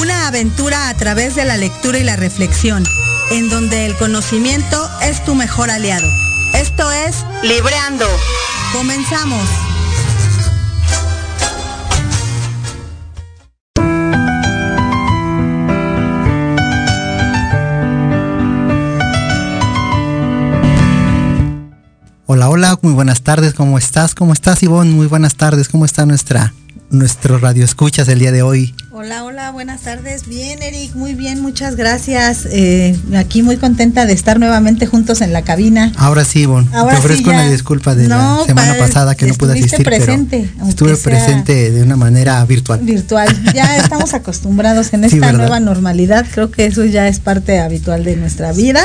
una aventura a través de la lectura y la reflexión, en donde el conocimiento es tu mejor aliado. Esto es Libreando. Comenzamos. Hola, hola, muy buenas tardes, ¿cómo estás? ¿Cómo estás, Ivonne? Muy buenas tardes, ¿cómo está nuestra nuestro radio escuchas el día de hoy? Buenas tardes. Bien, Eric, muy bien, muchas gracias. Eh, aquí muy contenta de estar nuevamente juntos en la cabina. Ahora sí, Bon. te ofrezco una disculpa de la semana pasada que no pude asistir, presente, pero estuve presente de una manera virtual. Virtual. Ya estamos acostumbrados en esta nueva normalidad. Creo que eso ya es parte habitual de nuestra vida.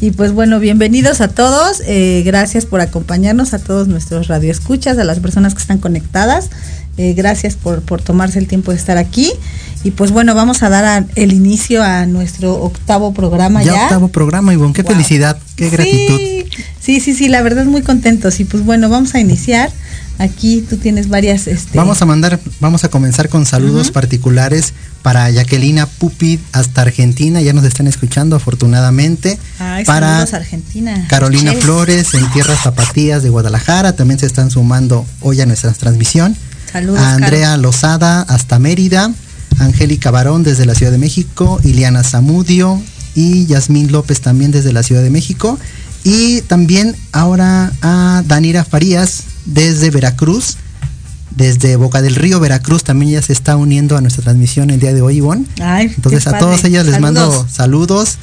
Y pues bueno, bienvenidos a todos. Eh, gracias por acompañarnos a todos nuestros radioescuchas, a las personas que están conectadas. Eh, gracias por, por, tomarse el tiempo de estar aquí. Y pues bueno, vamos a dar el inicio a nuestro octavo programa ya. Ya octavo programa, Ivonne. Qué felicidad, qué gratitud. Sí, sí, sí, la verdad muy contentos. Y pues bueno, vamos a iniciar. Aquí tú tienes varias... Este... Vamos a mandar, vamos a comenzar con saludos particulares para Jacquelina Pupi hasta Argentina, ya nos están escuchando afortunadamente. Ay, para Argentina. Carolina Flores en Tierras Zapatías de Guadalajara, también se están sumando hoy a nuestra transmisión. Saludos, a Andrea Lozada hasta Mérida, Angélica Barón desde la Ciudad de México, Iliana Zamudio y Yasmín López también desde la Ciudad de México. Y también ahora a Danira Farías desde Veracruz, desde Boca del Río, Veracruz, también ya se está uniendo a nuestra transmisión el día de hoy, Ivonne. Entonces a todos ellos les mando saludos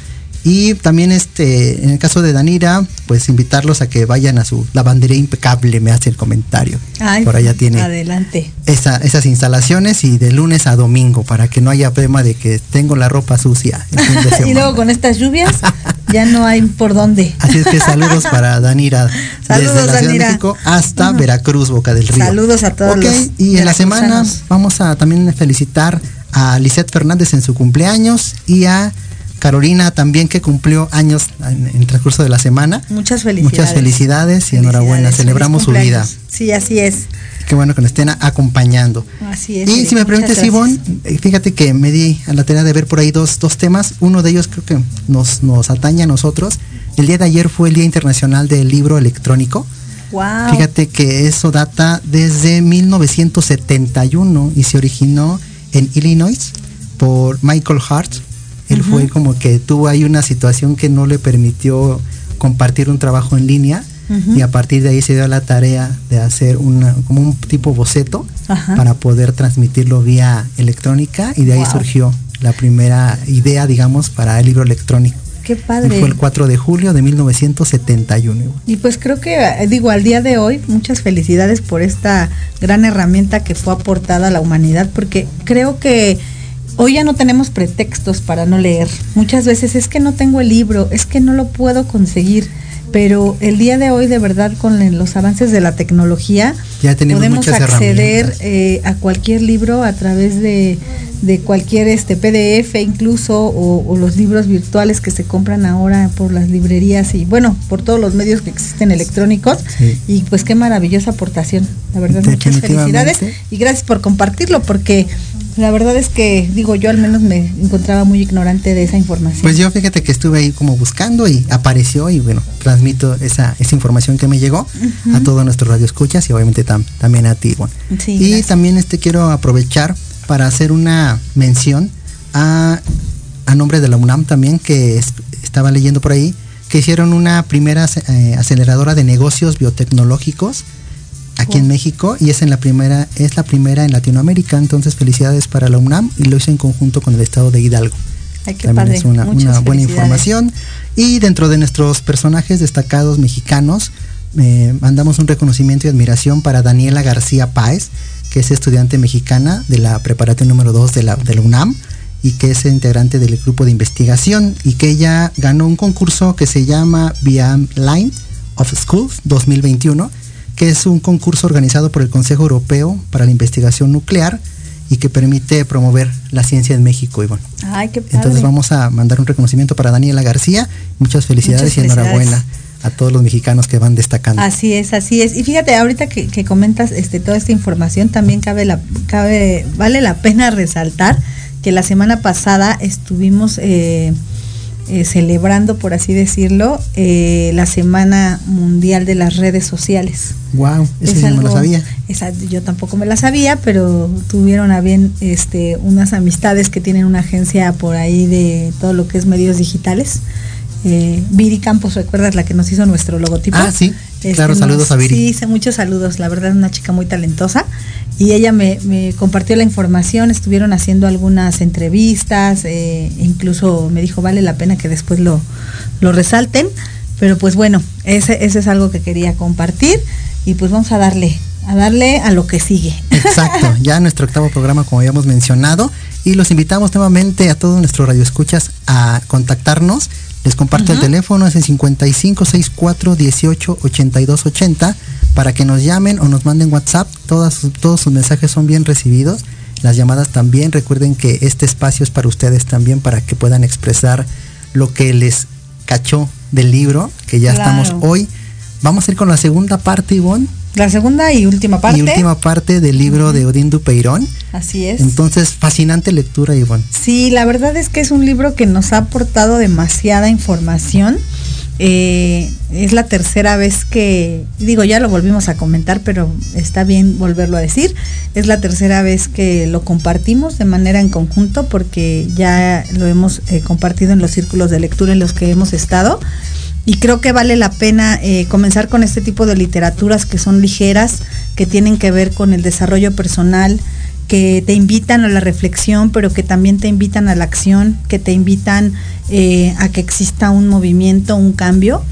y también este, en el caso de Danira, pues invitarlos a que vayan a su lavandería impecable, me hace el comentario. Por allá tiene adelante. esas instalaciones y de lunes a domingo, para que no haya problema de que tengo la ropa sucia. y luego con estas lluvias ya no hay por dónde. Así es que saludos para Danira desde la Ciudad de México hasta Veracruz, Boca del Río. Saludos a todos. y en la semana vamos a también felicitar a Lisette Fernández en su cumpleaños y a Carolina también que cumplió años en, el transcurso de la semana. Muchas felicidades. Muchas felicidades y enhorabuena, celebramos su vida. Sí, así es. Qué bueno que nos estén acompañando. Así es. Y si me permites, Ivonne, eh, fíjate que me di a la tarea de ver por ahí dos, dos temas. Uno de ellos creo que nos, nos atañe a nosotros. El día de ayer fue el Día Internacional del Libro Electrónico. Wow. Fíjate que eso data desde 1971 y se originó en Illinois por Michael Hart, él fue como que tuvo ahí una situación que no le permitió compartir un trabajo en línea y a partir de ahí se dio la tarea de hacer una, como un tipo boceto para poder transmitirlo vía electrónica y de ahí surgió la primera idea, digamos, para el libro electrónico. Qué padre. fue el 4 de julio de 1971. Y pues creo que, digo, al día de hoy, muchas felicidades por esta gran herramienta que fue aportada a la humanidad, porque creo que hoy ya no tenemos pretextos para no leer. Muchas veces es que no tengo el libro, es que no lo puedo conseguir pero el día de hoy de verdad con los avances de la tecnología ya podemos acceder eh, a cualquier libro a través de, cualquier este PDF incluso o, los libros virtuales que se compran ahora por las librerías y bueno por todos los medios que existen electrónicos. Y pues qué maravillosa aportación. La verdad muchas felicidades. Y gracias por compartirlo porque la verdad es que, digo, yo al menos me encontraba muy ignorante de esa información. Pues yo fíjate que estuve ahí como buscando y apareció y bueno, transmito esa, esa información que me llegó a todos nuestros radioescuchas y obviamente también a ti, y también este quiero aprovechar para hacer una mención a, a nombre de la UNAM también, que estaba leyendo por ahí, que hicieron una primera eh, aceleradora de negocios biotecnológicos aquí en México y es en la primera es la primera en Latinoamérica. Entonces felicidades para la UNAM y lo hice en conjunto con el estado de Hidalgo. También es una, buena información. Y dentro de nuestros personajes destacados mexicanos eh, mandamos un reconocimiento y admiración para Daniela García Páez que es estudiante mexicana de la preparatoria número 2 de la, de la UNAM y que es integrante del grupo de investigación y que ella ganó un concurso que se llama Via Line of Schools 2021 que es un concurso organizado por el Consejo Europeo para la Investigación Nuclear y que permite promover la ciencia en México, Ivonne. Ay, qué Entonces vamos a mandar un reconocimiento para Daniela García. Muchas felicidades, y enhorabuena a todos los mexicanos que van destacando. Así es, así es. Y fíjate, ahorita que, comentas este, toda esta información, también cabe la, cabe, vale la pena resaltar que la semana pasada estuvimos eh, eh, celebrando, por así decirlo, eh, la Semana Mundial de las Redes Sociales. Wow, eso no me lo sabía. yo tampoco me la sabía, pero tuvieron a bien este, unas amistades que tienen una agencia por ahí de todo lo que es medios digitales. Eh, Viri Campos, ¿recuerdas la que nos hizo nuestro logotipo? Ah, sí. claro, este, saludos a Viri. Sí, hice muchos saludos. La verdad, es una chica muy talentosa y ella me, compartió la información, estuvieron haciendo algunas entrevistas, eh, incluso me dijo, vale la pena que después lo, lo resalten, pero pues bueno, ese, ese es algo que quería compartir y pues vamos a darle, a darle a lo que sigue. Exacto, ya nuestro octavo programa como habíamos mencionado y los invitamos nuevamente a todos nuestros radioescuchas a contactarnos. Les comparto el teléfono, es el 5564 18 82 80 para que nos llamen o nos manden WhatsApp. Todas, todos sus mensajes son bien recibidos. Las llamadas también. Recuerden que este espacio es para ustedes también, para que puedan expresar lo que les cachó del libro, que ya estamos hoy. Vamos a ir con la segunda parte, Ivonne. La segunda y última parte. Y última parte del libro de Odín Dupeirón. Así es. Entonces, fascinante lectura, Ivonne. Sí, la verdad es que es un libro que nos ha aportado demasiada información eh, es la tercera vez que, digo, ya lo volvimos a comentar, pero está bien volverlo a decir. Es la tercera vez que lo compartimos de manera en conjunto porque ya lo hemos eh, compartido en los círculos de lectura en los que hemos estado. Y creo que vale la pena eh, comenzar con este tipo de literaturas que son ligeras, que tienen que ver con el desarrollo personal, que te invitan a la reflexión, pero que también te invitan a la acción, que te invitan eh, a que exista un movimiento, un cambio.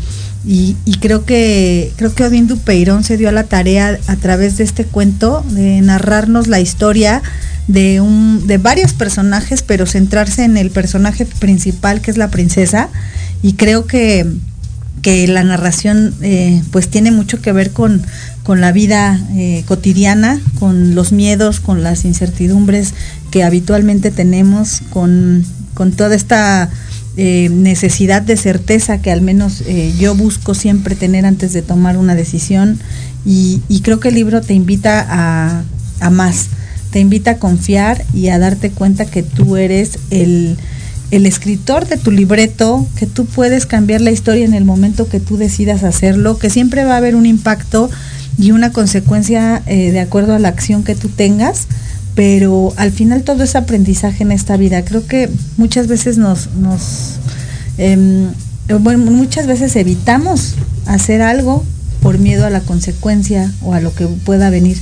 Y, creo que creo que Odín Dupeirón se dio a la tarea a través de este cuento de narrarnos la historia de un de varios personajes, pero centrarse en el personaje principal que es la princesa. Y creo que que la narración eh, pues tiene mucho que ver con, con la vida eh, cotidiana, con los miedos, con las incertidumbres que habitualmente tenemos, con, toda esta eh, necesidad de certeza que al menos yo busco siempre tener antes de tomar una decisión. Y, y creo que el libro te invita a, a más, te invita a confiar y a darte cuenta que tú eres el el escritor de tu libreto, que tú puedes cambiar la historia en el momento que tú decidas hacerlo, que siempre va a haber un impacto y una consecuencia eh, de acuerdo a la acción que tú tengas, pero al final todo es aprendizaje en esta vida. Creo que muchas veces nos, em, bueno, muchas veces evitamos hacer algo por miedo a la consecuencia o a lo que pueda venir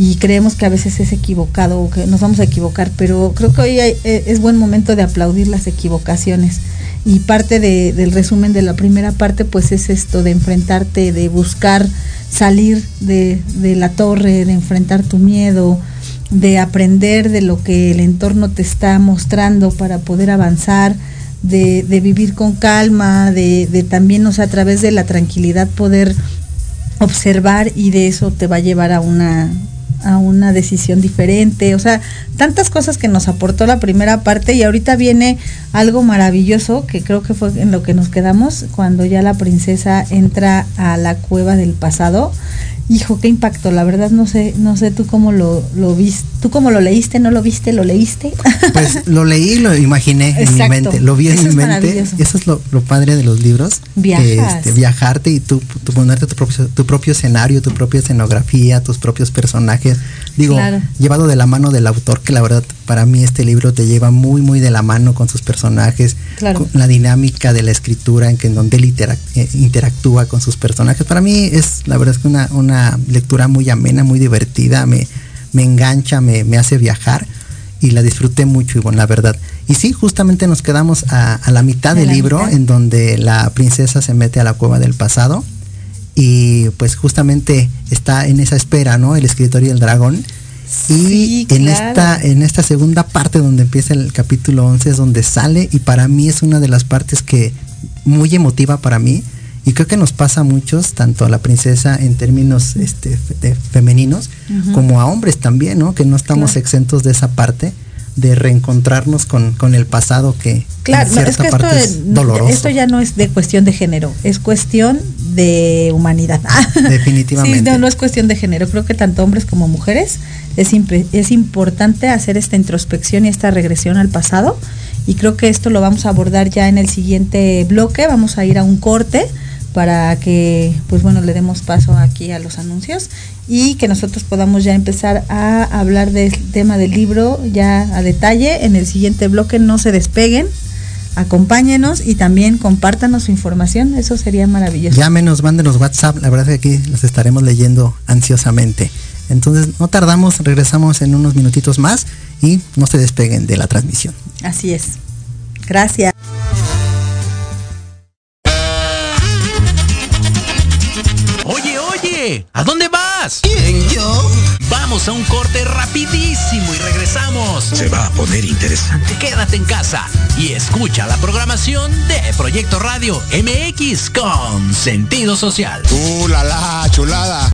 y creemos que a veces es equivocado o que nos vamos a equivocar, pero creo que hoy eh, es buen momento de aplaudir las equivocaciones. Y parte del resumen de la primera parte pues es esto de enfrentarte, de buscar salir de, la torre, de enfrentar tu miedo, de aprender de lo que el entorno te está mostrando para poder avanzar, de, vivir con calma, de, de también, o sea, a través de la tranquilidad poder observar y de eso te va a llevar a una a una decisión diferente, o sea, tantas cosas que nos aportó la primera parte y ahorita viene algo maravilloso que creo que fue en lo que nos quedamos cuando ya la princesa entra a la cueva del pasado Hijo, qué impacto, la verdad no sé, no sé tú cómo lo, lo viste, tú cómo lo leíste, no lo viste, lo leíste. Pues lo leí y lo imaginé en mi mente, lo vi en mi mente. Eso es lo, padre de los libros. Este, viajarte y tú, ponerte tu propio, tu propio escenario, tu propia escenografía, tus propios personajes. Digo, llevado de la mano del autor, que la verdad para mí este libro te lleva muy, muy de la mano con sus personajes, con la dinámica de la escritura en que en donde él eh, interactúa con sus personajes. Para mí es la verdad es que una, una lectura muy amena, muy divertida, me, me engancha, me, me hace viajar y la disfruté mucho, y bueno, la verdad. Y sí, justamente nos quedamos a, la mitad del libro, en donde la princesa se mete a la cueva del pasado y pues justamente está en esa espera, ¿no? El escritor y el dragón. y en, esta, en esta segunda parte donde empieza el capítulo 11 es donde sale y para mí es una de las partes que muy emotiva para mí y creo que nos pasa a muchos, tanto a la princesa en términos este, femeninos como a hombres también, ¿no? Que no estamos exentos de esa parte de reencontrarnos con, con el pasado que claro, es que esto, es doloroso. esto ya no es de cuestión de género, es cuestión de humanidad. Definitivamente. sí, no, es cuestión de género, creo que tanto hombres como mujeres es, es importante hacer esta introspección y esta regresión al pasado y creo que esto lo vamos a abordar ya en el siguiente bloque, vamos a ir a un corte para que pues bueno le demos paso aquí a los anuncios y que nosotros podamos ya empezar a hablar del tema del libro ya a detalle. En el siguiente bloque no se despeguen acompáñenos y también compártanos su información. Eso sería maravilloso. Llámenos mándenos WhatsApp. La verdad es que aquí los estaremos leyendo ansiosamente. Entonces no tardamos regresamos en unos minutitos más y no se despeguen de la transmisión. Así es. Gracias ¿A dónde vas? ¿Quién, yo? Vamos a un corte rapidísimo y regresamos. Se va a poner interesante. Quédate en casa y escucha la programación de Proyecto Radio MX con sentido social. ¡Uh, la, la chulada!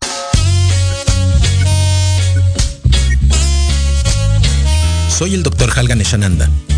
Soy el Dr. Halgan Eshananda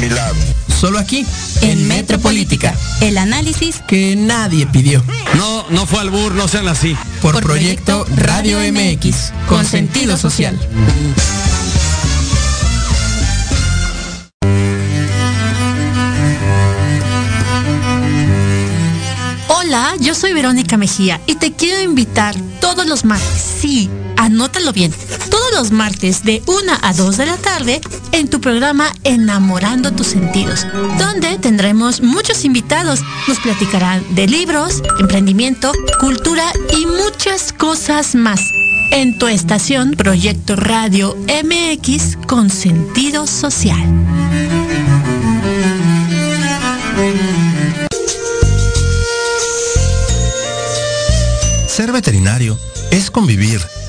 mi lado. Solo aquí, en, Metropolítica, el análisis que nadie pidió. No, no fue al bur, no sean así. Por, proyecto, Radio MX, con sentido social. Hola, yo soy Verónica Mejía y te quiero invitar todos los martes, sí, anótalo bien, todos los martes de 1 a 2 de la tarde en tu programa Enamorando tus sentidos, donde tendremos muchos invitados. Nos platicarán de libros, emprendimiento, cultura y muchas cosas más. En tu estación Proyecto Radio MX con sentido social. Ser veterinario es convivir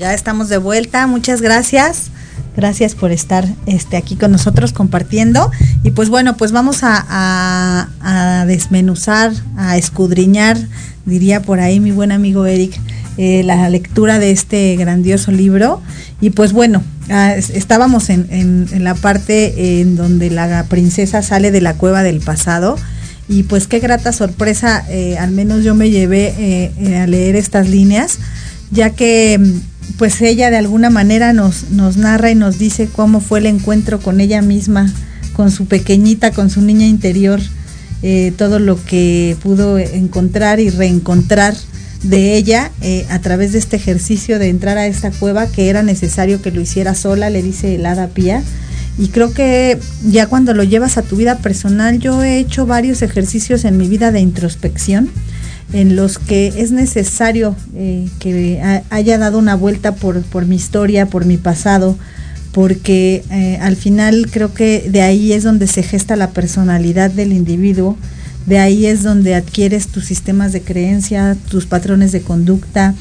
Ya estamos de vuelta, muchas gracias. Gracias por estar este, aquí con nosotros compartiendo. Y pues bueno, pues vamos a, desmenuzar, a escudriñar, diría por ahí mi buen amigo Eric, eh, la lectura de este grandioso libro. Y pues bueno, ah, estábamos en, la parte en donde la princesa sale de la cueva del pasado. Y pues qué grata sorpresa, eh, al menos yo me llevé eh, a leer estas líneas, ya que pues ella de alguna manera nos, nos narra y nos dice cómo fue el encuentro con ella misma, con su pequeñita, con su niña interior, eh, todo lo que pudo encontrar y reencontrar de ella eh, a través de este ejercicio de entrar a esta cueva que era necesario que lo hiciera sola, le dice el hada Pía. Y creo que ya cuando lo llevas a tu vida personal, yo he hecho varios ejercicios en mi vida de introspección en los que es necesario eh, que haya dado una vuelta por, mi historia, por mi pasado, porque eh, al final creo que de ahí es donde se gesta la personalidad del individuo, de ahí es donde adquieres tus sistemas de creencia, tus patrones de conducta.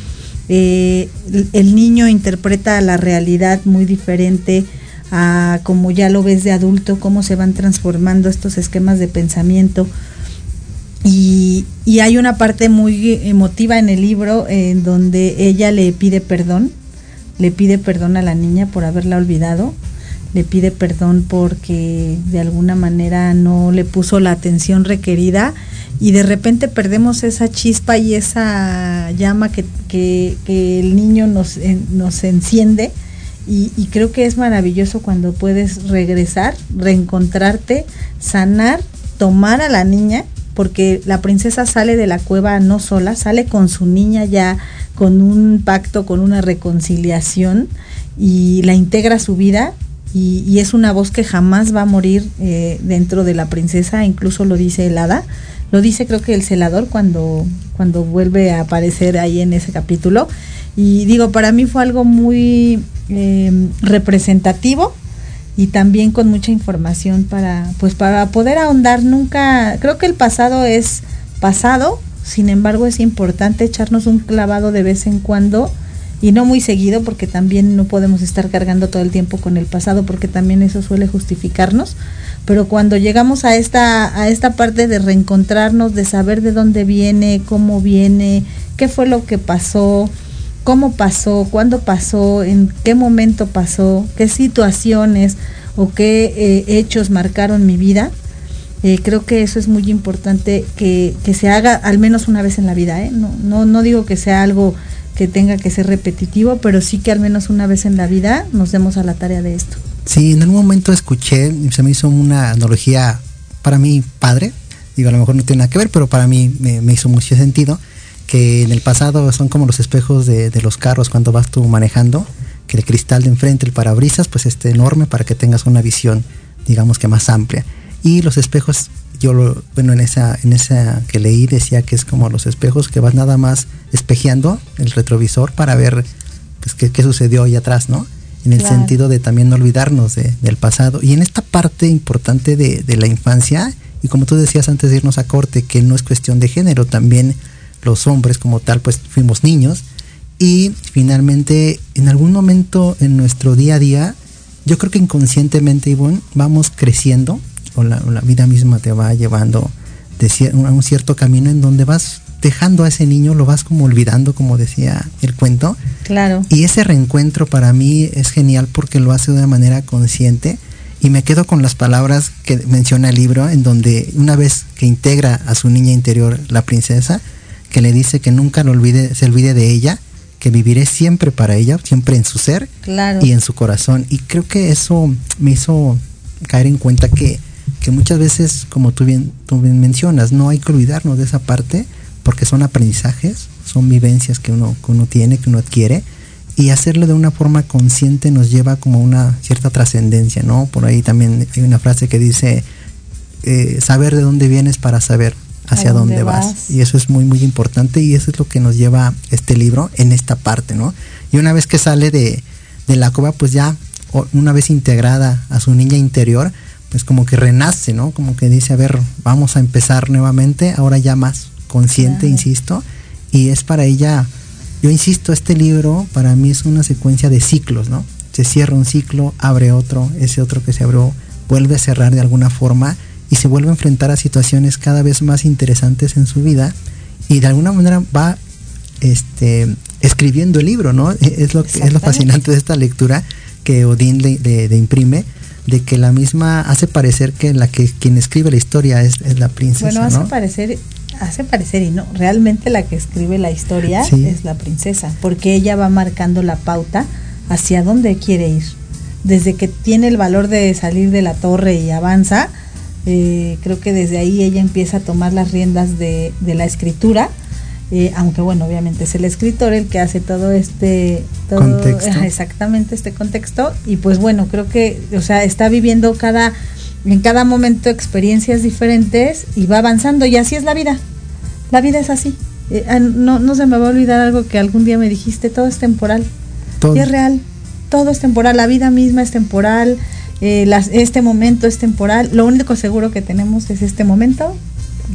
Eh, el niño interpreta la realidad muy diferente a como ya lo ves de adulto, cómo se van transformando estos esquemas de pensamiento y, hay una parte muy emotiva en el libro en donde ella le pide perdón, le pide perdón a la niña por haberla olvidado, le pide perdón porque de alguna manera no le puso la atención requerida y de repente perdemos esa chispa y esa llama que, el niño nos, nos enciende. Y, y, creo que es maravilloso cuando puedes regresar, reencontrarte, sanar, tomar a la niña porque la princesa sale de la cueva no sola, sale con su niña ya con un pacto, con una reconciliación y la integra a su vida y, es una voz que jamás va a morir eh, dentro de la princesa, incluso lo dice el hada, lo dice creo que el celador cuando, cuando vuelve a aparecer ahí en ese capítulo. Y digo, para mí fue algo muy eh, representativo y también con mucha información para pues para poder ahondar. Nunca creo que el pasado es pasado sin embargo es importante echarnos un clavado de vez en cuando y no muy seguido porque también no podemos estar cargando todo el tiempo con el pasado porque también eso suele justificarnos. Pero cuando llegamos a esta a esta parte de reencontrarnos de saber de dónde viene cómo viene qué fue lo que pasó cómo pasó, cuándo pasó, en qué momento pasó, qué situaciones o qué eh, hechos marcaron mi vida. Eh, creo que eso es muy importante que, se haga al menos una vez en la vida. ¿eh? No, no, no digo que sea algo que tenga que ser repetitivo, pero sí que al menos una vez en la vida nos demos a la tarea de esto. Sí, en algún momento escuché, se me hizo una analogía para mí padre, digo, a lo mejor no tiene nada que ver, pero para mí me hizo mucho sentido que en el pasado son como los espejos de, los carros cuando vas tú manejando, que el cristal de enfrente, el parabrisas, pues esté enorme para que tengas una visión, digamos que más amplia. Y los espejos, yo lo, bueno, en esa, en esa que leí decía que es como los espejos que vas nada más espejeando el retrovisor para ver pues qué, sucedió ahí atrás, ¿no? En el sentido de también no olvidarnos del pasado. Y en esta parte importante de, de la infancia, y como tú decías antes de irnos a corte, que no es cuestión de género, también los hombres como tal, pues fuimos niños. Y finalmente, en algún momento en nuestro día a día, yo creo que inconscientemente, Ivonne, vamos creciendo, o la, vida misma te va llevando de a un cierto camino en donde vas dejando a ese niño, lo vas como olvidando, como decía el cuento. Claro. Y ese reencuentro para mí es genial porque lo hace de una manera consciente. Y me quedo con las palabras que menciona el libro, en donde una vez que integra a su niña interior la princesa, que le dice que nunca lo olvide, se olvide de ella, que viviré siempre para ella, siempre en su ser y en su corazón. Y creo que eso me hizo caer en cuenta que, que muchas veces, como tú bien, tú bien mencionas, no hay que olvidarnos de esa parte porque son aprendizajes, son vivencias que uno, que uno tiene, que uno adquiere y hacerlo de una forma consciente nos lleva como una cierta trascendencia, ¿no? Por ahí también hay una frase que dice, eh, saber de dónde vienes para saber hacia dónde, vas? Y eso es muy, muy importante y eso es lo que nos lleva este libro en esta parte, ¿no? Y una vez que sale de, de la cueva, pues ya, una vez integrada a su niña interior, pues como que renace, ¿no? Como que dice, a ver, vamos a empezar nuevamente, ahora ya más consciente, insisto, y es para ella, yo insisto, este libro para mí es una secuencia de ciclos, ¿no? Se cierra un ciclo, abre otro, ese otro que se abrió vuelve a cerrar de alguna forma y se vuelve a enfrentar a situaciones cada vez más interesantes en su vida y de alguna manera va este, escribiendo el libro, ¿no? Es lo, es lo fascinante de esta lectura que Odín le, imprime, de que la misma hace parecer que la que quien escribe la historia es, la princesa. Bueno, hace parecer, hace parecer y no, realmente la que escribe la historia es la princesa, porque ella va marcando la pauta hacia dónde quiere ir. Desde que tiene el valor de salir de la torre y avanza, eh, creo que desde ahí ella empieza a tomar las riendas de, de la escritura eh, aunque bueno, obviamente es el escritor el que hace todo este contexto. exactamente este contexto y pues bueno, creo que, o sea, está viviendo cada en cada momento experiencias diferentes y va avanzando y así es la vida. La vida es así. Eh, ah, no, no se me va a olvidar algo que algún día me dijiste, todo es temporal. Todo. Y es real, todo es temporal, la vida misma es temporal, eh, las, este momento es temporal, lo único seguro que tenemos es este momento,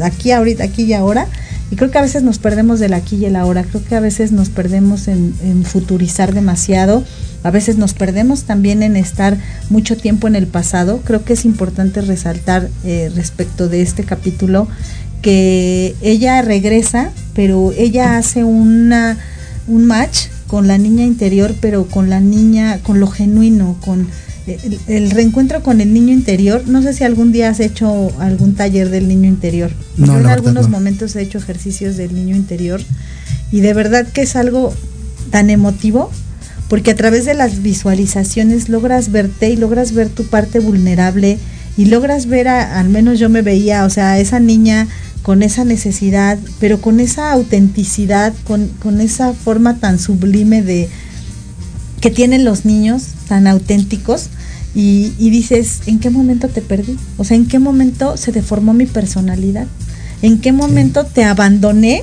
aquí, ahorita, aquí y ahora, y creo que a veces nos perdemos del aquí y el ahora, creo que a veces nos perdemos en, futurizar demasiado, a veces nos perdemos también en estar mucho tiempo en el pasado. Creo que es importante resaltar eh, respecto de este capítulo que ella regresa, pero ella hace una, un match con la niña interior, pero con la niña, con lo genuino, con el, reencuentro con el niño interior, no sé si algún día has hecho algún taller del niño interior. Yo en algunos momentos he hecho ejercicios del niño interior y de verdad que es algo tan emotivo porque a través de las visualizaciones logras verte y logras ver tu parte vulnerable y logras ver, a, al menos yo me veía, o sea, esa niña con esa necesidad, pero con esa autenticidad, con, con esa forma tan sublime de que tienen los niños, tan auténticos, y, dices, ¿en qué momento te perdí? O sea, ¿en qué momento se deformó mi personalidad? ¿En qué momento te abandoné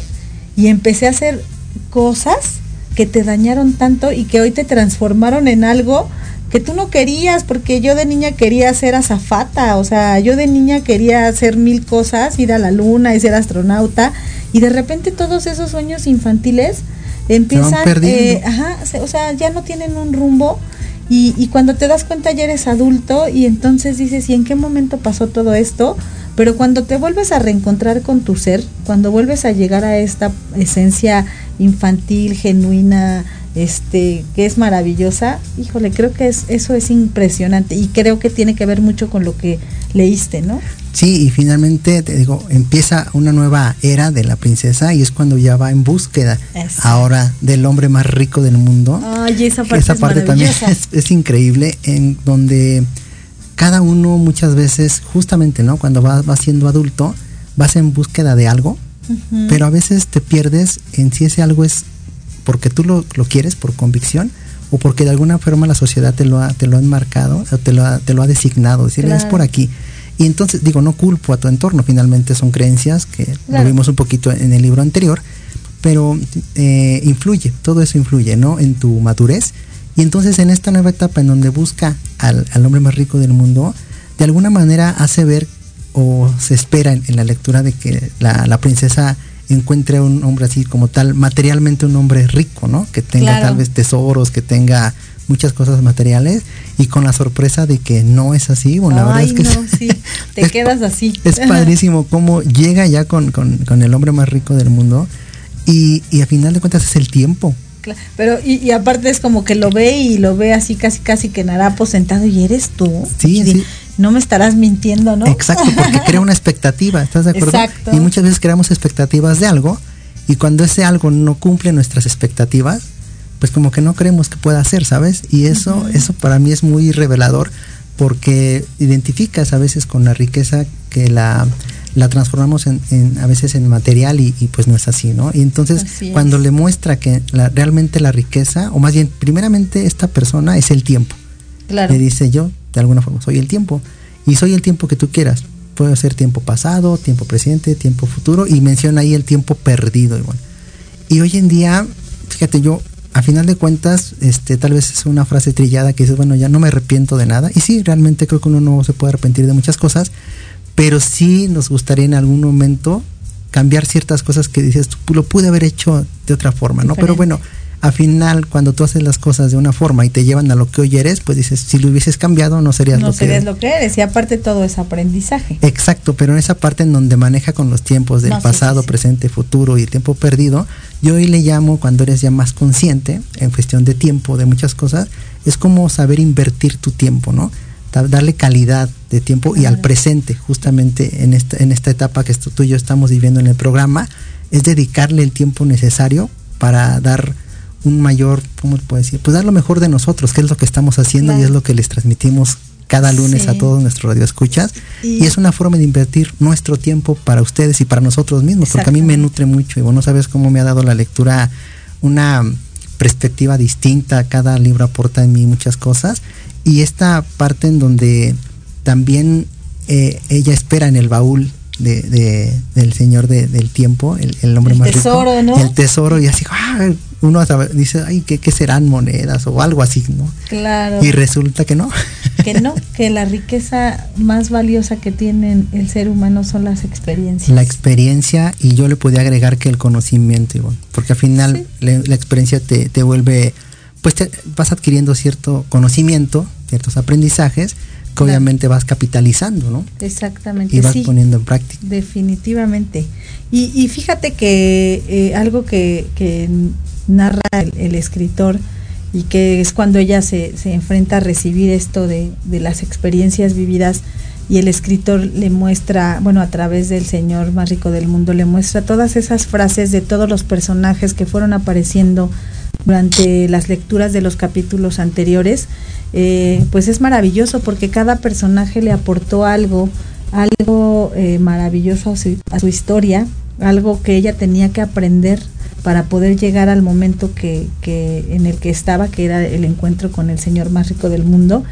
y empecé a hacer cosas que te dañaron tanto y que hoy te transformaron en algo que tú no querías, porque yo de niña quería ser azafata, o sea, yo de niña quería hacer mil cosas, ir a la luna y ser astronauta, y de repente todos esos sueños infantiles empiezan, eh, ajá, o sea, ya no tienen un rumbo y, cuando te das cuenta ya eres adulto y entonces dices, ¿y en qué momento pasó todo esto? Pero cuando te vuelves a reencontrar con tu ser, cuando vuelves a llegar a esta esencia infantil, genuina, este, que es maravillosa, híjole, creo que es, eso es impresionante y creo que tiene que ver mucho con lo que leíste, ¿no? Sí, y finalmente te digo, empieza una nueva era de la princesa y es cuando ya va en búsqueda ahora del hombre más rico del mundo. Ay, esa parte, también es, increíble, en donde cada uno muchas veces, justamente, ¿no? Cuando vas, siendo adulto, vas en búsqueda de algo, pero a veces te pierdes en si ese algo es porque tú lo, quieres por convicción o porque de alguna forma la sociedad te lo ha, te lo ha enmarcado o te lo ha, te lo ha designado, decir, es por aquí. Y entonces, digo, no culpo a tu entorno, finalmente son creencias que lo vimos un poquito en el libro anterior, pero eh, influye, todo eso influye, ¿no? En tu madurez. Y entonces en esta nueva etapa en donde busca al, hombre más rico del mundo, de alguna manera hace ver o se espera en, la lectura de que la, princesa encuentre un hombre así como tal, materialmente un hombre rico, ¿no? Que tenga tal vez tesoros, que tenga muchas cosas materiales y con la sorpresa de que no es así. Bueno, la verdad es que sí, te quedas así. Es padrísimo cómo llega ya con, el hombre más rico del mundo y, y a final de cuentas es el tiempo. Pero, y, aparte es como que lo ve y lo ve así casi casi que en harapo sentado y eres tú. Sí, sí. No me estarás mintiendo, ¿no? Exacto, porque crea una expectativa, ¿estás de acuerdo? Exacto. Y muchas veces creamos expectativas de algo y cuando ese algo no cumple nuestras expectativas, pues como que no creemos que pueda hacer, ¿sabes? Y eso, eso para mí es muy revelador porque identificas a veces con la riqueza que la, la transformamos en, a veces en material y, pues no es así, ¿no? Y entonces cuando le muestra que la, realmente la riqueza, o más bien, primeramente esta persona es el tiempo. Claro. Le dice yo, de alguna forma, soy el tiempo. Y soy el tiempo que tú quieras puede ser tiempo pasado, tiempo presente, tiempo futuro y menciona ahí el tiempo perdido. Y, bueno. y hoy en día, fíjate, yo a final de cuentas, este, tal vez es una frase trillada que dices, bueno, ya no me arrepiento de nada. Y sí, realmente creo que uno no se puede arrepentir de muchas cosas, pero sí nos gustaría en algún momento cambiar ciertas cosas que dices, lo pude haber hecho de otra forma, ¿no? Pero bueno, al final, cuando tú haces las cosas de una forma y te llevan a lo que hoy eres, pues dices, si lo hubieses cambiado, no serías no lo serías que lo que eres. Y aparte todo es aprendizaje. Exacto, pero en esa parte en donde maneja con los tiempos del No, pasado, sí, sí. presente, futuro y tiempo perdido, yo hoy le llamo cuando eres ya más consciente en cuestión de tiempo, de muchas cosas, es como saber invertir tu tiempo, ¿no? Da- Darle calidad de tiempo y al presente, justamente en esta, en esta etapa que tú y yo estamos viviendo en el programa, es dedicarle el tiempo necesario para dar un mayor, ¿cómo se puede decir? Pues dar lo mejor de nosotros, que es lo que estamos haciendo y es lo que les transmitimos cada lunes a todos nuestros radioescuchas. Y- Y, es una forma de invertir nuestro tiempo para ustedes y para nosotros mismos, porque a mí me nutre mucho y bueno, sabes cómo me ha dado la lectura una perspectiva distinta, cada libro aporta en mí muchas cosas y esta parte en donde también eh, ella espera en el baúl de, de- del señor de- del tiempo, el, el hombre El más tesoro, rico, ¿no? el tesoro y así, ¡ah! Uno hasta dice, ay, ¿qué, qué serán monedas o algo así, ¿no? Claro. Y resulta que no. que no, que la riqueza más valiosa que tiene el ser humano son las experiencias. La experiencia y yo le podía agregar que el conocimiento, Ivonne, porque al final le- la experiencia te, te vuelve, pues te- vas adquiriendo cierto conocimiento, ciertos aprendizajes que obviamente vas capitalizando, ¿no? Exactamente. Y vas sí. poniendo en práctica. Definitivamente. Y, y fíjate que eh, algo que, que narra el, el escritor y que es cuando ella se, se enfrenta a recibir esto de, de las experiencias vividas y el escritor le muestra, bueno, a través del Señor más rico del mundo, le muestra todas esas frases de todos los personajes que fueron apareciendo durante las lecturas de los capítulos anteriores, eh, pues es maravilloso porque cada personaje le aportó algo, algo eh, maravilloso a su, a su historia, algo que ella tenía que aprender para poder llegar al momento que, en el que estaba, que era el encuentro con el Señor más rico del mundo,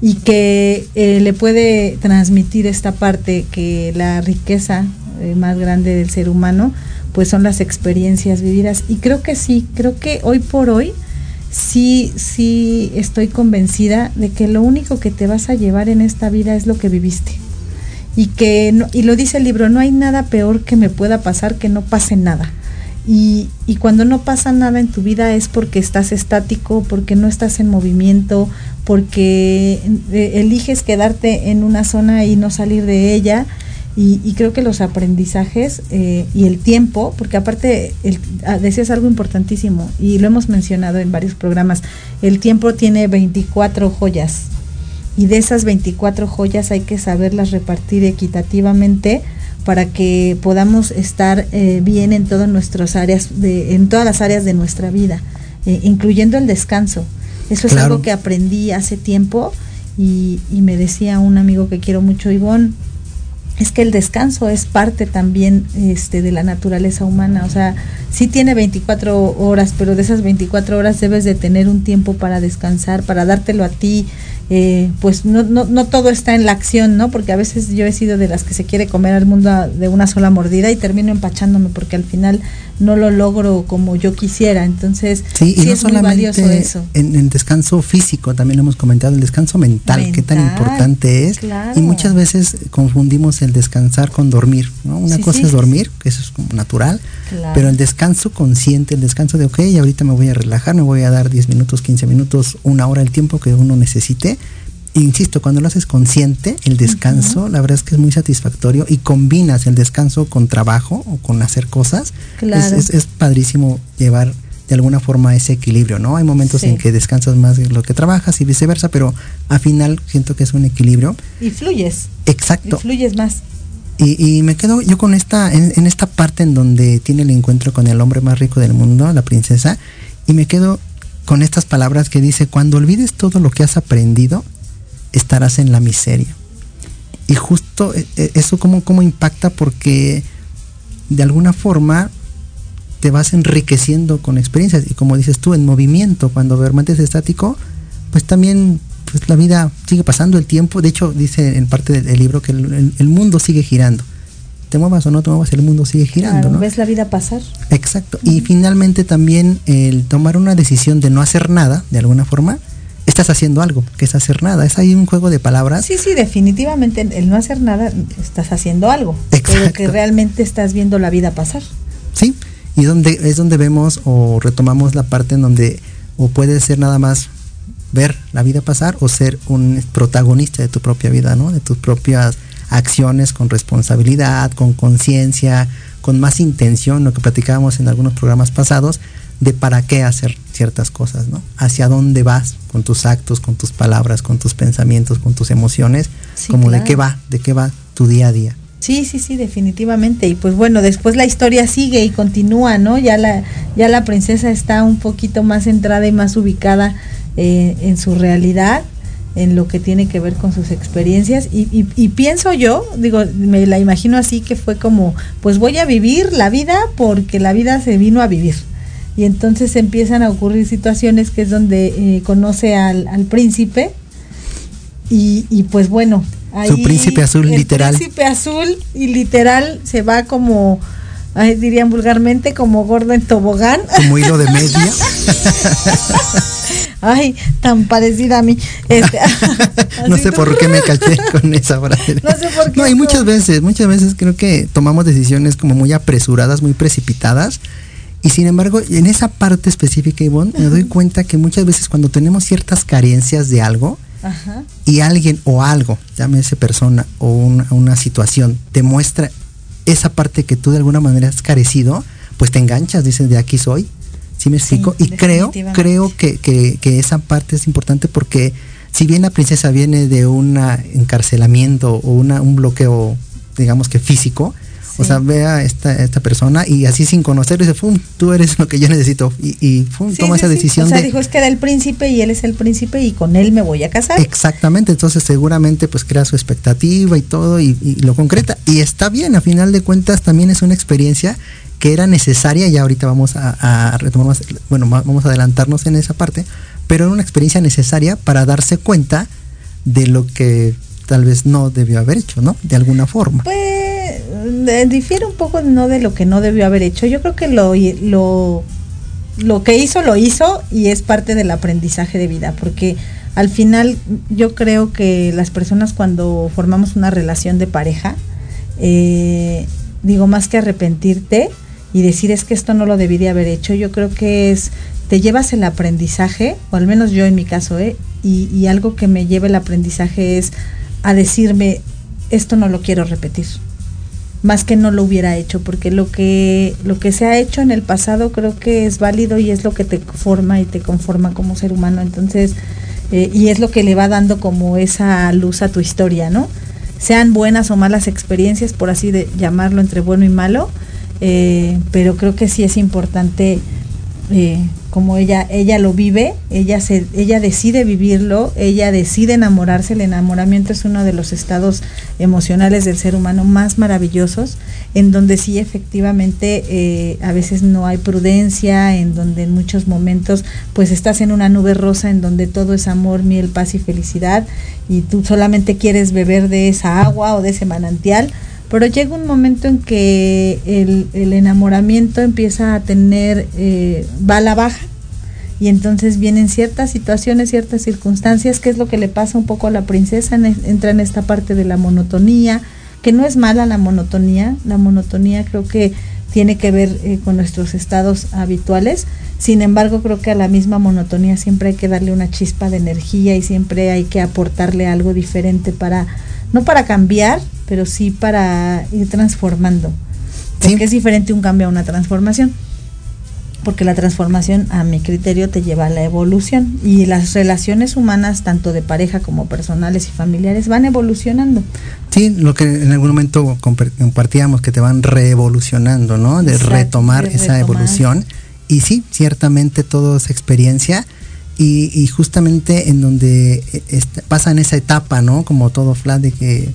y que eh, le puede transmitir esta parte que la riqueza eh, más grande del ser humano, pues son las experiencias vividas. Y creo que sí, creo que hoy por hoy sí, sí estoy convencida de que lo único que te vas a llevar en esta vida es lo que viviste. Y que, no- y lo dice el libro, no hay nada peor que me pueda pasar que no pase nada. Y, y cuando no pasa nada en tu vida es porque estás estático, porque no estás en movimiento, porque eh, eliges quedarte en una zona y no salir de ella. Y, y creo que los aprendizajes eh, y el tiempo, porque aparte el- ah, decías algo importantísimo y lo hemos mencionado en varios programas, el tiempo tiene 24 joyas y de esas 24 joyas hay que saberlas repartir equitativamente para que podamos estar eh, bien en todas nuestras áreas de, en todas las áreas de nuestra vida eh, incluyendo el descanso. Eso es algo que aprendí hace tiempo y, y me decía un amigo que quiero mucho Ivonne es que el descanso es parte también este, de la naturaleza humana. O sea, sí tiene 24 horas, pero de esas 24 horas debes de tener un tiempo para descansar, para dártelo a ti. Eh, pues no, no, no todo está en la acción, ¿no? Porque a veces yo he sido de las que se quiere comer al mundo de una sola mordida y termino empachándome porque al final no lo logro como yo quisiera. Entonces, Sí, y no es muy valioso solamente eso. en el descanso físico, también lo hemos comentado, el descanso mental, qué tan Mental, importante es. claro. Y muchas veces confundimos el descansar con dormir, ¿no? Una Sí, cosa sí, es sí, dormir, que eso es como natural, Claro. pero el descanso consciente, el descanso de, ok, ahorita me voy a relajar, me voy a dar 10 minutos, 15 minutos, una hora, el tiempo que uno necesite. Insisto, cuando lo haces consciente, el descanso, la verdad es que es muy satisfactorio y combinas el descanso con trabajo o con hacer cosas. Claro. Es, es- es padrísimo llevar de alguna forma ese equilibrio, ¿no? Hay momentos Sí. en que descansas más de lo que trabajas y viceversa, pero al final siento que es un equilibrio. Y fluyes, Exacto. y fluyes más. Y, y me quedo yo con esta, en, en esta parte en donde tiene el encuentro con el hombre más rico del mundo, la princesa, y me quedo con estas palabras que dice, cuando olvides todo lo que has aprendido, estarás en la miseria. Y justo eh, eh, eso como, impacta porque de alguna forma te vas enriqueciendo con experiencias y como dices tú, en movimiento, cuando permaneces estático, pues también pues la vida sigue pasando el tiempo. De hecho, dice en parte del, libro que el, mundo sigue girando. Te muevas o no te muevas, el mundo sigue girando. ¿no? ¿Ves la vida pasar? Exacto. Y finalmente también el tomar una decisión de no hacer nada, de alguna forma, estás haciendo algo, que es hacer nada. Es ahí un juego de palabras. Sí, sí, definitivamente el no hacer nada, estás haciendo algo. Exacto. Pero que realmente estás viendo la vida pasar. Sí, y donde es donde vemos o retomamos la parte en donde o puede ser nada más ver la vida pasar o ser un protagonista de tu propia vida, ¿no? De tus propias acciones con responsabilidad, con conciencia, con más intención, lo que platicábamos en algunos programas pasados, de para qué hacer ciertas cosas, ¿no? Hacia dónde vas con tus actos, con tus palabras, con tus pensamientos, con tus emociones, como de qué va, de qué va tu día a día. Sí, sí, sí, definitivamente. Y pues bueno, después la historia sigue y continúa, ¿no? Ya la, ya la princesa está un poquito más centrada y más ubicada eh, en su realidad, en lo que tiene que ver con sus experiencias. Y, y, pienso yo, digo, me la imagino así que fue como, pues voy a vivir la vida porque la vida se vino a vivir. Y entonces empiezan a ocurrir situaciones que es donde eh, conoce al, al príncipe. Y, y pues bueno, su príncipe azul el literal. Príncipe azul y literal se va como, dirían vulgarmente, como gordo en tobogán. Como hilo de media. Ay, tan parecida a mí. Este, no sé por qué me caché con esa frase. No sé por qué. No, y muchas veces, muchas veces creo que tomamos decisiones como muy apresuradas, muy precipitadas. Y sin embargo, en esa parte específica, Ivonne, me doy cuenta que muchas veces cuando tenemos ciertas carencias de algo, y alguien o algo, llámese persona o una, situación, te muestra esa parte que tú de alguna manera has carecido, pues te enganchas, dices, de aquí soy. ¿Sí me explico? y creo, creo que, que, que, esa parte es importante porque si bien la princesa viene de un encarcelamiento o una, un bloqueo, digamos que físico, o sea, ve a esta, esta persona y así sin conocerlo dice, ¡fum! Tú eres lo que yo necesito. Y, y ¡fum! toma esa decisión. O sea, dijo, es que era el príncipe y él es el príncipe y con él me voy a casar. Exactamente, entonces seguramente pues crea su expectativa y todo y, lo concreta. Y está bien, a final de cuentas también es una experiencia que era necesaria, y ahorita vamos a, retomar bueno, vamos a adelantarnos en esa parte, pero era una experiencia necesaria para darse cuenta de lo que tal vez no debió haber hecho, ¿no? De alguna forma. Pues difiere un poco no de lo que no debió haber hecho. Yo creo que lo, lo, lo que hizo, lo hizo y es parte del aprendizaje de vida, porque al final yo creo que las personas cuando formamos una relación de pareja, eh, digo, más que arrepentirte y decir es que esto no lo debí de haber hecho, yo creo que es, te llevas el aprendizaje, o al menos yo en mi caso, ¿eh? y, algo que me lleva el aprendizaje es a decirme, esto no lo quiero repetir más que no lo hubiera hecho, porque lo que, lo que se ha hecho en el pasado creo que es válido y es lo que te forma y te conforma como ser humano. Entonces, eh, y es lo que le va dando como esa luz a tu historia, ¿no? Sean buenas o malas experiencias, por así de llamarlo, entre bueno y malo, eh, pero creo que sí es importante eh, como ella, ella lo vive, ella, se, ella decide vivirlo, ella decide enamorarse, el enamoramiento es uno de los estados emocionales del ser humano más maravillosos, en donde sí efectivamente eh, a veces no hay prudencia, en donde en muchos momentos pues estás en una nube rosa en donde todo es amor, miel, paz y felicidad y tú solamente quieres beber de esa agua o de ese manantial, pero llega un momento en que el, enamoramiento empieza a tener, eh, va a la baja y entonces vienen ciertas situaciones, ciertas circunstancias, que es lo que le pasa un poco a la princesa, entra en esta parte de la monotonía, que no es mala la monotonía, la monotonía creo que tiene que ver eh, con nuestros estados habituales, sin embargo creo que a la misma monotonía siempre hay que darle una chispa de energía y siempre hay que aportarle algo diferente para, no para cambiar, pero sí para ir transformando. Porque es diferente un cambio a una transformación. Porque la transformación, a mi criterio, te lleva a la evolución. Y las relaciones humanas, tanto de pareja como personales y familiares, van evolucionando. Sí, lo que en algún momento compartíamos, que te van reevolucionando, ¿no? De retomar esa evolución. Y sí, ciertamente todo es experiencia. Y, justamente en donde eh, pasa en esa etapa, ¿no? Como todo flat de que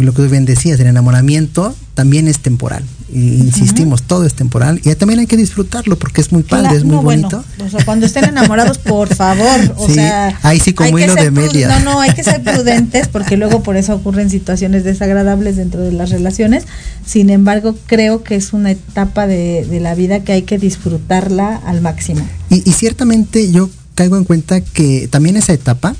lo que tú bien decías, el enamoramiento también es temporal. Insistimos, todo es temporal y también hay que disfrutarlo porque es muy padre, es muy bonito. o sea, cuando estén enamorados, por favor, o sea, ahí sí como hilo de media. No, no, hay que ser prudentes porque luego por eso ocurren situaciones desagradables dentro de las relaciones. Sin embargo, creo que es una etapa de, de la vida que hay que disfrutarla al máximo. Y, y ciertamente yo caigo en cuenta que también esa etapa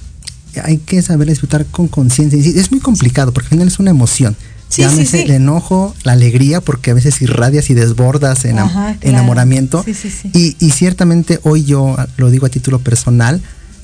hay que saber disfrutar con conciencia. Es muy complicado porque al final es una emoción Sí, Llámese el enojo, la alegría, porque a veces irradias y desbordas en enamoramiento. Y, y, ciertamente hoy yo lo digo a título personal,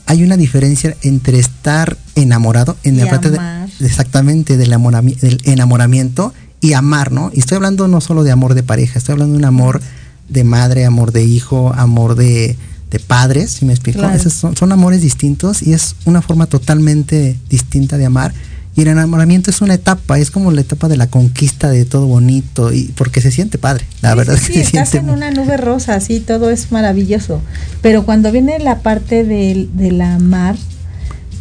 hay una diferencia entre estar enamorado, en la parte de, exactamente del, del enamoramiento y amar, ¿no? Y estoy hablando no solo de amor de pareja, estoy hablando de un amor de madre, amor de hijo, amor de, de padres, si me explico. Esos son, son amores distintos y es una forma totalmente distinta de amar y el enamoramiento es una etapa, es como la etapa de la conquista de todo bonito, y porque se siente padre, la verdad sí, que estás en una nube rosa, sí, todo es maravilloso. Pero cuando viene la parte del, del amar,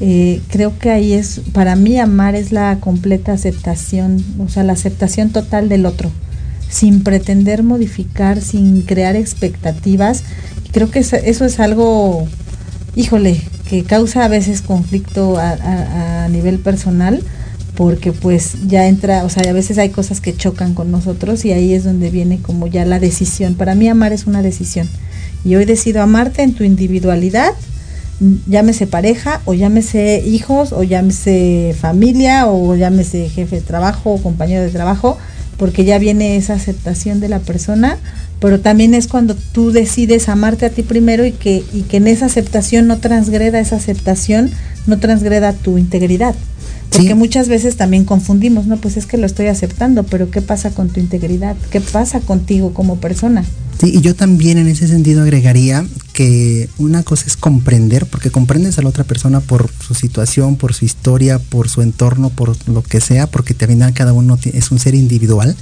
eh, creo que ahí es, para mí amar es la completa aceptación, o sea, la aceptación total del otro, sin pretender modificar, sin crear expectativas. Creo que eso es algo, híjole, que causa a veces conflicto a, nivel personal porque pues ya entra, o sea, a veces hay cosas que chocan con nosotros y ahí es donde viene como ya la decisión. Para mí amar es una decisión y hoy decido amarte en tu individualidad, llámese pareja o llámese hijos o llámese familia o llámese jefe de trabajo o compañero de trabajo, porque ya viene esa aceptación de la persona pero también es cuando tú decides amarte a ti primero y que, y que en esa aceptación no transgreda esa aceptación, no transgreda tu integridad. Porque muchas veces también confundimos, no, pues es que lo estoy aceptando, pero ¿qué pasa con tu integridad? ¿Qué pasa contigo como persona? Sí, y yo también en ese sentido agregaría que una cosa es comprender, porque comprendes a la otra persona por su situación, por su historia, por su entorno, por lo que sea, porque al final cada uno es un ser individual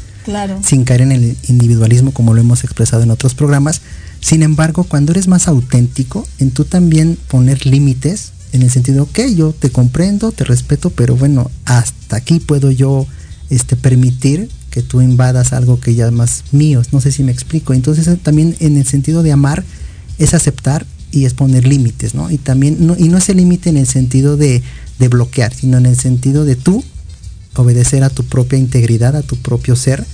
sin caer en el individualismo como lo hemos expresado en otros programas. Sin embargo, cuando eres más auténtico, en tú también poner límites, en el sentido, ok, yo te comprendo, te respeto, pero bueno, hasta aquí puedo yo este, permitir que tú invadas algo que ya es más mío, no sé si me explico. Entonces también en el sentido de amar es aceptar y es poner límites, ¿no? Y también, no, y no es el límite en el sentido de, de bloquear, sino en el sentido de tú obedecer a tu propia integridad, a tu propio ser,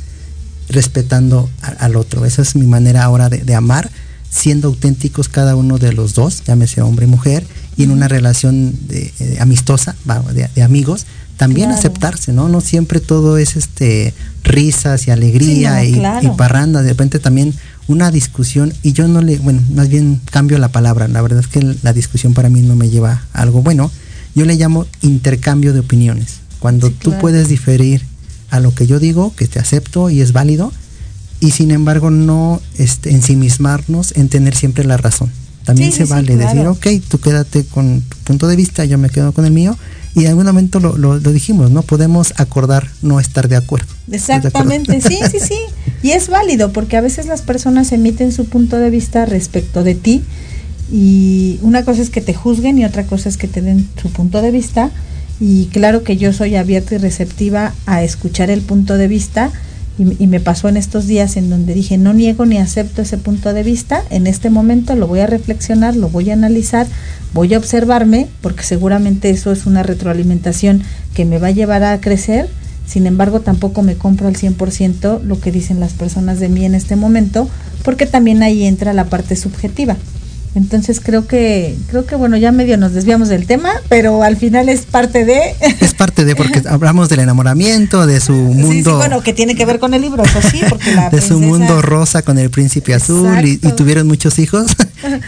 respetando al otro. Esa es mi manera ahora de, amar, siendo auténticos cada uno de los dos, llámese hombre y mujer, y en una relación de, eh, amistosa, de, amigos, también aceptarse, ¿no? No siempre todo es este risas y alegría y, y, parranda, de repente también una discusión, y yo no le, bueno, más bien cambio la palabra, la verdad es que la discusión para mí no me lleva a algo bueno, yo le llamo intercambio de opiniones, cuando tú puedes diferir a lo que yo digo, que te acepto y es válido, y sin embargo no este, ensimismarnos en tener siempre la razón. También se vale decir, ok, tú quédate con tu punto de vista, yo me quedo con el mío, y en algún momento lo, lo, dijimos, ¿no? Podemos acordar no estar de acuerdo. Exactamente, sí, sí, sí. Y es válido porque a veces las personas emiten su punto de vista respecto de ti y una cosa es que te juzguen y otra cosa es que te den su punto de vista y claro que yo soy abierta y receptiva a escuchar el punto de vista y, me pasó en estos días en donde dije no niego ni acepto ese punto de vista, en este momento lo voy a reflexionar, lo voy a analizar, voy a observarme porque seguramente eso es una retroalimentación que me va a llevar a crecer, sin embargo tampoco me compro al 100% lo que dicen las personas de mí en este momento porque también ahí entra la parte subjetiva. Entonces creo que, creo que bueno, ya medio nos desviamos del tema, pero al final es parte de. Es parte de, porque hablamos del enamoramiento, de su mundo. Sí, sí, bueno, que tiene que ver con el libro, eso sí, porque la De su mundo rosa con el príncipe azul y, tuvieron muchos hijos.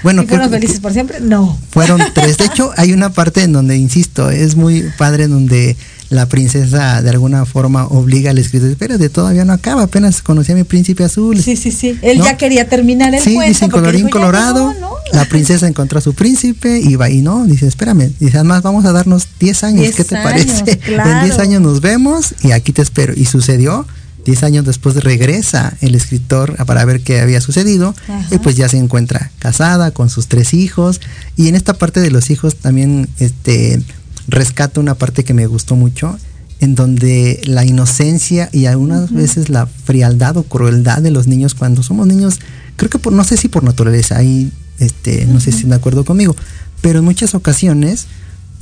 bueno, ¿Y fueron felices por siempre? No. Fueron tres. De hecho, hay una parte en donde, insisto, es muy padre en donde la princesa de alguna forma obliga al escritor, espérate, todavía no acaba, apenas conocí a mi príncipe azul. Sí, sí, sí. Él ya quería terminar el sí, cuento. Colorín colorado, la princesa encontró a su príncipe y va y no, dice, espérame, dice, además vamos a darnos 10 años, ¿qué te parece? En 10 años nos vemos y aquí te espero. Y sucedió. 10 años después regresa el escritor para ver qué había sucedido y pues ya se encuentra casada con sus tres hijos y en esta parte de los hijos también este rescato una parte que me gustó mucho en donde la inocencia y algunas veces la frialdad o crueldad de los niños cuando somos niños, creo que por, no sé si por naturaleza, ahí este, no sé si están de acuerdo conmigo, pero en muchas ocasiones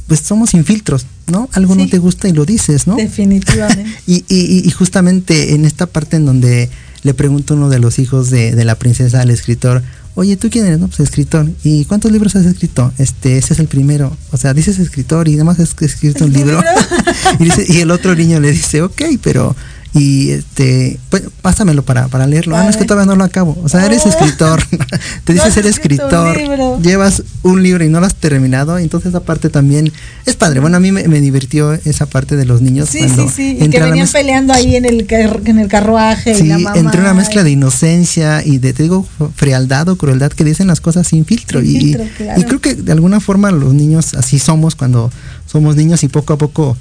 pues somos infiltros, ¿no? Algo no te gusta y lo dices, ¿no? Definitivamente. y, y, y, justamente en esta parte en donde le pregunto uno de los hijos de, de la princesa al escritor, oye, ¿tú quién eres? No, pues escritor. ¿Y cuántos libros has escrito? Este, ese es el primero. O sea, dices escritor y además has escrito un libro. y, y, el otro niño le dice, ok, pero y este pues pásamelo para, para leerlo. Ah, no es que todavía no lo acabo. O sea, eres oh. escritor. Te dices ser escritor. Llevas un libro y no lo has terminado. Entonces esa parte también es padre. Bueno, a mí me, divirtió esa parte de los niños. Sí, sí, sí. Y que venían peleando ahí en el, en el carruaje. Sí, entre una mezcla de inocencia y de, te digo, frialdad o crueldad que dicen las cosas sin filtro. y, y creo que de alguna forma los niños así somos cuando somos niños y poco a poco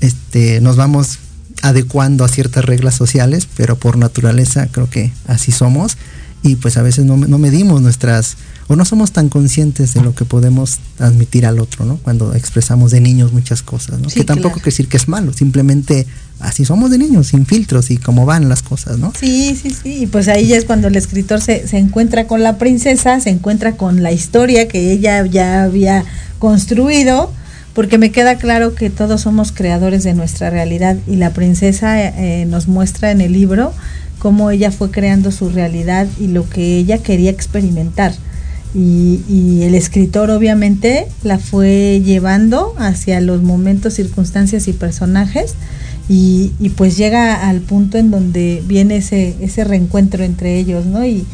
este, nos vamos adecuando a ciertas reglas sociales, pero por naturaleza creo que así somos y pues a veces no, no, medimos nuestras o no somos tan conscientes de lo que podemos transmitir al otro, ¿no? Cuando expresamos de niños muchas cosas, ¿no? que tampoco quiere decir que es malo, simplemente así somos de niños, sin filtros y cómo van las cosas, ¿no? Sí, sí, sí, y pues ahí ya es cuando el escritor se, se encuentra con la princesa, se encuentra con la historia que ella ya había construido, porque me queda claro que todos somos creadores de nuestra realidad y la princesa eh, nos muestra en el libro cómo ella fue creando su realidad y lo que ella quería experimentar. Y, el escritor obviamente la fue llevando hacia los momentos, circunstancias y personajes y, pues llega al punto en donde viene ese, ese reencuentro entre ellos, ¿no? Y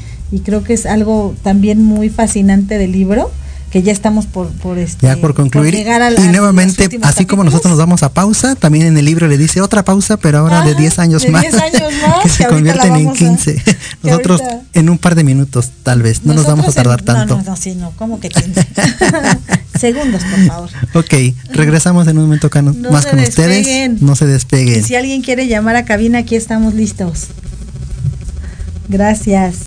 creo que es algo también muy fascinante del libro que ya estamos por, por, este, ya por concluir. y nuevamente, así como nosotros nos vamos a pausa, también en el libro le dice otra pausa, pero ahora de 10 años, más, que se convierten en 15. nosotros en un par de minutos, tal vez, no nos vamos a tardar tanto. No, no, sí, no, ¿cómo que 15? Segundos, por favor. Ok, regresamos en un momento más con ustedes. No se despeguen. Y si alguien quiere llamar a cabina, aquí estamos listos. Gracias.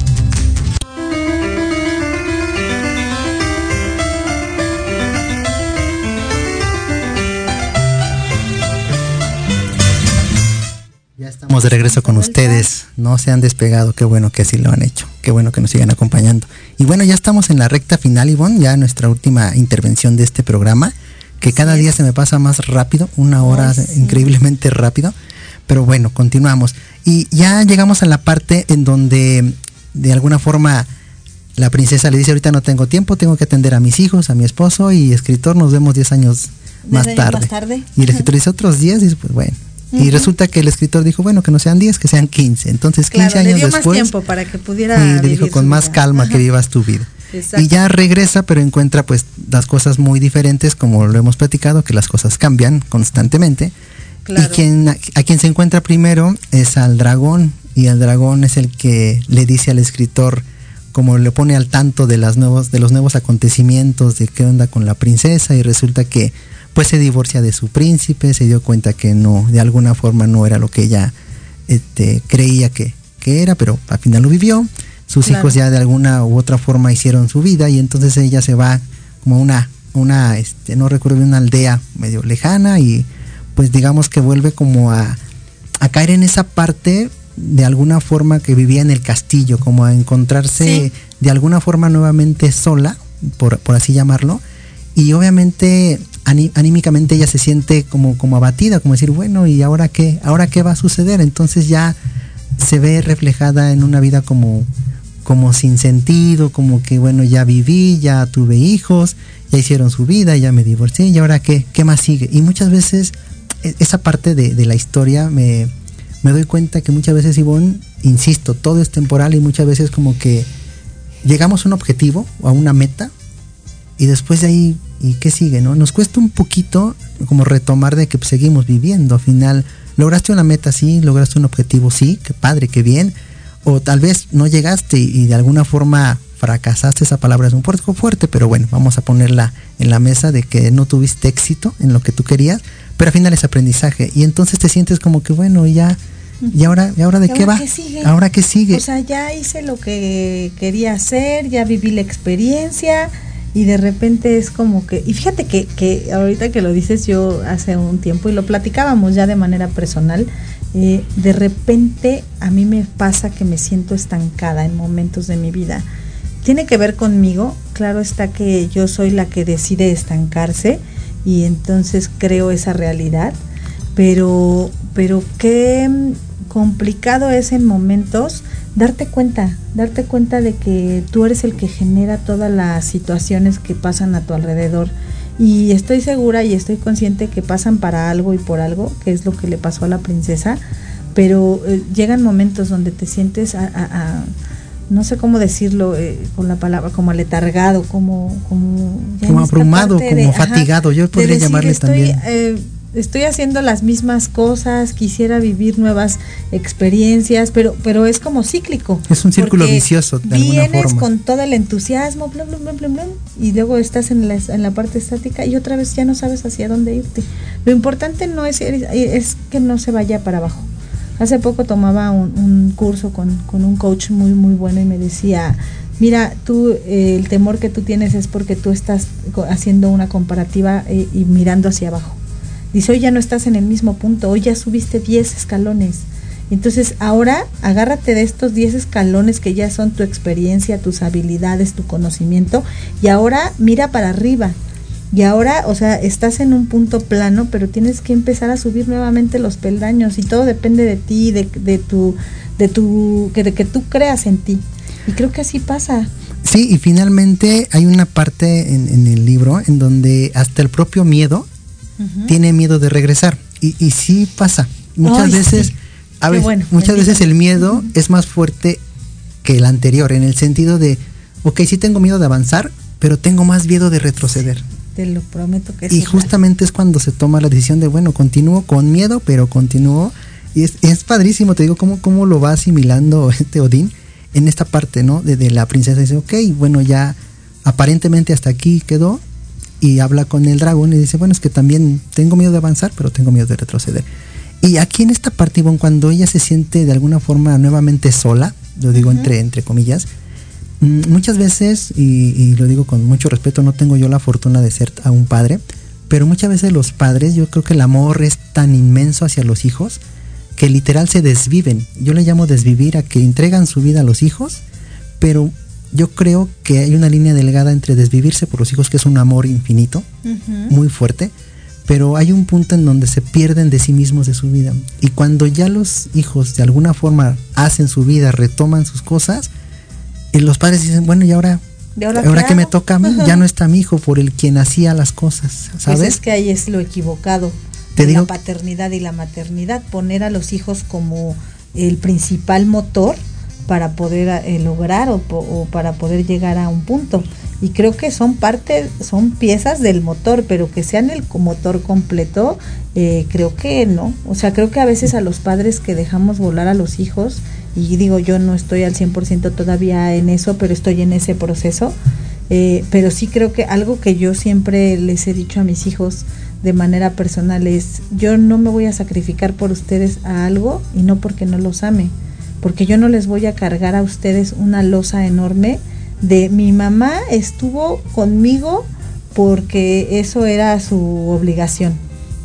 Estamos de regreso con ustedes. No se han despegado. Qué bueno que así lo han hecho. Qué bueno que nos sigan acompañando. Y bueno, ya estamos en la recta final, Ivonne. Ya nuestra última intervención de este programa. Que cada día se me pasa más rápido. Una hora increíblemente rápido. Pero bueno, continuamos. Y ya llegamos a la parte en donde de alguna forma la princesa le dice ahorita no tengo tiempo, tengo que atender a mis hijos, a mi esposo y escritor, nos vemos 10 años más años tarde. más tarde. Y el escritor dice otros 10 y pues bueno. Y resulta que el escritor dijo, bueno, que no sean 10, que sean 15. Entonces 15 Claro, le años dio más después tiempo para que pudiera y le dijo con más vida". calma Ajá. que vivas tu vida. Exacto. Y ya regresa, pero encuentra pues las cosas muy diferentes, como lo hemos platicado, que las cosas cambian constantemente. Claro. Y quien, a, a quien se encuentra primero es al dragón, y el dragón es el que le dice al escritor, como le pone al tanto de, las nuevos, de los nuevos acontecimientos, de qué onda con la princesa, y resulta que pues se divorcia de su príncipe, se dio cuenta que no, de alguna forma no era lo que ella este, creía que, que era, pero al final lo vivió. Sus Claro. hijos ya de alguna u otra forma hicieron su vida y entonces ella se va como a una, una este, no recuerdo bien, una aldea medio lejana y pues digamos que vuelve como a, a caer en esa parte de alguna forma que vivía en el castillo, como a encontrarse Sí. de alguna forma nuevamente sola, por, por así llamarlo, y obviamente anímicamente ella se siente como, como abatida, como decir, bueno, ¿y ahora qué? ¿Ahora qué va a suceder? Entonces ya se ve reflejada en una vida como, como sin sentido, como que bueno, ya viví, ya tuve hijos, ya hicieron su vida, ya me divorcié, y ahora qué, qué más sigue. Y muchas veces e- esa parte de, de la historia me, me doy cuenta que muchas veces, Ivonne, insisto, todo es temporal y muchas veces como que llegamos a un objetivo o a una meta y después de ahí, ¿y qué sigue? no Nos cuesta un poquito como retomar de que pues, seguimos viviendo. Al final, lograste una meta, sí, lograste un objetivo, sí, qué padre, qué bien. O tal vez no llegaste y, de alguna forma fracasaste, esa palabra es un poco fuerte, pero bueno, vamos a ponerla en la mesa de que no tuviste éxito en lo que tú querías, pero al final es aprendizaje. Y entonces te sientes como que, bueno, ya, ¿y ahora, ¿y ahora de ¿Y qué ahora va? sigue? ¿Ahora qué sigue? O sea, ya hice lo que quería hacer, ya viví la experiencia y de repente es como que, y fíjate que, que ahorita que lo dices yo hace un tiempo y lo platicábamos ya de manera personal, eh, de repente a mí me pasa que me siento estancada en momentos de mi vida. Tiene que ver conmigo, claro está que yo soy la que decide estancarse y entonces creo esa realidad, pero, pero qué complicado es en momentos darte cuenta, darte cuenta de que tú eres el que genera todas las situaciones que pasan a tu alrededor. Y estoy segura y estoy consciente que pasan para algo y por algo, que es lo que le pasó a la princesa, pero eh, llegan momentos donde te sientes a, a- a- no sé cómo decirlo eh, con la palabra, como aletargado, como como, Como abrumado, como fatigado, yo de podría llamarle estoy, también. eh, estoy haciendo las mismas cosas, quisiera vivir nuevas experiencias, pero pero es como cíclico. Es un círculo vicioso, de alguna vienes forma. con todo el entusiasmo, blum, blum, blum, blum, blum, y luego estás en la, en la parte estática y otra vez ya no sabes hacia dónde irte. Lo importante no es, es que no se vaya para abajo. Hace poco tomaba un, un curso con, con un coach muy, muy bueno y me decía, mira, tú eh, el temor que tú tienes es porque tú estás haciendo una comparativa eh, y mirando hacia abajo. Dice, hoy ya no estás en el mismo punto, hoy ya subiste 10 escalones. Entonces ahora agárrate de estos 10 escalones que ya son tu experiencia, tus habilidades, tu conocimiento y ahora mira para arriba. Y ahora, o sea, estás en un punto plano, pero tienes que empezar a subir nuevamente los peldaños y todo depende de ti, de, de tu, de tu, que de que tú creas en ti. Y creo que así pasa. Sí, y finalmente hay una parte en, en el libro en donde hasta el propio miedo Tiene miedo de regresar. Y, y sí pasa. Muchas Ay, veces, sí. a veces, bueno, muchas veces el miedo es más fuerte que el anterior, en el sentido de, ok, sí tengo miedo de avanzar, pero tengo más miedo de retroceder. Te lo prometo que Y justamente es cuando se toma la decisión de, bueno, continúo con miedo, pero continúo. Y es, es padrísimo, te digo, cómo, cómo lo va asimilando este Odín en esta parte, ¿no? De, de la princesa. Dice, ok, bueno, ya aparentemente hasta aquí quedó. Y habla con el dragón y dice, bueno, es que también tengo miedo de avanzar, pero tengo miedo de retroceder. Y aquí en esta parte, Ivonne, cuando ella se siente de alguna forma nuevamente sola, lo digo entre, entre comillas, mm, muchas veces, y, y, lo digo con mucho respeto, no tengo yo la fortuna de ser a un padre, pero muchas veces los padres, yo creo que el amor es tan inmenso hacia los hijos que literal se desviven. Yo le llamo desvivir a que entregan su vida a los hijos, pero yo creo que hay una línea delgada entre desvivirse por los hijos, que es un amor infinito, uh -huh. muy fuerte, pero hay un punto en donde se pierden de sí mismos de su vida. Y cuando ya los hijos de alguna forma hacen su vida, retoman sus cosas, y los padres dicen, bueno, ¿y ahora? ahora, ahora que me toca a mí, ya no está mi hijo por el quien hacía las cosas, ¿sabes? Pues es que ahí es lo equivocado. Te digo, la paternidad y la maternidad, poner a los hijos como el principal motor para poder eh, lograr o, o, para poder llegar a un punto. Y creo que son parte, son piezas del motor, pero que sean el motor completo, eh, creo que no. O sea, creo que a veces a los padres que dejamos volar a los hijos, y digo, yo no estoy al 100% todavía en eso, pero estoy en ese proceso. Eh, pero sí creo que algo que yo siempre les he dicho a mis hijos de manera personal es, yo no me voy a sacrificar por ustedes a algo y no porque no los ame porque yo no les voy a cargar a ustedes una losa enorme de mi mamá estuvo conmigo porque eso era su obligación.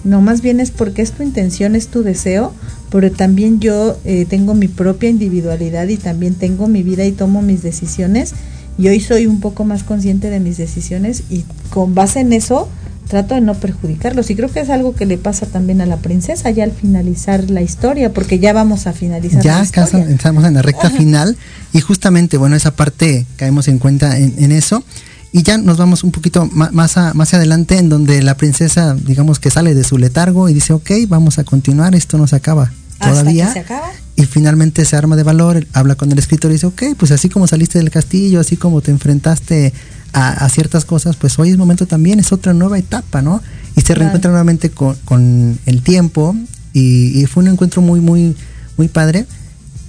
No, más bien es porque es tu intención, es tu deseo, pero también yo eh, tengo mi propia individualidad y también tengo mi vida y tomo mis decisiones. Y hoy soy un poco más consciente de mis decisiones y con base en eso trato de no perjudicarlos. Y creo que es algo que le pasa también a la princesa ya al finalizar la historia, porque ya vamos a finalizar. Ya la estamos en la recta Ajá. final y justamente, bueno, esa parte caemos en cuenta en, en eso. Y ya nos vamos un poquito más, más, a, más adelante en donde la princesa, digamos que sale de su letargo y dice, ok, vamos a continuar, esto no se acaba todavía. Se acaba? Y finalmente se arma de valor, habla con el escritor y dice, ok, pues así como saliste del castillo, así como te enfrentaste a, a, ciertas cosas, pues hoy es momento también, es otra nueva etapa, ¿no? Y se claro. reencuentra nuevamente con, con el tiempo y, y, fue un encuentro muy, muy, muy padre.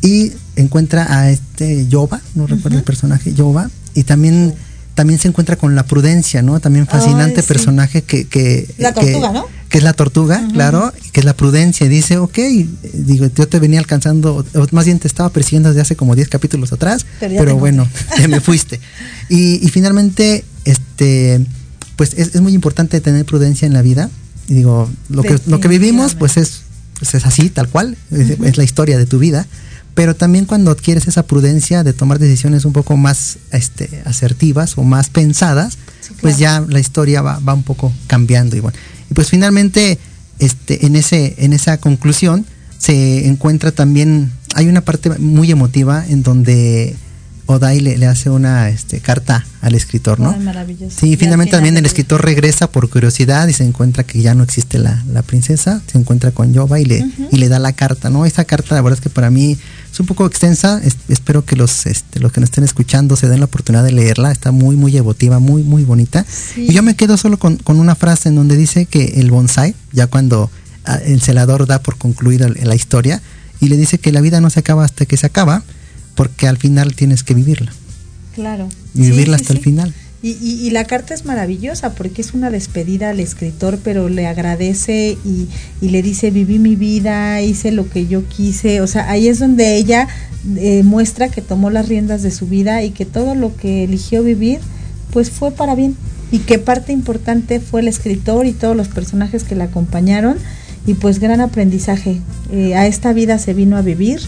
Y encuentra a este Yoba, no recuerdo uh -huh. el personaje, Yoba, y también, también se encuentra con la prudencia, ¿no? También fascinante Ay, sí. personaje que, que... La tortuga, que, ¿no? que es la tortuga, claro, que es la prudencia, dice, ok, digo, yo te venía alcanzando, o más bien te estaba persiguiendo desde hace como 10 capítulos atrás, pero, pero bueno, te me fuiste. Y, y, finalmente, este, pues es, es, muy importante tener prudencia en la vida, y digo, lo que, lo que vivimos, pues es, pues es así, tal cual, es la historia de tu vida, pero también cuando adquieres esa prudencia de tomar decisiones un poco más este, asertivas o más pensadas, sí, claro. pues ya la historia va, va, un poco cambiando y bueno. Y pues finalmente, este, en, ese, en esa conclusión, se encuentra también, hay una parte muy emotiva en donde Odai le, le hace una este, carta al escritor, ¿no? Ay, maravilloso. Sí, y finalmente también el escritor regresa por curiosidad y se encuentra que ya no existe la, la princesa, se encuentra con Yoba y le, uh -huh. y le da la carta, ¿no? Esa carta, la verdad es que para mí es un poco extensa, es, espero que los, este, los que nos estén escuchando se den la oportunidad de leerla, está muy, muy emotiva, muy, muy bonita. Sí. Y yo me quedo solo con, con, una frase en donde dice que el bonsai, ya cuando ah, el celador da por concluida la historia, y le dice que la vida no se acaba hasta que se acaba, porque al final tienes que vivirla. Claro. Y vivirla sí, hasta sí, el final. Y, la carta es maravillosa porque es una despedida al escritor, pero le agradece y, y, le dice, viví mi vida, hice lo que yo quise. O sea, ahí es donde ella eh, muestra que tomó las riendas de su vida y que todo lo que eligió vivir, pues fue para bien. Y que parte importante fue el escritor y todos los personajes que la acompañaron. Y pues gran aprendizaje. Eh, a esta vida se vino a vivir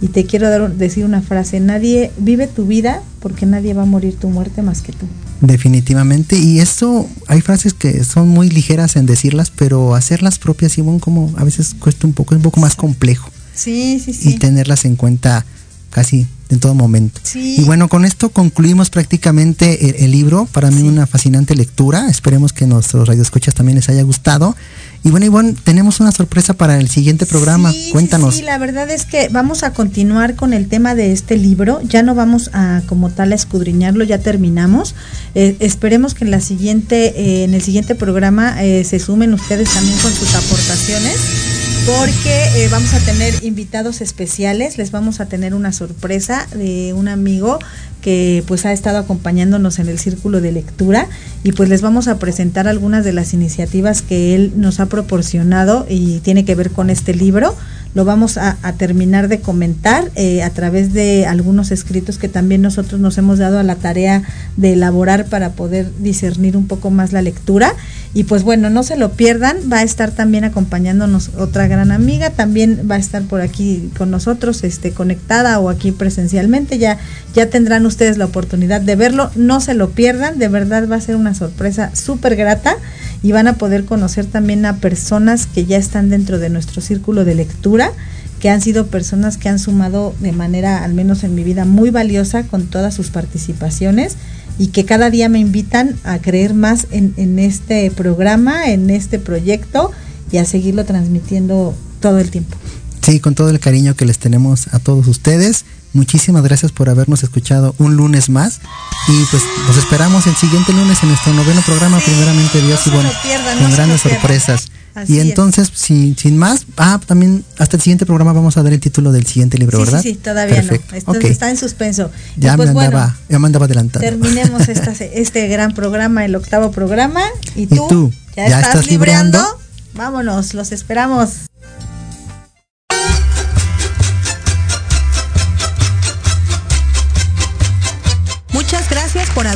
y te quiero dar, decir una frase, nadie vive tu vida porque nadie va a morir tu muerte más que tú. Definitivamente, y esto hay frases que son muy ligeras en decirlas, pero hacerlas propias, Ivonne, como a veces cuesta un poco, es un poco más complejo. Sí, sí, sí. Y tenerlas en cuenta casi en todo momento. Sí. Y bueno, con esto concluimos prácticamente el, el libro. Para mí sí. una fascinante lectura. Esperemos que nuestros radioescuchas también les haya gustado. Y bueno, Ivonne, tenemos una sorpresa para el siguiente programa. Cuéntanos. Sí, la verdad es que vamos a continuar con el tema de este libro. Ya no vamos a como tal a escudriñarlo, ya terminamos. Eh, esperemos que en la siguiente, eh, en el siguiente programa eh, se sumen ustedes también con sus aportaciones porque vamos a tener invitados especiales, les vamos a tener una sorpresa de un amigo que pues ha estado acompañándonos en el círculo de lectura y pues les vamos a presentar algunas de las iniciativas que él nos ha proporcionado y tiene que ver con este libro. Lo vamos a, terminar de comentar eh, a través de algunos escritos que también nosotros nos hemos dado a la tarea de elaborar para poder discernir un poco más la lectura. Y pues bueno, no se lo pierdan, va a estar también acompañándonos otra gran amiga, también va a estar por aquí con nosotros, este, conectada o aquí presencialmente, ya, ya tendrán ustedes la oportunidad de verlo, no se lo pierdan, de verdad va a ser una sorpresa súper grata y van a poder conocer también a personas que ya están dentro de nuestro círculo de lectura que han sido personas que han sumado de manera, al menos en mi vida, muy valiosa con todas sus participaciones y que cada día me invitan a creer más en, este programa, en este proyecto y a seguirlo transmitiendo todo el tiempo. Sí, con todo el cariño que les tenemos a todos ustedes. Muchísimas gracias por habernos escuchado un lunes más. Y pues los esperamos el siguiente lunes en nuestro noveno programa, primeramente Dios y bueno, con grandes sorpresas. y entonces, sin, sin más, ah, también hasta el siguiente programa vamos a dar el título del siguiente libro, ¿verdad? Sí, sí, todavía no. Esto está en suspenso. Ya, pues, me andaba, ya me andaba adelantando. Terminemos este gran programa, el octavo programa. Y tú, ¿ya, estás, libreando? Vámonos, los esperamos.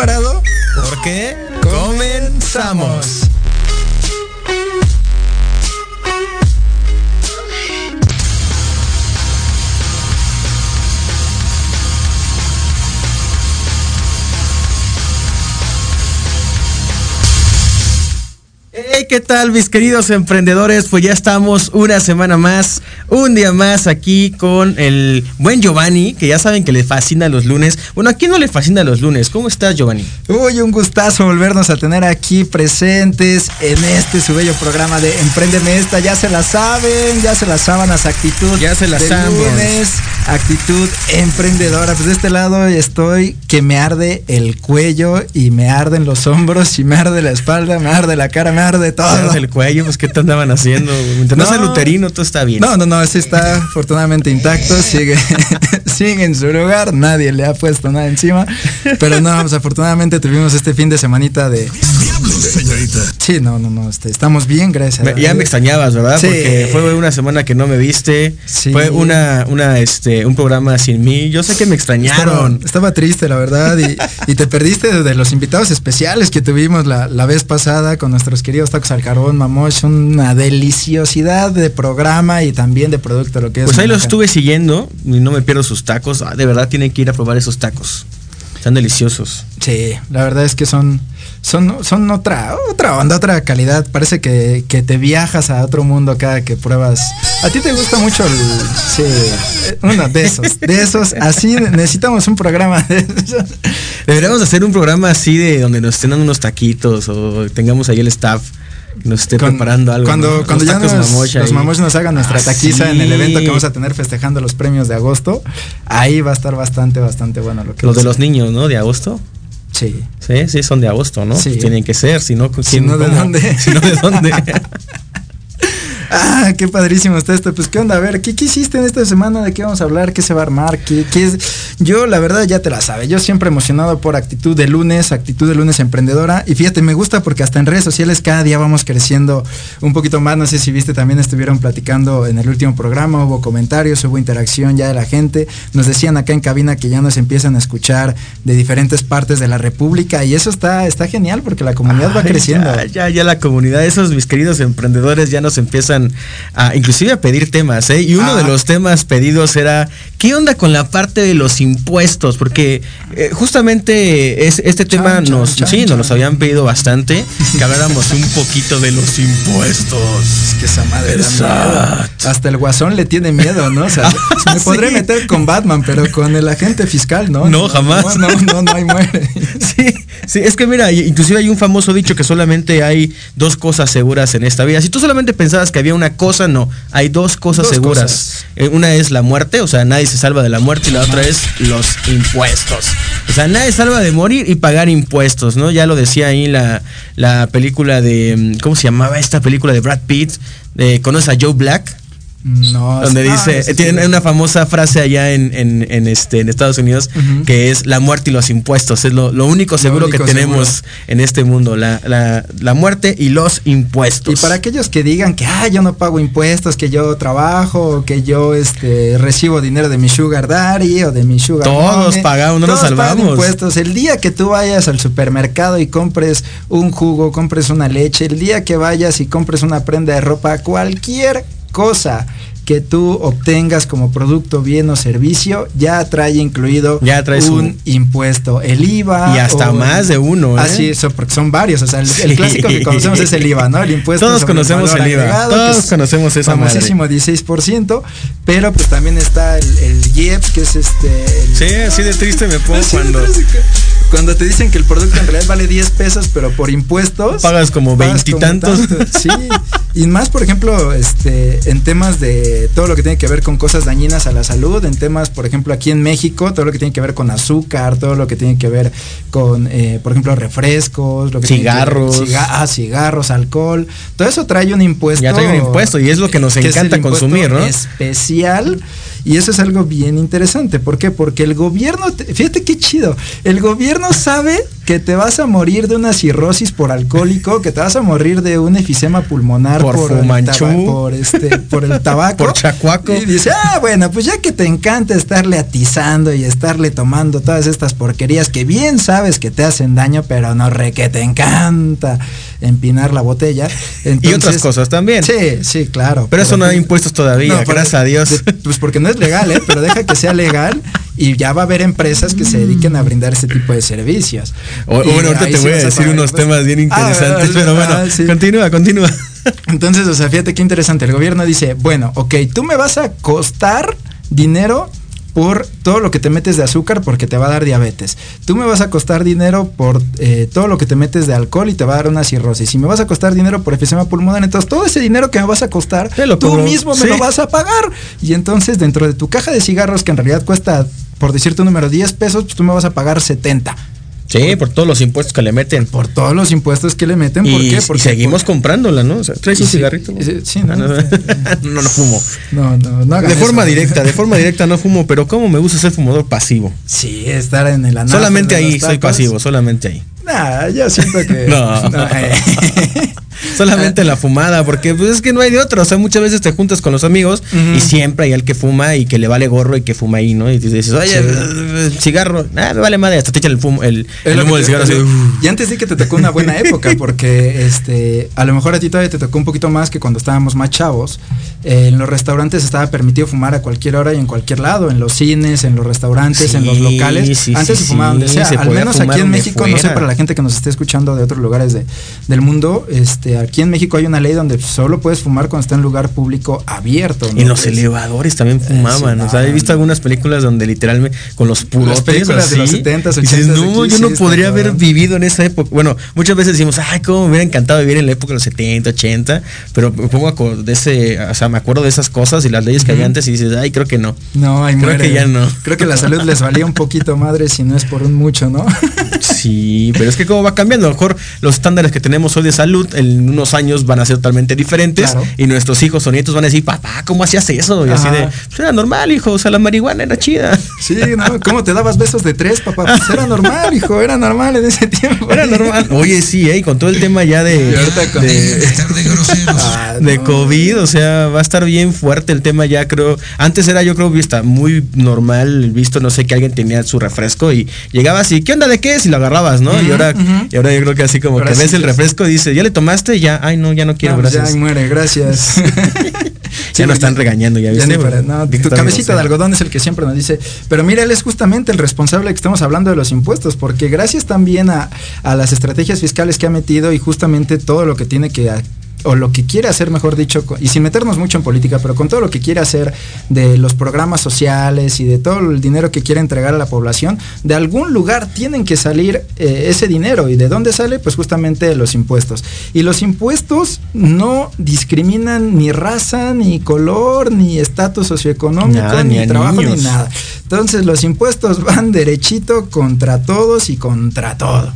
¿Sigues ahí parado? Porque comenzamos. ¿qué tal mis queridos emprendedores? Pues ya estamos una semana más, un día más aquí con el buen Giovanni, que ya saben que le fascina los lunes. Bueno, ¿a quién no le fascina los lunes? ¿Cómo estás, Giovanni? Uy, un gustazo volvernos a tener aquí presentes en este su bello programa de Emprendeme esta. Ya se la saben, ya se las sábanas, actitud. Ya se las saben. Lunes, actitud emprendedora. Pues de este lado estoy que me arde el cuello y me arden los hombros y me arde la espalda, me arde la cara, me arde todo. el cuello, pues ¿qué te andaban haciendo? Mientras no, el uterino, todo está bien. No, no, no, ese está afortunadamente intacto, sigue, sigue en su lugar, nadie le ha puesto nada encima. Pero no, pues afortunadamente tuvimos este fin de semanita de. señorita. Sí, no, no, no, este, estamos bien, gracias. ya me extrañabas, ¿verdad? Sí. Porque fue una semana que no me viste. Sí. Fue una, una, este, un programa sin mí. Yo sé que me extrañaron. Estaba, triste, la verdad, y, y, te perdiste de los invitados especiales que tuvimos la, la vez pasada con nuestros queridos tacos al carbón, Mamosh, una deliciosidad de programa y también de producto lo que es. Pues ahí lo estuve siguiendo y no me pierdo sus tacos. Ah, de verdad tienen que ir a probar esos tacos. Están deliciosos. Sí, la verdad es que son, son, son otra, otra onda, otra calidad. Parece que, te viajas a otro mundo cada que pruebas. A ti te gusta mucho el. Sí, uno de esos, de esos. Así necesitamos un programa de esos. Deberíamos hacer un programa así de donde nos estén dando unos taquitos o tengamos ahí el staff nos esté preparando algo. Cuando, cuando ya nos, los nos hagan nuestra ah, taquiza en el evento que vamos a tener festejando los premios de agosto, ahí va a estar bastante, bastante bueno lo que Los de los niños, ¿no? De agosto. Sí. Sí, sí, son de agosto, ¿no? Sí. Tienen que ser, si no, si no, ¿de dónde? Si no, ¿de dónde? Ah, qué padrísimo está esto. Pues qué onda, a ver, ¿qué, hiciste en esta semana? ¿De qué vamos a hablar? ¿Qué se va a armar? ¿Qué, es? Yo, la verdad, ya te la sabe. Yo siempre emocionado por actitud de lunes, actitud de lunes emprendedora. Y fíjate, me gusta porque hasta en redes sociales cada día vamos creciendo un poquito más. No sé si viste, también estuvieron platicando en el último programa, hubo comentarios, hubo interacción ya de la gente. Nos decían acá en cabina que ya nos empiezan a escuchar de diferentes partes de la República. Y eso está, está genial porque la comunidad va creciendo. Ya, ya, ya la comunidad, esos mis queridos emprendedores ya nos empiezan a, inclusive a pedir temas, ¿eh? Y uno de ah. los temas pedidos era, ¿qué onda con la parte de los impuestos? Porque eh, justamente es, este tema nos, sí, nos los habían pedido bastante, que habláramos un poquito de los impuestos. Es que esa madre Hasta el guasón le tiene miedo, ¿no? O sea, me podré meter con Batman, pero con el agente fiscal, ¿no? No, jamás. No, no, no, no, hay muere. Sí, sí, es que mira, inclusive hay un famoso dicho que solamente hay dos cosas seguras en esta vida. Si tú solamente pensabas que había una cosa, no. Hay dos cosas seguras. Eh, una es la muerte, o sea, nadie se salva de la muerte, y la otra es los impuestos. O sea, nadie salva de morir y pagar impuestos, ¿no? Ya lo decía ahí la, la película de. Mm, ¿Cómo se llamaba esta película de Brad Pitt? De, ¿Conoces a Joe Black? No, donde dice, tiene una famosa frase allá en, en, este, en Estados Unidos que es la muerte y los impuestos. Es lo, único seguro que tenemos en este mundo, la, la, muerte y los impuestos. Y para aquellos que digan que ah, yo no pago impuestos, que yo trabajo, que yo este, recibo dinero de mi sugar daddy o de mi sugar Todos pagamos, no nos salvamos. impuestos. El día que tú vayas al supermercado y compres un jugo, compres una leche, el día que vayas y compres una prenda de ropa, cualquier cosa que tú obtengas como producto, bien o servicio, ya trae incluido ya un impuesto, el IVA. Y hasta más de uno. ¿eh? Así, eso, porque son varios. O sea, el, clásico que conocemos es el IVA, ¿no? El impuesto. Todos conocemos el, IVA. Todos conocemos esa famosísimo 16%, pero pues también está el, el IEPS, que es este. sí, así de triste me pongo cuando. Cuando te dicen que el producto en realidad vale 10 pesos, pero por impuestos. Pagas como veintitantos. Sí. Y más, por ejemplo, este, en temas de todo lo que tiene que ver con cosas dañinas a la salud, en temas, por ejemplo, aquí en México, todo lo que tiene que ver con azúcar, todo lo que tiene que ver con, eh, por ejemplo, refrescos, lo que cigarros, ah, cigarros, alcohol, todo eso trae un impuesto. Ya trae un impuesto y es lo que nos encanta consumir, ¿no? Especial. Y eso es algo bien interesante. ¿Por qué? Porque el gobierno, fíjate qué chido, el gobierno sabe que te vas a morir de una cirrosis por alcohólico, que te vas a morir de un efisema pulmonar por, por, el, por, este, por el tabaco. por chacuaco. Y dice, ah, bueno, pues ya que te encanta estarle atizando y estarle tomando todas estas porquerías que bien sabes que te hacen daño, pero no re que te encanta empinar la botella. y otras cosas también. Sí, sí, claro. Pero, eso no hay impuestos todavía, gracias a Dios. pues porque no es legal, ¿eh? pero deja que sea legal y ya va a haber empresas que se dediquen a brindar ese tipo de servicios. bueno, ahorita te voy a decir unos pues, temas bien ah, interesantes, pero bueno, ah, continúa, continúa. Entonces, o sea, fíjate qué interesante. El gobierno dice, bueno, ok, tú me vas a costar dinero por todo lo que te metes de azúcar porque te va a dar diabetes. Tú me vas a costar dinero por eh, todo lo que te metes de alcohol y te va a dar una cirrosis. Y me vas a costar dinero por efisema pulmonar. Entonces todo ese dinero que me vas a costar, tú mismo me lo vas a pagar. Y entonces dentro de tu caja de cigarros que en realidad cuesta, por decirte un número, 10 pesos, pues tú me vas a pagar 70. Sí, por todos los impuestos que le meten. Por todos los impuestos que le meten. ¿Por qué? Porque seguimos comprándola, ¿no? O sea, traes un cigarrito. Sí, no, no, no, fumo. No, no, no. De forma directa, de forma directa no fumo, pero ¿cómo me gusta ser fumador pasivo? Sí, estar en el Solamente ahí soy pasivo, solamente ahí. Nah, yo siento que. no. Eh. Solamente la fumada, porque pues es que no hay de otro. O sea, muchas veces te juntas con los amigos y siempre hay el que fuma y que le vale gorro y que fuma ahí, ¿no? Y dices, oye, cigarro, nada, me vale madre, hasta te echan el, fumo, el, humo del cigarro así. Y antes sí que te tocó una buena época, porque este, a lo mejor a ti todavía te tocó un poquito más que cuando estábamos más chavos. en los restaurantes estaba permitido fumar a cualquier hora y en cualquier lado, en los cines, en los restaurantes, en los locales. Antes se fumaba donde sea. Al menos aquí en México, no sé para la gente que nos esté escuchando de otros lugares de, del mundo, este, aquí en México hay una ley donde solo puedes fumar cuando está en lugar público abierto. En los elevadores también fumaban. o sea, he visto algunas películas donde literalmente con los purotes. películas de los 70 80 no, yo no podría haber vivido en esa época. Bueno, muchas veces decimos, ay, cómo me hubiera encantado vivir en la época de los 70, 80, pero me pongo de ese, o sea, me acuerdo de esas cosas y las leyes que había antes y dices, ay, creo que no. No, ay, creo que ya no. Creo que la salud les valía un poquito madre si no es por un mucho, ¿no? sí, pero es que cómo va cambiando. A lo mejor los estándares que tenemos hoy de salud en unos años van a ser totalmente diferentes y nuestros hijos o nietos van a decir, papá, ¿cómo hacías eso? Y así de, pues era normal, hijo, o sea, la marihuana era chida. Sí, no, ¿cómo te dabas besos de tres, papá? Pues era normal, hijo, era normal en ese tiempo. Era normal. Oye, sí, ¿eh? con todo el tema ya de, de, ah, de, COVID, o sea, va a estar bien fuerte el tema ya, creo. Antes era, yo creo, vista muy normal, visto, no sé, que alguien tenía su refresco y llegaba así, ¿qué onda de qué es? Y lo agarrabas, ¿no? y ahora, y ahora yo creo que así como que ves el refresco y dice, ¿ya le tomaste? Ya, ay no, ya no quiero, pues gracias. Ya muere, gracias. ya nos están regañando, ya viste. tu cabecita de algodón es el que siempre nos dice, pero mira, él es justamente el responsable que estamos hablando de los impuestos, porque gracias también a, a las estrategias fiscales que ha metido y justamente todo lo que tiene que o lo que quiere hacer, mejor dicho, y sin meternos mucho en política, pero con todo lo que quiere hacer de los programas sociales y de todo el dinero que quiere entregar a la población, de algún lugar tienen que salir eh, ese dinero. ¿Y de dónde sale? Pues justamente de los impuestos. Y los impuestos no discriminan ni raza, ni color, ni estatus socioeconómico, ni, trabajo, ni nada. Entonces los impuestos van derechito contra todos y contra todo.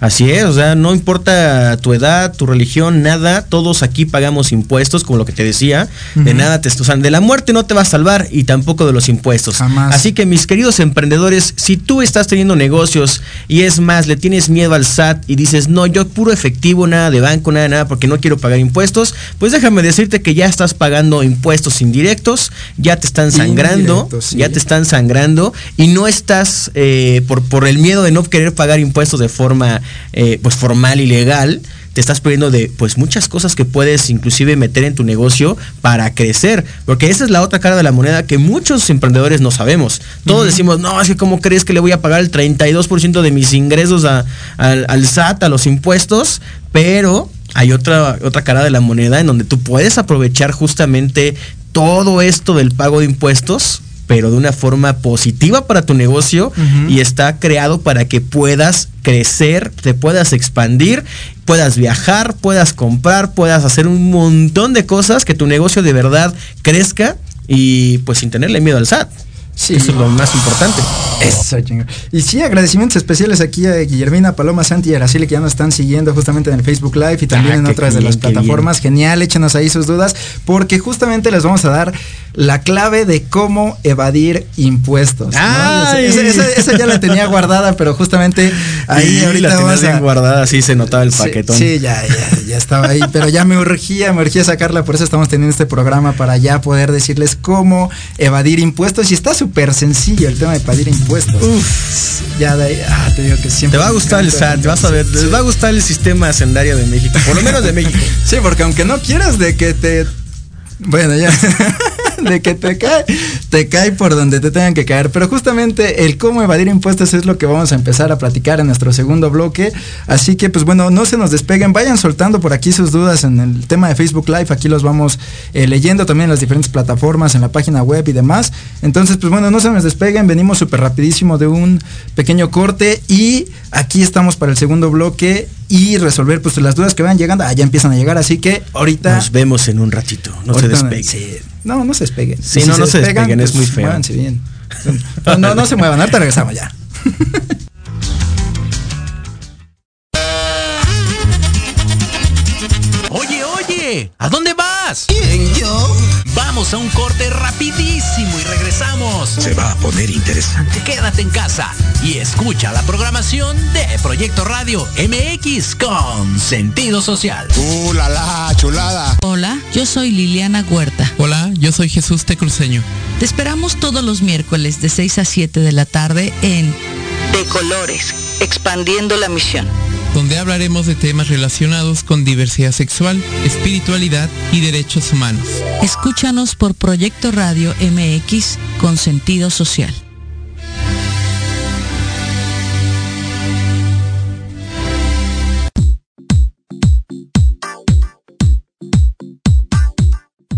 Así es, o sea, no importa tu edad, tu religión, nada, todos aquí pagamos impuestos, como lo que te decía, de nada te, o de la muerte no te va a salvar y tampoco de los impuestos. Así que mis queridos emprendedores, si tú estás teniendo negocios y es más, le tienes miedo al SAT y dices, no, yo puro efectivo, nada de banco, nada, nada, porque no quiero pagar impuestos, pues déjame decirte que ya estás pagando impuestos indirectos, ya te están sangrando, ya te están sangrando y no estás eh, por, por el miedo de no querer pagar impuestos de forma eh, pues formal y legal, te estás perdiendo de pues muchas cosas que puedes inclusive meter en tu negocio para crecer. Porque esa es la otra cara de la moneda que muchos emprendedores no sabemos. Todos decimos, no, es que cómo crees que le voy a pagar el 32% de mis ingresos al, al SAT, a los impuestos, pero hay otra, otra cara de la moneda en donde tú puedes aprovechar justamente todo esto del pago de impuestos pero de una forma positiva para tu negocio y está creado para que puedas crecer, te puedas expandir, puedas viajar, puedas comprar, puedas hacer un montón de cosas, que tu negocio de verdad crezca y pues sin tenerle miedo al SAT. Sí. Eso es lo más importante. Eso, chingo. Y sí, agradecimientos especiales aquí a Guillermina, Paloma, Santi y Araceli que ya nos están siguiendo justamente en el Facebook Live y también Ah, en otras de las plataformas. Genial, échenos ahí sus dudas porque justamente les vamos a dar la clave de cómo evadir impuestos. ¿no? Esa, esa- esa ya la tenía guardada, pero justamente ahí Sí, ahorita la tenías bien a... guardada, sí se notaba el Sí, paquetón. Sí, ya, ya, ya estaba ahí, pero ya me urgía, me urgía sacarla, por eso estamos teniendo este programa para ya poder decirles cómo evadir impuestos y está súper sencillo el tema de evadir impuestos. Ya de ahí, ah, te digo que siempre. Te va a gustar el. SAT, te vas a ver, les va a gustar el sistema hacendario de México, por lo menos de México. Sí, porque aunque no quieras de que te. Bueno, ya. de que te cae, te cae por donde te tengan que caer. Pero justamente el cómo evadir impuestos es lo que vamos a empezar a platicar en nuestro segundo bloque. Así que, pues bueno, no se nos despeguen, vayan soltando por aquí sus dudas en el tema de Facebook Live. Aquí los vamos eh, leyendo también en las diferentes plataformas, en la página web y demás. Entonces, pues bueno, no se nos despeguen, venimos súper rapidísimo de un pequeño corte y aquí estamos para el segundo bloque y resolver pues las dudas que van llegando. Ah, ya empiezan a llegar, así que ahorita... Nos vemos en un ratito, no se despeguen. sí. No, no se despeguen. Sí, Y no, no se despeguen, es muy feo. Muévanse bien. No, no, no se muevan, ahorita regresamos ya. Oye, oye, ¿a dónde vas? Vamos a un corte rapidísimo y regresamos. Se va a poner interesante. Quédate en casa y escucha la programación de Proyecto Radio MX con sentido social. ¡Uh, la, la, chulada! Hola, yo soy Liliana Huerta. Hola, yo soy Jesús Tecruceño. Te esperamos todos los miércoles de 6 a 7 de la tarde en De Colores, expandiendo la misión. donde hablaremos de temas relacionados con diversidad sexual, espiritualidad y derechos humanos. Escúchanos por Proyecto Radio MX con sentido social.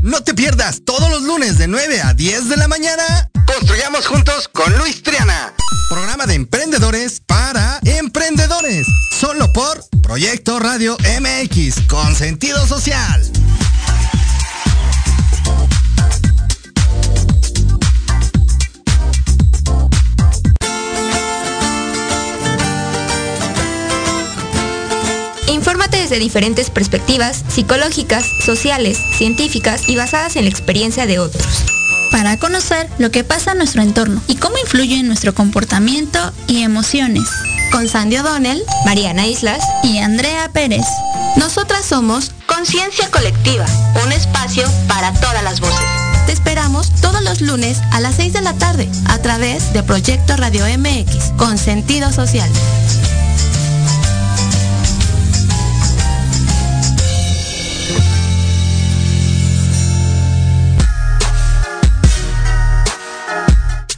No te pierdas todos los lunes de 9 a 10 de la mañana. Construyamos juntos con Luis Triana. Programa de emprendedores Proyecto Radio MX con sentido social. Infórmate desde diferentes perspectivas psicológicas, sociales, científicas y basadas en la experiencia de otros. Para conocer lo que pasa en nuestro entorno y cómo influye en nuestro comportamiento y emociones. Con Sandy O'Donnell, Mariana Islas y Andrea Pérez. Nosotras somos Conciencia Colectiva, un espacio para todas las voces. Te esperamos todos los lunes a las 6 de la tarde a través de Proyecto Radio MX con sentido social.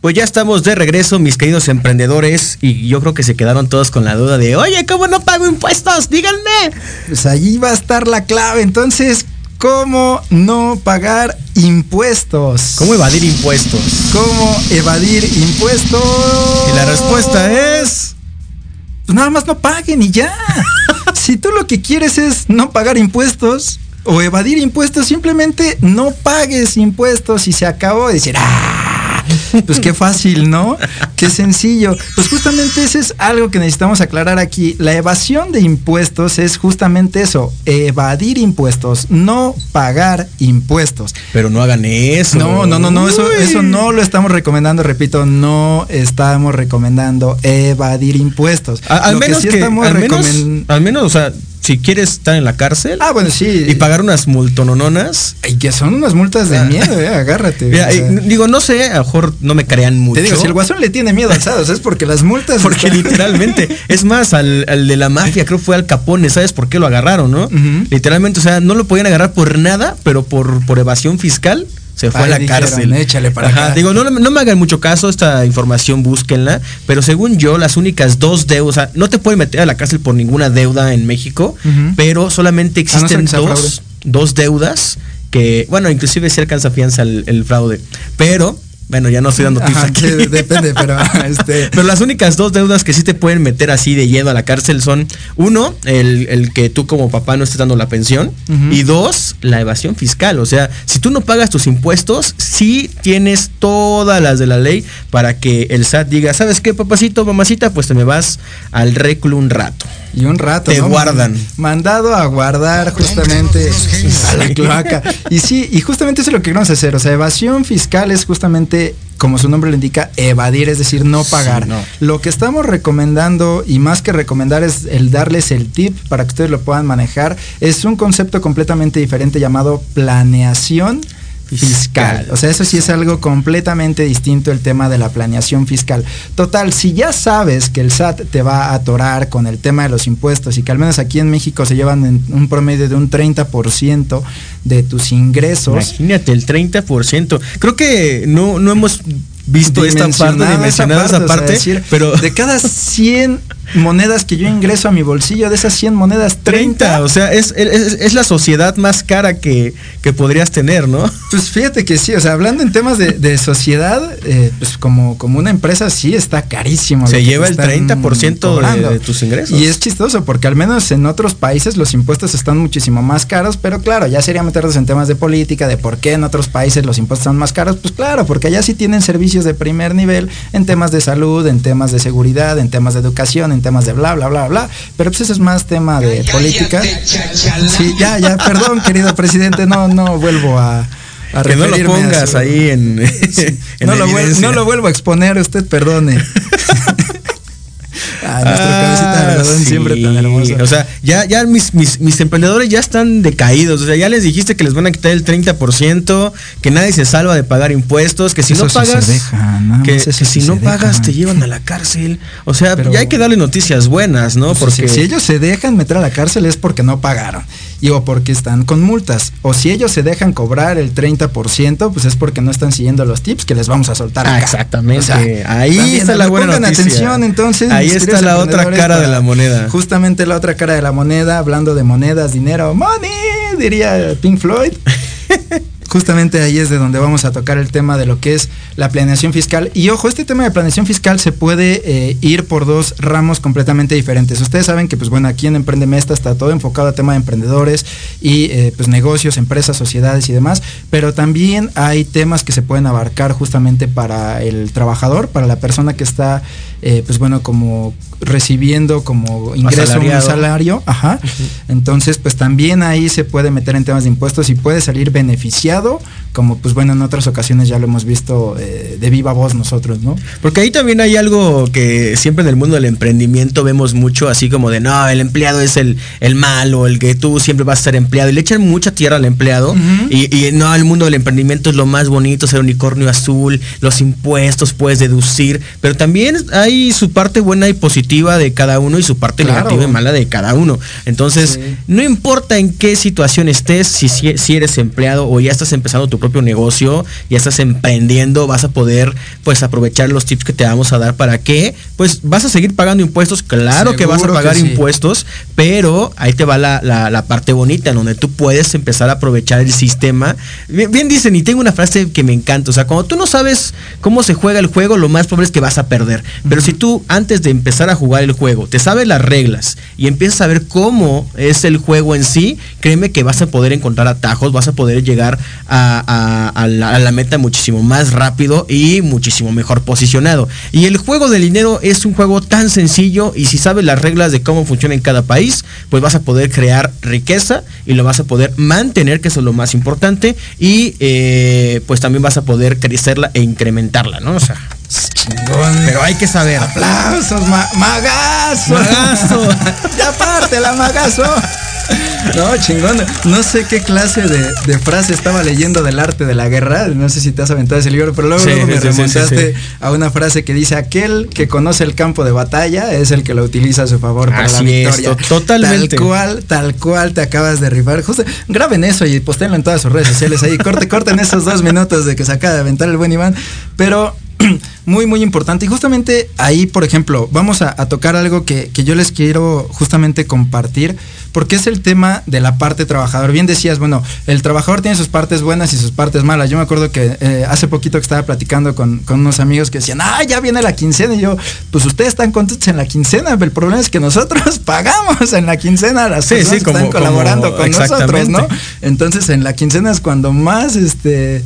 Pues ya estamos de regreso, mis queridos emprendedores, y yo creo que se quedaron todos con la duda de, oye, ¿cómo no pago impuestos? Díganme. Pues allí va a estar la clave. Entonces, ¿cómo no pagar impuestos? ¿Cómo evadir impuestos? ¿Cómo evadir impuestos? Y la respuesta es... Pues nada más no paguen y ya. si tú lo que quieres es no pagar impuestos o evadir impuestos, simplemente no pagues impuestos y se acabó de decir, ¡ah! Pues qué fácil, ¿no? Qué sencillo. Pues justamente eso es algo que necesitamos aclarar aquí. La evasión de impuestos es justamente eso, evadir impuestos, no pagar impuestos. Pero no hagan eso. No, no, no, no, eso, Uy. eso no lo estamos recomendando, repito, no estamos recomendando evadir impuestos. A- al menos sí que, estamos al menos, al menos, o sea, si quieres estar en la cárcel. Ah, bueno, sí. Y pagar unas multonononas. Y que son unas multas de ah. miedo, eh, agárrate. digo, no sé, a lo mejor no me crean mucho. Te digo, si el guasón le tiene miedo alzados, es porque las multas. Porque literalmente, es más, al, de la mafia, creo fue al Capone, ¿sabes por qué lo agarraron, no? Literalmente, o sea, no lo podían agarrar por nada, pero por, por evasión fiscal se fue a la cárcel. Échale para Ajá, digo, no, no, me hagan mucho caso, esta información búsquenla, pero según yo, las únicas dos deudas, o sea, no te pueden meter a la cárcel por ninguna deuda en México, pero solamente existen dos, dos deudas que, bueno, inclusive si alcanza fianza el fraude, pero bueno, ya no estoy dando tips aquí. depende, pero este... Pero las únicas dos deudas que sí te pueden meter así de lleno a la cárcel son, uno, el, que tú como papá no estés dando la pensión, y dos, la evasión fiscal. O sea, si tú no pagas tus impuestos, sí tienes todas las de la ley para que el SAT diga, ¿sabes qué, papacito, mamacita? Pues te me vas al réculo un rato. Y un rato. Te guardan. Mandado a guardar justamente a la cloaca. Y sí, y justamente eso es lo que queremos hacer. O sea, evasión fiscal es justamente, como su nombre lo indica, evadir, es decir, no pagar. Lo que estamos recomendando, y más que recomendar, es el darles el tip para que ustedes lo puedan manejar. Es un concepto completamente diferente llamado planeación fiscal. O sea, eso sí es algo completamente distinto el tema de la planeación fiscal. Total, si ya sabes que el SAT te va a atorar con el tema de los impuestos y que al menos aquí en México se llevan un promedio de un 30% de tus ingresos. Imagínate, el 30%. Creo que no, no hemos visto esta parte, dimensionada esa parte, pero de cada 100 monedas que yo ingreso a mi bolsillo, de esas 100 monedas, 30. o sea, es, es, la sociedad más cara que, que, podrías tener, ¿no? Pues fíjate que sí, o sea, hablando en temas de, sociedad, eh, pues como, como una empresa sí está carísimo. Se lleva el 30% de, tus ingresos. Y es chistoso porque al menos en otros países los impuestos están muchísimo más caros, pero claro, ya sería meternos en temas de política, de por qué en otros países los impuestos están más caros, pues claro, porque allá sí tienen servicios de primer nivel en temas de salud, en temas de seguridad, en temas de educación, en temas de bla, bla, bla, bla. Pero pues eso es más tema de política. Sí, ya, ya, perdón, querido presidente, no, no vuelvo a... a que no lo pongas ahí en, no, lo vuelvo, no lo vuelvo a exponer, usted perdone. Ah, siempre tan hermosa. O sea, ya, ya mis, mis, emprendedores ya están decaídos. O sea, ya les dijiste que les van a quitar el 30%, que nadie se salva de pagar impuestos, que si no pagas, que, si no pagas te llevan a la cárcel. O sea, ya hay que darle noticias buenas, ¿no? Porque si ellos se dejan meter a la cárcel es porque no pagaron y o porque están con multas. O si ellos se dejan cobrar el 30%, pues es porque no están siguiendo los tips que les vamos a soltar. Ah, exactamente. Ahí está la buena noticia. atención entonces. Ahí está la otra cara de la moneda. Justamente la otra cara de la moneda, hablando de monedas, dinero, money, diría Pink Floyd. justamente ahí es de donde vamos a tocar el tema de lo que es la planeación fiscal. Y ojo, este tema de planeación fiscal se puede eh, ir por dos ramos completamente diferentes. Ustedes saben que, pues bueno, aquí en Emprende Mesta está todo enfocado a tema de emprendedores y eh, pues negocios, empresas, sociedades y demás, pero también hay temas que se pueden abarcar justamente para el trabajador, para la persona que está, eh, pues bueno, como recibiendo como ingreso un salario, ajá. Entonces, pues también ahí se puede meter en temas de impuestos y puede salir beneficiado, como pues bueno, en otras ocasiones ya lo hemos visto eh, de viva voz nosotros, ¿no? Porque ahí también hay algo que siempre en el mundo del emprendimiento vemos mucho, así como de, no, el empleado es el, el malo, el que tú siempre vas a ser empleado, y le echan mucha tierra al empleado, y, y, no, el mundo del emprendimiento es lo más bonito, ser unicornio azul, los impuestos puedes deducir, pero también hay su parte buena y positiva de cada uno y su parte negativa y mala de cada uno. Entonces, no importa en qué situación estés, si, si, eres empleado o ya estás empezando tu propio negocio, ya estás emprendiendo, vas a poder pues aprovechar los tips que te vamos a dar para que pues vas a seguir pagando impuestos, claro que vas a pagar impuestos, pero ahí te va la, parte bonita, en donde tú puedes empezar a aprovechar el sistema. Bien, dicen, y tengo una frase que me encanta, o sea, cuando tú no sabes cómo se juega el juego, lo más probable es que vas a perder. Pero si tú antes de empezar a jugar el juego, te sabes las reglas y empiezas a ver cómo es el juego en sí, créeme que vas a poder encontrar atajos, vas a poder llegar a, la, meta muchísimo más rápido y muchísimo mejor posicionado. Y el juego del dinero es un juego tan sencillo y si sabes las reglas de cómo funciona en cada país, pues vas a poder crear riqueza y lo vas a poder mantener, que eso es lo más importante, y eh, pues también vas a poder crecerla e incrementarla, ¿no? O sea, Chingón. Pero hay que saber. Aplausos, magazo. Magazo. ya parte la magazo. No, chingón. No sé qué clase de, frase estaba leyendo del arte de la guerra. No sé si te has aventado ese libro, pero luego, me remontaste a una frase que dice: Aquel que conoce el campo de batalla es el que lo utiliza a su favor para la victoria. totalmente. Tal cual, tal cual te acabas de rifar. Justo, graben eso y postenlo en todas sus redes sociales. Ahí corte, corten esos dos minutos de que se acaba de aventar el buen Iván. Pero muy, muy importante. Y justamente ahí, por ejemplo, vamos a, tocar algo que, yo les quiero justamente compartir, porque es el tema de la parte trabajador. Bien decías, bueno, el trabajador tiene sus partes buenas y sus partes malas. Yo me acuerdo que eh, hace poquito que estaba platicando con, unos amigos que decían, ah, ya viene la quincena. Y yo, pues ustedes están contentos en la quincena, pero el problema es que nosotros pagamos en la quincena las sí, personas que están colaborando con nosotros, ¿no? Entonces en la quincena es cuando más este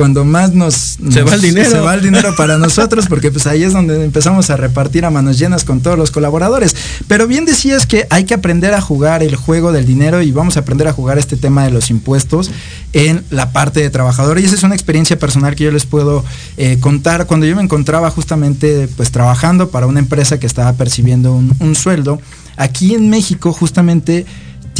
cuando más nos, se va el dinero. se va el dinero para nosotros porque pues ahí es donde empezamos a repartir a manos llenas con todos los colaboradores. Pero bien decías que hay que aprender a jugar el juego del dinero y vamos a aprender a jugar este tema de los impuestos en la parte de trabajador. Y esa es una experiencia personal que yo les puedo eh, contar. Cuando yo me encontraba justamente pues trabajando para una empresa que estaba percibiendo un, un sueldo aquí en México justamente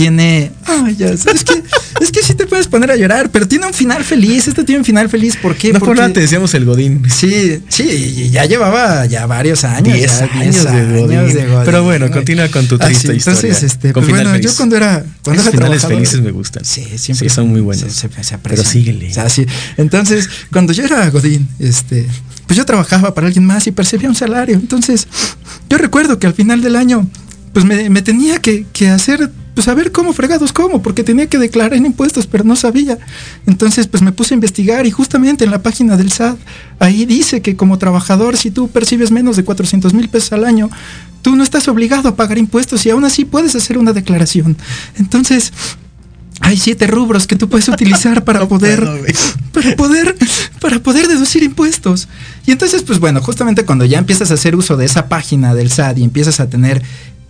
tiene. Ay, ya, es que, es que sí te puedes poner a llorar, pero tiene un final feliz. Este tiene un final feliz. ¿Por qué? No por nada te decíamos el Godín. Sí, sí, ya llevaba ya varios años. Diez años, de, godín. Pero bueno, continúa con tu triste historia. Entonces, este, pues bueno, yo cuando era. Cuando Esos finales felices me gustan. Sí, siempre. son muy buenos. Se, pero síguele. O sea, sí. Entonces, cuando yo era Godín, este, pues yo trabajaba para alguien más y percibía un salario. Entonces, yo recuerdo que al final del año, pues me, me tenía que, que hacer pues a ver cómo fregados cómo, porque tenía que declarar en impuestos, pero no sabía. Entonces, pues me puse a investigar y justamente en la página del SAT, ahí dice que como trabajador, si tú percibes menos de 400 mil pesos al año, tú no estás obligado a pagar impuestos y aún así puedes hacer una declaración. Entonces, hay siete rubros que tú puedes utilizar para poder para poder para poder deducir impuestos. Y entonces pues bueno, justamente cuando ya empiezas a hacer uso de esa página del SAT y empiezas a tener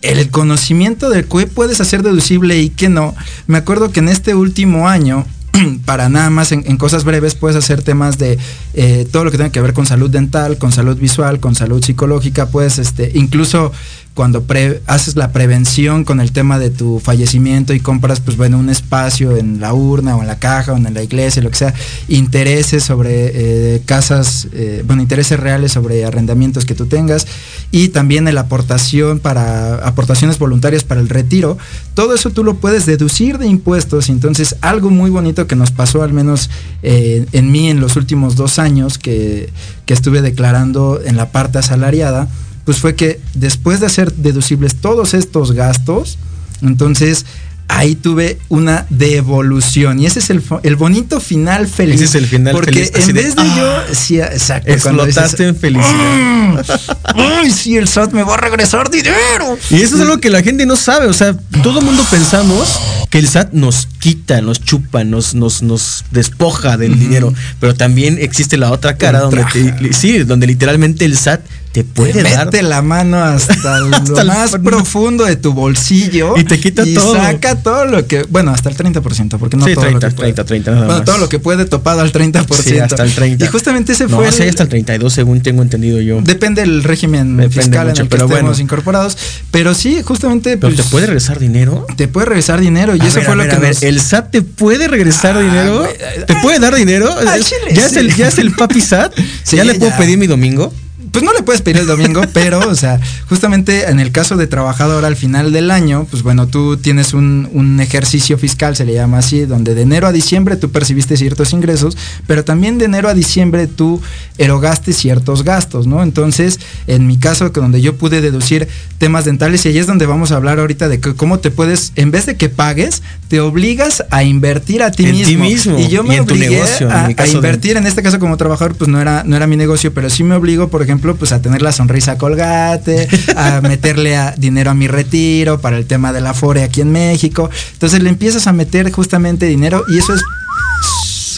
el conocimiento del que puedes hacer deducible y que no. Me acuerdo que en este último año, para nada más en, cosas breves, puedes hacer temas de eh, todo lo que tenga que ver con salud dental, con salud visual, con salud psicológica, puedes este, incluso cuando haces la prevención con el tema de tu fallecimiento y compras, pues bueno, un espacio en la urna o en la caja o en la iglesia, lo que sea, intereses sobre eh, casas, eh, bueno, intereses reales sobre arrendamientos que tú tengas y también la aportación para, aportaciones voluntarias para el retiro, todo eso tú lo puedes deducir de impuestos. Entonces, algo muy bonito que nos pasó al menos eh, en mí en los últimos dos años que, que estuve declarando en la parte asalariada, pues fue que después de hacer deducibles todos estos gastos, entonces ahí tuve una devolución. Y ese es el, bonito final feliz. Ese es el final porque feliz. en vez de, yo, ah, sí, exacto. Explotaste en felicidad. Ay, sí, el SAT me va a regresar dinero. Y eso es algo que la gente no sabe. O sea, todo el mundo pensamos que el SAT nos quita, nos chupa, nos, nos, nos despoja del dinero. Pero también existe la otra cara donde sí, donde literalmente el SAT te puede te dar. Mete la mano hasta, lo más profundo de tu bolsillo y te quita y todo. saca todo lo que, bueno, hasta el 30%, porque no todo 30, lo que 30, 30, Bueno, todo lo que puede topado al 30%. Sí, hasta el 30. Y justamente ese no, fue sí, hasta el 32 según tengo entendido yo. Depende del régimen fiscal en el que pero estemos bueno. incorporados, pero sí, justamente ¿Pero te pues, puede regresar dinero? Te puede regresar dinero y eso fue lo que a ver, el SAT te puede regresar ah, dinero? ¿Te puede dar dinero? ¿Ya, es el, ¿Ya es el papi SAT? ¿Ya le puedo pedir mi domingo? Pues no le puedes pedir el domingo, pero, o sea, justamente en el caso de trabajador al final del año, pues bueno, tú tienes un, un, ejercicio fiscal, se le llama así, donde de enero a diciembre tú percibiste ciertos ingresos, pero también de enero a diciembre tú erogaste ciertos gastos, ¿no? Entonces, en mi caso, que donde yo pude deducir temas dentales, y ahí es donde vamos a hablar ahorita de cómo te puedes, en vez de que pagues, te obligas a invertir a ti, mismo. Y yo me en obligué negocio, a, invertir, en este caso como trabajador, pues no era, no era mi negocio, pero sí me obligo, por ejemplo, pues a tener la sonrisa colgate, a meterle a dinero a mi retiro para el tema de la FORE aquí en México. Entonces le empiezas a meter justamente dinero y eso es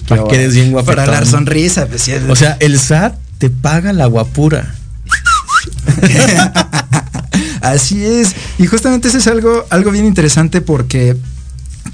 para que eres bien Para la sonrisa. Pues, o sea, el SAT te paga la guapura. Así es. Y justamente eso es algo, algo bien interesante porque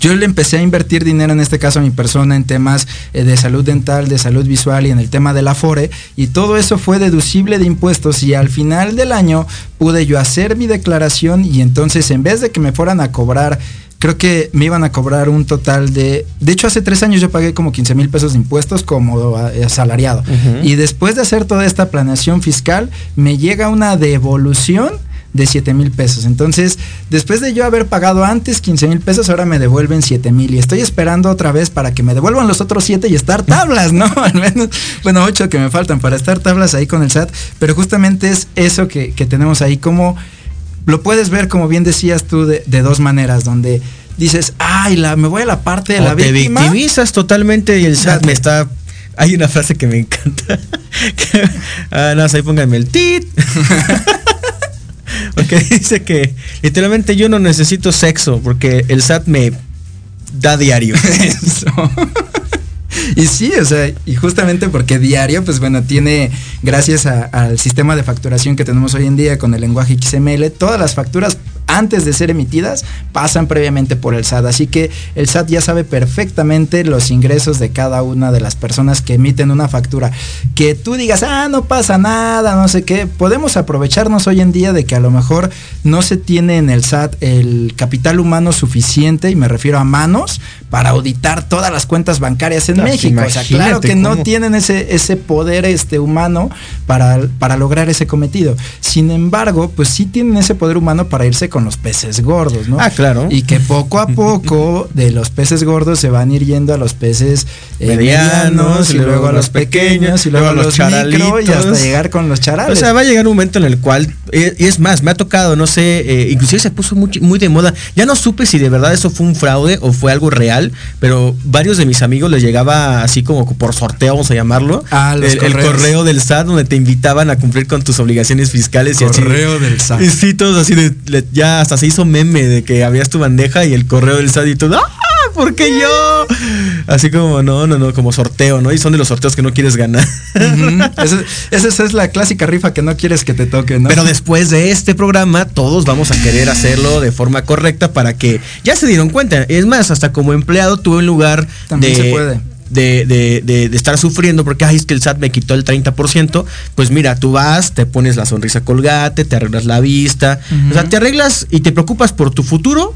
yo le empecé a invertir dinero, en este caso a mi persona, en temas eh, de salud dental, de salud visual y en el tema del Afore, y todo eso fue deducible de impuestos y al final del año pude yo hacer mi declaración y entonces en vez de que me fueran a cobrar creo que me iban a cobrar un total de, de hecho hace tres años yo pagué como 15 mil pesos de impuestos como asalariado. Y después de hacer toda esta planeación fiscal, me llega una devolución de 7 mil pesos. Entonces, después de yo haber pagado antes 15 mil pesos, ahora me devuelven 7 mil. Y estoy esperando otra vez para que me devuelvan los otros 7 y estar tablas, ¿no? Al menos, bueno, 8 que me faltan para estar tablas ahí con el SAT. Pero justamente es eso que, tenemos ahí, como lo puedes ver, como bien decías tú, de, dos maneras, donde dices, ay, la, me voy a la parte de la víctima. Te victimizas totalmente y el SAT me está hay una frase que me encanta. ah, no, ahí pónganme el tit. porque dice que literalmente yo no necesito sexo porque el SAT me da diario. Eso. Y sí, o sea, y justamente porque diario, pues bueno, tiene, gracias al sistema de facturación que tenemos hoy en día con el lenguaje XML, todas las facturas antes de ser emitidas pasan previamente por el SAT. Así que el SAT ya sabe perfectamente los ingresos de cada una de las personas que emiten una factura. Que tú digas, ah, no pasa nada, no sé qué. Podemos aprovecharnos hoy en día de que a lo mejor no se tiene en el SAT el capital humano suficiente, y me refiero a manos, para auditar todas las cuentas bancarias en México. O sea, claro que no tienen ese, ese poder este, humano para, para lograr ese cometido. Sin embargo, pues sí tienen ese poder humano para irse con los peces gordos, ¿no? Ah, claro. Y que poco a poco de los peces gordos se van a ir yendo a los peces eh, medianos, y, luego, a los pequeños, y luego, a los, charalitos. y hasta llegar con los charales. O sea, va a llegar un momento en el cual, eh, y es más, me ha tocado, no sé, eh, inclusive se puso muy, muy de moda. Ya no supe si de verdad eso fue un fraude o fue algo real, pero varios de mis amigos les llegaba así como por sorteo, vamos a llamarlo, ah, el, correo del SAT donde te invitaban a cumplir con tus obligaciones fiscales y así. Correo del SAT. Y sí, todos así de, ya hasta se hizo meme de que habías tu bandeja y el correo del SAT y todo, ¡ah! ¿Por qué yo? Así como, no, no, no, como sorteo, ¿no? Y son de los sorteos que no quieres ganar. esa, es la clásica rifa que no quieres que te toque, ¿no? Pero después de este programa, todos vamos a querer hacerlo de forma correcta para que ya se dieron cuenta. Es más, hasta como empleado tuve un lugar También se puede de, de, de, estar sufriendo porque ay, es que el SAT me quitó el 30%, pues mira, tú vas, te pones la sonrisa colgate, te arreglas la vista, o sea, te arreglas y te preocupas por tu futuro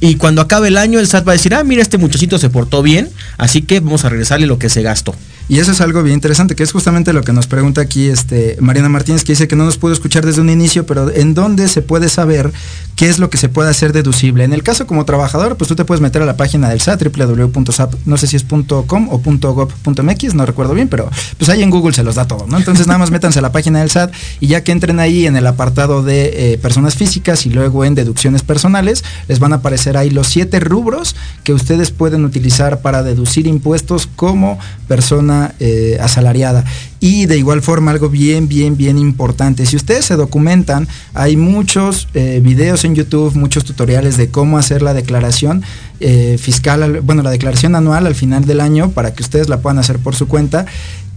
y cuando acabe el año el SAT va a decir, ah, mira, este muchachito se portó bien, así que vamos a regresarle lo que se gastó. Y eso es algo bien interesante, que es justamente lo que nos pregunta aquí este, Mariana Martínez, que dice que no nos pudo escuchar desde un inicio, pero ¿en dónde se puede saber qué es lo que se puede hacer deducible? En el caso como trabajador, pues tú te puedes meter a la página del SAT, www.sap, no sé si es .com o .gov.mx, no recuerdo bien, pero pues ahí en Google se los da todo, ¿no? Entonces nada más métanse a la página del SAT y ya que entren ahí en el apartado de eh, personas físicas y luego en deducciones personales, les van a aparecer ahí los siete rubros que ustedes pueden utilizar para deducir impuestos como eh, asalariada. Y de igual forma, algo bien, bien, bien importante. Si ustedes se documentan, hay muchos eh, videos en YouTube, muchos tutoriales de cómo hacer la declaración eh, fiscal, bueno, la declaración anual al final del año para que ustedes la puedan hacer por su cuenta.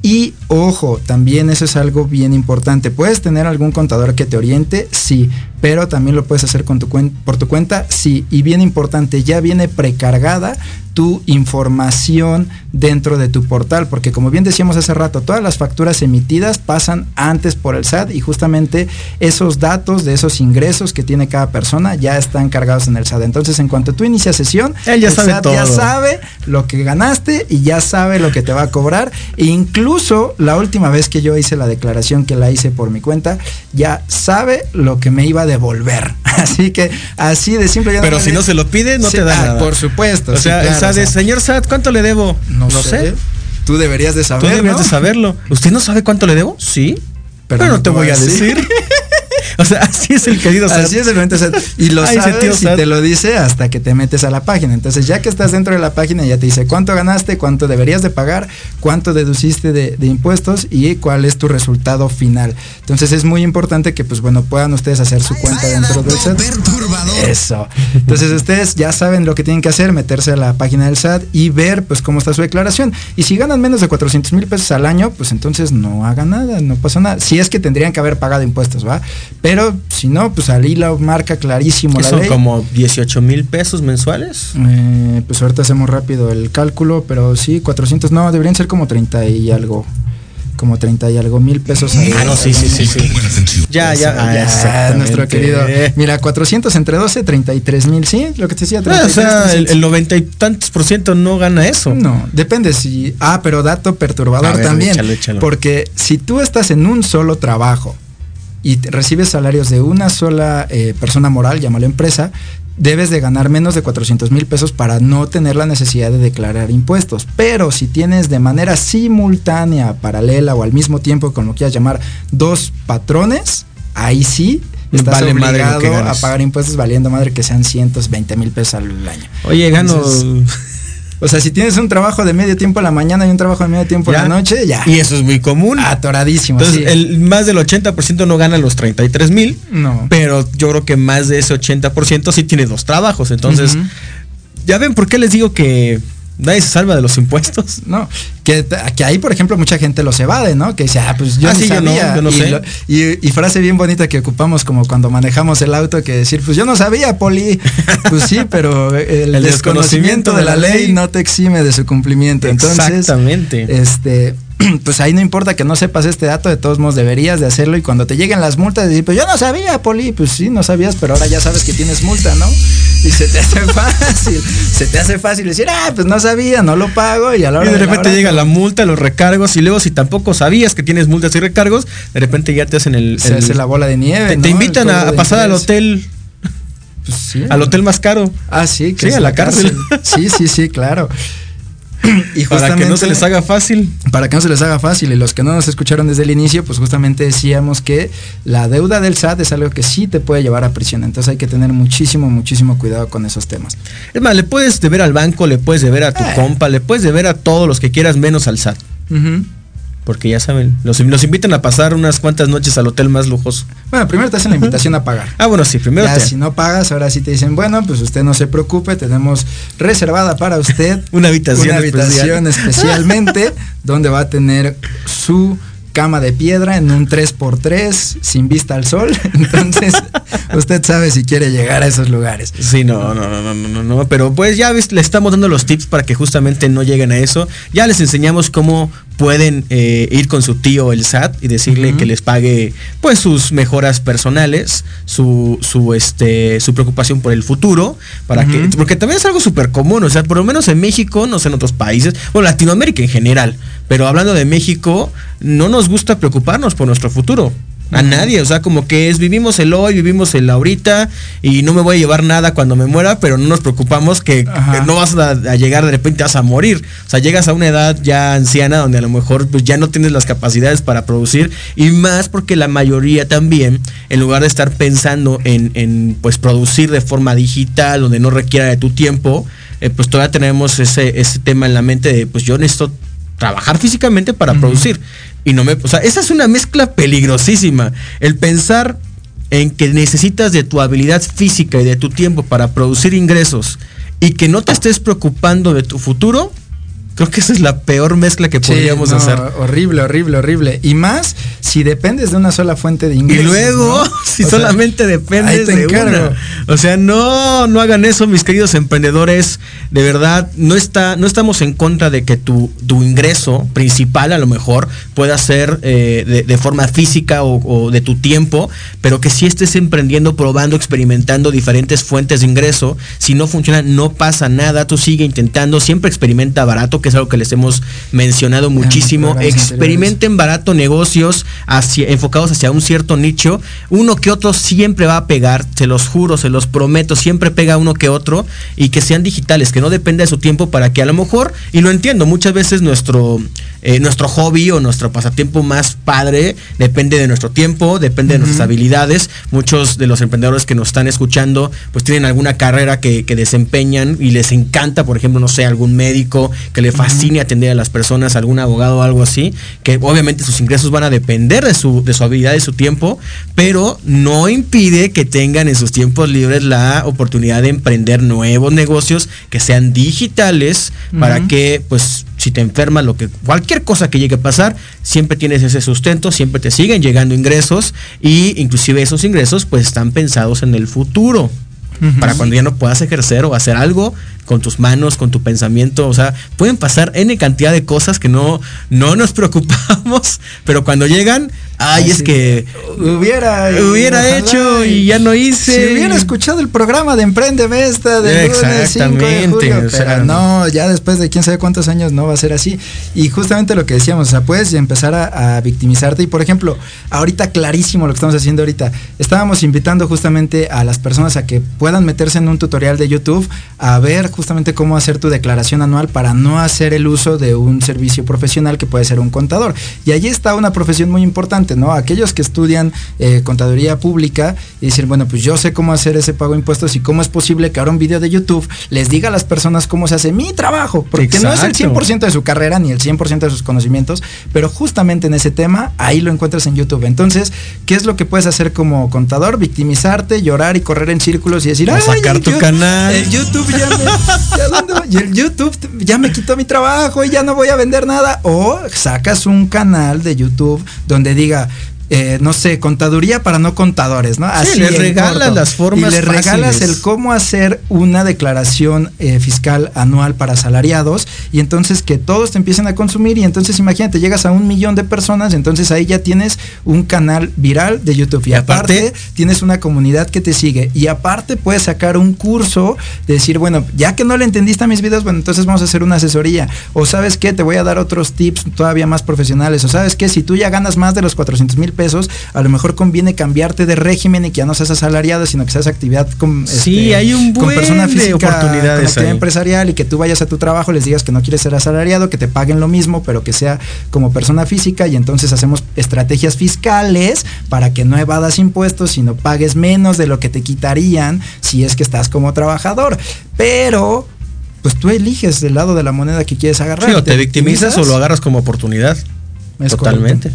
Y ojo, también eso es algo bien importante. ¿Puedes tener algún contador que te oriente? Sí, pero también lo puedes hacer con tu por tu cuenta, sí. Y bien importante, ya viene precargada tu información dentro de tu portal, porque como bien decíamos hace rato, todas las facturas emitidas pasan antes por el SAT y justamente esos datos de esos ingresos que tiene cada persona ya están cargados en el SAT. Entonces, en cuanto tú inicias sesión, ya el sabe SAT ya sabe lo que ganaste y ya sabe lo que te va a cobrar. E incluso la última vez que yo hice la declaración que la hice por mi cuenta, ya sabe lo que me iba a devolver. Así que así de simple. Pero si no se lo pide, no te da ah, nada. Por supuesto. O sea, el SAT es, señor SAT, ¿cuánto le debo? No, sé. Tú deberías de saberlo. Tú deberías de saberlo. ¿Usted no sabe cuánto le debo? Sí. Pero, no, te voy a decir. O sea, así es el querido SAT. Así es el momento SAT. Y lo sabes y te lo dice hasta que te metes a la página. Entonces, ya que estás dentro de la página, ya te dice cuánto ganaste, cuánto deberías de pagar, cuánto deduciste de, impuestos y cuál es tu resultado final. Entonces, es muy importante que, pues bueno, puedan ustedes hacer su cuenta dentro del SAT. Eso. Entonces, ustedes ya saben lo que tienen que hacer, meterse a la página del SAT y ver, pues, cómo está su declaración. Y si ganan menos de 400 mil pesos al año, pues entonces no hagan nada, no pasa nada. Si es que tendrían que haber pagado impuestos, ¿va? Pero si no, pues ahí la marca clarísimo la son como 18 mil pesos mensuales? Eh, pues ahorita hacemos rápido el cálculo, pero sí, 400, no, deberían ser como 30 y algo. como 30 y algo mil pesos. Ah, no, sí, sí, sí, sí. Ya, ya, ah, ya, nuestro querido. Mira, 400 entre 12, 33 mil, ¿sí? Lo que te decía, 33, Ah, o sea, el, el 90 y tantos por ciento no gana eso. No, depende si. Ah, pero dato perturbador A ver, también. échalo, échalo. Porque si tú estás en un solo trabajo y recibes salarios de una sola eh, persona moral, llámalo empresa, debes de ganar menos de 400 mil pesos para no tener la necesidad de declarar impuestos. Pero si tienes de manera simultánea, paralela o al mismo tiempo, como quieras llamar, dos patrones, ahí sí estás Vale lo obligado a pagar impuestos valiendo madre que sean 120 mil pesos al año. Oye, gano. O sea, si tienes un trabajo de medio tiempo en la mañana y un trabajo de medio tiempo en la noche, ya. Y eso es muy común. Atoradísimo. Entonces, sí. el, más del 80% no gana los 33 mil. No. Pero yo creo que más de ese 80% sí tiene dos trabajos. Entonces, ya ven por qué les digo que nadie se salva de los impuestos. No, que, que ahí, por ejemplo, mucha gente los evade, ¿no? Que dice, ah, pues yo Ah, no sí, yo no, sabía. yo no y, sé. lo- y- y frase bien bonita que ocupamos como cuando manejamos el auto, que decir, pues yo no sabía, Poli. Pues sí, pero el, El desconocimiento de la ley no te exime de su cumplimiento. Entonces, Exactamente. este pues ahí no importa que no sepas este dato, de todos modos deberías de hacerlo y cuando te lleguen las multas decir, pues yo no sabía, Poli, pues sí, no sabías, pero ahora ya sabes que tienes multa, ¿no? Y se te hace fácil, se te hace fácil decir, ah, pues no sabía, no lo pago y a la Y hora de la repente hora, llega la multa, los recargos, y luego si tampoco sabías que tienes multas y recargos, de repente ya te hacen el. se el- hace la bola de nieve. te, ¿no? te invitan a, de pasar al hotel, Pues sí. al hotel más caro. Ah, sí, que Sí, a la cárcel. Sí, sí, sí, claro. Y Para que no se les haga fácil. para que no se les haga fácil y los que no nos escucharon desde el inicio, pues justamente decíamos que la deuda del SAT es algo que sí te puede llevar a prisión, entonces hay que tener muchísimo, muchísimo cuidado con esos temas. Es más, le puedes deber al banco, le puedes deber a tu Eh. compa, le puedes deber a todos los que quieras menos al SAT. Porque ya saben, los, los invitan a pasar unas cuantas noches al hotel más lujoso. Bueno, primero te hacen la invitación a pagar. Ah, bueno, sí, primero Ya, te- si no pagas, ahora sí te dicen, bueno, pues usted no se preocupe, tenemos reservada para usted Una habitación una habitación especial. especialmente donde va a tener su cama de piedra en un 3x3 sin vista al sol. Entonces, usted sabe si quiere llegar a esos lugares. Sí, no, no, no, no, no, no, no, pero pues ya ves, le estamos dando los tips para que justamente no lleguen a eso. Ya les enseñamos cómo pueden eh, ir con su tío el SAT y decirle que les pague pues sus mejoras personales, su, su este su preocupación por el futuro, para que porque también es algo súper común, o sea, por lo menos en México, no sé en otros países, bueno, Latinoamérica en general, pero hablando de México, no nos gusta preocuparnos por nuestro futuro. A nadie, o sea, como que es vivimos el hoy, vivimos el ahorita y no me voy a llevar nada cuando me muera, pero no nos preocupamos que, no vas a, a llegar de repente vas a morir. O sea, llegas a una edad ya anciana donde a lo mejor pues ya no tienes las capacidades para producir y más porque la mayoría también, en lugar de estar pensando en, en, pues producir de forma digital, donde no requiera de tu tiempo, eh, pues todavía tenemos ese, ese tema en la mente de pues yo necesito trabajar físicamente para producir. Y no me, o sea, esa es una mezcla peligrosísima. El pensar en que necesitas de tu habilidad física y de tu tiempo para producir ingresos y que no te estés preocupando de tu futuro, creo que esa es la peor mezcla que Sí, podríamos no, hacer. Horrible, horrible, horrible. Y más si dependes de una sola fuente de Y ingresos. luego, ¿no? si O solamente dependes de encargo. una. O sea, no, no hagan eso, mis queridos emprendedores. De verdad, no está, no estamos en contra de que tu, tu ingreso principal a lo mejor pueda ser eh, de, de forma física o, o de tu tiempo, pero que si estés emprendiendo, probando, experimentando diferentes fuentes de ingreso. Si no funciona, no pasa nada. Tú sigue intentando, siempre experimenta barato, que es algo que les hemos mencionado muchísimo. Experimenten barato negocios hacia, enfocados hacia un cierto nicho. Uno que otro siempre va a pegar, se los juro, se los prometo, siempre pega uno que otro y que sean digitales, que no dependa de su tiempo para que a lo mejor, y lo entiendo, muchas veces nuestro, eh, nuestro hobby o nuestro pasatiempo más padre depende de nuestro tiempo, depende de nuestras habilidades. Muchos de los emprendedores que nos están escuchando pues tienen alguna carrera que, que desempeñan y les encanta, por ejemplo, no sé, algún médico que le fascine atender a las personas, algún abogado o algo así, que obviamente sus ingresos van a depender de su, de su habilidad y su tiempo, pero no impide que tengan en sus tiempos libres la oportunidad de emprender nuevos negocios que sean digitales para que pues si te enfermas lo que cualquier cosa que llegue a pasar siempre tienes ese sustento siempre te siguen llegando ingresos y inclusive esos ingresos pues están pensados en el futuro para cuando ya no puedas ejercer o hacer algo con tus manos, con tu pensamiento, o sea, pueden pasar N cantidad de cosas que no, no nos preocupamos, pero cuando llegan, ay, es que hubiera hubiera hecho y, ya no hice. Si hubiera escuchado el programa de Emprende esta de Exactamente, o sea, no, ya después de quién sabe cuántos años no va a ser así. Y justamente lo que decíamos, o sea, puedes empezar a, a victimizarte y por ejemplo, ahorita clarísimo lo que estamos haciendo ahorita. Estábamos invitando justamente a las personas a que puedan meterse en un tutorial de YouTube a ver justamente cómo hacer tu declaración anual para no hacer el uso de un servicio profesional que puede ser un contador. Y allí está una profesión muy importante, ¿no? Aquellos que estudian eh, contaduría pública y decir, bueno, pues yo sé cómo hacer ese pago de impuestos y cómo es posible que ahora un video de YouTube les diga a las personas cómo se hace mi trabajo, porque no es el 100% de su carrera ni el 100% de sus conocimientos, pero justamente en ese tema ahí lo encuentras en YouTube. Entonces, ¿qué es lo que puedes hacer como contador? Victimizarte, llorar y correr en círculos y decir, a sacar tu canal. El YouTube ya me, Y el YouTube ya me quitó mi trabajo y ya no voy a vender nada. O sacas un canal de YouTube donde diga, eh, no sé, contaduría para no contadores, ¿no? Así le regalas las formas. Y le regalas el cómo hacer una declaración eh, fiscal anual para asalariados y entonces que todos te empiecen a consumir y entonces imagínate, llegas a un millón de personas, entonces ahí ya tienes un canal viral de YouTube. Y, aparte, tienes una comunidad que te sigue. Y aparte puedes sacar un curso de decir, bueno, ya que no le entendiste a mis videos, bueno, entonces vamos a hacer una asesoría. O sabes qué, te voy a dar otros tips todavía más profesionales. O sabes qué, si tú ya ganas más de los 400 mil pesos, a lo mejor conviene cambiarte de régimen y que ya no seas asalariado, sino que seas actividad con, sí, este, hay un buen con persona física, oportunidades con empresarial y que tú vayas a tu trabajo, les digas que no quieres ser asalariado, que te paguen lo mismo, pero que sea como persona física y entonces hacemos estrategias fiscales para que no evadas impuestos, sino pagues menos de lo que te quitarían si es que estás como trabajador. Pero pues tú eliges el lado de la moneda que quieres agarrar. o te, victimizas, o lo agarras como oportunidad. Totalmente.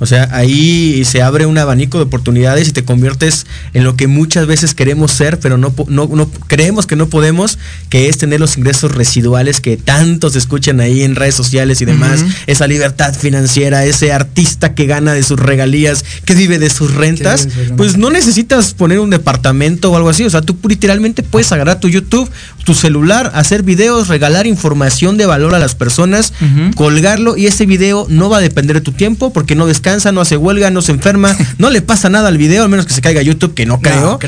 O sea, ahí se abre un abanico de oportunidades y te conviertes en lo que muchas veces queremos ser, pero no, no, creemos que no podemos, que es tener los ingresos residuales que tantos escuchan ahí en redes sociales y demás, esa libertad financiera, ese artista que gana de sus regalías, que vive de sus rentas, pues no necesitas poner un departamento o algo así, o sea, tú literalmente puedes agarrar tu YouTube, tu celular, hacer videos, regalar información de valor a las personas, colgarlo y ese video no va a depender de tu tiempo porque no descansa no hace huelga, no se enferma, no le pasa nada al video, al menos que se caiga YouTube, que no creo.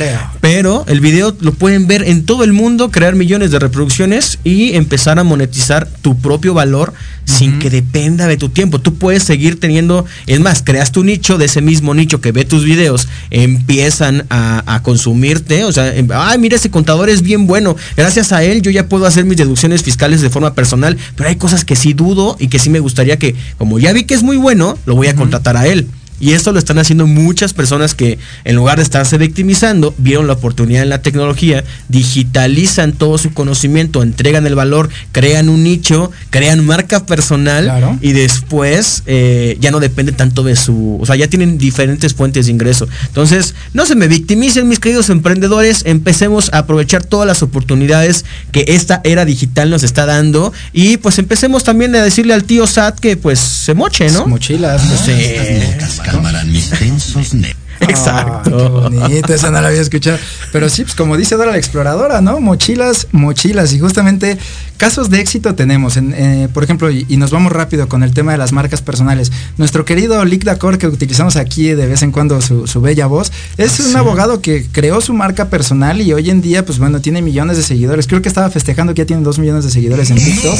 Pero el video lo pueden ver en todo el mundo, crear millones de reproducciones y empezar a monetizar tu propio valor sin que dependa de tu tiempo. Tú puedes seguir teniendo, es más, creas tu nicho de ese mismo nicho que ve tus videos, empiezan a, consumirte, o sea, em, ay, mira, ese contador es bien bueno, gracias a él yo ya puedo hacer mis deducciones fiscales de forma personal, pero hay cosas que sí dudo y que sí me gustaría que, como ya vi que es muy bueno, lo voy a contratar a él. Y esto lo están haciendo muchas personas que en lugar de estarse victimizando, vieron la oportunidad en la tecnología, digitalizan todo su conocimiento, entregan el valor, crean un nicho, crean marca personal y después eh, ya no depende tanto de su, o sea, ya tienen diferentes fuentes de ingreso. Entonces, no se me victimicen mis queridos emprendedores, empecemos a aprovechar todas las oportunidades que esta era digital nos está dando y pues empecemos también a decirle al tío Sat que pues se moche, ¿no? Mochilas. ¿no? Calmarán mis tensos Exacto. Ah, bonito, esa no la había escuchado. Pero sí, pues como dice Dora la exploradora, ¿no? Mochilas, mochilas. Y justamente casos de éxito tenemos. En, eh, por ejemplo, y, nos vamos rápido con el tema de las marcas personales. Nuestro querido Lick Dacor, que utilizamos aquí de vez en cuando su, bella voz, es un abogado que creó su marca personal y hoy en día, pues bueno, tiene millones de seguidores. Creo que estaba festejando que ya tiene dos millones de seguidores en TikTok.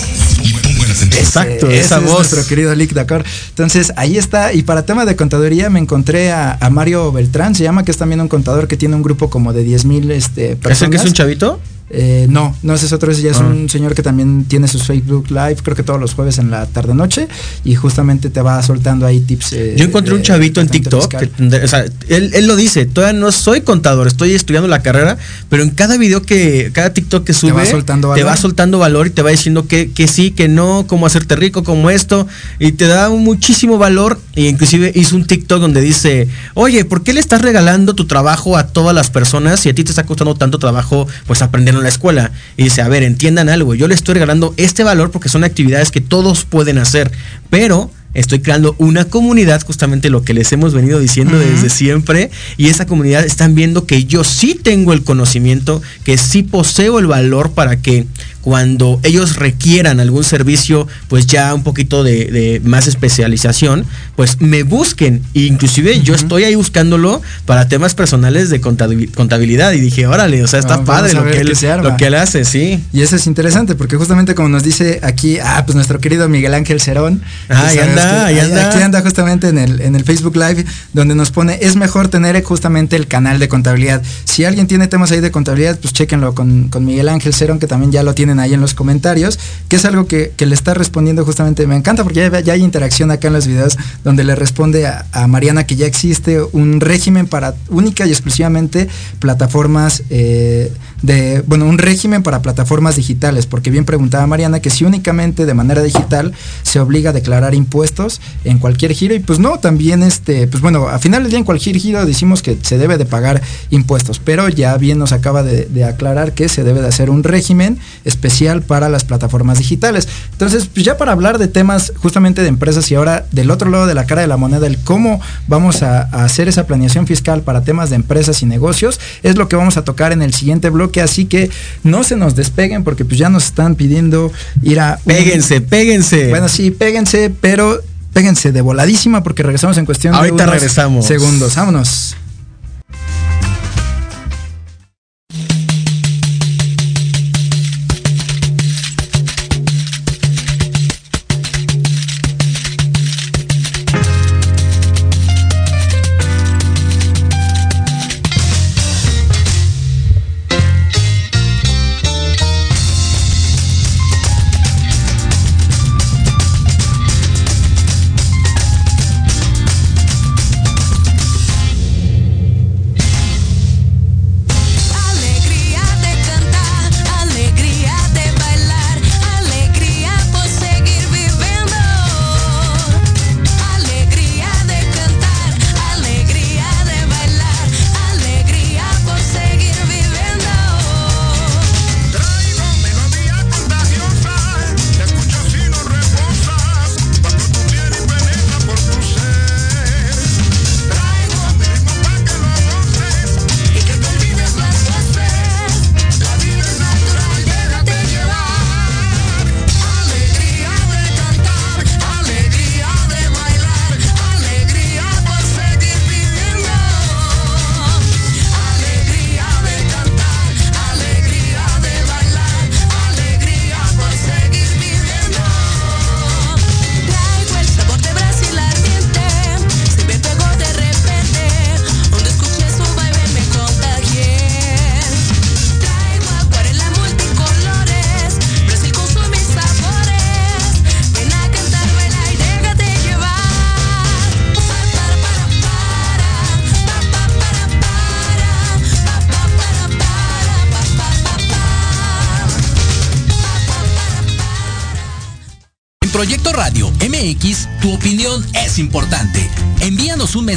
Exacto, esa voz. nuestro querido Lick Dakar. Entonces, ahí está. Y para tema de contaduría, me encontré a, Mario Beltrán, se llama, que es también un contador que tiene un grupo como de 10 mil este, personas. ¿Es el que es un chavito? Eh, no, no ese es otro, ese ya es ah. un señor que también tiene sus Facebook Live, creo que todos los jueves en la tarde noche, y justamente te va soltando ahí tips. Eh, Yo encontré un chavito en TikTok, o sea, él, lo dice, todavía no soy contador, estoy estudiando la carrera, pero en cada video que, cada TikTok que sube, te va soltando valor, te va soltando valor y te va diciendo que, que sí, que no, cómo hacerte rico, como esto, y te da muchísimo valor, e inclusive hizo un TikTok donde dice, oye, ¿por qué le estás regalando tu trabajo a todas las personas si a ti te está costando tanto trabajo pues aprender la escuela. Y dice, a ver, entiendan algo, yo le estoy regalando este valor porque son actividades que todos pueden hacer, pero estoy creando una comunidad, justamente lo que les hemos venido diciendo desde siempre, y esa comunidad están viendo que yo sí tengo el conocimiento, que sí poseo el valor para que cuando ellos requieran algún servicio, pues ya un poquito de, más especialización, pues me busquen. inclusive yo estoy ahí buscándolo para temas personales de contabilidad. Y dije, órale, o sea, está padre lo que, él, lo que él hace, sí. Y eso es interesante, porque justamente como nos dice aquí, ah, pues nuestro querido Miguel Ángel Cerón. Ah, ahí anda, ahí anda. Aquí anda justamente en el, en el Facebook Live, donde nos pone, es mejor tener justamente el canal de contabilidad. Si alguien tiene temas ahí de contabilidad, pues chéquenlo con, con Miguel Ángel Cerón, que también ya lo tiene ahí en los comentarios, que es algo que, le está respondiendo justamente, me encanta porque ya, hay interacción acá en los videos donde le responde a, Mariana que ya existe un régimen para única y exclusivamente plataformas eh, de, bueno, un régimen para plataformas digitales, porque bien preguntaba Mariana que si únicamente de manera digital se obliga a declarar impuestos en cualquier giro, y pues no, también este, pues bueno, a final del día en cualquier giro decimos que se debe de pagar impuestos, pero ya bien nos acaba de, de aclarar que se debe de hacer un régimen especial para las plataformas digitales. Entonces, pues ya para hablar de temas justamente de empresas y ahora del otro lado de la cara de la moneda, el cómo vamos a, a hacer esa planeación fiscal para temas de empresas y negocios, es lo que vamos a tocar en el siguiente bloque así que no se nos despeguen porque pues ya nos están pidiendo ir a... Péguense, péguense. Bueno, sí, péguense, pero péguense de voladísima porque regresamos en cuestión Ahorita regresamos. segundos. Vámonos.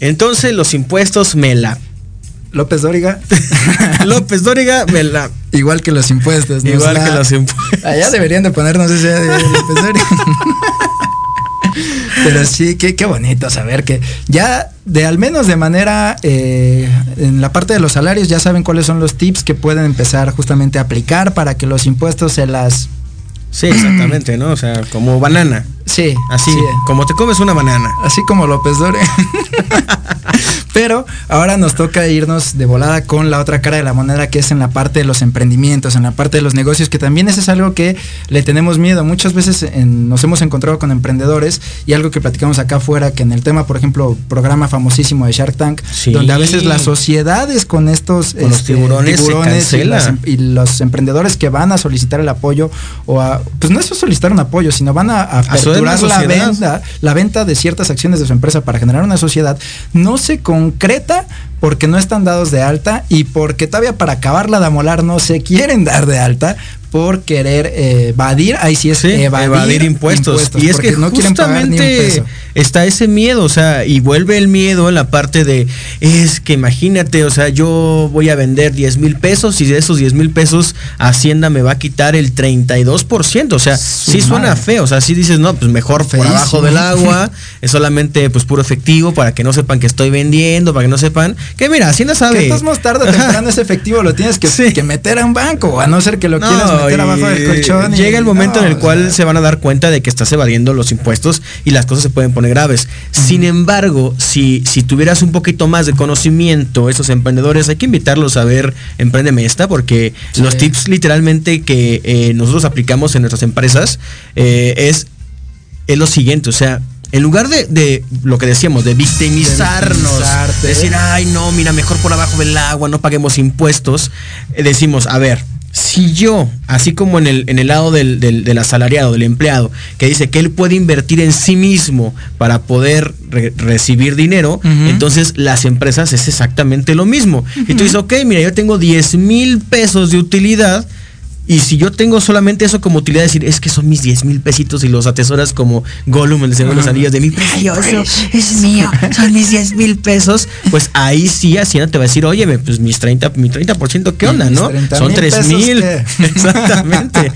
Entonces los impuestos me la... López Dóriga. López Dóriga me la... Igual que los impuestos. Igual que los impuestos. Allá deberían de ponernos ese López Dóriga. Pero sí, qué, qué bonito saber que ya de al menos de manera eh, en la parte de los salarios ya saben cuáles son los tips que pueden empezar justamente a aplicar para que los impuestos se las Sí, exactamente, ¿no? O sea, como banana. Sí. Así, como te comes una banana. Así como López Dore. Pero ahora nos toca irnos de volada con la otra cara de la moneda que es en la parte de los emprendimientos, en la parte de los negocios, que también ese es algo que le tenemos miedo. Muchas veces nos hemos encontrado con emprendedores y algo que platicamos acá afuera, que en el tema, por ejemplo, programa famosísimo de Shark Tank, donde a veces las sociedades con estos este, tiburones, em, y, los emprendedores que van a solicitar el apoyo o a, pues no es solicitar un apoyo, sino van a, aperturar la venta, la venta de ciertas acciones de su empresa para generar una sociedad, no se concreta porque no están dados de alta y porque todavía para acabarla de amolar no se quieren dar de alta por querer eh, evadir, ahí sí es evadir, impuestos. Y es que no justamente está ese miedo, o sea, y vuelve el miedo en la parte de, es que imagínate, o sea, yo voy a vender 10 mil pesos y de esos 10 mil pesos Hacienda me va a quitar el 32%, o sea, sí suena feo, o sea, sí dices, no, pues mejor por abajo del agua, es solamente pues puro efectivo para que no sepan que estoy vendiendo, para que no sepan, que mira, Hacienda sabe. Que más tarde o temprano ese efectivo lo tienes que, que, meter a un banco, a no ser que lo quieras meter abajo del colchón. Llega el momento en el cual se van a dar cuenta de que estás evadiendo los impuestos y las cosas se pueden poner graves. Sin embargo, si, si tuvieras un poquito más de conocimiento, esos emprendedores, hay que invitarlos a ver Emprendeme esta, porque los tips literalmente que eh, nosotros aplicamos en nuestras empresas eh, es, es lo siguiente, o sea, en lugar de, lo que decíamos, de victimizarnos, decir, ay, no, mira, mejor por abajo del agua, no paguemos impuestos, eh, decimos, a ver, si yo, así como en el, en el lado del, asalariado, del empleado, que dice que él puede invertir en sí mismo para poder recibir dinero, entonces las empresas es exactamente lo mismo. Y tú dices, ok, mira, yo tengo 10 mil pesos de utilidad, y si yo tengo solamente eso como utilidad, decir, es que son mis 10 mil pesitos y los atesoras como Gollum, el Señor de los Anillos, de mi precioso, es mío, son mis 10 mil pesos, pues ahí sí Hacienda te va a decir, oye, pues mis 30, mi 30%, ¿qué onda, no? Son 3 mil. Exactamente.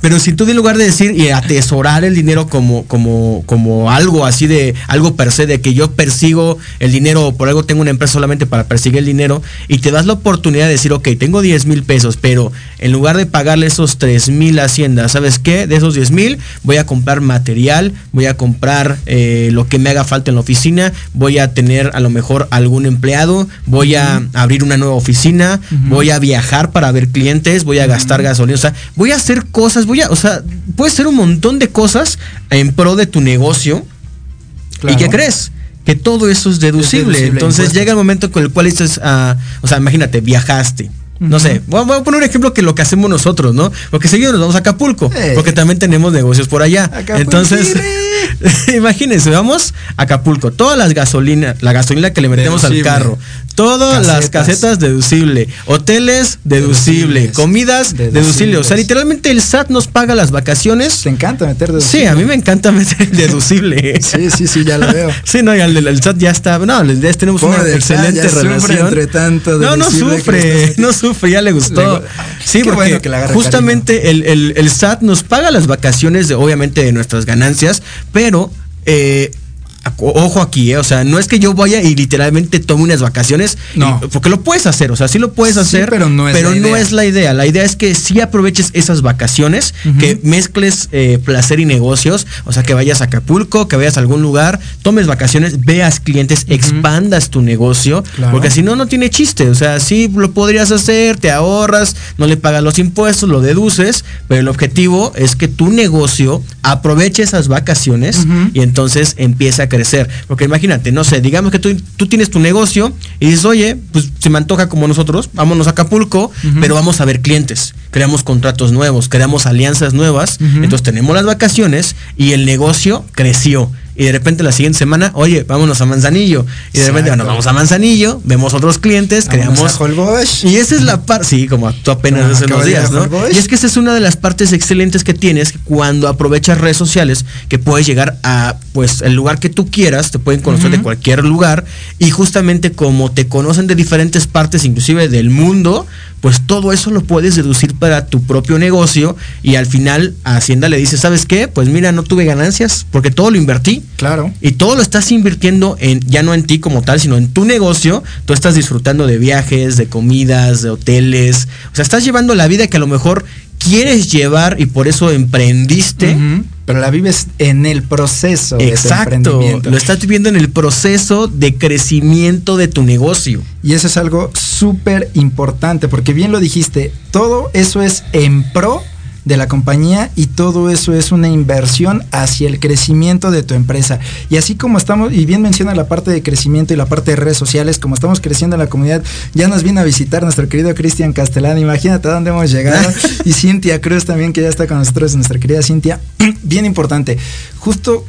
Pero si tú en lugar de decir y atesorar el dinero como, como, como algo así de, algo per se, de que yo persigo el dinero o por algo tengo una empresa solamente para perseguir el dinero, y te das la oportunidad de decir, ok, tengo 10 mil pesos, pero en lugar de pagarle esos 3 mil a Hacienda, ¿sabes qué? De esos 10 mil voy a comprar material, voy a comprar eh, lo que me haga falta en la oficina, voy a tener a lo mejor algún empleado, voy a abrir una nueva oficina, voy a viajar para ver clientes, voy a gastar gasolina, o sea, voy a hacer cosas voy a, o sea, puedes hacer un montón de cosas en pro de tu negocio. ¿Y qué crees? Que todo eso es deducible. Entonces llega el momento con el cual dices, ah, o sea, imagínate, viajaste no sé, voy a, poner un ejemplo que lo que hacemos nosotros, ¿no? Porque seguido nos vamos a Acapulco, eh. porque también tenemos negocios por allá. Entonces, imagínense, vamos a Acapulco, todas las gasolinas, la gasolina que le metemos al carro, todas las casetas deducible, hoteles deducible, comidas deducible. O sea, literalmente el SAT nos paga las vacaciones. Te encanta meter deducible. Sí, a mí me encanta meter deducible. sí, sí, sí, ya lo veo. sí, no, y el, SAT ya está. No, ya tenemos una excelente relación. Entre tanto no, no sufre, no sufre ya le gustó. sí, porque justamente el, el, SAT nos paga las vacaciones, de, obviamente, de nuestras ganancias, pero eh, ojo aquí, eh, o sea, no es que yo vaya y literalmente tome unas vacaciones, no. porque lo puedes hacer, o sea, sí lo puedes hacer, pero no, es, la no es la idea. La idea es que sí aproveches esas vacaciones, que mezcles eh, placer y negocios, o sea, que vayas a Acapulco, que vayas a algún lugar, tomes vacaciones, veas clientes, expandas tu negocio, porque si no, no tiene chiste, o sea, sí lo podrías hacer, te ahorras, no le pagas los impuestos, lo deduces, pero el objetivo es que tu negocio aproveche esas vacaciones y entonces empieza a crecer. Porque imagínate, no sé, digamos que tú, tú tienes tu negocio y dices, oye, pues se me antoja como nosotros, vámonos a Acapulco, pero vamos a ver clientes, creamos contratos nuevos, creamos alianzas nuevas, entonces tenemos las vacaciones y el negocio creció y de repente la siguiente semana, oye, vámonos a Manzanillo. Y de repente, bueno, vamos a Manzanillo, vemos otros clientes, creamos. y esa es la parte, sí, como tú apenas hace unos días, ¿no? Y es que esa es una de las partes excelentes que tienes cuando aprovechas redes sociales, que puedes llegar a, pues, el lugar que tú quieras, te pueden conocer de cualquier lugar, y justamente como te conocen de diferentes partes, inclusive del mundo, pues todo eso lo puedes deducir para tu propio negocio y al final a Hacienda le dice, ¿sabes qué? Pues mira, no tuve ganancias porque todo lo invertí. Claro. Y todo lo estás invirtiendo en, ya no en ti como tal, sino en tu negocio. Tú estás disfrutando de viajes, de comidas, de hoteles. O sea, estás llevando la vida que a lo mejor quieres llevar y por eso emprendiste pero la vives en el proceso Exacto, lo estás viviendo en el proceso de crecimiento de tu negocio. Y eso es algo súper importante, porque bien lo dijiste, todo eso es en pro de la compañía y todo eso es una inversión hacia el crecimiento de tu empresa. Y así como estamos, y bien menciona la parte de crecimiento y la parte de redes sociales, como estamos creciendo en la comunidad, ya nos viene a visitar nuestro querido Cristian Castellán, imagínate a dónde hemos llegado, y Cintia Cruz también que ya está con nosotros, nuestra querida Cintia, bien importante, justo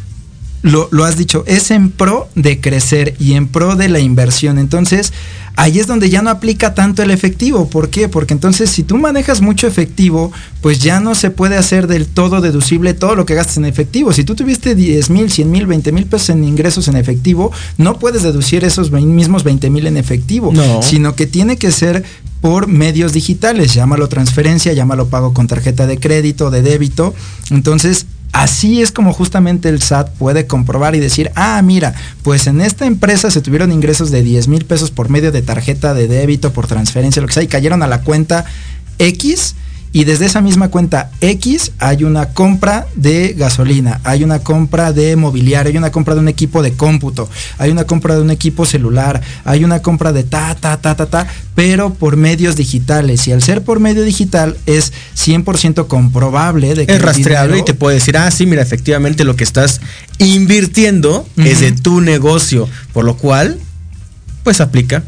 lo, lo, has dicho, es en pro de crecer y en pro de la inversión. Entonces, ahí es donde ya no aplica tanto el efectivo. ¿Por qué? Porque entonces si tú manejas mucho efectivo, pues ya no se puede hacer del todo deducible todo lo que gastas en efectivo. Si tú tuviste 10 mil, 100 mil, 20 mil pesos en ingresos en efectivo, no puedes deducir esos mismos 20 mil en efectivo, sino que tiene que ser por medios digitales, llámalo transferencia, llámalo pago con tarjeta de crédito, de débito. Entonces, Así es como justamente el SAT puede comprobar y decir, ah, mira, pues en esta empresa se tuvieron ingresos de 10 mil pesos por medio de tarjeta de débito, por transferencia, lo que sea, y cayeron a la cuenta X y desde esa misma cuenta X hay una compra de gasolina, hay una compra de mobiliario, hay una compra de un equipo de cómputo, hay una compra de un equipo celular, hay una compra de ta, ta, ta, ta, ta, pero por medios digitales. Y al ser por medio digital es 100% comprobable de que... Es rastreable y te puede decir, ah, sí, mira, efectivamente lo que estás invirtiendo es de tu negocio, por lo cual pues aplica.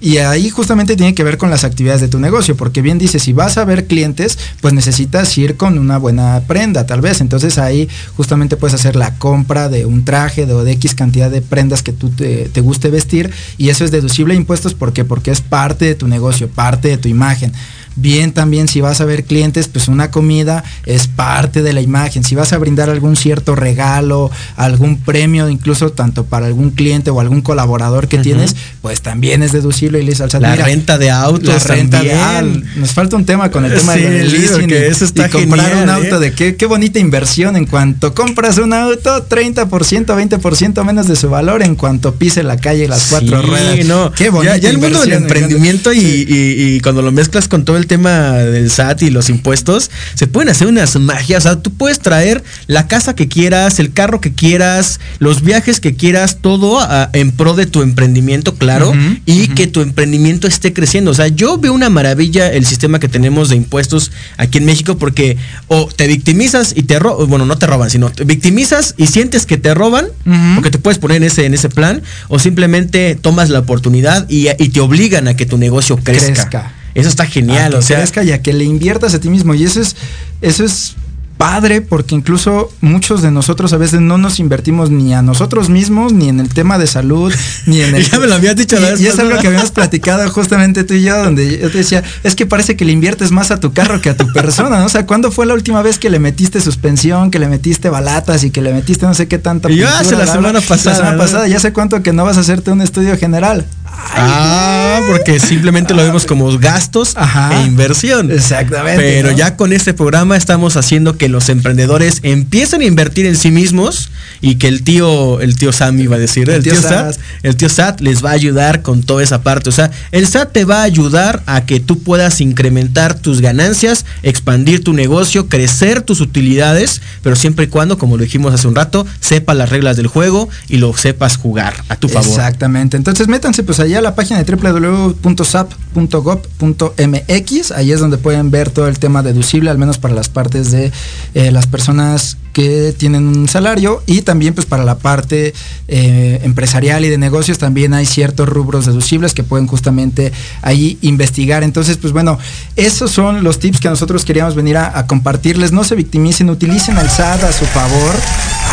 Y ahí justamente tiene que ver con las actividades de tu negocio, porque bien dice, si vas a ver clientes, pues necesitas ir con una buena prenda, tal vez. Entonces ahí justamente puedes hacer la compra de un traje de, o de X cantidad de prendas que tú te, te guste vestir, y eso es deducible a impuestos, ¿por qué? Porque es parte de tu negocio, parte de tu imagen. Bien también si vas a ver clientes, pues una comida es parte de la imagen. Si vas a brindar algún cierto regalo, algún premio, incluso tanto para algún cliente o algún colaborador que tienes, pues también es deducible y le al La renta de autos. La renta de Nos falta un tema con el tema del leasing que eso está y comprar un auto ¿eh? de qué, qué bonita inversión. En cuanto compras un auto, 30%, 20% menos de su valor en cuanto pise la calle las cuatro ruedas. No. Qué bonita ya, el mundo del emprendimiento y, y cuando lo mezclas con todo el tema del SAT y los impuestos, se pueden hacer unas magias. O sea, tú puedes traer la casa que quieras, el carro que quieras, los viajes que quieras, todo en pro de tu emprendimiento, claro, y que tu emprendimiento esté creciendo. O sea, yo veo una maravilla el sistema que tenemos de impuestos aquí en México porque o te victimizas y te roban, bueno, no te roban, sino te victimizas y sientes que te roban, porque te puedes poner en ese, en ese plan, o simplemente tomas la oportunidad y, te obligan a que tu negocio crezca. Eso está genial, o sea. Crezca y que le inviertas a ti mismo. Y eso es, eso es padre porque incluso muchos de nosotros a veces no nos invertimos ni a nosotros mismos, ni en el tema de salud, ni en el... ya me lo habías dicho la vez Y, es algo que habíamos platicado justamente tú y yo, donde yo te decía, es que parece que le inviertes más a tu carro que a tu persona, ¿no? O sea, ¿cuándo fue la última vez que le metiste suspensión, que le metiste balatas y que le metiste no sé qué tanta... Y yo hace la semana pasada. La semana pasada, ya sé cuánto que no vas a hacerte un estudio general ah, porque simplemente lo vemos como gastos e inversión. Exactamente. Pero ya con este programa estamos haciendo que los emprendedores empiecen a invertir en sí mismos y que el tío, el tío Sam iba a decir, el, tío, Sat, el tío Sat les va a ayudar con toda esa parte. O sea, el SAT te va a ayudar a que tú puedas incrementar tus ganancias, expandir tu negocio, crecer tus utilidades, pero siempre y cuando, como lo dijimos hace un rato, sepa las reglas del juego y lo sepas jugar a tu favor. Exactamente. Entonces métanse pues allá a la página de www.sap.gov.mx. Ahí es donde pueden ver todo el tema deducible, al menos para las partes de eh, las personas que tienen un salario y también pues para la parte eh, empresarial y de negocios también hay ciertos rubros deducibles que pueden justamente ahí investigar. Entonces pues bueno, esos son los tips que nosotros queríamos venir a, compartirles. No se victimicen, utilicen el SAT a su favor.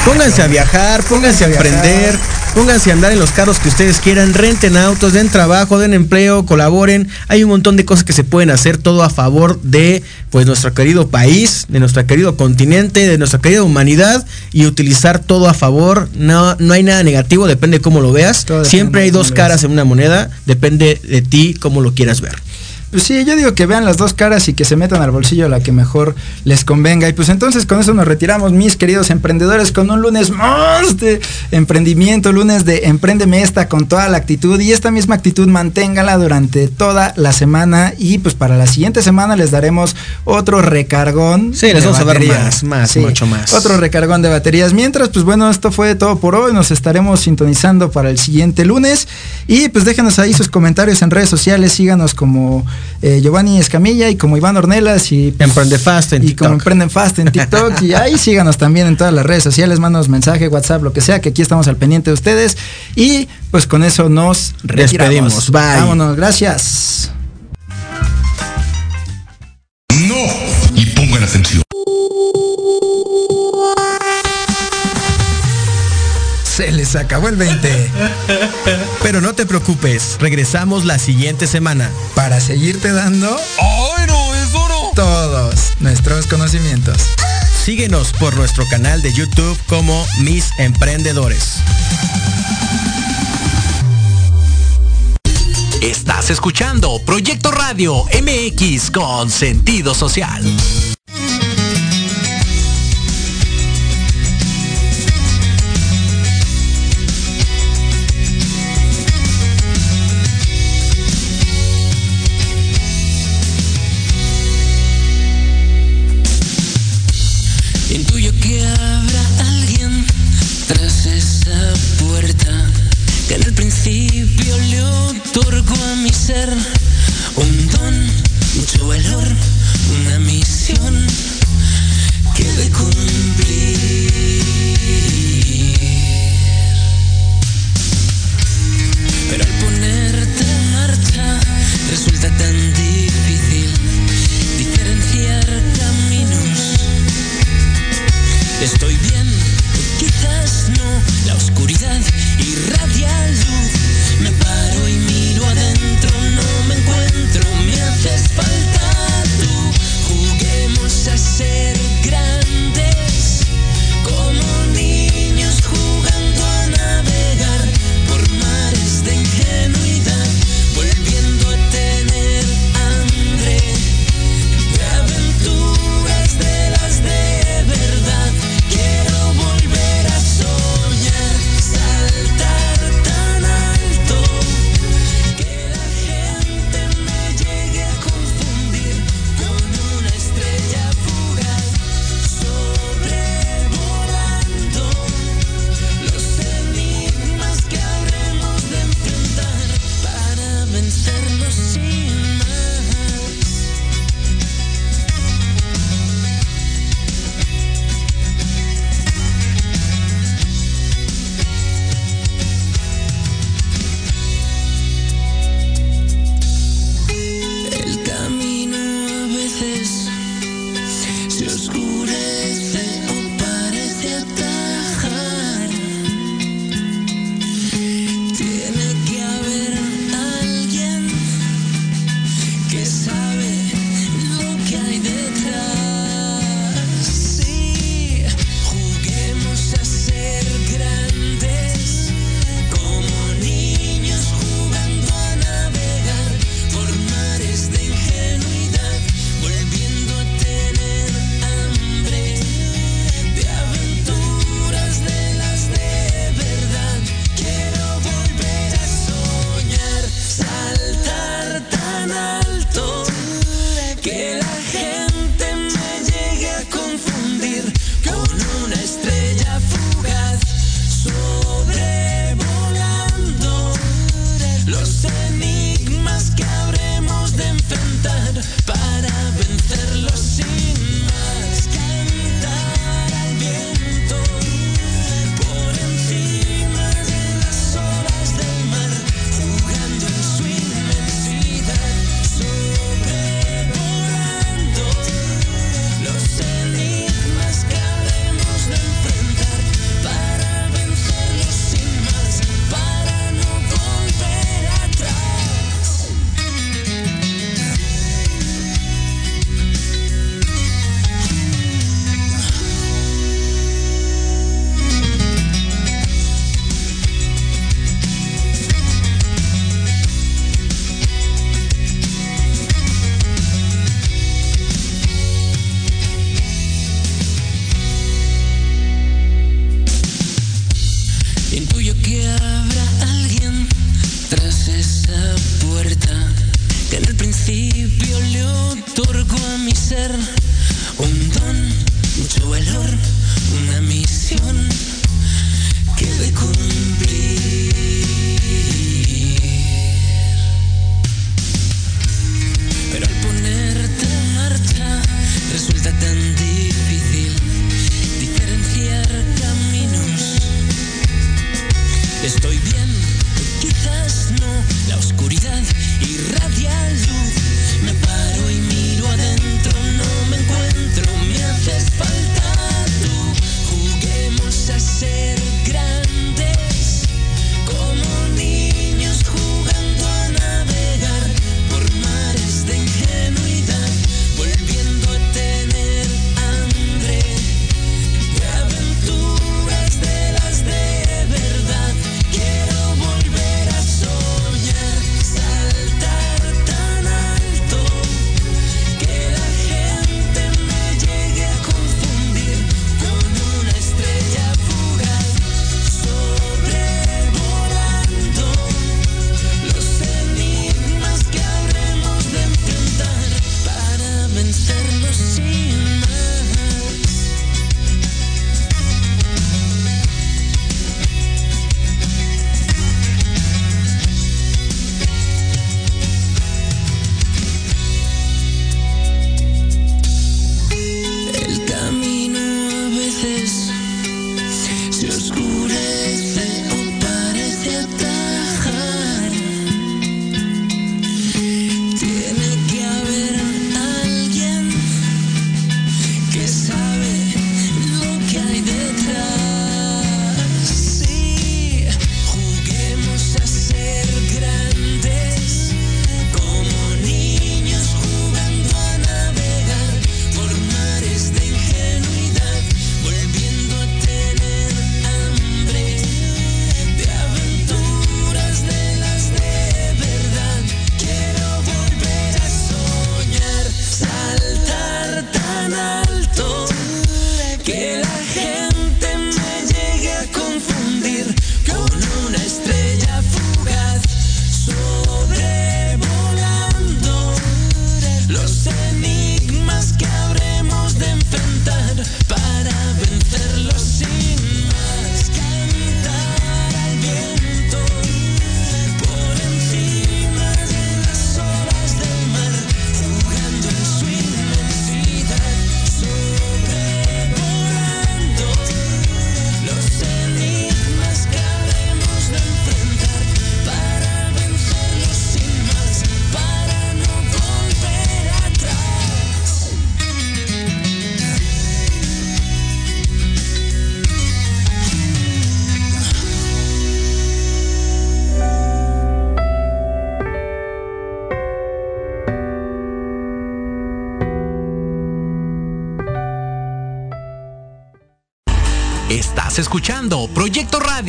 Pónganse a viajar, pónganse a, emprender, pónganse a andar en los carros que ustedes quieran, renten autos, den trabajo, den empleo, colaboren. Hay un montón de cosas que se pueden hacer todo a favor de pues nuestro querido país, de nuestro querido continente, de nuestra querida humanidad y utilizar todo a favor. No, no hay nada negativo, depende de cómo lo veas. Siempre hay dos caras en una moneda, depende de ti cómo lo quieras ver. Pues sí, yo digo que vean las dos caras y que se metan al bolsillo la que mejor les convenga. Y pues entonces con eso nos retiramos, mis queridos emprendedores, con un lunes más de emprendimiento, lunes de Emprendeme esta con toda la actitud. Y esta misma actitud manténgala durante toda la semana. Y pues para la siguiente semana les daremos otro recargón. Sí, les vamos a dar más, más, mucho más. Otro recargón de baterías. Mientras, pues bueno, esto fue todo por hoy. Nos estaremos sintonizando para el siguiente lunes. Y pues déjenos ahí sus comentarios en redes sociales. Síganos como eh, Giovanni Escamilla y como Iván Ornelas y Emprende Fast en y como Emprenden Fast en TikTok y ahí síganos también en todas las redes sociales, mándanos mensaje, WhatsApp, lo que sea, que aquí estamos al pendiente de ustedes y pues con eso nos despedimos. Bye. Vámonos, gracias. No y pongan atención. Se les acabó el 20. Pero no te preocupes, regresamos la siguiente semana para seguirte dando ¡Ay, no! ¡Eso no! todos nuestros conocimientos. Síguenos por nuestro canal de YouTube como Mis Emprendedores. Estás escuchando Proyecto Radio MX con sentido social. Ser un don, mucho valor, una misión que de cumplir. Pero al ponerte en marcha resulta tan difícil diferenciar caminos. Estoy bien, quizás no, la oscuridad irradia luz. Escuchando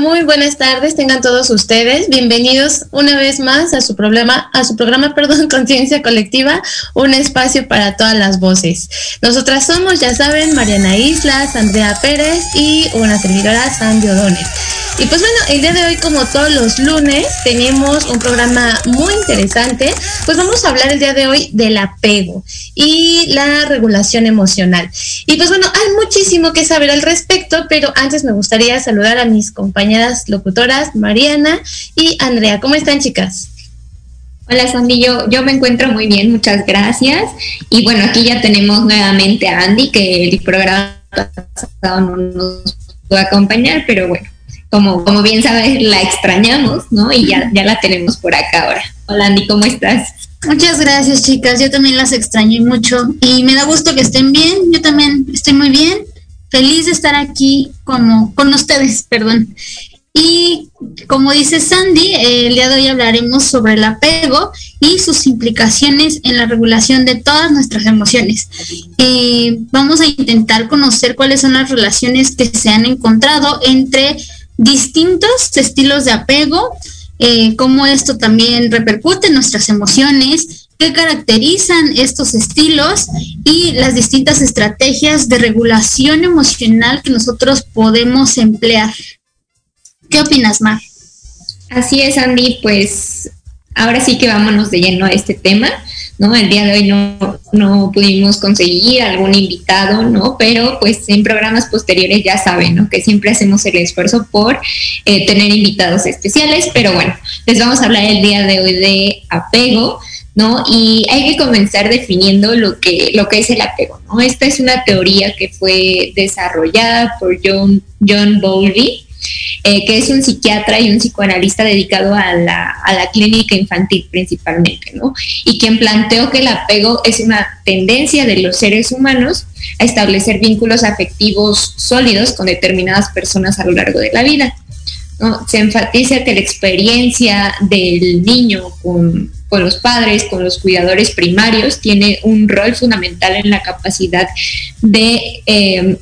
muy buenas tardes, tengan todos ustedes. Bienvenidos una vez más a su programa, a su programa, perdón, Conciencia Colectiva, un espacio para todas las voces. Nosotras somos, ya saben, Mariana Islas, Andrea Pérez y una servidora, Sandy O'Donnell. Y pues bueno, el día de hoy, como todos los lunes, tenemos un programa muy interesante. Pues vamos a hablar el día de hoy del apego y la regulación emocional. Y pues bueno, hay muchísimo que saber al respecto, pero antes me gustaría saludar a mis compañeras locutoras, Mariana y Andrea. ¿Cómo están, chicas? Hola Sandy, yo, yo me encuentro muy bien, muchas gracias. Y bueno, aquí ya tenemos nuevamente a Andy, que el programa pasado no nos pudo acompañar, pero bueno, como, como bien sabes, la extrañamos, ¿no? Y ya, ya la tenemos por acá ahora. Hola Andy, ¿cómo estás? Muchas gracias chicas, yo también las extrañé mucho y me da gusto que estén bien, yo también estoy muy bien, feliz de estar aquí como con ustedes, perdón. Y como dice Sandy, el día de hoy hablaremos sobre el apego y sus implicaciones en la regulación de todas nuestras emociones. Eh, vamos a intentar conocer cuáles son las relaciones que se han encontrado entre distintos estilos de apego, eh, cómo esto también repercute en nuestras emociones, qué caracterizan estos estilos y las distintas estrategias de regulación emocional que nosotros podemos emplear. ¿Qué opinas, Mar? Así es, Andy, pues ahora sí que vámonos de lleno a este tema. ¿no? El día de hoy no, no pudimos conseguir algún invitado, ¿no? Pero pues en programas posteriores ya saben, ¿no? Que siempre hacemos el esfuerzo por eh, tener invitados especiales, pero bueno, les vamos a hablar el día de hoy de apego. ¿No? Y hay que comenzar definiendo lo que, lo que es el apego, ¿no? Esta es una teoría que fue desarrollada por John, John Bowlby, eh, que es un psiquiatra y un psicoanalista dedicado a la, a la clínica infantil principalmente, ¿no? Y quien planteó que el apego es una tendencia de los seres humanos a establecer vínculos afectivos sólidos con determinadas personas a lo largo de la vida. ¿no? Se enfatiza que la experiencia del niño con, con, los padres, con los cuidadores primarios, tiene un rol fundamental en la capacidad de eh,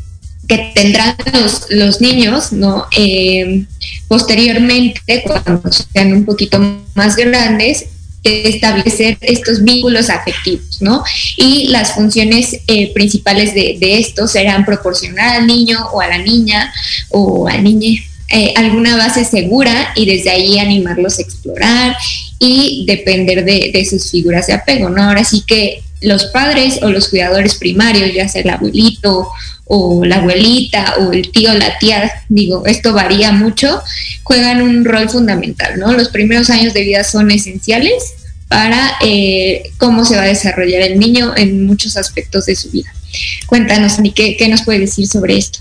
que tendrán los, los niños, ¿no? Eh, posteriormente, cuando sean un poquito más grandes, establecer estos vínculos afectivos, ¿no? Y las funciones eh, principales de, de esto serán proporcionar al niño o a la niña o al niño eh, alguna base segura y desde ahí animarlos a explorar y depender de, de, sus figuras de apego, ¿no? Ahora sí que los padres o los cuidadores primarios, ya sea el abuelito o la abuelita o el tío, la tía, digo, esto varía mucho, juegan un rol fundamental, ¿no? Los primeros años de vida son esenciales para eh, cómo se va a desarrollar el niño en muchos aspectos de su vida. Cuéntanos, ¿qué, qué nos puede decir sobre esto?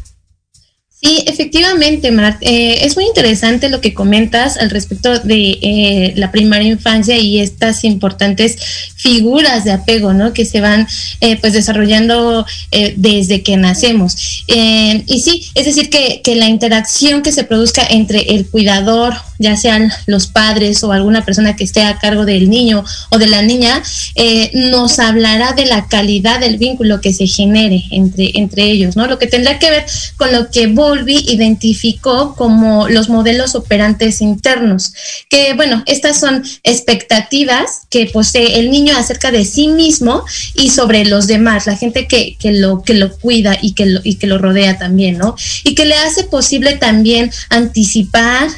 Sí, efectivamente, Mar. Eh, es muy interesante lo que comentas al respecto de eh, la primera infancia y estas importantes figuras de apego, ¿no? Que se van eh, pues desarrollando eh, desde que nacemos. Y sí, es decir, que, que la interacción que se produzca entre el cuidador, ya sean los padres o alguna persona que esté a cargo del niño o de la niña, eh, nos hablará de la calidad del vínculo que se genere entre, entre ellos, ¿no? Lo que tendrá que ver con lo que Volvi identificó como los modelos operantes internos, que bueno, estas son expectativas que posee el niño acerca de sí mismo y sobre los demás, la gente que, que lo, que lo cuida y que lo, y que lo rodea también, ¿no? Y que le hace posible también anticipar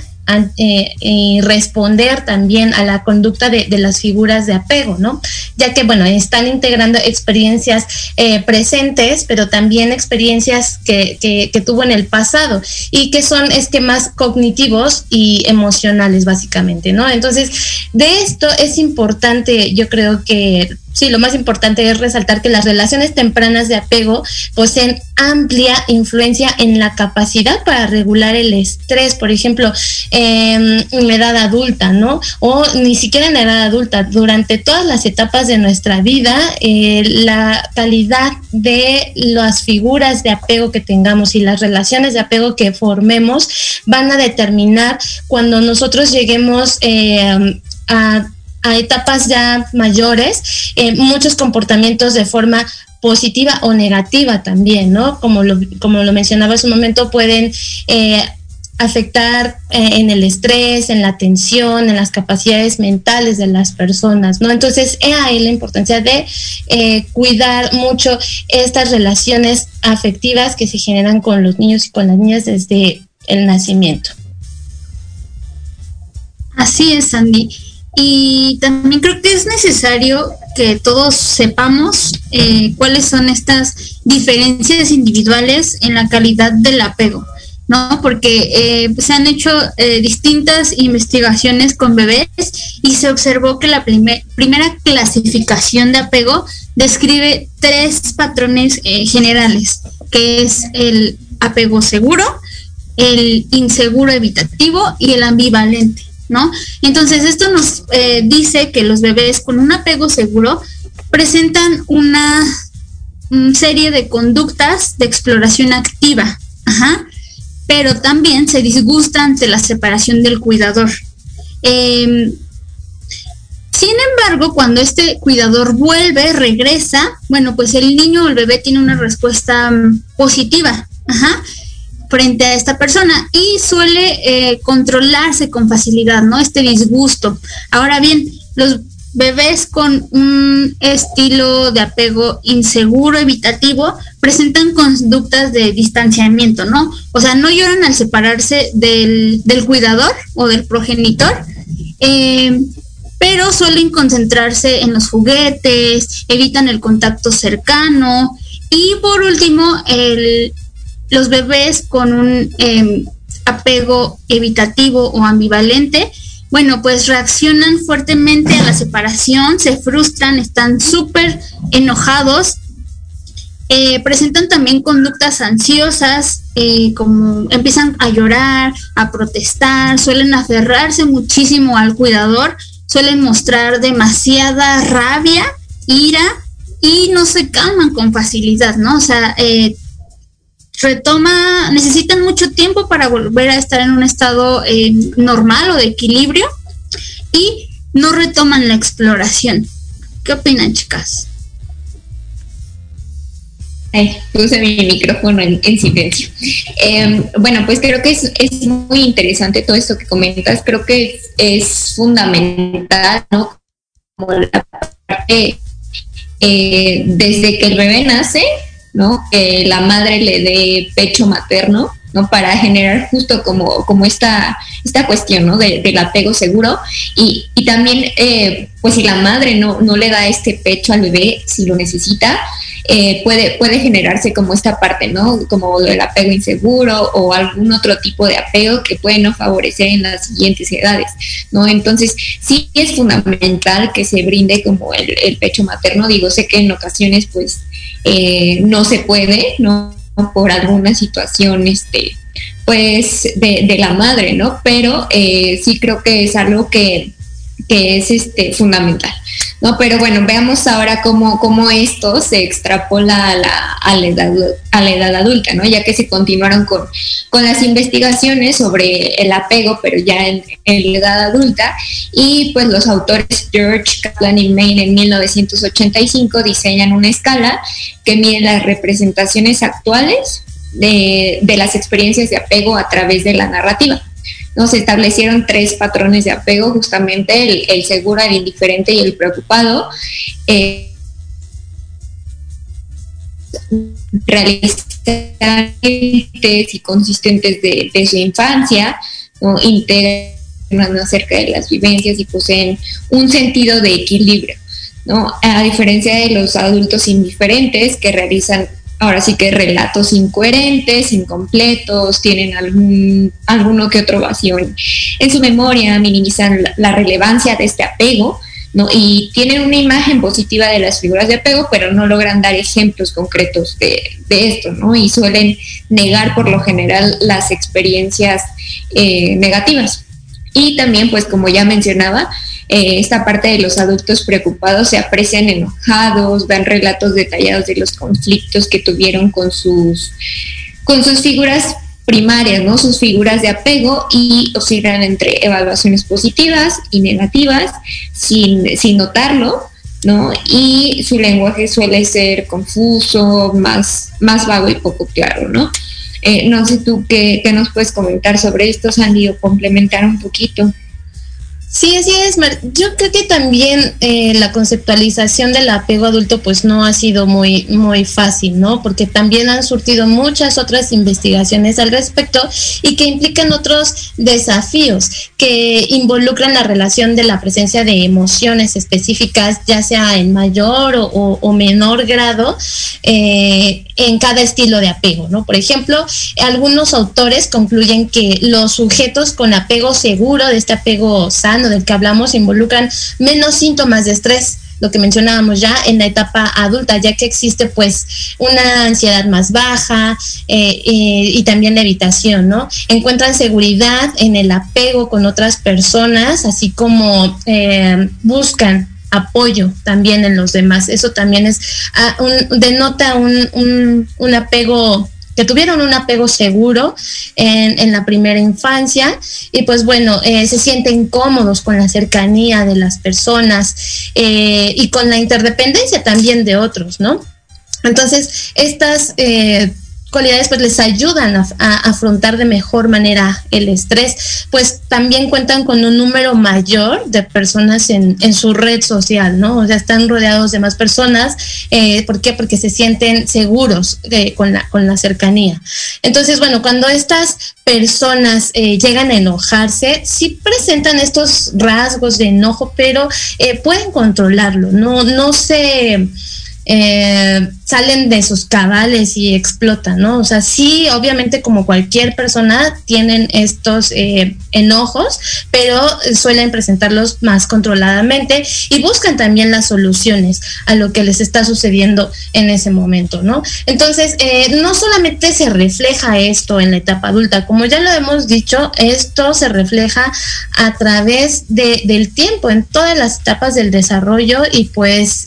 eh, eh, responder también a la conducta de, las figuras de apego, ¿no? Ya que, bueno, están integrando experiencias eh, presentes, pero también experiencias que, que, que, tuvo en el pasado y que son esquemas cognitivos y emocionales, básicamente, ¿no? Entonces, de esto es importante, yo creo que sí, lo más importante es resaltar que las relaciones tempranas de apego poseen amplia influencia en la capacidad para regular el estrés, por ejemplo, eh, en la edad adulta, ¿no? O ni siquiera en la edad adulta, durante todas las etapas de nuestra vida, eh, la calidad de las figuras de apego que tengamos y las relaciones de apego que formemos van a determinar cuando nosotros lleguemos eh, a a etapas ya mayores, eh, muchos comportamientos de forma positiva o negativa también, ¿no? Como lo, como lo mencionaba hace un momento, pueden eh, afectar eh, en el estrés, en la tensión, en las capacidades mentales de las personas, ¿no? Entonces, es ahí la importancia de cuidar mucho estas relaciones afectivas que se generan con los niños y con las niñas desde el nacimiento. Así es, Sandy. Y también creo que es necesario que todos sepamos eh, cuáles son estas diferencias individuales en la calidad del apego, ¿no? Porque eh, se han hecho eh, distintas investigaciones con bebés y se observó que la primera clasificación de apego describe tres patrones generales, que es el apego seguro, el inseguro evitativo y el ambivalente. ¿No? Entonces, esto nos eh, dice que los bebés con un apego seguro presentan una serie de conductas de exploración activa, pero también se disgusta ante la separación del cuidador. Em, sin embargo, cuando este cuidador vuelve, regresa, bueno, pues el niño o el bebé tiene una respuesta mm, positiva, ajá, frente a esta persona y suele eh, controlarse con facilidad, ¿no? Este disgusto. Ahora bien, los bebés con un estilo de apego inseguro, evitativo, presentan conductas de distanciamiento, ¿no? O sea, no lloran al separarse del, cuidador o del progenitor, eh, pero suelen concentrarse en los juguetes, evitan el contacto cercano y por último, el, los bebés con un em, apego evitativo o ambivalente, bueno, pues reaccionan fuertemente a la separación, se frustran, están súper enojados, eh, presentan también conductas ansiosas, eh, como empiezan a llorar, a protestar, suelen aferrarse muchísimo al cuidador, suelen mostrar demasiada rabia, ira y no se calman con facilidad, ¿no? O sea, eh, retoma, necesitan mucho tiempo para volver a estar en un estado eh, normal o de equilibrio y no retoman la exploración. ¿Qué opinan, chicas? Ay, puse mi micrófono en, silencio. Em, bueno, pues creo que es, muy interesante todo esto que comentas. Creo que es, fundamental, ¿no? Como la parte, eh, desde que el bebé nace, ¿no? Que la madre le dé pecho materno, ¿no? Para generar justo como, como esta, esta cuestión, ¿no? del apego seguro. Y, también, eh, pues si la madre no, no le da este pecho al bebé, si lo necesita, eh, puede, puede generarse como esta parte, ¿no? Como el apego inseguro o algún otro tipo de apego que puede no favorecer en las siguientes edades, ¿no? Entonces, sí es fundamental que se brinde como el, el pecho materno. Digo, sé que en ocasiones, pues, eh, no se puede, ¿no? Por alguna situación, este, pues, de, la madre, ¿no? Pero eh, sí creo que es algo que, que es este, fundamental. ¿No? Pero bueno, veamos ahora cómo, cómo esto se extrapola a la, a la, edad, a la edad adulta, ¿no? Ya que se continuaron con, con las investigaciones sobre el apego, pero ya en, en, la edad adulta, y pues los autores George Kaplan y Main en 1985 diseñan una escala que mide las representaciones actuales de, de las experiencias de apego a través de la narrativa nos establecieron tres patrones de apego, justamente el, seguro, el indiferente y el preocupado. Eh, realizar y consistentes de, su infancia, integran acerca de las vivencias y poseen un sentido de equilibrio. ¿no? A diferencia de los adultos indiferentes que realizan ahora sí que relatos incoherentes, incompletos, tienen algún, alguno que otro vacío en, su memoria, minimizan la, relevancia de este apego, ¿no? Y tienen una imagen positiva de las figuras de apego, pero no logran dar ejemplos concretos de, esto, ¿no? Y suelen negar por lo general las experiencias eh, negativas. Y también, pues como ya mencionaba, eh, esta parte de los adultos preocupados se aprecian enojados, ven relatos detallados de los conflictos que tuvieron con sus, con sus figuras primarias, ¿no? Sus figuras de apego y oscilan entre evaluaciones positivas y negativas sin, sin notarlo, ¿no? Y su lenguaje suele ser confuso, más, más vago y poco claro, ¿no? Eh, no sé tú qué, qué, nos puedes comentar sobre esto, Sandy, o complementar un poquito. Sí, así es. Yo creo que también eh, la conceptualización del apego adulto pues no ha sido muy, muy fácil, ¿no? Porque también han surtido muchas otras investigaciones al respecto y que implican otros desafíos que involucran la relación de la presencia de emociones específicas, ya sea en mayor o, menor grado, eh, en cada estilo de apego, ¿no? Por ejemplo, algunos autores concluyen que los sujetos con apego seguro, de este apego sano, del que hablamos involucran menos síntomas de estrés lo que mencionábamos ya en la etapa adulta, ya que existe pues una ansiedad más baja eh, eh, y también la evitación, ¿no? Encuentran seguridad en el apego con otras personas, así como eh, buscan apoyo también en los demás. Eso también es ah, denota un apego que tuvieron un apego seguro en, la primera infancia y pues bueno, eh, se sienten cómodos con la cercanía de las personas eh, y con la interdependencia también de otros, ¿no? Entonces, estas eh, cualidades pues les ayudan a, afrontar de mejor manera el estrés, pues también cuentan con un número mayor de personas en, su red social, ¿no? O sea, están rodeados de más personas, eh, ¿por qué? Porque se sienten seguros eh, con, la, con la cercanía. Entonces, bueno, cuando estas personas eh, llegan a enojarse, sí presentan estos rasgos de enojo, pero pueden controlarlo, no, no se eh, salen de sus cabales y explotan, ¿no? O sea, sí, obviamente como cualquier persona tienen estos eh, enojos, pero suelen presentarlos más controladamente y buscan también las soluciones a lo que les está sucediendo en ese momento, ¿no? Entonces, eh, no solamente se refleja esto en la etapa adulta, como ya lo hemos dicho, esto se refleja a través del tiempo, en todas las etapas del desarrollo y pues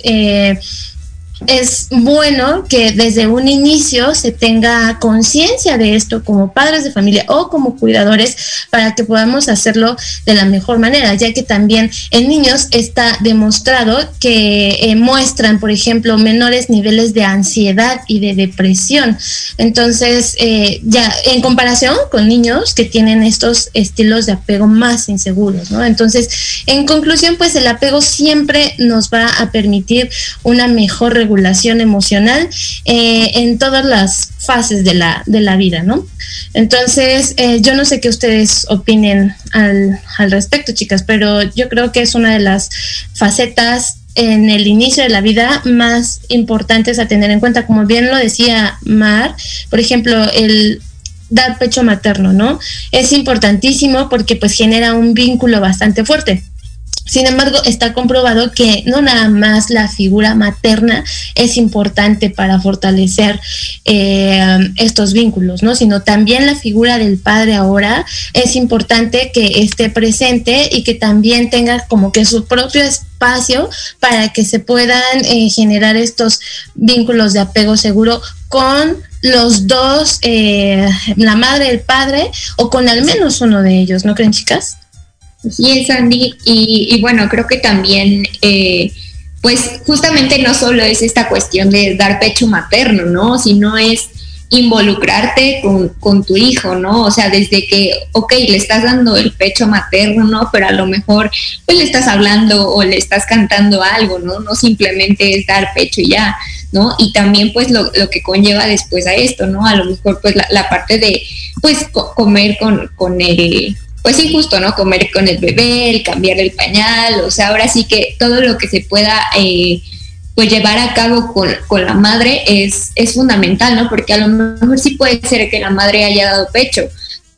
es bueno que desde un inicio se tenga conciencia de esto como padres de familia o como cuidadores para que podamos hacerlo de la mejor manera, ya que también en niños está demostrado que eh, muestran, por ejemplo, menores niveles de ansiedad y de depresión. Entonces, eh, ya en comparación con niños que tienen estos estilos de apego más inseguros, ¿no? Entonces, en conclusión, pues el apego siempre nos va a permitir una mejor regulación regulación emocional eh, en todas las fases de la, de la vida, ¿no? Entonces, eh, yo no sé qué ustedes opinen al, al respecto, chicas, pero yo creo que es una de las facetas en el inicio de la vida más importantes a tener en cuenta, como bien lo decía Mar, por ejemplo, el dar pecho materno, ¿no? Es importantísimo porque pues genera un vínculo bastante fuerte. Sin embargo, está comprobado que no nada más la figura materna es importante para fortalecer eh, estos vínculos, ¿no? Sino también la figura del padre ahora es importante que esté presente y que también tenga como que su propio espacio para que se puedan eh, generar estos vínculos de apego seguro con los dos, eh, la madre, el padre, o con al menos uno de ellos, ¿no creen, chicas? Sí, es Andy. Y, bueno, creo que también, eh, pues justamente no solo es esta cuestión de dar pecho materno, ¿no? Sino es involucrarte con, tu hijo, ¿no? O sea, desde que, ok, le estás dando el pecho materno, ¿no? Pero a lo mejor pues le estás hablando o le estás cantando algo, ¿no? No simplemente es dar pecho y ya, ¿no? Y también pues lo, lo que conlleva después a esto, ¿no? A lo mejor pues la, parte de pues comer con, con el pues injusto, ¿no? Comer con el bebé, el cambiar el pañal, o sea, ahora sí que todo lo que se pueda eh, pues llevar a cabo con, la madre es, es fundamental, ¿no? Porque a lo mejor sí puede ser que la madre haya dado pecho,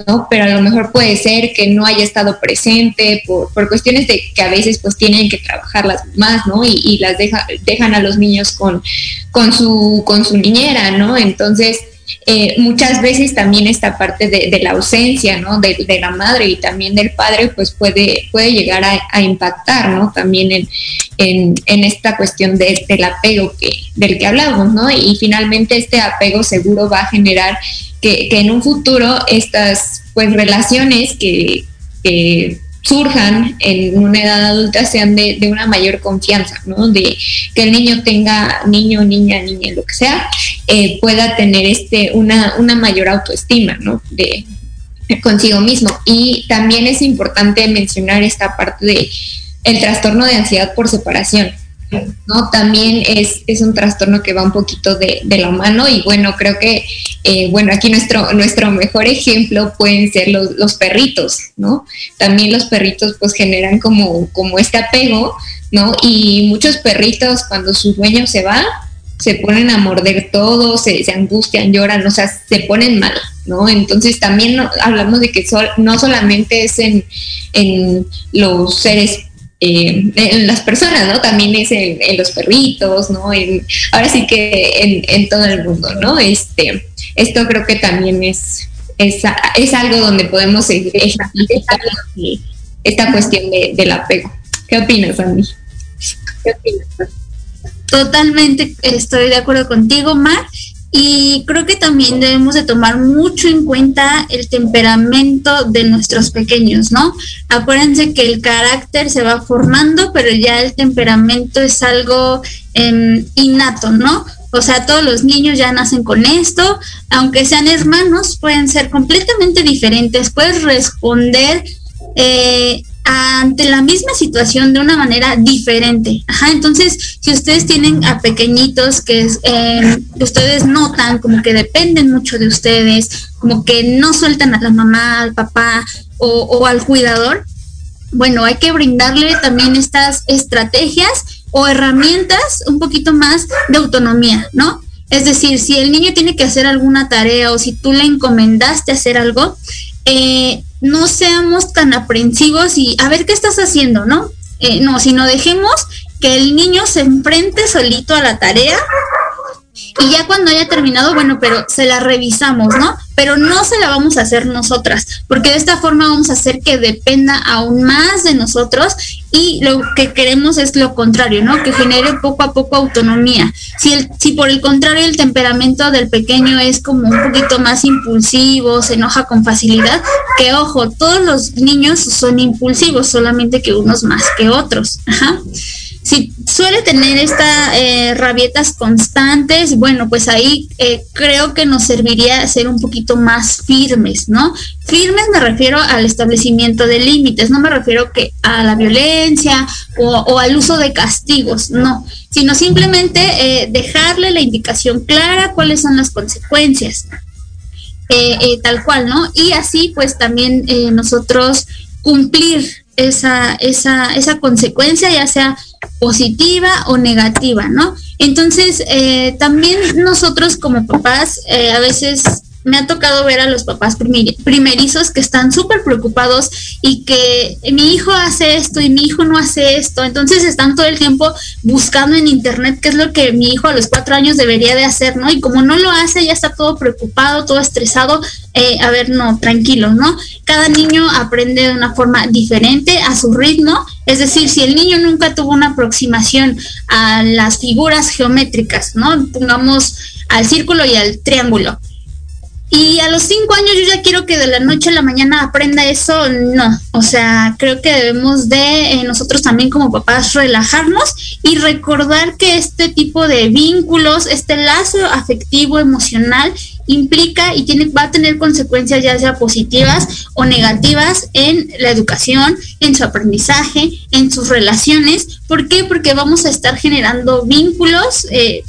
¿no? Pero a lo mejor puede ser que no haya estado presente por, por cuestiones de que a veces pues tienen que trabajar las ¿no? Y, y las deja, dejan a los niños con, con, su, con su niñera, ¿no? Entonces, eh, muchas veces también esta parte de, la ausencia. De, la madre y también del padre, pues puede, llegar a, impactar. También en, esta cuestión de, del apego del que hablamos, ¿no? Y finalmente este apego seguro va a generar que, en un futuro estas, pues, relaciones que surjan en una edad adulta sean de, una mayor confianza, ¿no? De que el niño tenga, niño, niña, niña, lo que sea, eh, pueda tener este una, una mayor autoestima, ¿no? De, consigo mismo. Y también es importante mencionar esta parte de el trastorno de ansiedad por separación. ¿No? También es, es un trastorno que va un poquito de, de la mano y bueno, creo que, eh, bueno, aquí nuestro, nuestro mejor ejemplo pueden ser los, los, perritos, ¿no? También los perritos pues generan como, como este apego, ¿no? Y muchos perritos cuando su dueño se va, se ponen a morder todo, se, se angustian, lloran, o sea, se ponen mal, ¿no? Entonces también hablamos de que sol, no solamente es en, en los seres eh, en las personas, ¿no? También es en, los perritos, ¿no? Ahora sí que en, todo el mundo, ¿no? Este, esto creo que también es, es, es algo donde podemos seguir esta, esta cuestión de, del apego. ¿Qué opinas, Andy? ¿Qué opinas? Totalmente estoy de acuerdo contigo, Mar. Y creo que también debemos de tomar mucho en cuenta el temperamento de nuestros pequeños, ¿no? Acuérdense que el carácter se va formando, pero ya el temperamento es algo eh, innato, ¿no? O sea, todos los niños ya nacen con esto, aunque sean hermanos, pueden ser completamente diferentes, puedes responder eh, ante la misma situación de una manera diferente. Ajá, entonces, si ustedes tienen a pequeñitos que, eh, ustedes notan como que dependen mucho de ustedes, como que no sueltan a la mamá, al papá o, o al cuidador, bueno, hay que brindarle también estas estrategias o herramientas un poquito más de autonomía, ¿no? Es decir, si el niño tiene que hacer alguna tarea o si tú le encomendaste hacer algo, eh, no seamos tan aprensivos y a ver qué estás haciendo, ¿no? Eh, no, sino dejemos que el niño se enfrente solito a la tarea y ya cuando haya terminado, bueno, pero se la revisamos, ¿no? Pero no se la vamos a hacer nosotras, porque de esta forma vamos a hacer que dependa aún más de nosotros y lo que queremos es lo contrario, ¿no? Que genere poco a poco autonomía. Si, el, si por el contrario el temperamento del pequeño es como un poquito más impulsivo, se enoja con facilidad, que ojo, todos los niños son impulsivos, solamente que unos más que otros. Ajá si suele tener estas eh, rabietas constantes, bueno, pues ahí eh, creo que nos serviría ser un poquito más firmes, ¿no? Firmes me refiero al establecimiento de límites, no me refiero que a la violencia o, al uso de castigos, no, sino simplemente eh, dejarle la indicación clara cuáles son las consecuencias. tal cual, ¿no? Y así pues también nosotros cumplir esa, esa, esa consecuencia, ya sea positiva o negativa, ¿no? Entonces, eh, también nosotros como papás, eh, a veces me ha tocado ver a los papás primerizos que están súper preocupados y que mi hijo hace esto y mi hijo no hace esto. Entonces están todo el tiempo buscando en internet qué es lo que mi hijo a los cuatro años debería de hacer, ¿no? Y como no lo hace, ya está todo preocupado, todo estresado. Eh, a ver, no, tranquilo, ¿no? Cada niño aprende de una forma diferente, a su ritmo. Es decir, si el niño nunca tuvo una aproximación a las figuras geométricas, ¿no? Pongamos al círculo y al triángulo y a los cinco años yo ya quiero que de la noche a la mañana aprenda eso, no. O sea, creo que debemos de eh, nosotros también como papás relajarnos y recordar que este tipo de vínculos, este lazo afectivo, emocional, implica y tiene, va a tener consecuencias ya sea positivas o negativas en la educación, en su aprendizaje, en sus relaciones. ¿Por qué? Porque vamos a estar generando vínculos. Eh,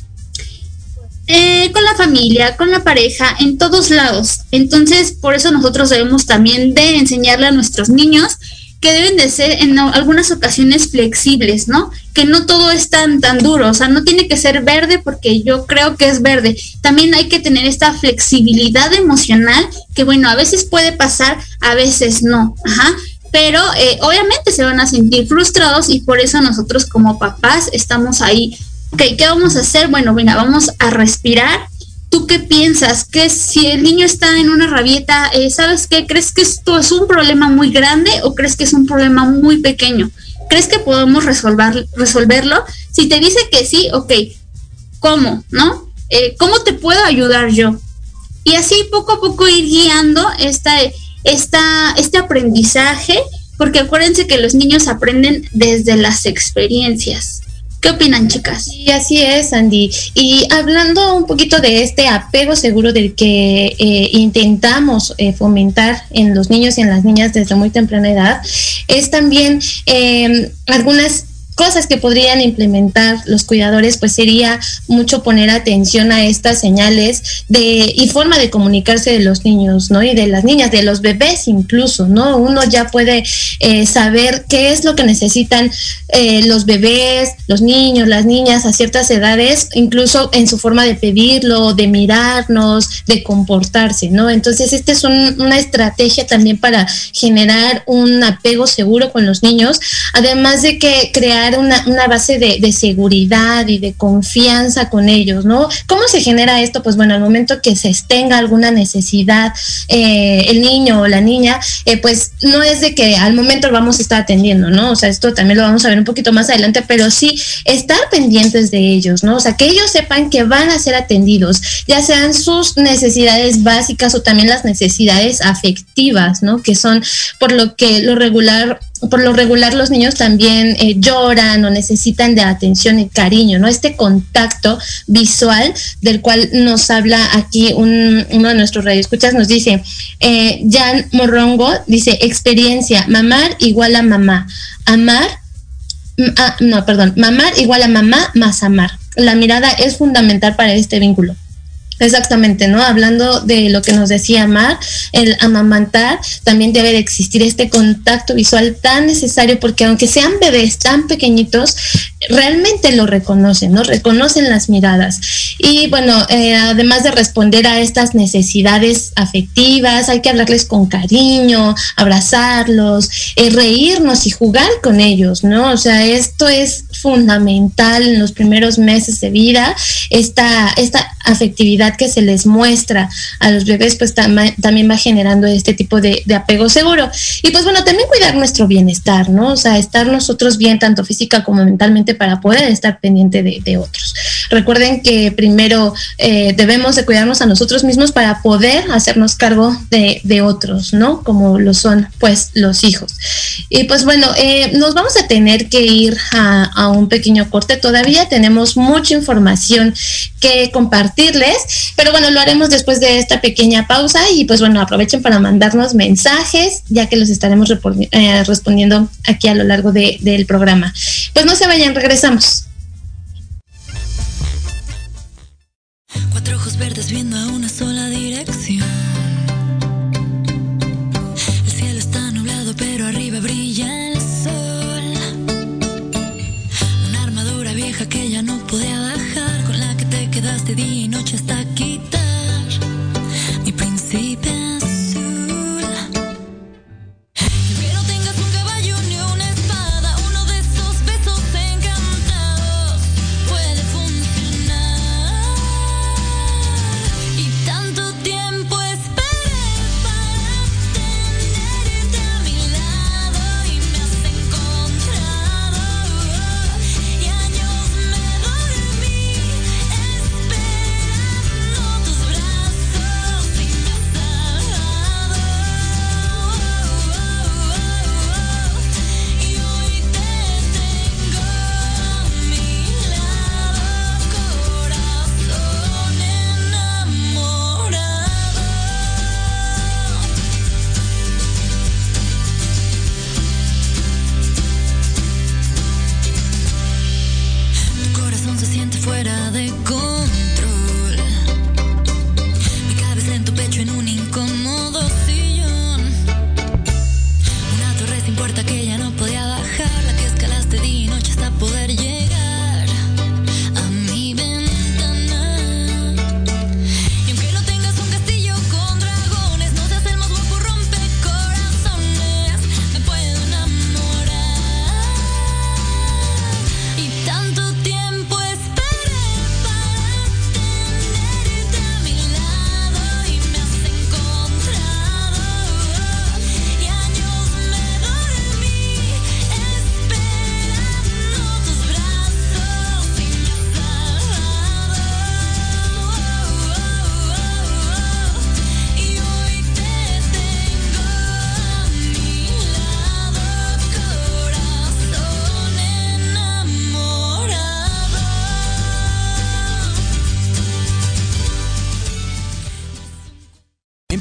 eh, con la familia, con la pareja, en todos lados. Entonces, por eso nosotros debemos también de enseñarle a nuestros niños que deben de ser en algunas ocasiones flexibles, ¿no? Que no todo es tan, tan duro, o sea, no tiene que ser verde porque yo creo que es verde. También hay que tener esta flexibilidad emocional que, bueno, a veces puede pasar, a veces no, ajá. Pero eh, obviamente se van a sentir frustrados y por eso nosotros como papás estamos ahí Ok, ¿qué vamos a hacer? Bueno, mira, vamos a respirar. ¿Tú qué piensas? Que si el niño está en una rabieta, eh, ¿sabes qué? ¿Crees que esto es un problema muy grande o crees que es un problema muy pequeño? ¿Crees que podemos resolver, resolverlo? Si te dice que sí, ok, ¿cómo? ¿No? Eh, ¿Cómo te puedo ayudar yo? Y así poco a poco ir guiando este aprendizaje, porque acuérdense que los niños aprenden desde las experiencias ¿Qué opinan, chicas? Y así es, Andy. Y hablando un poquito de este apego seguro del que eh, intentamos eh, fomentar en los niños y en las niñas desde muy temprana edad, es también eh, algunas cosas que podrían implementar los cuidadores, pues sería mucho poner atención a estas señales de y forma de comunicarse de los niños, ¿no? Y de las niñas, de los bebés incluso, ¿no? Uno ya puede eh, saber qué es lo que necesitan eh, los bebés, los niños, las niñas a ciertas edades, incluso en su forma de pedirlo, de mirarnos, de comportarse, ¿no? Entonces, esta es una estrategia también para generar un apego seguro con los niños, además de que crear una, base de, seguridad y de confianza con ellos, ¿no? ¿Cómo se genera esto? Pues bueno, al momento que se tenga alguna necesidad, eh, el niño o la niña, eh, pues no es de que al momento lo vamos a estar atendiendo, ¿no? O sea, esto también lo vamos a ver un poquito más adelante, pero sí estar pendientes de ellos, ¿no? O sea, que ellos sepan que van a ser atendidos, ya sean sus necesidades básicas o también las necesidades afectivas, ¿no? Que son por lo que lo regular por lo regular los niños también eh, lloran o necesitan de atención y cariño, ¿no? Este contacto visual del cual nos habla aquí un, uno de nuestros radioescuchas, nos dice, eh, Jan Morrongo, dice, experiencia, mamar igual a mamá, amar, ah, no, perdón, mamar igual a mamá más amar. La mirada es fundamental para este vínculo. Exactamente, ¿no? Hablando de lo que nos decía Mar, el amamantar, también debe de existir este contacto visual tan necesario porque aunque sean bebés tan pequeñitos, realmente lo reconocen, ¿no? Reconocen las miradas. Y bueno, eh, además de responder a estas necesidades afectivas, hay que hablarles con cariño, abrazarlos, eh, reírnos y jugar con ellos, ¿no? O sea, esto es fundamental en los primeros meses de vida, esta, esta afectividad que se les muestra a los bebés, pues también va generando este tipo de, apego seguro. Y pues bueno, también cuidar nuestro bienestar, ¿no? O sea, estar nosotros bien, tanto física como mentalmente, para poder estar pendiente de, otros. Recuerden que primero eh, debemos de cuidarnos a nosotros mismos para poder hacernos cargo de, otros, ¿no? Como lo son, pues, los hijos. Y pues bueno, eh, nos vamos a tener que ir a, a un pequeño corte. Todavía tenemos mucha información que compartirles, pero bueno, lo haremos después de esta pequeña pausa y pues bueno, aprovechen para mandarnos mensajes, ya que los estaremos eh, respondiendo aquí a lo largo del programa. Pues no se vayan, regresamos. Cuatro ojos verdes viendo a una sola dirección.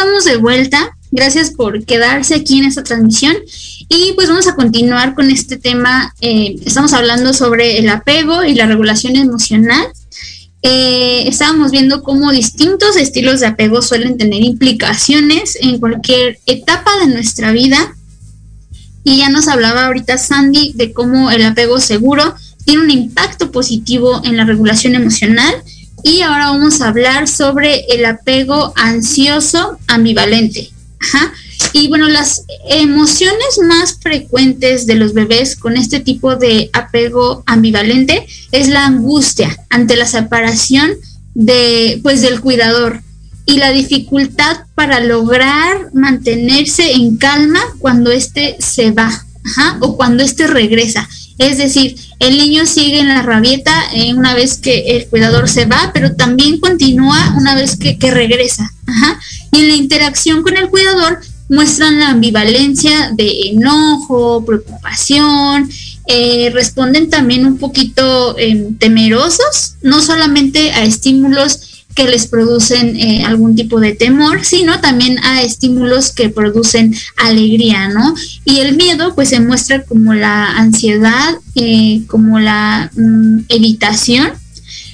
Estamos de vuelta. Gracias por quedarse aquí en esta transmisión. Y pues vamos a continuar con este tema. Eh, estamos hablando sobre el apego y la regulación emocional. Eh, estábamos viendo cómo distintos estilos de apego suelen tener implicaciones en cualquier etapa de nuestra vida. Y ya nos hablaba ahorita Sandy de cómo el apego seguro tiene un impacto positivo en la regulación emocional y ahora vamos a hablar sobre el apego ansioso ambivalente. Y bueno, las emociones más frecuentes de los bebés con este tipo de apego ambivalente es la angustia ante la separación de, pues, del cuidador y la dificultad para lograr mantenerse en calma cuando éste se va o cuando éste regresa. Es decir, el niño sigue en la rabieta eh, una vez que el cuidador se va, pero también continúa una vez que, regresa. Y en la interacción con el cuidador muestran la ambivalencia de enojo, preocupación, eh, responden también un poquito em, temerosos, no solamente a estímulos que les producen eh, algún tipo de temor, sino también a estímulos que producen alegría, ¿no? Y el miedo pues se muestra como la ansiedad, eh, como la mm, evitación.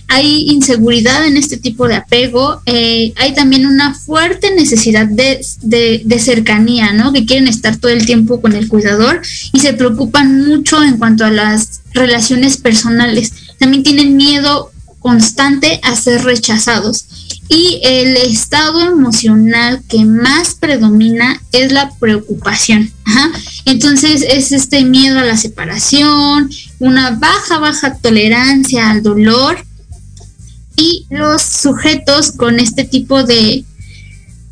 Hay inseguridad en este tipo de apego, eh, hay también una fuerte necesidad de, de, cercanía, ¿no? Que quieren estar todo el tiempo con el cuidador y se preocupan mucho en cuanto a las relaciones personales. También tienen miedo constante a ser rechazados. Y el estado emocional que más predomina es la preocupación. Entonces es este miedo a la separación, una baja, baja tolerancia al dolor. Y los sujetos con este tipo de,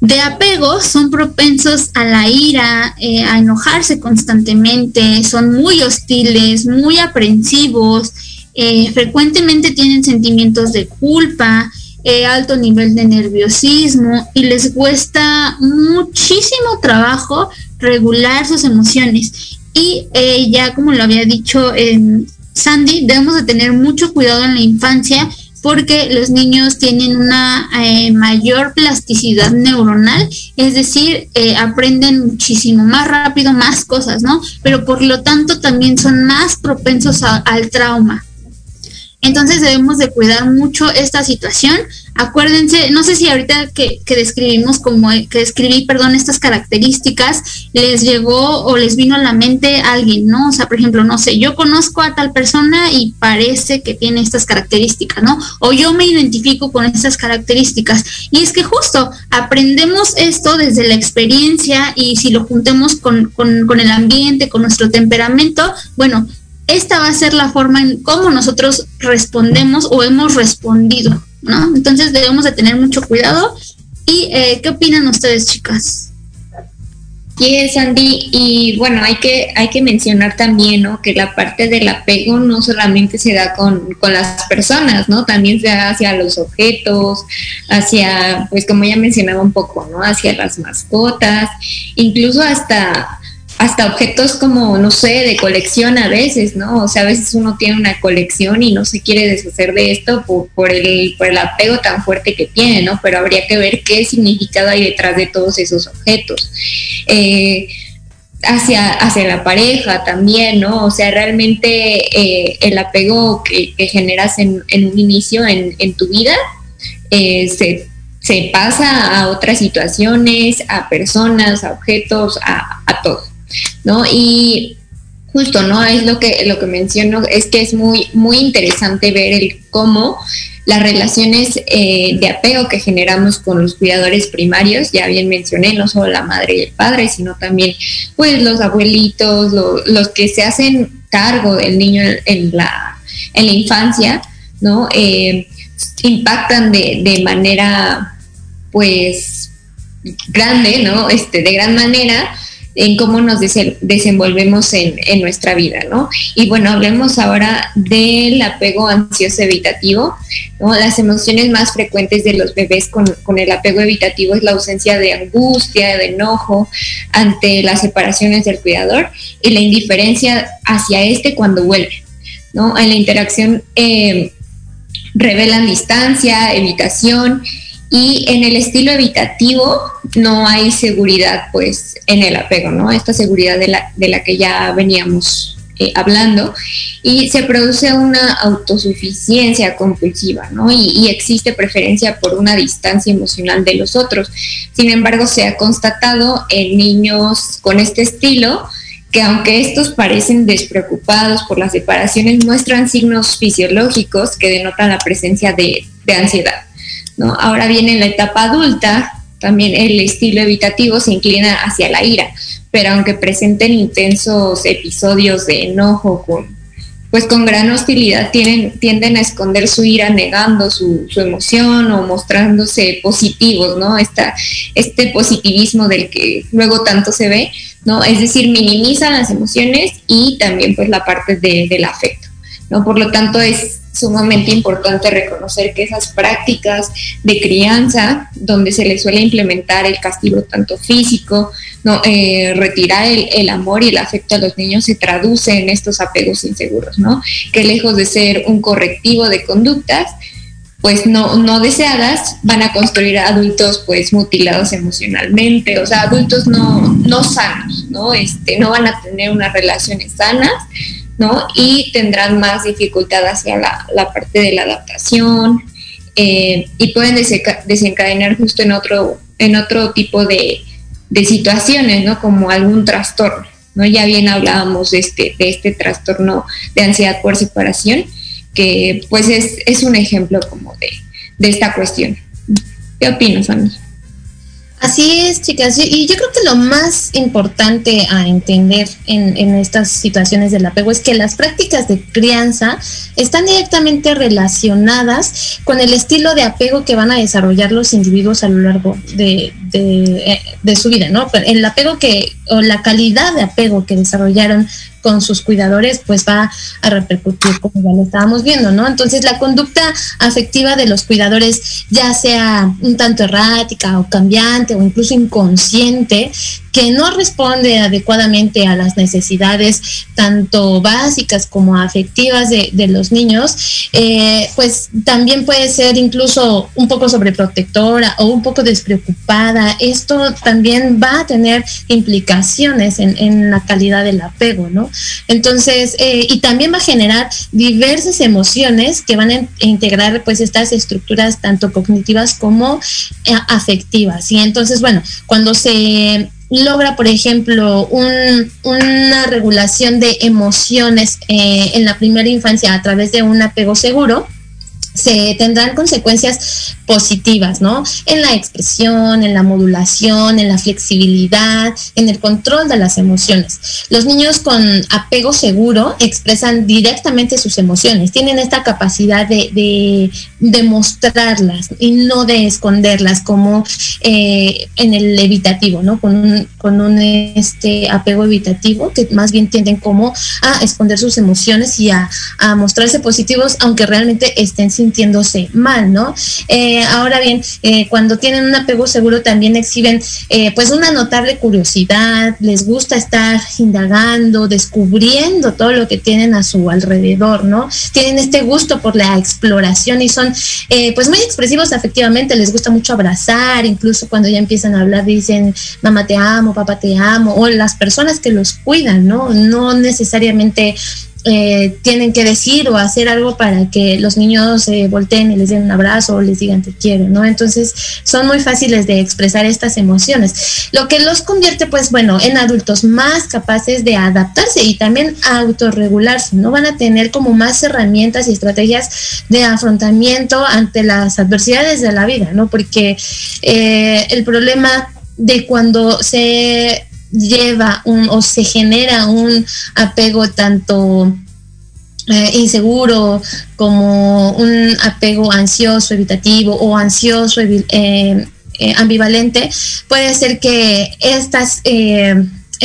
de apego son propensos a la ira, eh, a enojarse constantemente, son muy hostiles, muy aprensivos, eh, frecuentemente tienen sentimientos de culpa, eh, alto nivel de nerviosismo y les cuesta muchísimo trabajo regular sus emociones. Y eh, ya como lo había dicho Sandy, debemos de tener mucho cuidado en la infancia porque los niños tienen una mayor plasticidad neuronal, es decir, aprenden muchísimo más rápido más cosas, ¿no? Pero por lo tanto también son más propensos al trauma. Entonces debemos de cuidar mucho esta situación. Acuérdense, no sé si ahorita que, describimos como que describí, perdón, estas características, les llegó o les vino a la mente alguien, ¿no? O sea, por ejemplo, no sé, yo conozco a tal persona y parece que tiene estas características, ¿no? O yo me identifico con estas características. Y es que justo aprendemos esto desde la experiencia y si lo juntemos con, con el ambiente, con nuestro temperamento, bueno, esta va a ser la forma en cómo nosotros respondemos o hemos respondido, ¿no? Entonces debemos de tener mucho cuidado. ¿Y eh, qué opinan ustedes, chicas? Sí, es Andy, y bueno, hay que, hay que mencionar también, ¿no? Que la parte del apego no solamente se da con, con las personas, ¿no? También se da hacia los objetos, hacia, pues como ya mencionaba un poco, ¿no? Hacia las mascotas, incluso hasta hasta objetos como, no sé, de colección a veces, ¿no? O sea, a veces uno tiene una colección y no se quiere deshacer de esto por, el, por el apego tan fuerte que tiene, ¿no? Pero habría que ver qué significado hay detrás de todos esos objetos. Eh, hacia, hacia la pareja también, ¿no? O sea, realmente eh, el apego que, generas en, un inicio en, tu vida eh, se, se, pasa a otras situaciones, a personas, a objetos, a, a todo. ¿No? Y justo, ¿no? Es lo que, lo que menciono, es que es muy, muy interesante ver el cómo las relaciones eh, de apego que generamos con los cuidadores primarios, ya bien mencioné, no solo la madre y el padre, sino también pues los abuelitos, los que se hacen cargo del niño en la en la infancia, ¿no? Eh, impactan de, de manera, pues, grande, ¿no? Este, de gran manera en cómo nos desenvolvemos en, nuestra vida, ¿no? Y bueno, hablemos ahora del apego ansioso evitativo. Las emociones más frecuentes de los bebés con, el apego evitativo es la ausencia de angustia, de enojo ante las separaciones del cuidador y la indiferencia hacia este cuando vuelve, ¿no? En la interacción eh, revelan distancia, evitación, y en el estilo evitativo no hay seguridad, pues, en el apego, ¿no? Esta seguridad de la, de la que ya veníamos eh, hablando. Y se produce una autosuficiencia compulsiva, ¿no? Y, y, existe preferencia por una distancia emocional de los otros. Sin embargo, se ha constatado en niños con este estilo que aunque estos parecen despreocupados por las separaciones, muestran signos fisiológicos que denotan la presencia de, de ansiedad. ¿No? Ahora bien, en la etapa adulta, también el estilo evitativo se inclina hacia la ira, pero aunque presenten intensos episodios de enojo con, pues con gran hostilidad tienen, tienden a esconder su ira negando su, emoción o mostrándose positivos, ¿no? este positivismo del que luego tanto se ve, ¿no? Es decir, minimizan las emociones y también pues la parte del afecto, ¿no? Por lo tanto es sumamente importante reconocer que esas prácticas de crianza, donde se le suele implementar el castigo tanto físico, no, eh, retirar el, amor y el afecto a los niños se traduce en estos apegos inseguros, ¿no? Que lejos de ser un correctivo de conductas, pues no, no deseadas, van a construir adultos pues mutilados emocionalmente, o sea, adultos no, no sanos, ¿no? Este, no van a tener unas relaciones sanas, ¿no? Y tendrán más dificultad hacia la, parte de la adaptación eh, y pueden desencadenar justo en otro, en otro tipo de, situaciones, ¿no? Como algún trastorno, ¿no? Ya bien hablábamos de este, de este trastorno de ansiedad por separación, que pues es, un ejemplo como de, de esta cuestión. ¿Qué opinas, Ani? Así es, chicas. Y yo creo que lo más importante a entender en, estas situaciones del apego es que las prácticas de crianza están directamente relacionadas con el estilo de apego que van a desarrollar los individuos a lo largo de, de su vida, ¿no? El apego que, o la calidad de apego que desarrollaron con sus cuidadores, pues va a repercutir como ya lo estábamos viendo, ¿no? Entonces la conducta afectiva de los cuidadores, ya sea un tanto errática o cambiante o incluso inconsciente, que no responde adecuadamente a las necesidades tanto básicas como afectivas de, los niños, eh, pues también puede ser incluso un poco sobreprotectora o un poco despreocupada. Esto también va a tener implicaciones en, la calidad del apego, ¿no? Entonces, eh, y también va a generar diversas emociones que van a integrar pues estas estructuras tanto cognitivas como eh, afectivas. Y entonces, bueno, cuando se logra, por ejemplo, una regulación de emociones eh, en la primera infancia a través de un apego seguro, se tendrán consecuencias positivas, ¿no? En la expresión, en la modulación, en la flexibilidad, en el control de las emociones. Los niños con apego seguro expresan directamente sus emociones, tienen esta capacidad de, de, mostrarlas y no de esconderlas como eh, en el evitativo, ¿no? Con un, con un este, apego evitativo que más bien tienden como a esconder sus emociones y a, a mostrarse positivos aunque realmente estén sin sintiéndose mal, ¿no? Eh, ahora bien, eh, cuando tienen un apego seguro también exhiben eh, pues una notable curiosidad, les gusta estar indagando, descubriendo todo lo que tienen a su alrededor, ¿no? Tienen este gusto por la exploración y son pues muy expresivos afectivamente, les gusta mucho abrazar, incluso cuando ya empiezan a hablar dicen, mamá te amo, papá te amo, o las personas que los cuidan, ¿no? No necesariamente eh, tienen que decir o hacer algo para que los niños se volteen y les den un abrazo o les digan te quiero, ¿no? Entonces son muy fáciles de expresar estas emociones, lo que los convierte pues bueno en adultos más capaces de adaptarse y también autorregularse, ¿no? Van a tener como más herramientas y estrategias de afrontamiento ante las adversidades de la vida, ¿no? Porque eh, el problema de cuando se lleva un, o se genera un apego tanto eh, inseguro, como un apego ansioso, evitativo o ansioso, eh, eh, ambivalente, puede ser que estas eh,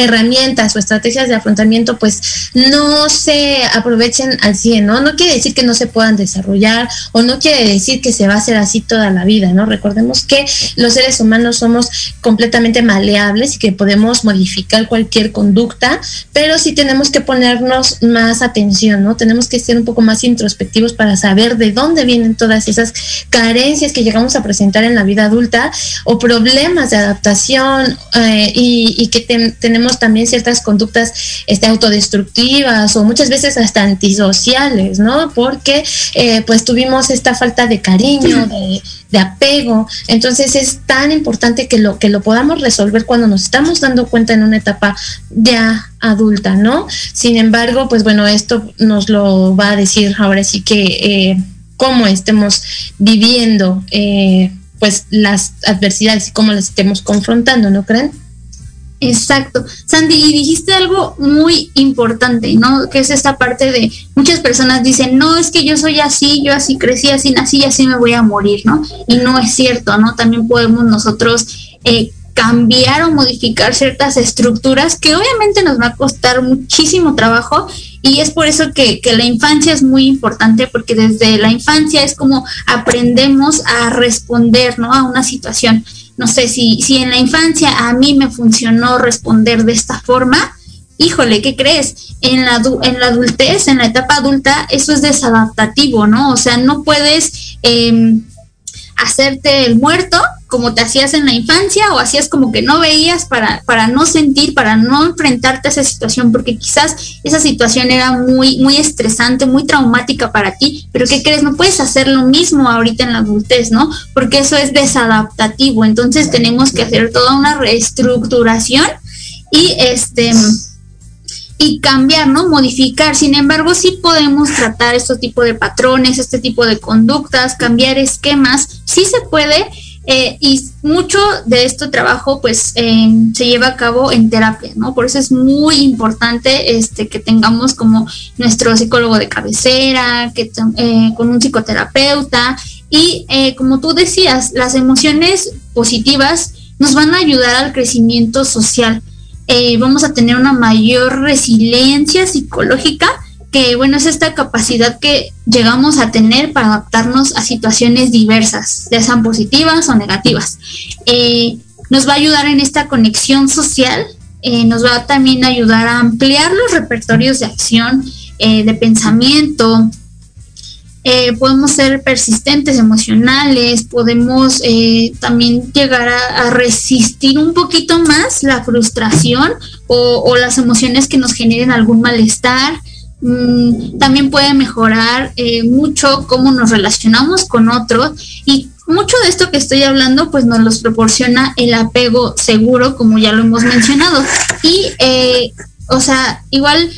herramientas o estrategias de afrontamiento pues no se aprovechen al 100, ¿no? No quiere decir que no se puedan desarrollar o no quiere decir que se va a hacer así toda la vida, ¿no? Recordemos que los seres humanos somos completamente maleables y que podemos modificar cualquier conducta, pero sí tenemos que ponernos más atención, ¿no? Tenemos que ser un poco más introspectivos para saber de dónde vienen todas esas carencias que llegamos a presentar en la vida adulta o problemas de adaptación eh, y, que ten- tenemos también ciertas conductas este, autodestructivas o muchas veces hasta antisociales, ¿no? Porque eh, pues tuvimos esta falta de cariño, de, de apego. Entonces es tan importante que lo, que lo podamos resolver cuando nos estamos dando cuenta en una etapa ya adulta, ¿no? Sin embargo, pues bueno, esto nos lo va a decir ahora sí que eh, cómo estemos viviendo eh, pues las adversidades y cómo las estemos confrontando, ¿no creen? Exacto. Sandy, y dijiste algo muy importante, ¿no? Que es esta parte de muchas personas dicen, no, es que yo soy así, yo así crecí, así nací y así me voy a morir, ¿no? Y no es cierto, ¿no? También podemos nosotros eh, cambiar o modificar ciertas estructuras que obviamente nos va a costar muchísimo trabajo y es por eso que, que la infancia es muy importante porque desde la infancia es como aprendemos a responder, ¿no? A una situación no sé si, si en la infancia a mí me funcionó responder de esta forma, híjole, ¿qué crees? En la, en la adultez, en la etapa adulta, eso es desadaptativo, ¿no? O sea, no puedes em, hacerte el muerto como te hacías en la infancia o hacías como que no veías para, para no sentir, para no enfrentarte a esa situación, porque quizás esa situación era muy, muy estresante, muy traumática para ti, pero ¿qué crees? No puedes hacer lo mismo ahorita en la adultez, ¿no? Porque eso es desadaptativo, entonces tenemos que hacer toda una reestructuración y este y cambiar, ¿no? Modificar. Sin embargo, sí podemos tratar este tipo de patrones, este tipo de conductas, cambiar esquemas, sí se puede. Eh, y mucho de este trabajo pues eh, se lleva a cabo en terapia, ¿no? Por eso es muy importante este, que tengamos como nuestro psicólogo de cabecera, que eh, con un psicoterapeuta y eh, como tú decías, las emociones positivas nos van a ayudar al crecimiento social eh, vamos a tener una mayor resiliencia psicológica, que bueno, es esta capacidad que llegamos a tener para adaptarnos a situaciones diversas, ya sean positivas o negativas. Eh, nos va a ayudar en esta conexión social, eh, nos va a también ayudar a ampliar los repertorios de acción, eh, de pensamiento, podemos ser persistentes emocionales, podemos también llegar a, a resistir un poquito más la frustración o, o las emociones que nos generen algún malestar. Mm, también puede mejorar eh, mucho cómo nos relacionamos con otros y mucho de esto que estoy hablando pues nos los proporciona el apego seguro como ya lo hemos mencionado y eh, o sea igual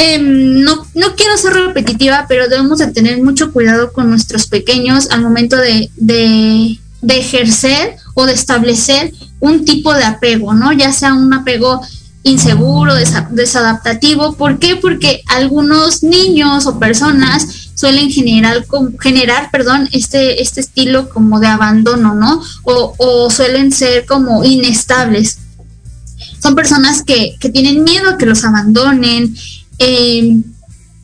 Em, no, no quiero ser repetitiva, pero debemos de tener mucho cuidado con nuestros pequeños al momento de, de, de ejercer o de establecer un tipo de apego, ¿no? Ya sea un apego inseguro, desa- desadaptativo. ¿Por qué? Porque algunos niños o personas suelen generar, generar perdón, este, este estilo como de abandono, ¿no? O, suelen ser como inestables son personas que, que tienen miedo a que los abandonen, eh,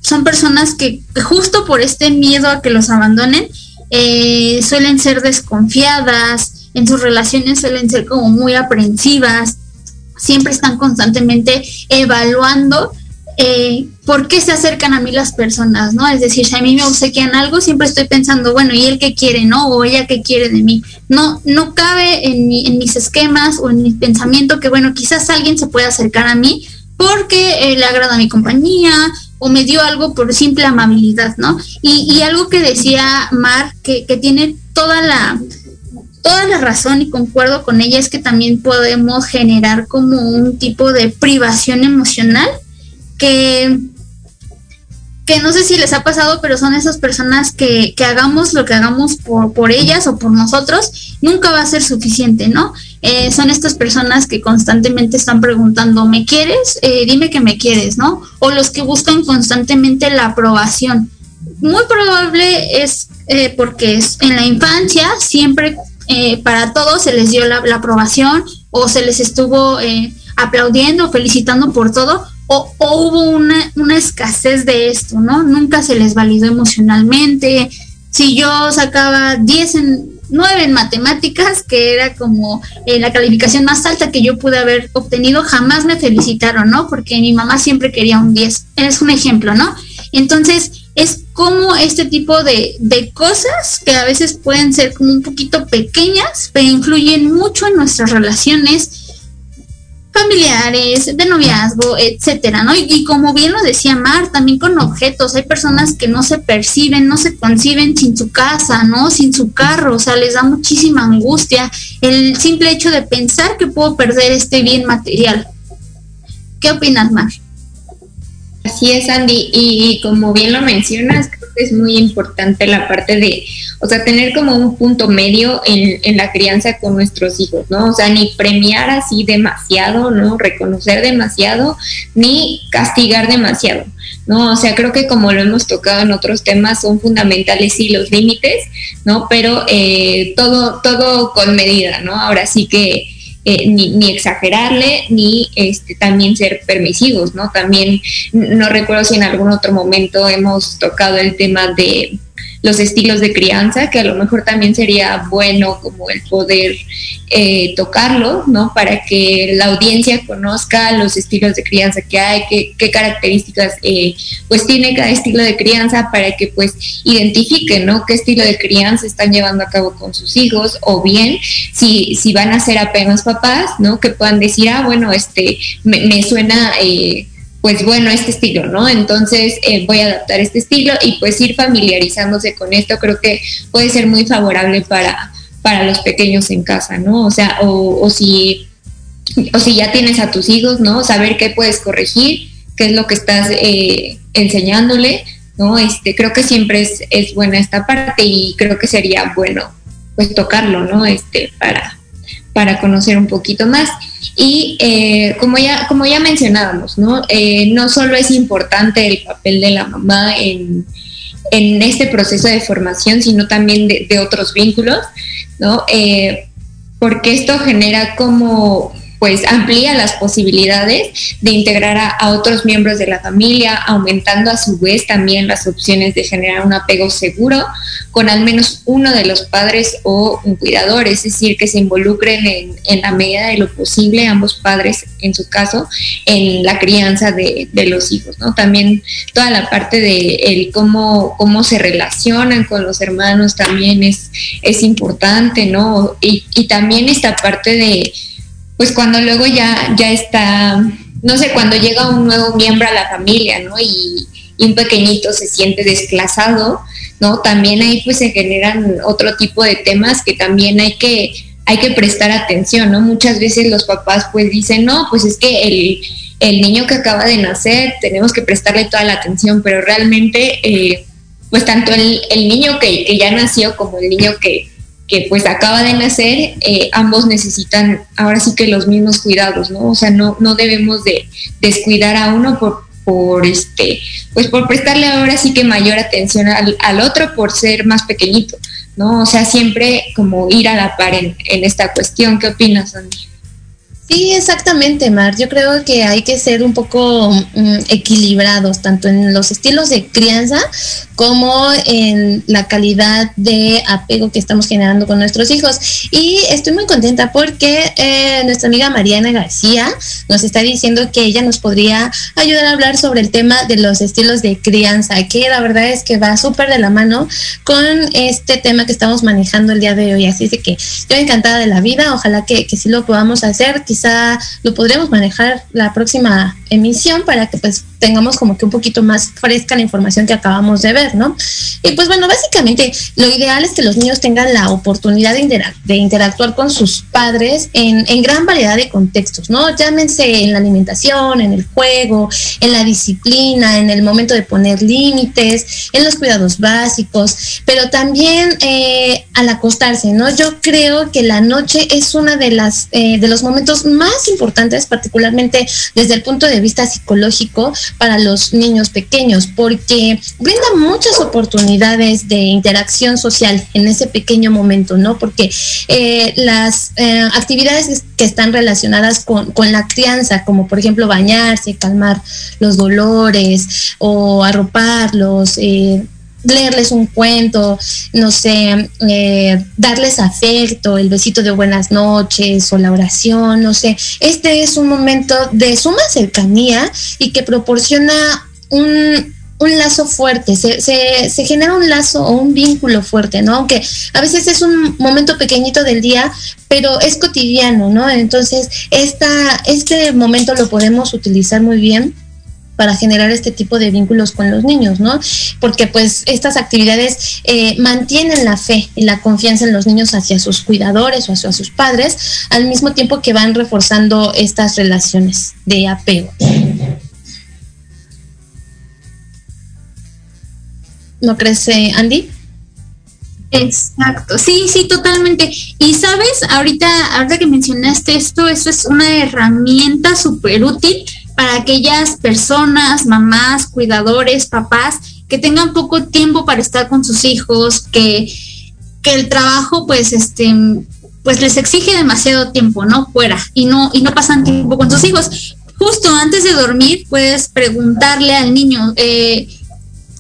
son personas que, que justo por este miedo a que los abandonen eh, suelen ser desconfiadas, en sus relaciones suelen ser como muy aprensivas, siempre están constantemente evaluando eh, por qué se acercan a mí las personas, ¿no? Es decir, si a mí me obsequian algo, siempre estoy pensando, bueno, ¿y él qué quiere, no? O ella qué quiere de mí. No, no cabe en, mi- en mis esquemas o en mi pensamiento que, bueno, quizás alguien se pueda acercar a mí porque eh, le agrada mi compañía o me dio algo por simple amabilidad, ¿no? Y, y algo que decía Mar, que, que tiene toda la, toda la razón y concuerdo con ella es que también podemos generar como un tipo de privación emocional que que no sé si les ha pasado, pero son esas personas que, que hagamos lo que hagamos por, por ellas o por nosotros, nunca va a ser suficiente, ¿no? Eh, son estas personas que constantemente están preguntando, ¿me quieres? Eh, dime que me quieres, ¿no? O los que buscan constantemente la aprobación. Muy probable es eh, porque en la infancia siempre para todos se les dio la, aprobación o se les estuvo aplaudiendo, felicitando por todo, o, hubo una, una, escasez de esto, ¿no? Nunca se les validó emocionalmente. Si yo sacaba 10 en 9 en matemáticas, que era como eh, la calificación más alta que yo pude haber obtenido, jamás me felicitaron, ¿no? Porque mi mamá siempre quería un 10. Es un ejemplo, ¿no? Entonces, es como este tipo de, de cosas que a veces pueden ser como un poquito pequeñas, pero influyen mucho en nuestras relaciones familiares, de noviazgo, etcétera, ¿no? Y, como bien lo decía Mar, también con objetos, hay personas que no se perciben, no se conciben sin su casa, ¿no? Sin su carro, o sea, les da muchísima angustia el simple hecho de pensar que puedo perder este bien material. ¿Qué opinas, Mar? Así es, Andy, y como bien lo mencionas, creo que es muy importante la parte de, o sea, tener como un punto medio en, en, la crianza con nuestros hijos, ¿no? O sea, ni premiar así demasiado, ¿no? Reconocer demasiado, ni castigar demasiado, ¿no? O sea, creo que como lo hemos tocado en otros temas, son fundamentales sí los límites, ¿no? Pero eh, todo, todo con medida, ¿no? Ahora sí que eh, ni, ni, exagerarle, ni este, también ser permisivos, ¿no? También no recuerdo si en algún otro momento hemos tocado el tema de los estilos de crianza, que a lo mejor también sería bueno como el poder eh, tocarlo, ¿no? Para que la audiencia conozca los estilos de crianza que hay, qué, características eh, pues tiene cada estilo de crianza para que pues identifiquen, ¿no? Qué estilo de crianza están llevando a cabo con sus hijos o bien si, si van a ser apenas papás, ¿no? Que puedan decir, ah, bueno, este, me, me suena... Eh, pues bueno, este estilo, ¿no? Entonces eh, voy a adaptar este estilo y pues ir familiarizándose con esto creo que puede ser muy favorable para, para los pequeños en casa, ¿no? O sea, o, si, o si ya tienes a tus hijos, ¿no? Saber qué puedes corregir, qué es lo que estás eh, enseñándole, ¿no? Este, creo que siempre es, es buena esta parte y creo que sería bueno pues tocarlo, ¿no? Este, para, para conocer un poquito más. Y eh, como, ya, como ya mencionábamos, ¿no? Eh, no solo es importante el papel de la mamá en, en este proceso de formación, sino también de, otros vínculos, ¿no? Eh, porque esto genera como pues amplía las posibilidades de integrar a, otros miembros de la familia, aumentando a su vez también las opciones de generar un apego seguro con al menos uno de los padres o un cuidador, es decir, que se involucren en, la medida de lo posible ambos padres, en su caso, en la crianza de, los hijos, ¿no? También toda la parte de cómo, cómo se relacionan con los hermanos también es, es importante, ¿no? Y también esta parte de pues cuando luego ya, ya está, no sé, cuando llega un nuevo miembro a la familia, ¿no? Y, un pequeñito se siente desplazado, ¿no? También ahí pues se generan otro tipo de temas que también hay que, hay que prestar atención, ¿no? Muchas veces los papás pues dicen, no, pues es que el, el niño que acaba de nacer tenemos que prestarle toda la atención, pero realmente eh, pues tanto el, el niño que, que ya nació como el niño que, que pues acaba de nacer, eh, ambos necesitan ahora sí que los mismos cuidados, ¿no? O sea, no, no debemos de descuidar a uno por, por este, pues por prestarle ahora sí que mayor atención al, al otro por ser más pequeñito, ¿no? O sea, siempre como ir a la par en, en esta cuestión. ¿Qué opinas? Sí, exactamente, Mar. Yo creo que hay que ser un poco mm, equilibrados, tanto en los estilos de crianza como en la calidad de apego que estamos generando con nuestros hijos. Y estoy muy contenta porque eh, nuestra amiga Mariana García nos está diciendo que ella nos podría ayudar a hablar sobre el tema de los estilos de crianza, que la verdad es que va súper de la mano con este tema que estamos manejando el día de hoy. Así de que yo encantada de la vida, ojalá que, que sí lo podamos hacer quizá lo podremos manejar la próxima emisión para que pues tengamos como que un poquito más fresca la información que acabamos de ver, ¿no? Y pues bueno, básicamente lo ideal es que los niños tengan la oportunidad de, interactuar con sus padres en, en gran variedad de contextos, ¿no? Llámense en la alimentación, en el juego, en la disciplina, en el momento de poner límites, en los cuidados básicos, pero también eh, al acostarse, ¿no? Yo creo que la noche es una de las eh, de los momentos más importantes, particularmente desde el punto de vista psicológico para los niños pequeños, porque brinda muchas oportunidades de interacción social en ese pequeño momento, ¿no? Porque eh, las actividades que están relacionadas con, con la crianza, como por ejemplo bañarse, calmar los dolores o arroparlos, eh, leerles un cuento, no sé, eh, darles afecto, el besito de buenas noches o la oración, no sé. Este es un momento de suma cercanía y que proporciona un, un lazo fuerte, se, se, se, genera un lazo o un vínculo fuerte, ¿no? Aunque a veces es un momento pequeñito del día, pero es cotidiano, ¿no? Entonces, esta, este momento lo podemos utilizar muy bien para generar este tipo de vínculos con los niños, ¿no? Porque pues estas actividades eh, mantienen la fe y la confianza en los niños hacia sus cuidadores o hacia sus padres, al mismo tiempo que van reforzando estas relaciones de apego. ¿No crees, eh, Andy? Exacto, sí, sí, totalmente. Y sabes, ahorita, ahorita que mencionaste esto, eso es una herramienta súper útil para aquellas personas, mamás, cuidadores, papás, que tengan poco tiempo para estar con sus hijos, que, que el trabajo, pues, este, pues les exige demasiado tiempo, ¿no? Fuera, y no, y no pasan tiempo con sus hijos. Justo antes de dormir, puedes preguntarle al niño, eh,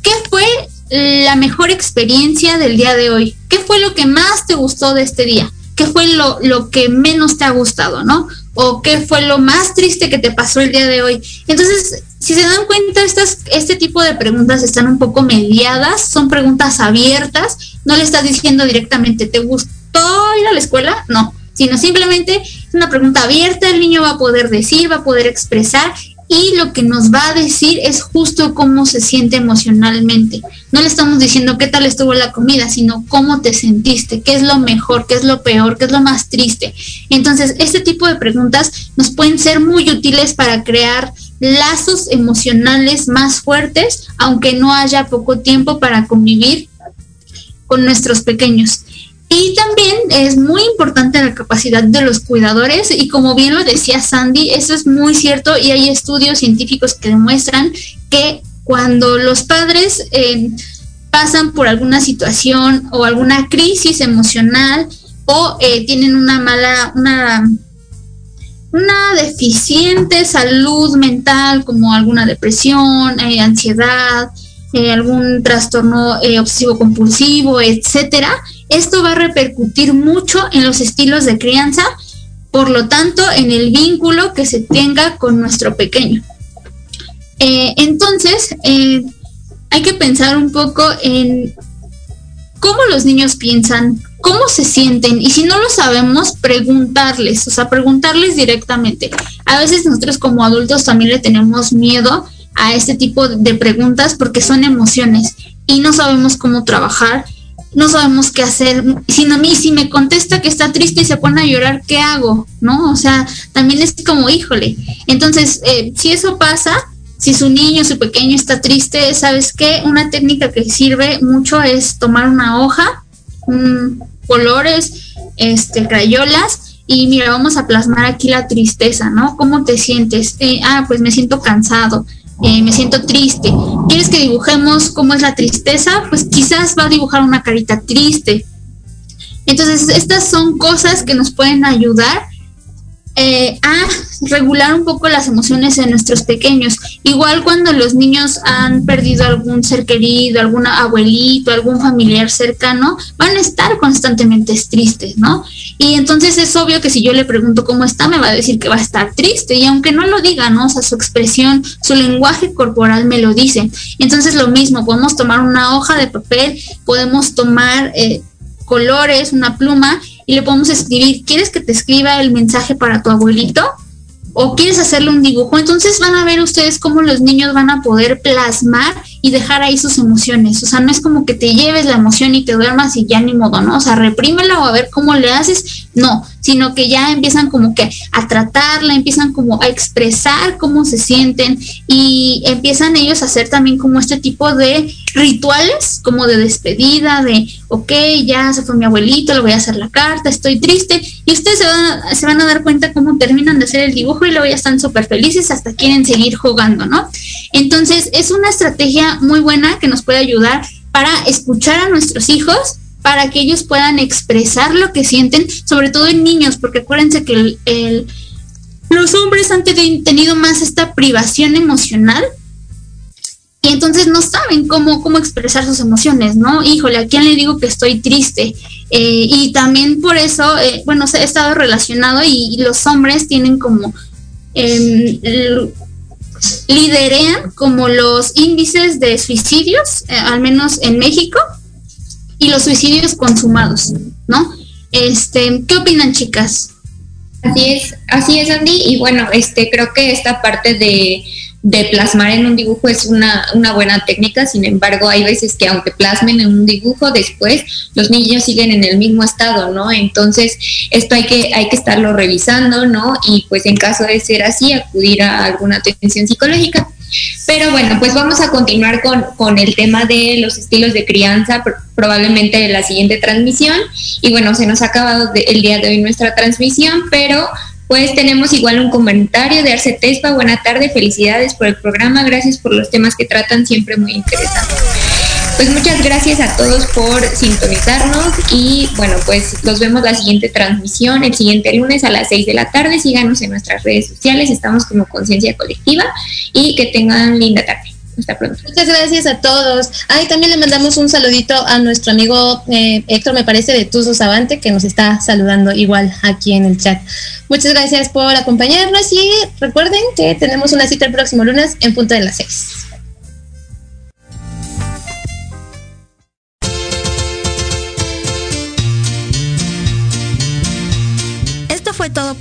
¿qué fue la mejor experiencia del día de hoy? ¿Qué fue lo que más te gustó de este día? ¿Qué fue lo, lo que menos te ha gustado, no? ¿O qué fue lo más triste que te pasó el día de hoy? Entonces, si se dan cuenta, estas, este tipo de preguntas están un poco mediadas, son preguntas abiertas, no le estás diciendo directamente, ¿te gustó ir a la escuela? No, sino simplemente es una pregunta abierta, el niño va a poder decir, va a poder expresar y lo que nos va a decir es justo cómo se siente emocionalmente. No le estamos diciendo qué tal estuvo la comida, sino cómo te sentiste, qué es lo mejor, qué es lo peor, qué es lo más triste. Entonces, este tipo de preguntas nos pueden ser muy útiles para crear lazos emocionales más fuertes, aunque no haya poco tiempo para convivir con nuestros pequeños. Y también es muy importante la capacidad de los cuidadores y como bien lo decía Sandy, eso es muy cierto y hay estudios científicos que demuestran que cuando los padres eh, pasan por alguna situación o alguna crisis emocional o eh, tienen una mala, una, una deficiente salud mental como alguna depresión, eh, ansiedad, algún trastorno obsesivo compulsivo, etcétera, esto va a repercutir mucho en los estilos de crianza, por lo tanto, en el vínculo que se tenga con nuestro pequeño. Eh, entonces, eh, hay que pensar un poco en cómo los niños piensan, cómo se sienten y si no lo sabemos, preguntarles, o sea, preguntarles directamente. A veces nosotros como adultos también le tenemos miedo a este tipo de preguntas porque son emociones y no sabemos cómo trabajar no sabemos qué hacer. Si, no, si me contesta que está triste y se pone a llorar, ¿qué hago? ¿No? O sea, también es como, híjole. Entonces, eh, si eso pasa, si su niño, su pequeño está triste, ¿sabes qué? Una técnica que sirve mucho es tomar una hoja, colores, este, crayolas, y mira, vamos a plasmar aquí la tristeza, ¿no? ¿Cómo te sientes? Eh, ah, pues me siento cansado eh, me siento triste. ¿Quieres que dibujemos cómo es la tristeza? Pues quizás va a dibujar una carita triste. Entonces, estas son cosas que nos pueden ayudar eh, a regular un poco las emociones de nuestros pequeños. Igual cuando los niños han perdido algún ser querido, algún abuelito, algún familiar cercano, van a estar constantemente tristes, ¿no? Y entonces es obvio que si yo le pregunto cómo está, me va a decir que va a estar triste. Y aunque no lo diga, ¿no? O sea, su expresión, su lenguaje corporal me lo dice. Entonces lo mismo, podemos tomar una hoja de papel, podemos tomar... Eh, colores, una pluma y le podemos escribir, ¿quieres que te escriba el mensaje para tu abuelito? o quieres hacerle un dibujo, entonces van a ver ustedes cómo los niños van a poder plasmar y dejar ahí sus emociones. O sea, no es como que te lleves la emoción y te duermas y ya ni modo, ¿no? O sea, reprímela o a ver cómo le haces. No, sino que ya empiezan como que a tratarla, empiezan como a expresar cómo se sienten y empiezan ellos a hacer también como este tipo de rituales, como de despedida, de, ok, ya se fue mi abuelito, le voy a hacer la carta, estoy triste. Y ustedes se van a, se van a dar cuenta cómo terminan de hacer el dibujo y luego ya están súper felices, hasta quieren seguir jugando, ¿no? Entonces, es una estrategia muy buena que nos puede ayudar para escuchar a nuestros hijos, para que ellos puedan expresar lo que sienten, sobre todo en niños, porque acuérdense que el, los hombres han tenido más esta privación emocional y entonces no saben cómo, cómo expresar sus emociones, ¿no? Híjole, ¿a quién le digo que estoy triste? Eh, y también por eso, eh, bueno, se ha estado relacionado y, los hombres tienen como, eh, liderean como los índices de suicidios, eh, al menos en México, y los suicidios consumados, ¿no? Este, ¿qué opinan, chicas? Así es, así es, Andy. Y bueno, este, creo que esta parte de de plasmar en un dibujo es una, una, buena técnica, sin embargo hay veces que aunque plasmen en un dibujo después, los niños siguen en el mismo estado, ¿no? Entonces esto hay que, hay que estarlo revisando, ¿no? Y pues en caso de ser así, acudir a alguna atención psicológica. Pero bueno, pues vamos a continuar con, con el tema de los estilos de crianza, probablemente en la siguiente transmisión. Y bueno, se nos ha acabado el día de hoy nuestra transmisión, pero pues tenemos igual un comentario de Arce Tespa. Buena tarde, felicidades por el programa, gracias por los temas que tratan, siempre muy interesantes. Pues muchas gracias a todos por sintonizarnos y bueno, pues los vemos la siguiente transmisión el siguiente lunes a las 6 de la tarde. Síganos en nuestras redes sociales, estamos como Conciencia Colectiva y que tengan linda tarde. Muchas gracias a todos. Ay, también le mandamos un saludito a nuestro amigo eh, Héctor, me parece, de Tuzo Sabante, que nos está saludando igual aquí en el chat. Muchas gracias por acompañarnos y recuerden que tenemos una cita el próximo lunes en punto de las 6.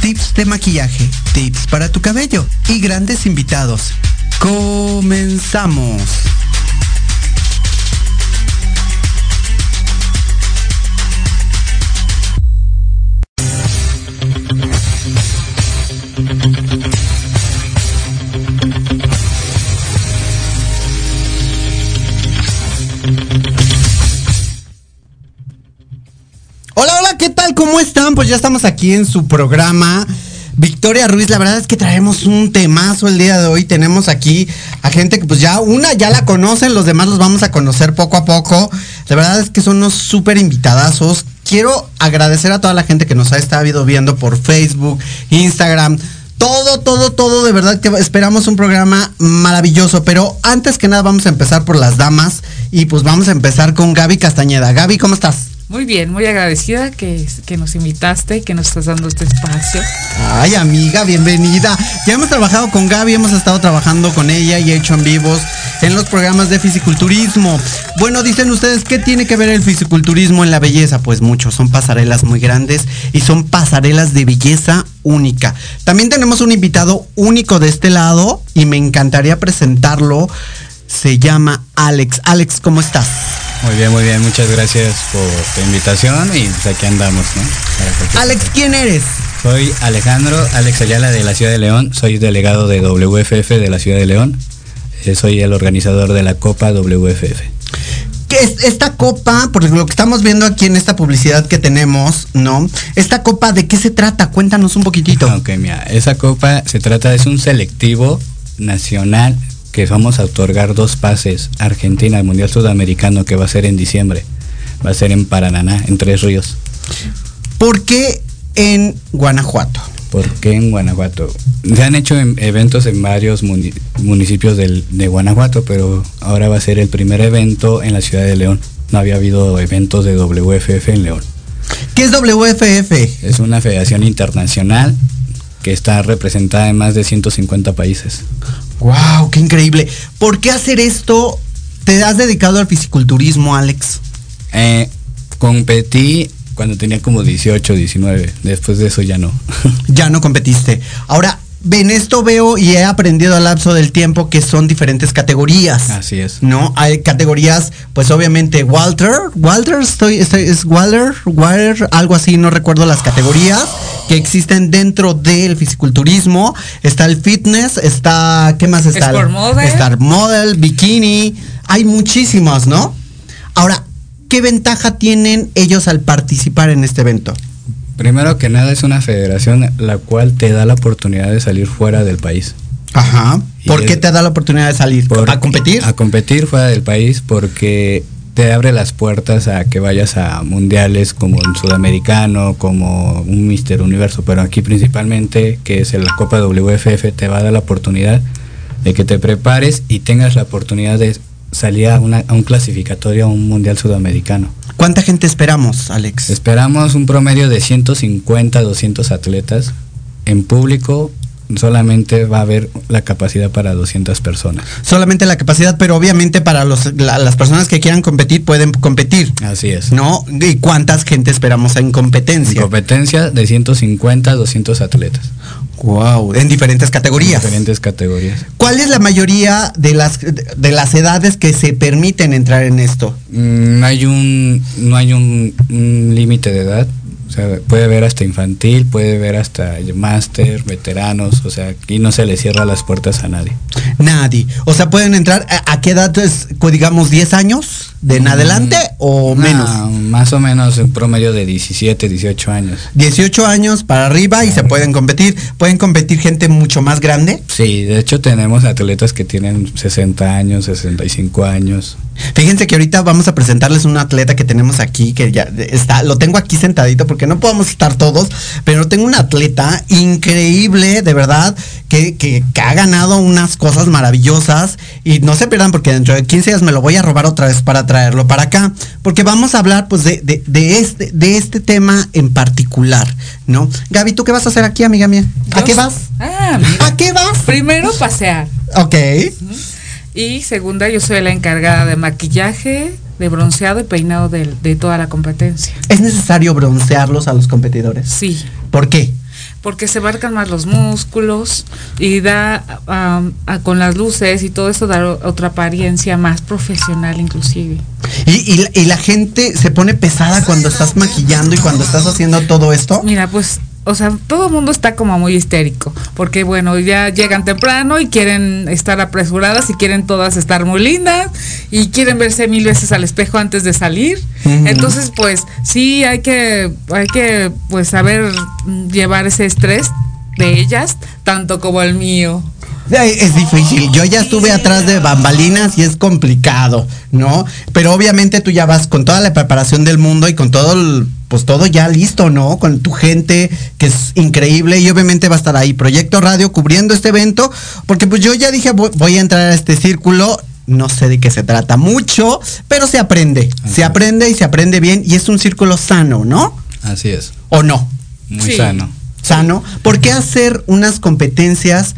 tips de maquillaje, tips para tu cabello y grandes invitados. Comenzamos. Estamos aquí en su programa. Victoria Ruiz, la verdad es que traemos un temazo el día de hoy. Tenemos aquí a gente que pues ya una ya la conocen, los demás los vamos a conocer poco a poco. La verdad es que son unos súper invitadazos. Quiero agradecer a toda la gente que nos ha estado viendo por Facebook, Instagram, todo, todo, todo, de verdad que esperamos un programa maravilloso. Pero antes que nada vamos a empezar por las damas y pues vamos a empezar con Gaby Castañeda. Gaby, ¿cómo estás? Muy bien, muy agradecida que, nos invitaste, que nos estás dando este espacio. Ay, amiga, bienvenida. Ya hemos trabajado con Gaby, hemos estado trabajando con ella y he hecho en vivos en los programas de fisiculturismo. Bueno, dicen ustedes, ¿qué tiene que ver el fisiculturismo en la belleza? Pues mucho, son pasarelas muy grandes y son pasarelas de belleza única. También tenemos un invitado único de este lado y me encantaría presentarlo. Se llama Alex. Alex, ¿cómo estás? Muy bien, muy bien, muchas gracias por tu invitación y pues aquí andamos, ¿no? Alex. ¿quién eres? Soy Alejandro, Alex Ayala de la Ciudad de León, soy delegado de WFF de la Ciudad de León, Eh, soy el organizador de la Copa WFF. que es esta copa, por lo que estamos viendo aquí en esta publicidad que tenemos, ¿no? Esta copa, ¿de qué se trata? Cuéntanos un poquitito. Ok, mira, esa copa se trata, es un selectivo nacional que vamos a otorgar dos pases. Argentina, el Mundial Sudamericano, que va a ser en diciembre. Va a ser en Paraná, en Tres Ríos. ¿Por qué en Guanajuato? ¿Por qué en Guanajuato? Se han hecho en- eventos en varios muni- municipios del- de Guanajuato, pero ahora va a ser el primer evento en la ciudad de León. No había habido eventos de WFF en León. ¿Qué es WFF? Es una federación internacional que está representada en más de 150 países. ¡Wow! ¡Qué increíble! ¿Por qué hacer esto? ¿Te has dedicado al fisiculturismo, Alex? Eh, competí cuando tenía como 18, 19. Después de eso ya no. Ya no competiste. Ahora, en esto veo y he aprendido al lapso del tiempo que son diferentes categorías. Así es. ¿No? Hay categorías, pues obviamente Walter, Walter, estoy, estoy, es Walter, Walter, algo así, no recuerdo las categorías que existen dentro del fisiculturismo. Está el fitness, está, ¿qué más está? Sport model. Está model, bikini, hay muchísimos, ¿no? Ahora, ¿qué ventaja tienen ellos al participar en este evento? Primero que nada es una federación la cual te da la oportunidad de salir fuera del país. Ajá. Y ¿Por es- qué te da la oportunidad de salir? Por- ¿A competir? A competir fuera del país porque te abre las puertas a que vayas a mundiales como un sudamericano, como un Mister Universo, pero aquí principalmente, que es la Copa WFF, te va a dar la oportunidad de que te prepares y tengas la oportunidad de salía a, una- a un clasificatorio a un mundial sudamericano. ¿Cuánta gente esperamos, Alex? Esperamos un promedio de 150, 200 atletas. En público solamente va a haber la capacidad para 200 personas. Solamente la capacidad, pero obviamente para los, la- las personas que quieran competir pueden competir. Así es. ¿No? ¿Y cuántas gente esperamos en competencia? Competencia de 150, 200 atletas. Wow, en diferentes categorías. Diferentes categorías. ¿Cuál es la mayoría de las de las edades que se permiten entrar en esto? Mm, No hay un, no hay un, un límite de edad. O sea, puede ver hasta infantil, puede ver hasta máster, veteranos, o sea, aquí no se le cierra las puertas a nadie. Nadie. O sea, pueden entrar a, a qué edad es, cu- digamos 10 años de en adelante o No, menos. Más o menos un promedio de 17, 18 años. 18 años para arriba y se pueden competir. Pueden competir gente mucho más grande. Sí, de hecho tenemos atletas que tienen 60 años, 65 años. Fíjense que ahorita vamos a presentarles un atleta que tenemos aquí, que ya está, lo tengo aquí sentadito porque no podemos estar todos, pero tengo un atleta increíble, de verdad, que, que- que ha ganado unas cosas maravillosas y no se pierdan porque dentro de 15 días me lo voy a robar otra vez para traerlo para acá, porque vamos a hablar pues de, de- de este, de este tema en particular, ¿no? Gaby, ¿tú qué vas a hacer aquí, amiga mía? ¿A Yo- qué vas? Ah, mira. ¿A qué vas? Primero pasear. Ok. Y segunda, yo soy la encargada de maquillaje, de bronceado y peinado de, de toda la competencia. ¿Es necesario broncearlos a los competidores? Sí. ¿Por qué? Porque se marcan más los músculos y da am, a- con las luces y todo eso da otra apariencia más profesional inclusive. Y, y y la gente se pone pesada cuando estás maquillando y cuando estás haciendo todo esto. Mira, pues, o sea, todo el mundo está como muy histérico, porque bueno, ya llegan temprano y quieren estar apresuradas y quieren todas estar muy lindas y quieren verse mil veces al espejo antes de salir. Entonces, pues, sí hay que, hay que, pues, saber llevar ese estrés de ellas, tanto como el mío. Es difícil. Yo ya estuve atrás de bambalinas y es complicado, ¿no? Pero obviamente tú ya vas con toda la preparación del mundo y con todo el, pues todo ya listo, ¿no? Con tu gente que es increíble y obviamente va a estar ahí Proyecto Radio cubriendo este evento, porque pues yo ya dije voy, voy a entrar a este círculo. No sé de qué se trata mucho, pero se aprende. Se aprende y se aprende bien y es un círculo sano, ¿no? Así es. ¿O no? Muy sano. Sano. ¿Por qué hacer unas competencias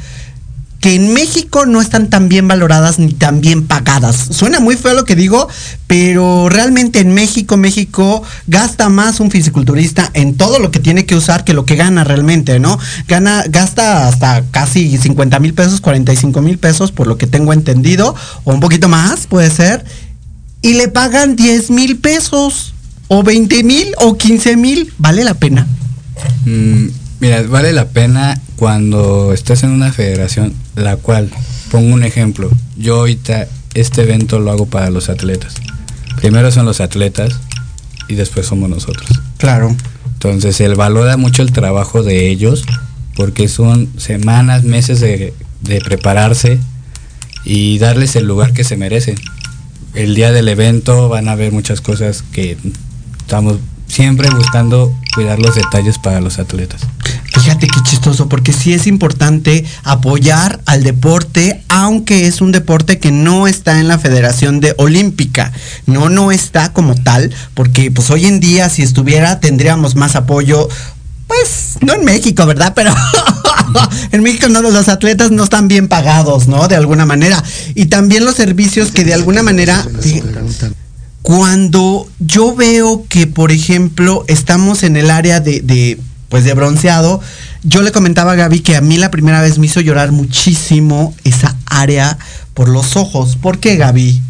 que en México no están tan bien valoradas ni tan bien pagadas? Suena muy feo lo que digo, pero realmente en México, México gasta más un fisiculturista en todo lo que tiene que usar que lo que gana realmente, ¿no? Gana, gasta hasta casi 50 mil pesos, 45 mil pesos, por lo que tengo entendido, o un poquito más, puede ser, y le pagan 10 mil pesos, o 20 mil, o 15 mil, ¿vale la pena? Mm, mira, vale la pena cuando estés en una federación, la cual, pongo un ejemplo, yo ahorita este evento lo hago para los atletas. Primero son los atletas y después somos nosotros. Claro. Entonces, él valora mucho el trabajo de ellos porque son semanas, meses de, de prepararse y darles el lugar que se merecen. El día del evento van a ver muchas cosas que estamos siempre buscando cuidar los detalles para los atletas. Fíjate qué chistoso, porque sí es importante apoyar al deporte, aunque es un deporte que no está en la Federación de Olímpica. No, no está como tal, porque pues hoy en día si estuviera tendríamos más apoyo. Pues no en México, ¿verdad? Pero en México no, los atletas no están bien pagados, ¿no? De alguna manera. Y también los servicios que de alguna manera... Cuando yo veo que, por ejemplo, estamos en el área de, de, pues de bronceado, yo le comentaba a Gaby que a mí la primera vez me hizo llorar muchísimo esa área por los ojos. ¿Por qué, Gaby?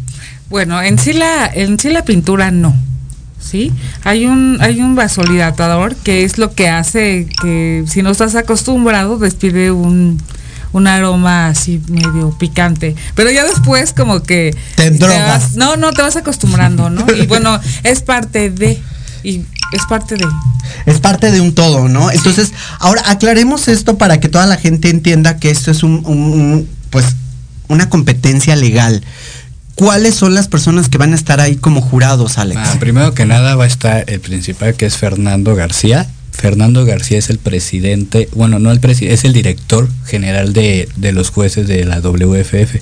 Bueno, en sí la, en sí la pintura no. ¿Sí? Hay un, hay un vasodilatador que es lo que hace que si no estás acostumbrado despide un, un aroma así medio picante. Pero ya después como que Te drogas. vas- no, no, te vas acostumbrando, ¿no? Y bueno, es parte de. Y es parte de. Es parte de un todo, ¿no? Entonces, ahora aclaremos esto para que toda la gente entienda que esto es un, un- un, pues, una competencia legal. ¿Cuáles son las personas que van a estar ahí como jurados, Alex? Ah, primero que nada va a estar el principal que es Fernando García. Fernando García es el presidente, bueno, no el presidente, es el director general de, de los jueces de la WFF.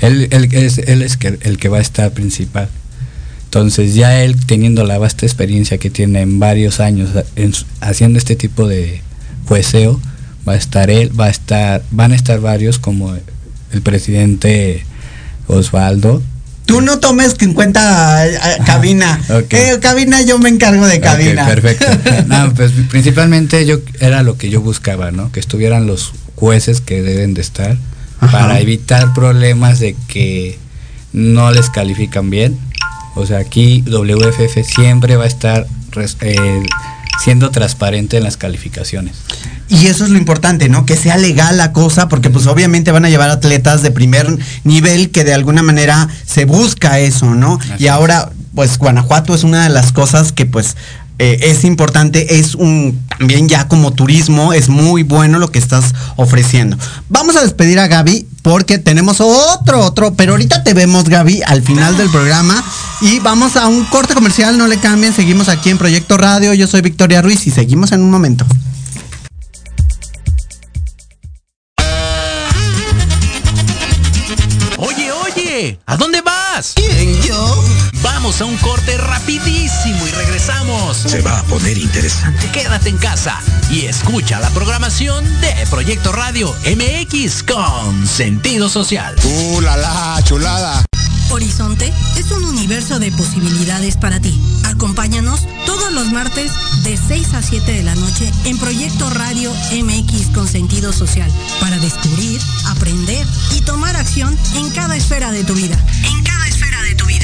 Él, él es, él es que, el que va a estar principal. Entonces ya él teniendo la vasta experiencia que tiene en varios años en haciendo este tipo de jueceo, va a estar él, va a estar, van a estar varios como el presidente Osvaldo. Tú no tomes en cuenta eh, cabina. Ok. Eh, cabina, yo me encargo de cabina. Perfecto. No, pues principalmente yo era lo que yo buscaba, ¿no? Que estuvieran los jueces que deben de estar Ajá. para evitar problemas de que no les califican bien. O sea, aquí WFF siempre va a estar eh, siendo transparente en las calificaciones. Y eso es lo importante, ¿no? Que sea legal la cosa, porque pues obviamente van a llevar atletas de primer nivel que de alguna manera se busca eso, ¿no? y ahora, pues Guanajuato es una de las cosas que pues eh, es importante, es un también ya como turismo, es muy bueno lo que estás ofreciendo. Vamos a despedir a Gaby porque tenemos otro, otro, pero ahorita te vemos Gaby al final del programa y vamos a un corte comercial, no le cambien, seguimos aquí en Proyecto Radio, yo soy Victoria Ruiz y seguimos en un momento. Oye, oye, ¿a dónde vas? ¿Quién, yo? Vamos a un corte rapidísimo y regresamos. Se va a poner interesante. Quédate en casa y escucha la programación de Proyecto Radio MX con sentido social. ¡Uh, la, la, chulada! Horizonte es un universo de posibilidades para ti. Acompáñanos todos los martes de 6 a 7 de la noche en Proyecto Radio MX con sentido social para descubrir, aprender y tomar acción en cada esfera de tu vida. En cada esfera de tu vida.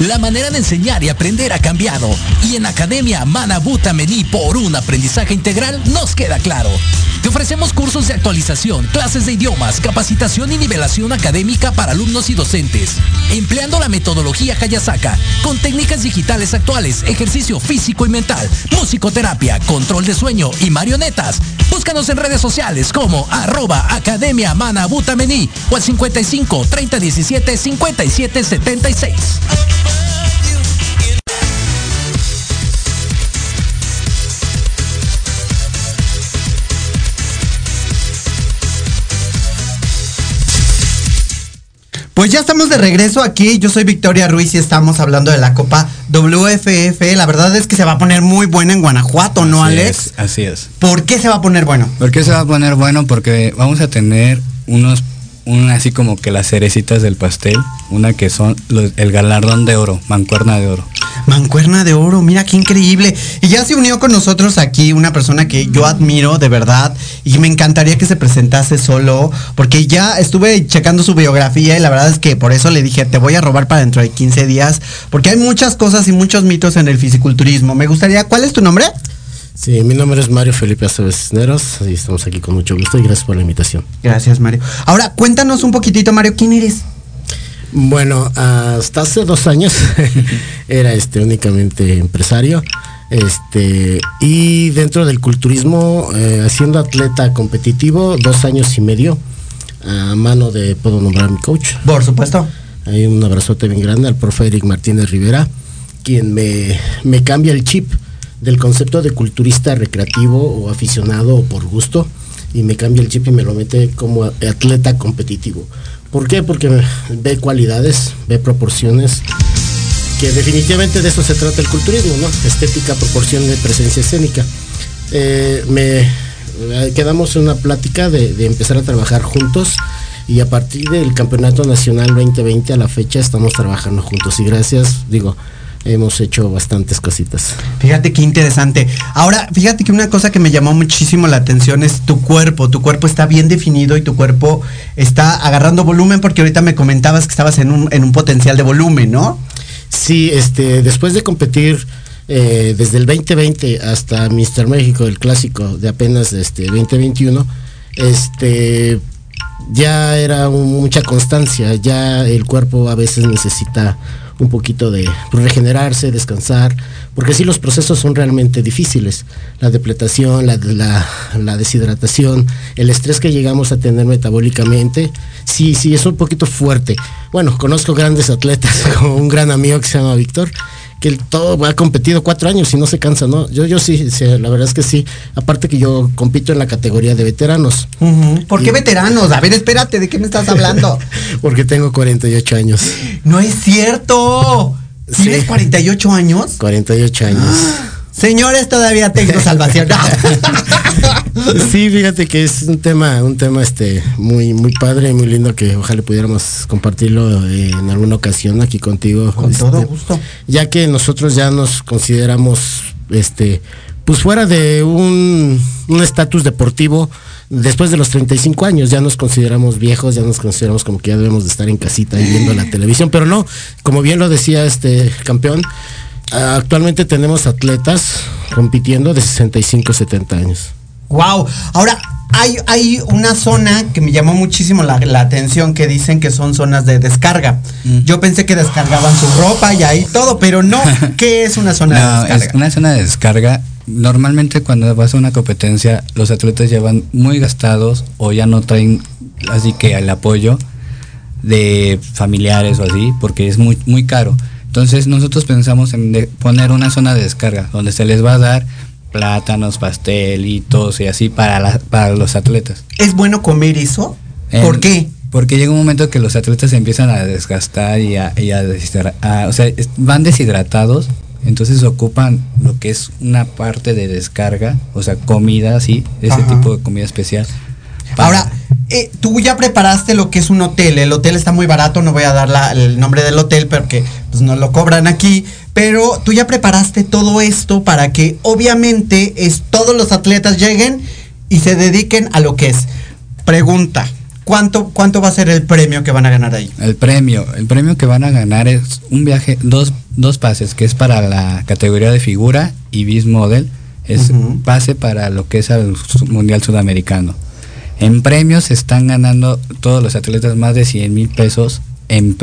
La manera de enseñar y aprender ha cambiado y en Academia Manabuta Mení por un aprendizaje integral nos queda claro. Te ofrecemos cursos de actualización, clases de idiomas, capacitación y nivelación académica para alumnos y docentes, empleando la metodología Hayasaka con técnicas digitales actuales, ejercicio físico y mental, musicoterapia, control de sueño y marionetas. Búscanos en redes sociales como arroba Academia Manabuta Mení o al 55 30 17 57 76. Pues ya estamos de regreso aquí. Yo soy Victoria Ruiz y estamos hablando de la Copa WFF. La verdad es que se va a poner muy buena en Guanajuato, ¿no, Así Alex? es, así es. ¿Por qué se va a poner bueno? ¿Por qué se va a poner bueno? Porque vamos a tener unos, un, así como que las cerecitas del pastel, una que son los- el galardón de oro, mancuerna de oro. Mancuerna de oro, mira qué increíble. Y ya se unió con nosotros aquí una persona que yo admiro de verdad y me encantaría que se presentase solo, porque ya estuve checando su biografía y la verdad es que por eso le dije, te voy a robar para dentro de 15 días, porque hay muchas cosas y muchos mitos en el fisiculturismo. Me gustaría, ¿cuál es tu nombre? Sí, mi nombre es Mario Felipe Aceves Cisneros y estamos aquí con mucho gusto y gracias por la invitación. Gracias, Mario. Ahora, cuéntanos un poquitito, Mario, ¿quién eres? Bueno, hasta hace dos años era este únicamente empresario. Este, y dentro del culturismo, eh, siendo atleta competitivo, dos años y medio. a mano de, puedo nombrar a mi coach. Por supuesto. Hay un abrazote bien grande al profe Eric Martínez Rivera, quien me, me cambia el chip del concepto de culturista recreativo o aficionado o por gusto y me cambia el chip y me lo mete como atleta competitivo. ¿Por qué? Porque ve cualidades, ve proporciones, que definitivamente de eso se trata el culturismo, ¿no? Estética, proporción de presencia escénica. Eh, me eh, quedamos en una plática de, de empezar a trabajar juntos y a partir del Campeonato Nacional 2020 a la fecha estamos trabajando juntos y gracias, digo, hemos hecho bastantes cositas. Fíjate qué interesante. Ahora, fíjate que una cosa que me llamó muchísimo la atención es tu cuerpo. Tu cuerpo está bien definido y tu cuerpo está agarrando volumen porque ahorita me comentabas que estabas en un, en un potencial de volumen, ¿no? Sí, este, después de competir eh, desde el 2020 hasta Mr. México, el clásico de apenas este 2021, este ya era un- mucha constancia, ya el cuerpo a veces necesita un poquito de regenerarse, descansar, porque sí los procesos son realmente difíciles. La depletación, la, la- deshidratación, el estrés que llegamos a tener metabólicamente, sí, sí, es un poquito fuerte. Bueno, conozco grandes atletas, como un gran amigo que se llama Víctor, que él todo ha competido cuatro años y no se cansa, ¿no? Yo, yo sí, sí, la verdad es que sí. Aparte que yo compito en la categoría de veteranos. ¿Por qué veteranos? A ver, espérate, ¿de qué me estás hablando? Porque tengo 48 años. No es cierto. ¿Tienes 48 años? 48 años. Señores, todavía tengo salvación. Sí, fíjate que es un tema, un tema este muy, muy padre, muy lindo que ojalá pudiéramos compartirlo eh, en alguna ocasión aquí contigo. Con este, todo gusto. Ya que nosotros ya nos consideramos, este, pues fuera de un un estatus deportivo, después de los 35 años ya nos consideramos viejos, ya nos consideramos como que ya debemos de estar en casita y viendo la televisión, pero no, como bien lo decía este campeón, actualmente tenemos atletas compitiendo de 65 70 años. Wow. Ahora, hay, hay una zona que me llamó muchísimo la, la atención que dicen que son zonas de descarga. Yo pensé que descargaban su ropa y ahí todo, pero no. ¿Qué es una zona de descarga? es una zona de descarga. Normalmente cuando vas a una competencia, los atletas llevan muy gastados o ya no traen así que el apoyo de familiares o así, porque es muy, muy caro. Entonces nosotros pensamos en de- poner una zona de descarga donde se les va a dar plátanos, pastelitos y así para, la- para los atletas. ¿Es bueno comer eso? ¿Por qué? Porque llega un momento que los atletas se empiezan a desgastar y a, y a a- o sea, van deshidratados, entonces ocupan lo que es una parte de descarga, o sea, comida así, ese Ajá. tipo de comida especial. Ahora, eh, tú ya preparaste lo que es un hotel. El hotel está muy barato, no voy a dar la- el nombre del hotel porque pues, no lo cobran aquí. Pero tú ya preparaste todo esto para que obviamente es, todos los atletas lleguen y se dediquen a lo que es. Pregunta, ¿cuánto, ¿cuánto va a ser el premio que van a ganar ahí? El premio, el premio que van a ganar es un viaje, dos, dos pases, que es para la categoría de figura y bis model, es pase para lo que es el Mundial Sudamericano. En premios se están ganando todos los atletas más de 100 mil pesos en,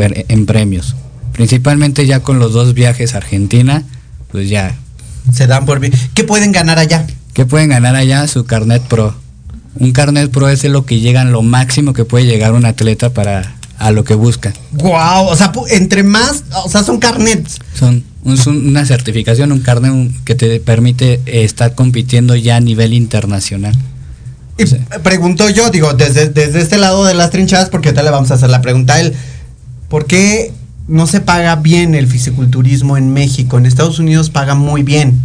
premios. Principalmente ya con los dos viajes a Argentina, pues ya. Se dan por bien. ¿Qué pueden ganar allá? ¿Qué pueden ganar allá? Su carnet pro. Un carnet pro es lo que llegan, lo máximo que puede llegar un atleta para a lo que busca. Wow, o sea, entre más, o sea, son carnets. Son una certificación, un carnet que te permite estar compitiendo ya a nivel internacional. Y pregunto yo, digo, desde, desde este lado de las trinchadas, porque ahorita le vamos a hacer la pregunta a él. ¿Por qué no se paga bien el fisiculturismo en México? En Estados Unidos paga muy bien.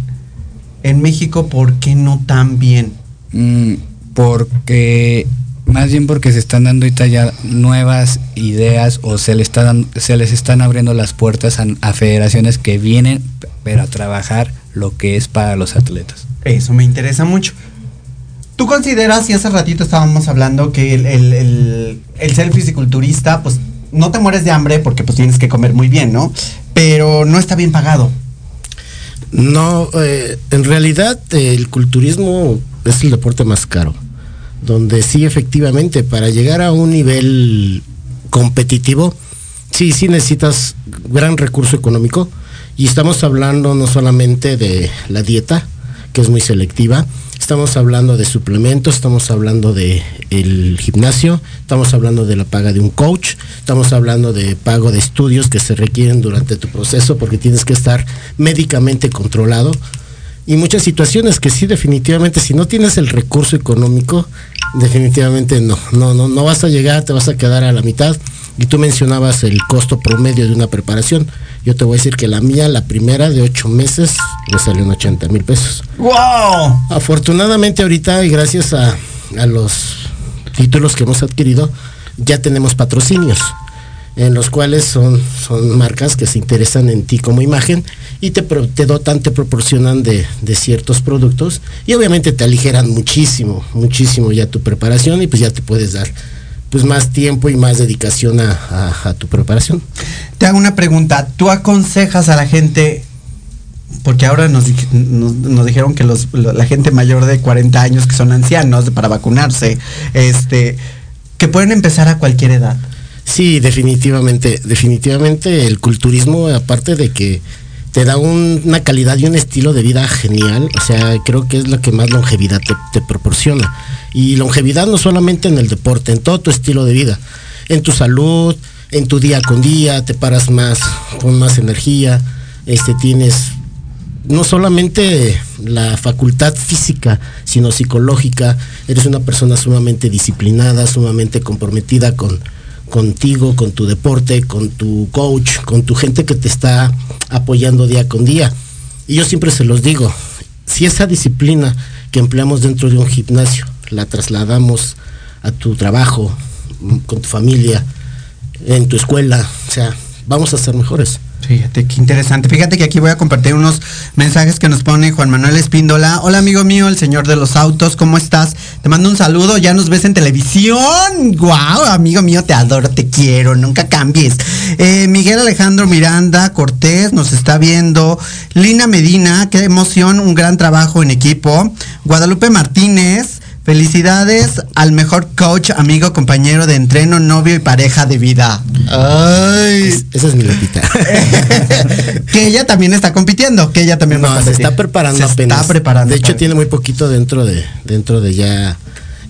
En México, ¿por qué no tan bien? Mm, porque más bien porque se están dando ahorita ya nuevas ideas o se, le está se les están abriendo las puertas a, a federaciones que vienen pero a trabajar lo que es para los atletas. Eso me interesa mucho. ¿Tú consideras, y hace ratito estábamos hablando, que el, el, el- el ser fisiculturista, pues no te mueres de hambre porque pues tienes que comer muy bien, ¿no? Pero no está bien pagado. No, eh, en realidad el culturismo es el deporte más caro, donde sí efectivamente para llegar a un nivel competitivo, sí, sí necesitas gran recurso económico y estamos hablando no solamente de la dieta, que es muy selectiva. Estamos hablando de suplementos, estamos hablando de el gimnasio, estamos hablando de la paga de un coach, estamos hablando de pago de estudios que se requieren durante tu proceso porque tienes que estar médicamente controlado y muchas situaciones que sí definitivamente si no tienes el recurso económico definitivamente no no no no vas a llegar te vas a quedar a la mitad y tú mencionabas el costo promedio de una preparación. Yo te voy a decir que la mía la primera de ocho meses me salió en 80 mil pesos. Wow afortunadamente ahorita y gracias a, a los títulos que hemos adquirido ya tenemos patrocinios en los cuales son, son marcas que se interesan en ti como imagen y te, te dotan, te proporcionan de, de ciertos productos y obviamente te aligeran muchísimo, muchísimo ya tu preparación y pues ya te puedes dar pues más tiempo y más dedicación a, a- a tu preparación. Te hago una pregunta. ¿Tú aconsejas a la gente, porque ahora nos, dij- nos- nos dijeron que los, lo- la gente mayor de 40 años que son ancianos para vacunarse, este, que pueden empezar a cualquier edad? Sí, definitivamente, definitivamente el culturismo, aparte de que te da un- una calidad y un estilo de vida genial, o sea, creo que es lo que más longevidad te, te proporciona. Y longevidad no solamente en el deporte, en todo tu estilo de vida, en tu salud, en tu día con día, te paras más, con más energía, este, tienes no solamente la facultad física, sino psicológica. Eres una persona sumamente disciplinada, sumamente comprometida con contigo, con tu deporte, con tu coach, con tu gente que te está apoyando día con día. Y yo siempre se los digo, si esa disciplina que empleamos dentro de un gimnasio la trasladamos a tu trabajo, con tu familia, en tu escuela, o sea, vamos a ser mejores. Fíjate, qué interesante. Fíjate que aquí voy a compartir unos mensajes que nos pone Juan Manuel Espíndola. Hola amigo mío, el señor de los autos, ¿cómo estás? Te mando un saludo, ya nos ves en televisión. Guau, amigo mío, te adoro, te quiero, nunca cambies. Eh, Miguel Alejandro Miranda Cortés nos está viendo. Lina Medina, qué emoción, un gran trabajo en equipo. Guadalupe Martínez. Felicidades al mejor coach, amigo, compañero de entreno, novio y pareja de vida. Ay. esa es mi Lupita. que ella también está compitiendo, que ella también va a No, se está preparando Se apenas. Está preparando. De hecho, tiene muy poquito dentro de, dentro de ya.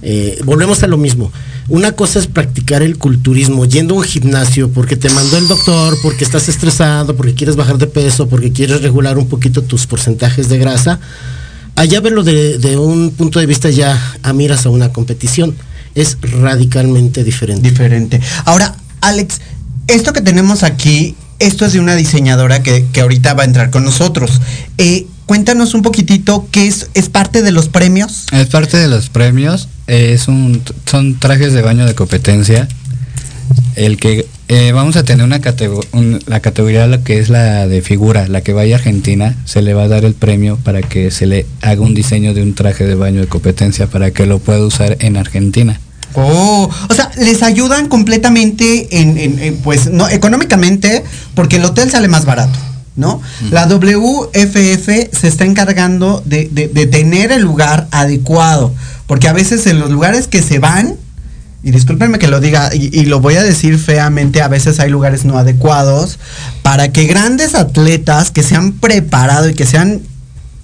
eh, volvemos a lo mismo. Una cosa es practicar el culturismo yendo a un gimnasio porque te mandó el doctor, porque estás estresado, porque quieres bajar de peso, porque quieres regular un poquito tus porcentajes de grasa. Allá verlo de, de un punto de vista ya a miras a una competición. Es radicalmente diferente. Diferente. Ahora, Alex, esto que tenemos aquí, esto es de una diseñadora que, que ahorita va a entrar con nosotros. Eh, cuéntanos un poquitito qué es, es parte de los premios. Es parte de los premios, eh, es un, son trajes de baño de competencia. El que eh, vamos a tener una categoría, la categoría la que es la de figura, la que vaya a Argentina, se le va a dar el premio para que se le haga un diseño de un traje de baño de competencia para que lo pueda usar en Argentina. Oh, o sea, les ayudan completamente en, en- en, pues, no, económicamente, porque el hotel sale más barato, ¿no? La WFF se está encargando de, de- de tener el lugar adecuado, porque a veces en los lugares que se van, y discúlpenme que lo diga, y, lo voy a decir feamente, a veces hay lugares no adecuados, para que grandes atletas que se han preparado y que se han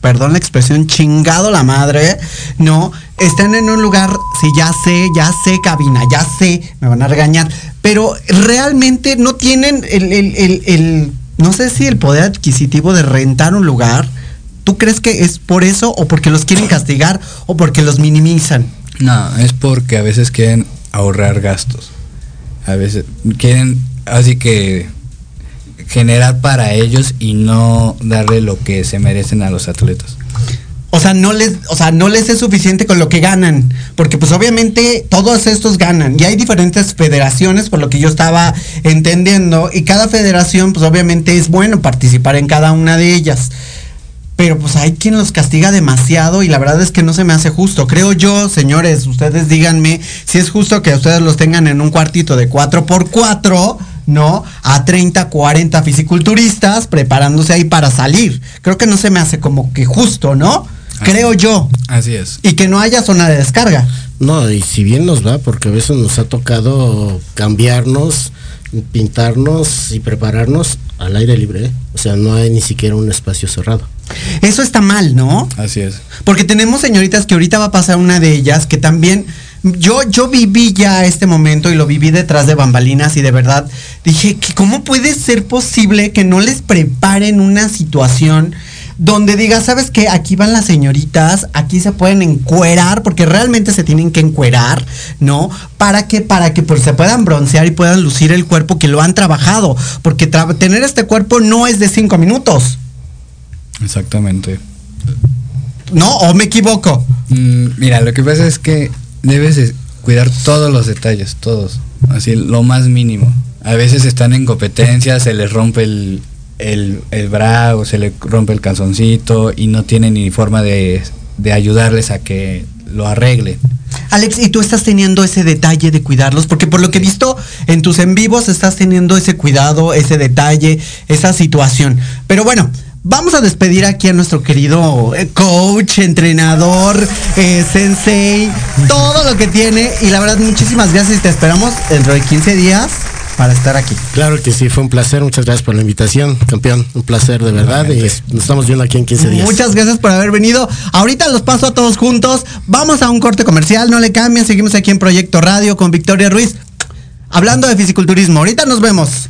perdón la expresión, chingado la madre, no, están en un lugar, sí, ya sé, ya sé, cabina, ya sé, me van a regañar, pero realmente no tienen el, el- el- el- no sé si el poder adquisitivo de rentar un lugar. ¿Tú crees que es por eso o porque los quieren castigar o porque los minimizan? No, es porque a veces quieren ahorrar gastos. A veces quieren así que generar para ellos y no darle lo que se merecen a los atletas. O sea, no les, o sea, no les es suficiente con lo que ganan, porque pues obviamente todos estos ganan y hay diferentes federaciones por lo que yo estaba entendiendo y cada federación pues obviamente es bueno participar en cada una de ellas. Pero pues hay quien los castiga demasiado y la verdad es que no se me hace justo. Creo yo, señores, ustedes díganme si es justo que ustedes los tengan en un cuartito de 4x4, ¿no? A 30, 40 fisiculturistas preparándose ahí para salir. Creo que no se me hace como que justo, ¿no? Creo yo. Así es. Y que no haya zona de descarga. No, y si bien nos va, porque a veces nos ha tocado cambiarnos, pintarnos y prepararnos al aire libre. ¿eh? O sea, no hay ni siquiera un espacio cerrado. Eso está mal, ¿no? Así es. Porque tenemos señoritas que ahorita va a pasar una de ellas que también yo yo viví ya este momento y lo viví detrás de bambalinas y de verdad dije que cómo puede ser posible que no les preparen una situación donde diga, ¿sabes qué? Aquí van las señoritas, aquí se pueden encuerar, porque realmente se tienen que encuerar, ¿no? ¿Para que Para que pues, se puedan broncear y puedan lucir el cuerpo que lo han trabajado. Porque tener este cuerpo no es de cinco minutos. Exactamente. ¿No? ¿O me equivoco? Mm, mira, lo que pasa es que debes de cuidar todos los detalles, todos. Así, lo más mínimo. A veces están en competencia, se les rompe el, el, el bra o se le rompe el calzoncito y no tienen ni forma de, de ayudarles a que lo arreglen. Alex, ¿y tú estás teniendo ese detalle de cuidarlos? Porque por lo que he visto en tus en vivos estás teniendo ese cuidado, ese detalle, esa situación. Pero bueno, vamos a despedir aquí a nuestro querido eh, coach, entrenador, eh, sensei, todo lo que tiene. Y la verdad, muchísimas gracias y te esperamos dentro de 15 días para estar aquí. Claro que sí, fue un placer. Muchas gracias por la invitación, campeón. Un placer de verdad. Y nos estamos viendo aquí en 15 días. Muchas gracias por haber venido. Ahorita los paso a todos juntos. Vamos a un corte comercial, no le cambien. Seguimos aquí en Proyecto Radio con Victoria Ruiz. Hablando de fisiculturismo. Ahorita nos vemos.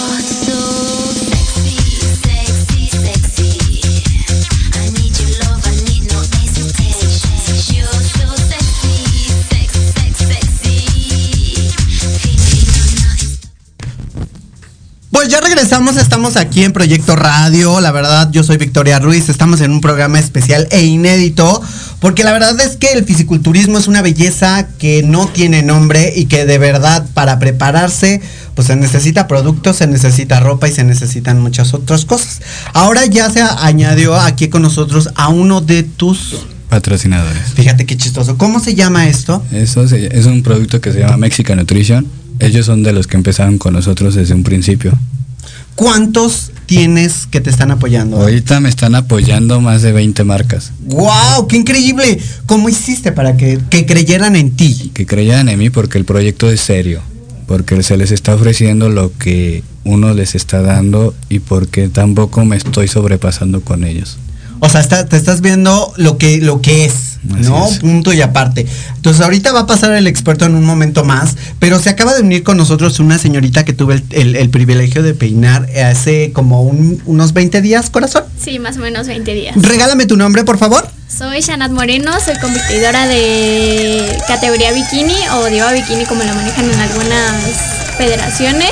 Regresamos, estamos aquí en Proyecto Radio. La verdad, yo soy Victoria Ruiz. Estamos en un programa especial e inédito. Porque la verdad es que el fisiculturismo es una belleza que no tiene nombre y que de verdad para prepararse pues se necesita productos, se necesita ropa y se necesitan muchas otras cosas. Ahora ya se añadió aquí con nosotros a uno de tus Patrocinadores. Fíjate qué chistoso. ¿Cómo se llama esto? Eso se- es un producto que se llama Mexican Nutrition. Ellos son de los que empezaron con nosotros desde un principio. ¿Cuántos tienes que te están apoyando? Ahorita me están apoyando más de 20 marcas. ¡Wow! ¡Qué increíble! ¿Cómo hiciste para que, que creyeran en ti? Que creyan en mí porque el proyecto es serio. Porque se les está ofreciendo lo que uno les está dando y porque tampoco me estoy sobrepasando con ellos. O sea, está- te estás viendo lo que, lo que es, ¿no? Punto y aparte. Entonces ahorita va a pasar el experto en un momento más, pero se acaba de unir con nosotros una señorita que tuve el, el- el privilegio de peinar hace como un- unos 20 días, corazón. Sí, más o menos 20 días. Regálame tu nombre, por favor. Soy Shanat Moreno, soy competidora de categoría bikini o diva bikini como lo manejan en algunas federaciones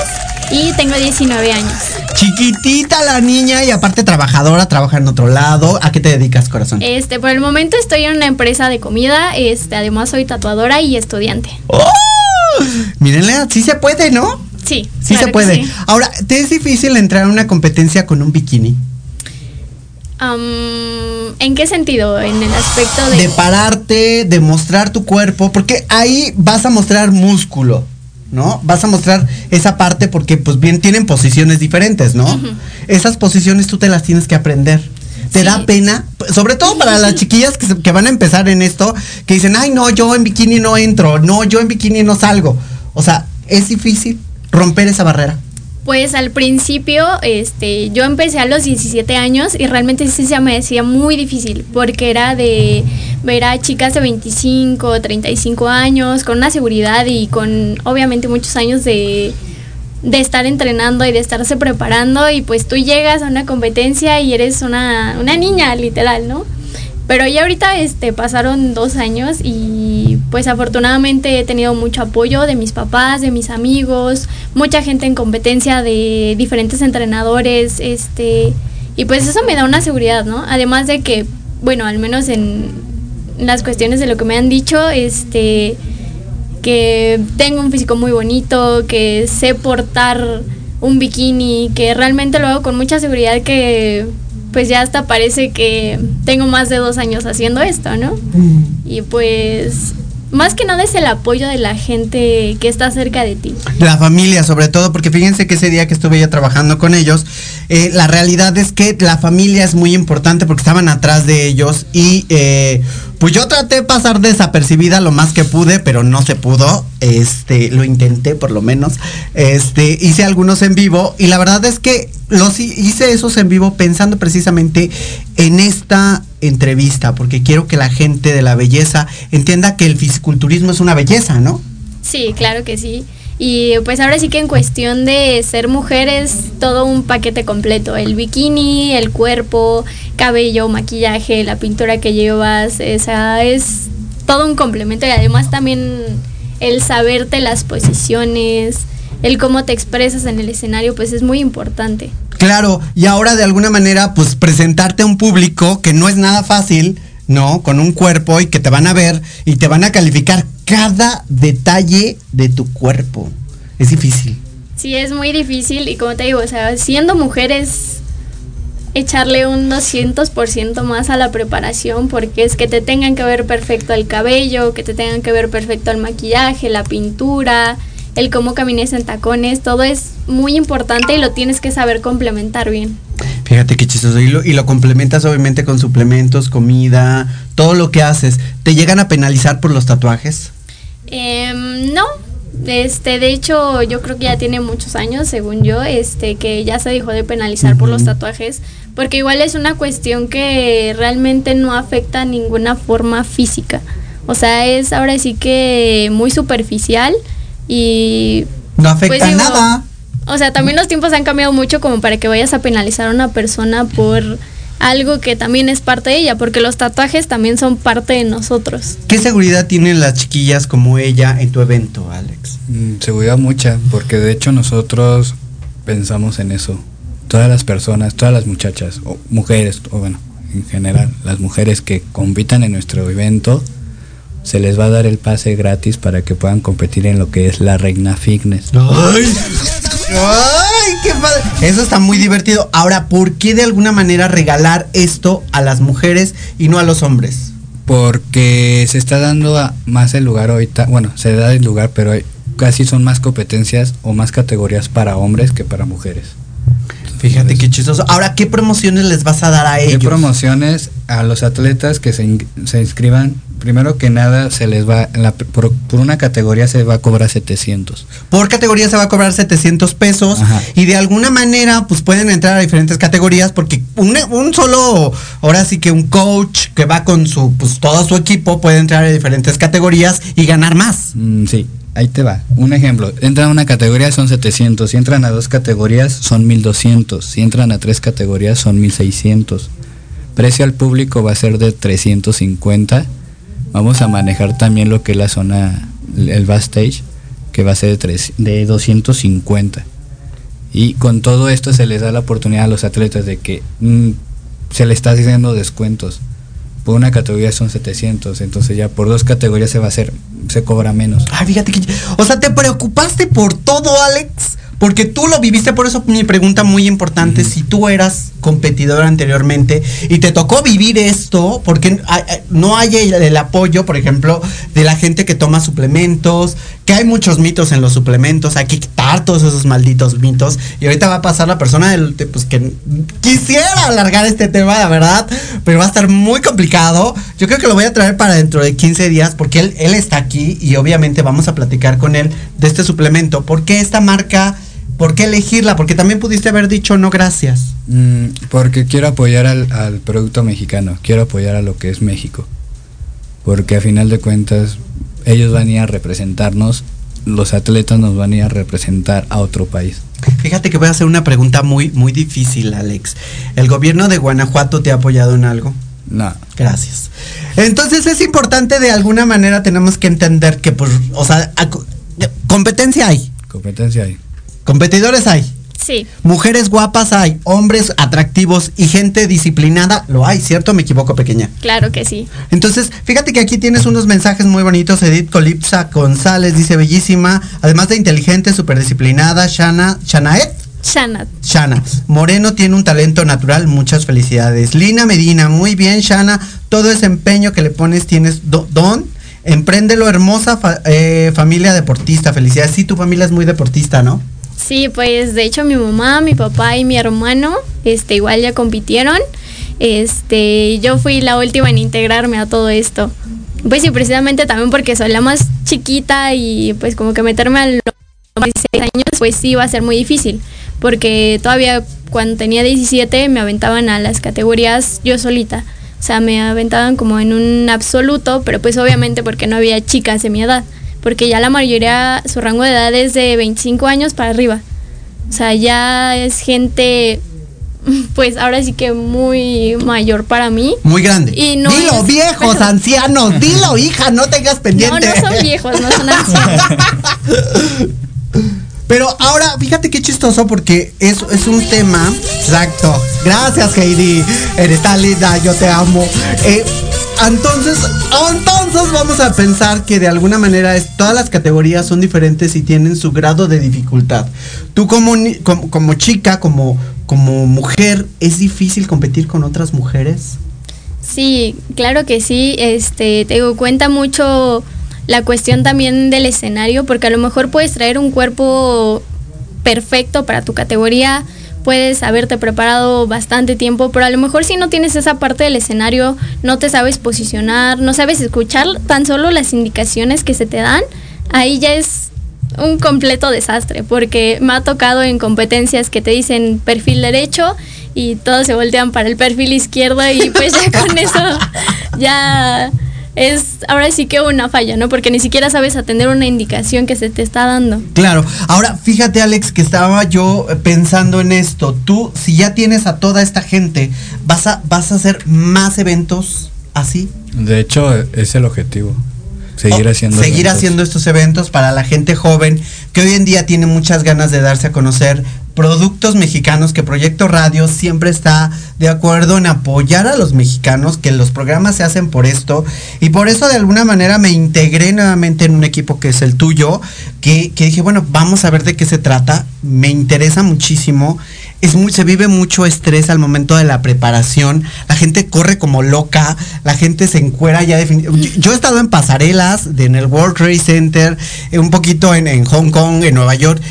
y tengo 19 años. Chiquitita la niña y aparte trabajadora, trabaja en otro lado. ¿A qué te dedicas, corazón? Este, por el momento estoy en una empresa de comida, este, además soy tatuadora y estudiante. ¡Oh! Mírenle, sí se puede, ¿no? Sí, Sí claro se puede. sí. Ahora, ¿te es difícil entrar a una competencia con un bikini? ¿En qué sentido? En el aspecto de... De pararte, de mostrar tu cuerpo, porque ahí vas a mostrar músculo, ¿no? Vas a mostrar esa parte porque pues bien tienen posiciones diferentes, ¿no? Esas posiciones tú te las tienes que aprender. ¿Te da pena? Sobre todo para las chiquillas que, se- que van a empezar en esto, que dicen, ay no, yo en bikini no entro, no, yo en bikini no salgo. O sea, es difícil romper esa barrera. Pues al principio, este, yo empecé a los 17 años y realmente sí se me decía muy difícil porque era de ver a chicas de 25, 35 años con una seguridad y con obviamente muchos años de, de estar entrenando y de estarse preparando y pues tú llegas a una competencia y eres una, una niña literal, ¿no? Pero ya ahorita este, pasaron dos años y pues afortunadamente he tenido mucho apoyo de mis papás, de mis amigos, mucha gente en competencia de diferentes entrenadores, este, y pues eso me da una seguridad, ¿no? Además de que, bueno, al menos en las cuestiones de lo que me han dicho, este, que tengo un físico muy bonito, que sé portar un bikini, que realmente lo hago con mucha seguridad que pues ya hasta parece que tengo más de dos años haciendo esto, ¿no? Y pues más que nada es el apoyo de la gente que está cerca de ti. La familia, sobre todo, porque fíjense que ese día que estuve ya trabajando con ellos, eh, la realidad es que la familia es muy importante porque estaban atrás de ellos y eh, pues yo traté de pasar desapercibida lo más que pude, pero no se pudo. Este, lo intenté por lo menos. Este, hice algunos en vivo y la verdad es que los hi- hice esos en vivo pensando precisamente en esta entrevista, porque quiero que la gente de la belleza entienda que el fisiculturismo es una belleza, ¿no? Sí, claro que sí. Y pues ahora sí que en cuestión de ser mujer es todo un paquete completo. El bikini, el cuerpo, cabello, maquillaje, la pintura que llevas, esa es todo un complemento y además también el saberte las posiciones, el cómo te expresas en el escenario, pues es muy importante. Claro, y ahora de alguna manera, pues presentarte a un público que no es nada fácil, ¿no? Con un cuerpo y que te van a ver y te van a calificar cada detalle de tu cuerpo. Es difícil. Sí, es muy difícil y como te digo, o sea, siendo mujeres echarle un 200% más a la preparación porque es que te tengan que ver perfecto el cabello, que te tengan que ver perfecto el maquillaje, la pintura, el cómo camines en tacones, todo es muy importante y lo tienes que saber complementar bien. Fíjate qué chistoso. Y lo, y lo complementas obviamente con suplementos, comida, todo lo que haces. ¿Te llegan a penalizar por los tatuajes? Em, no, este, de hecho, yo creo que ya tiene muchos años, según yo, este, que ya se dejó de penalizar por los tatuajes, porque igual es una cuestión que realmente no afecta ninguna forma física. O sea, es ahora sí que muy superficial y No afecta Pues digo, nada. o sea, también los tiempos han cambiado mucho como para que vayas a penalizar a una persona por algo que también es parte de ella, porque los tatuajes también son parte de nosotros. ¿Qué seguridad tienen las chiquillas como ella en tu evento, Alex? Mm, Seguridad mucha, porque de hecho nosotros pensamos en eso. Todas las personas, todas las muchachas, o mujeres, o bueno, en general, las mujeres que compitan en nuestro evento, se les va a dar el pase gratis para que puedan competir en lo que es la Reina Fitness. ¡Ay! ¡Ay, qué padre! Eso está muy divertido. Ahora, ¿por qué de alguna manera regalar esto a las mujeres y no a los hombres? Porque se está dando a- más el lugar ahorita, bueno, se da el lugar, pero casi son más competencias o más categorías para hombres que para mujeres. Fíjate qué chistoso. Ahora, ¿qué promociones les vas a dar a ¿Qué ellos? promociones a los atletas que se, in- se inscriban primero que nada se les va, la- por, por una categoría se va a cobrar 700. Por categoría se va a cobrar 700 pesos Ajá. y de alguna manera pues pueden entrar a diferentes categorías porque un, un solo, ahora sí que un coach que va con su, pues todo su equipo puede entrar a diferentes categorías y ganar más. Mm, sí, ahí te va. Un ejemplo, entran a una categoría son 700, si entran a dos categorías son 1200, si entran a tres categorías son 1600. Precio al público va a ser de 350. Vamos a manejar también lo que es la zona, el backstage, que va a ser de, tres- de 250. Y con todo esto se les da la oportunidad a los atletas de que mm, se les está haciendo descuentos. Por una categoría son 700, entonces ya por dos categorías se va a hacer, se cobra menos. Ay, fíjate que, o sea, te preocupaste por todo, Alex, porque tú lo viviste, por eso mi pregunta muy importante, si tú eras competidor anteriormente y te tocó vivir esto, porque no hay el, el apoyo, por ejemplo, de la gente que toma suplementos, que hay muchos mitos en los suplementos, hay que quitar todos esos malditos mitos, y ahorita va a pasar la persona del, de, pues, que quisiera alargar este tema, la verdad, pero va a estar muy complicado. Yo creo que lo voy a traer para dentro de 15 días, porque él, él está aquí y obviamente vamos a platicar con él de este suplemento. ¿Por qué esta marca? ¿Por qué elegirla? Porque también pudiste haber dicho no gracias. Mm, porque quiero apoyar al, al producto mexicano, quiero apoyar a lo que es México. Porque a final de cuentas ellos van a ir a representarnos, los atletas nos van a ir a representar a otro país. Fíjate que voy a hacer una pregunta muy, muy difícil, Alex. ¿El gobierno de Guanajuato te ha apoyado en algo? No. Gracias. Entonces es importante de alguna manera tenemos que entender que pues, o sea, competencia hay, Competencia hay. Competidores hay, Sí, mujeres guapas hay, hombres atractivos y gente disciplinada lo hay, ¿cierto? Me equivoco, pequeña. claro que sí. Entonces, fíjate que aquí tienes unos mensajes muy bonitos. Edith Colipsa González dice bellísima, además de inteligente, súper disciplinada, Shana, Shanaet. Shanat. Shana, Moreno tiene un talento natural, muchas felicidades. Lina Medina, muy bien, Shana, todo ese empeño que le pones tienes do- don. Empréndelo, hermosa fa- eh, familia deportista, felicidades. Sí, tu familia es muy deportista, ¿no? Sí, pues de hecho mi mamá, mi papá y mi hermano, este, igual ya compitieron. Este, yo fui la última en integrarme a todo esto. Pues sí, precisamente también porque soy la más chiquita y pues como que meterme a los 16 años, pues sí va a ser muy difícil. Porque todavía cuando tenía 17 me aventaban a las categorías yo solita. O sea, me aventaban como en un absoluto, pero pues obviamente porque no había chicas de mi edad. Porque ya la mayoría, su rango de edad es de 25 años para arriba. O sea, ya es gente, pues ahora sí que muy mayor para mí. Muy grande. Y no dilo, es- viejos, pero- ancianos, dilo, hija, no tengas No, pendiente. no son viejos, no son ancianos. Pero ahora, fíjate qué chistoso porque es, es un tema. Exacto. Gracias, Heidi. Eres tan linda, yo te amo. Eh, entonces, entonces vamos a pensar que de alguna manera es, todas las categorías son diferentes y tienen su grado de dificultad. Tú como, como, como chica, como, como mujer, ¿es difícil competir con otras mujeres? Sí, claro que sí. Este, te digo, cuenta mucho la cuestión también del escenario, porque a lo mejor puedes traer un cuerpo perfecto para tu categoría, puedes haberte preparado bastante tiempo, pero a lo mejor si no tienes esa parte del escenario, no te sabes posicionar, no sabes escuchar tan solo las indicaciones que se te dan, ahí ya es un completo desastre, porque me ha tocado en competencias que te dicen perfil derecho y todos se voltean para el perfil izquierdo y pues ya con eso ya es ahora sí que una falla, ¿no? Porque ni siquiera sabes atender una indicación que se te está dando. Claro, ahora fíjate Alex que estaba yo eh, pensando en esto. Tú, si ya tienes a toda esta gente, ¿vas a, vas a hacer más eventos así? De hecho, es el objetivo. Seguir O haciendo. Seguir eventos. haciendo estos eventos para la gente joven que hoy en día tiene muchas ganas de darse a conocer productos mexicanos que Proyecto Radio siempre está de acuerdo en apoyar a los mexicanos, que los programas se hacen por esto y por eso de alguna manera me integré nuevamente en un equipo que es el tuyo, que, que dije, bueno, vamos a ver de qué se trata, me interesa muchísimo. Es muy, se vive mucho estrés al momento de la preparación. La gente corre como loca, la gente se encuera ya. Yo, he estado en pasarelas, en el World Trade Center, un poquito en, en Hong Kong, en Nueva York.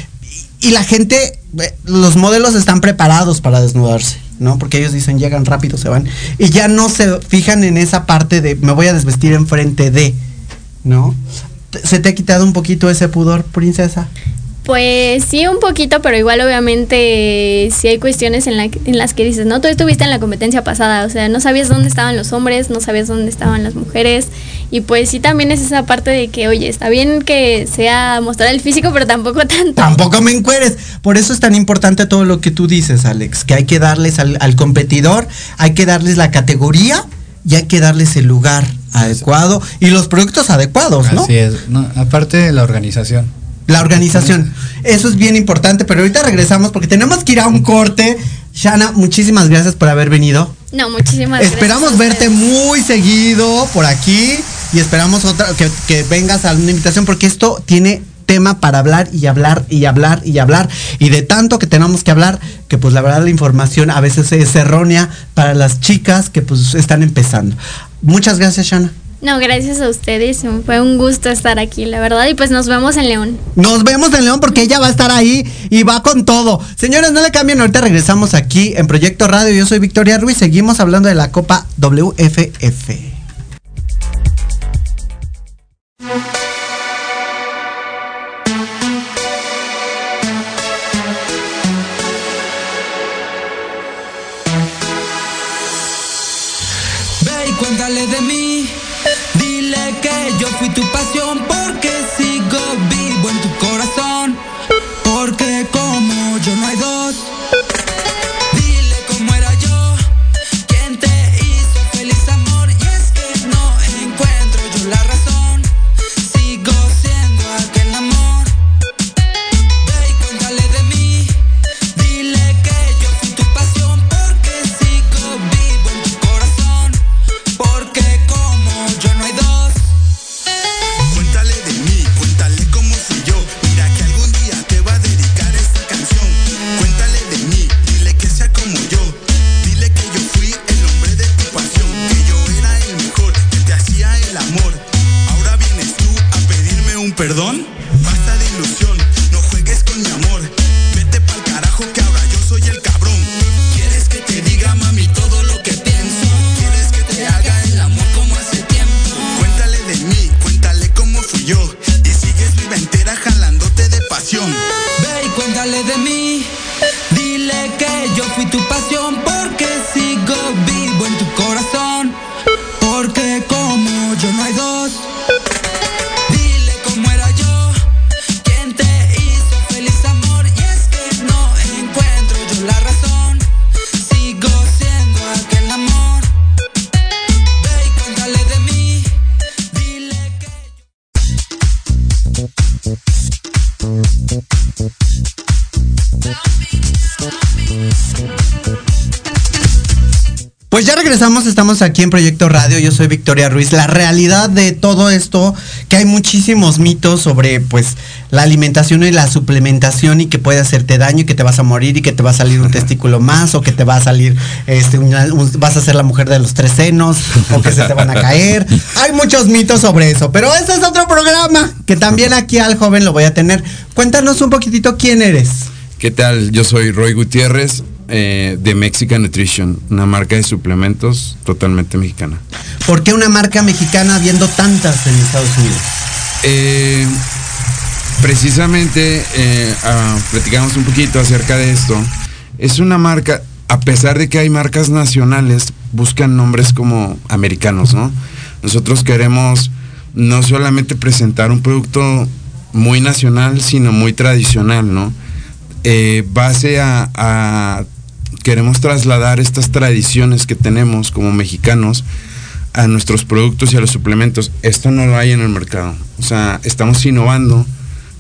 Y la gente, los modelos están preparados para desnudarse. ¿no? Porque ellos dicen, llegan rápido, se van. Y ya no se fijan en esa parte de, me voy a desvestir enfrente de, ¿no? ¿Se te ha quitado un poquito ese pudor, princesa? Pues sí, un poquito, pero igual obviamente sí hay cuestiones en, la, en las que dices, no, tú estuviste en la competencia pasada, o sea, no sabías dónde estaban los hombres, no sabías dónde estaban las mujeres, y pues sí también es esa parte de que, oye, está bien que sea mostrar el físico, pero tampoco tanto. Tampoco me encueres. Por eso es tan importante todo lo que tú dices, Alex, que hay que darles al, al competidor, hay que darles la categoría y hay que darles el lugar adecuado y los productos adecuados, ¿no? Así es. No, aparte de la organización. La organización. Eso es bien importante, pero ahorita regresamos porque tenemos que ir a un corte. Shana, muchísimas gracias por haber venido. No, muchísimas Esperamos gracias. verte muy seguido por aquí y esperamos otra que, que vengas a una invitación porque esto tiene tema para hablar y hablar y hablar y hablar y de tanto que tenemos que hablar que pues la verdad la información a veces es errónea para las chicas que pues están empezando. Muchas gracias, Shana. No, gracias a ustedes, fue un gusto estar aquí, la verdad, y pues nos vemos en León. Nos vemos en León porque ella va a estar ahí y va con todo. Señores, no le cambien, ahorita regresamos aquí en Proyecto Radio. Yo soy Victoria Ruiz, seguimos hablando de la Copa WFF. Estamos aquí en Proyecto Radio, yo soy Victoria Ruiz. La realidad de todo esto, que hay muchísimos mitos sobre pues la alimentación y la suplementación y que puede hacerte daño y que te vas a morir y que te va a salir un testículo más o que te va a salir, este, una- un- vas a ser la mujer de los tres senos o que se te van a caer. Hay muchos mitos sobre eso, pero este es otro programa que también aquí al joven lo voy a tener. Cuéntanos un poquitito quién eres. ¿Qué tal? Yo soy Roy Gutiérrez eh, de Mexican Nutrition, una marca de suplementos totalmente mexicana. ¿Por qué una marca mexicana habiendo tantas en Estados Unidos? Eh, precisamente eh, ah, platicamos un poquito acerca de esto. Es una marca, a pesar de que hay marcas nacionales, buscan nombres como americanos, ¿no? Nosotros queremos no solamente presentar un producto muy nacional, sino muy tradicional, ¿no? Eh, base a, a- queremos trasladar estas tradiciones que tenemos como mexicanos a nuestros productos y a los suplementos. Esto no lo hay en el mercado. O sea, estamos innovando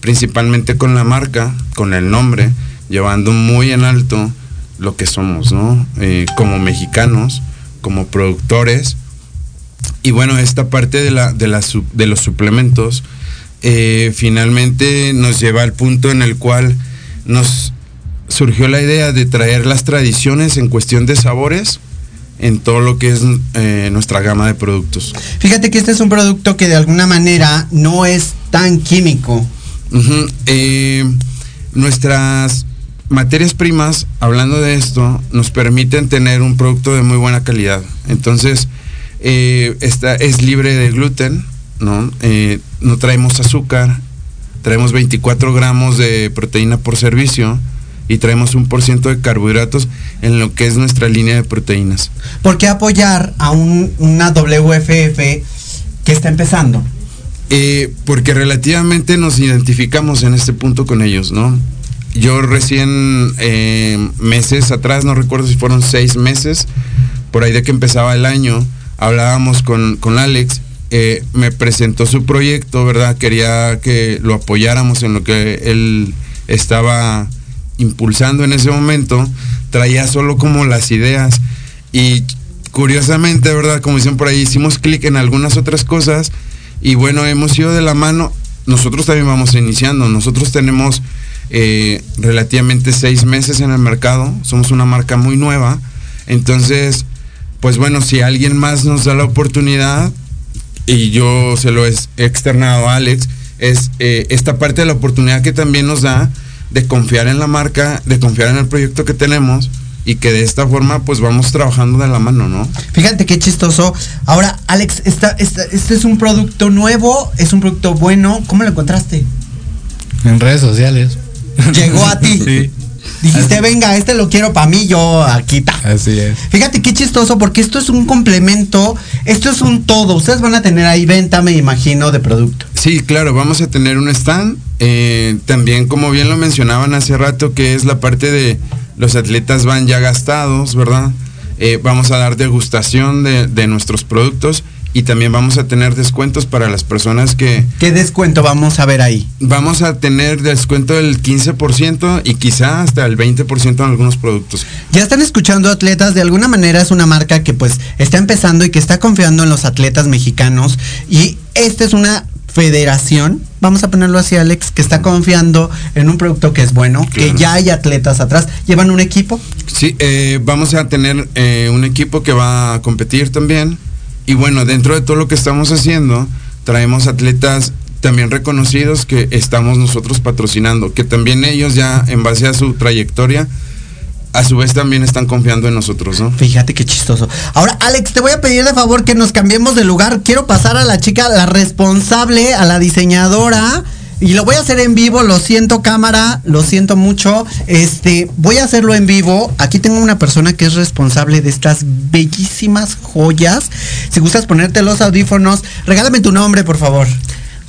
principalmente con la marca, con el nombre, llevando muy en alto lo que somos, ¿no? Eh, como mexicanos, como productores. Y bueno, esta parte de, la, de, los suplementos eh, finalmente nos lleva al punto en el cual nos surgió la idea de traer las tradiciones en cuestión de sabores en todo lo que es eh, nuestra gama de productos. Fíjate que este es un producto que de alguna manera no es tan químico. Eh, nuestras materias primas, hablando de esto, nos permiten tener un producto de muy buena calidad. Entonces, eh, esta es libre de gluten, ¿no? No traemos azúcar, traemos 24 gramos de proteína por servicio y traemos un por ciento de carbohidratos en lo que es nuestra línea de proteínas. ¿Por qué apoyar a un- una WFF que está empezando? Eh, porque relativamente nos identificamos en este punto con ellos, ¿no? Yo recién eh, meses atrás, no recuerdo si fueron seis meses, por ahí de que empezaba el año, hablábamos con, con Alex, eh, me presentó su proyecto, ¿verdad? Quería que lo apoyáramos en lo que él estaba impulsando en ese momento, traía solo como las ideas y curiosamente, ¿verdad? Como dicen por ahí, hicimos clic en algunas otras cosas y bueno, hemos ido de la mano. Nosotros también vamos iniciando. Nosotros tenemos eh, relativamente seis meses en el mercado. Somos una marca muy nueva. Entonces, pues bueno, si alguien más nos da la oportunidad, y yo se lo he externado a Alex, es eh, esta parte de la oportunidad que también nos da de confiar en la marca, de confiar en el proyecto que tenemos y que de esta forma pues vamos trabajando de la mano, ¿no? Fíjate qué chistoso. Ahora, Alex, esta, esta- este es un producto nuevo, es un producto bueno. ¿Cómo lo encontraste? En redes sociales. Llegó a ti. Sí. Dijiste, venga, este lo quiero para mí, yo aquí está. Así es. Fíjate qué chistoso, porque esto es un complemento, esto es un todo. Ustedes van a tener ahí venta, me imagino, de producto. Sí, claro, vamos a tener un stand. eh, también, como bien lo mencionaban hace rato, que es la parte de los atletas van ya gastados, ¿verdad? Eh, vamos a dar degustación de, de nuestros productos y también vamos a tener descuentos para las personas que... ¿Qué descuento vamos a ver ahí? Vamos a tener descuento del 15% y quizá hasta el 20% en algunos productos. Ya están escuchando atletas, de alguna manera es una marca que pues está empezando y que está confiando en los atletas mexicanos y esta es una federación, vamos a ponerlo así Alex, que está confiando en un producto que es bueno, que ya hay atletas atrás, llevan un equipo. Sí, eh, vamos a tener eh, un equipo que va a competir también. Y bueno, dentro de todo lo que estamos haciendo, traemos atletas también reconocidos que estamos nosotros patrocinando, que también ellos ya en base a su trayectoria, a su vez también están confiando en nosotros, ¿no? Fíjate qué chistoso. Ahora, Alex, te voy a pedir de favor que nos cambiemos de lugar. Quiero pasar a la chica, la responsable, a la diseñadora. Y lo voy a hacer en vivo, lo siento cámara, lo siento mucho. Este, voy a hacerlo en vivo. Aquí tengo una persona que es responsable de estas bellísimas joyas. Si gustas ponerte los audífonos, regálame tu nombre, por favor.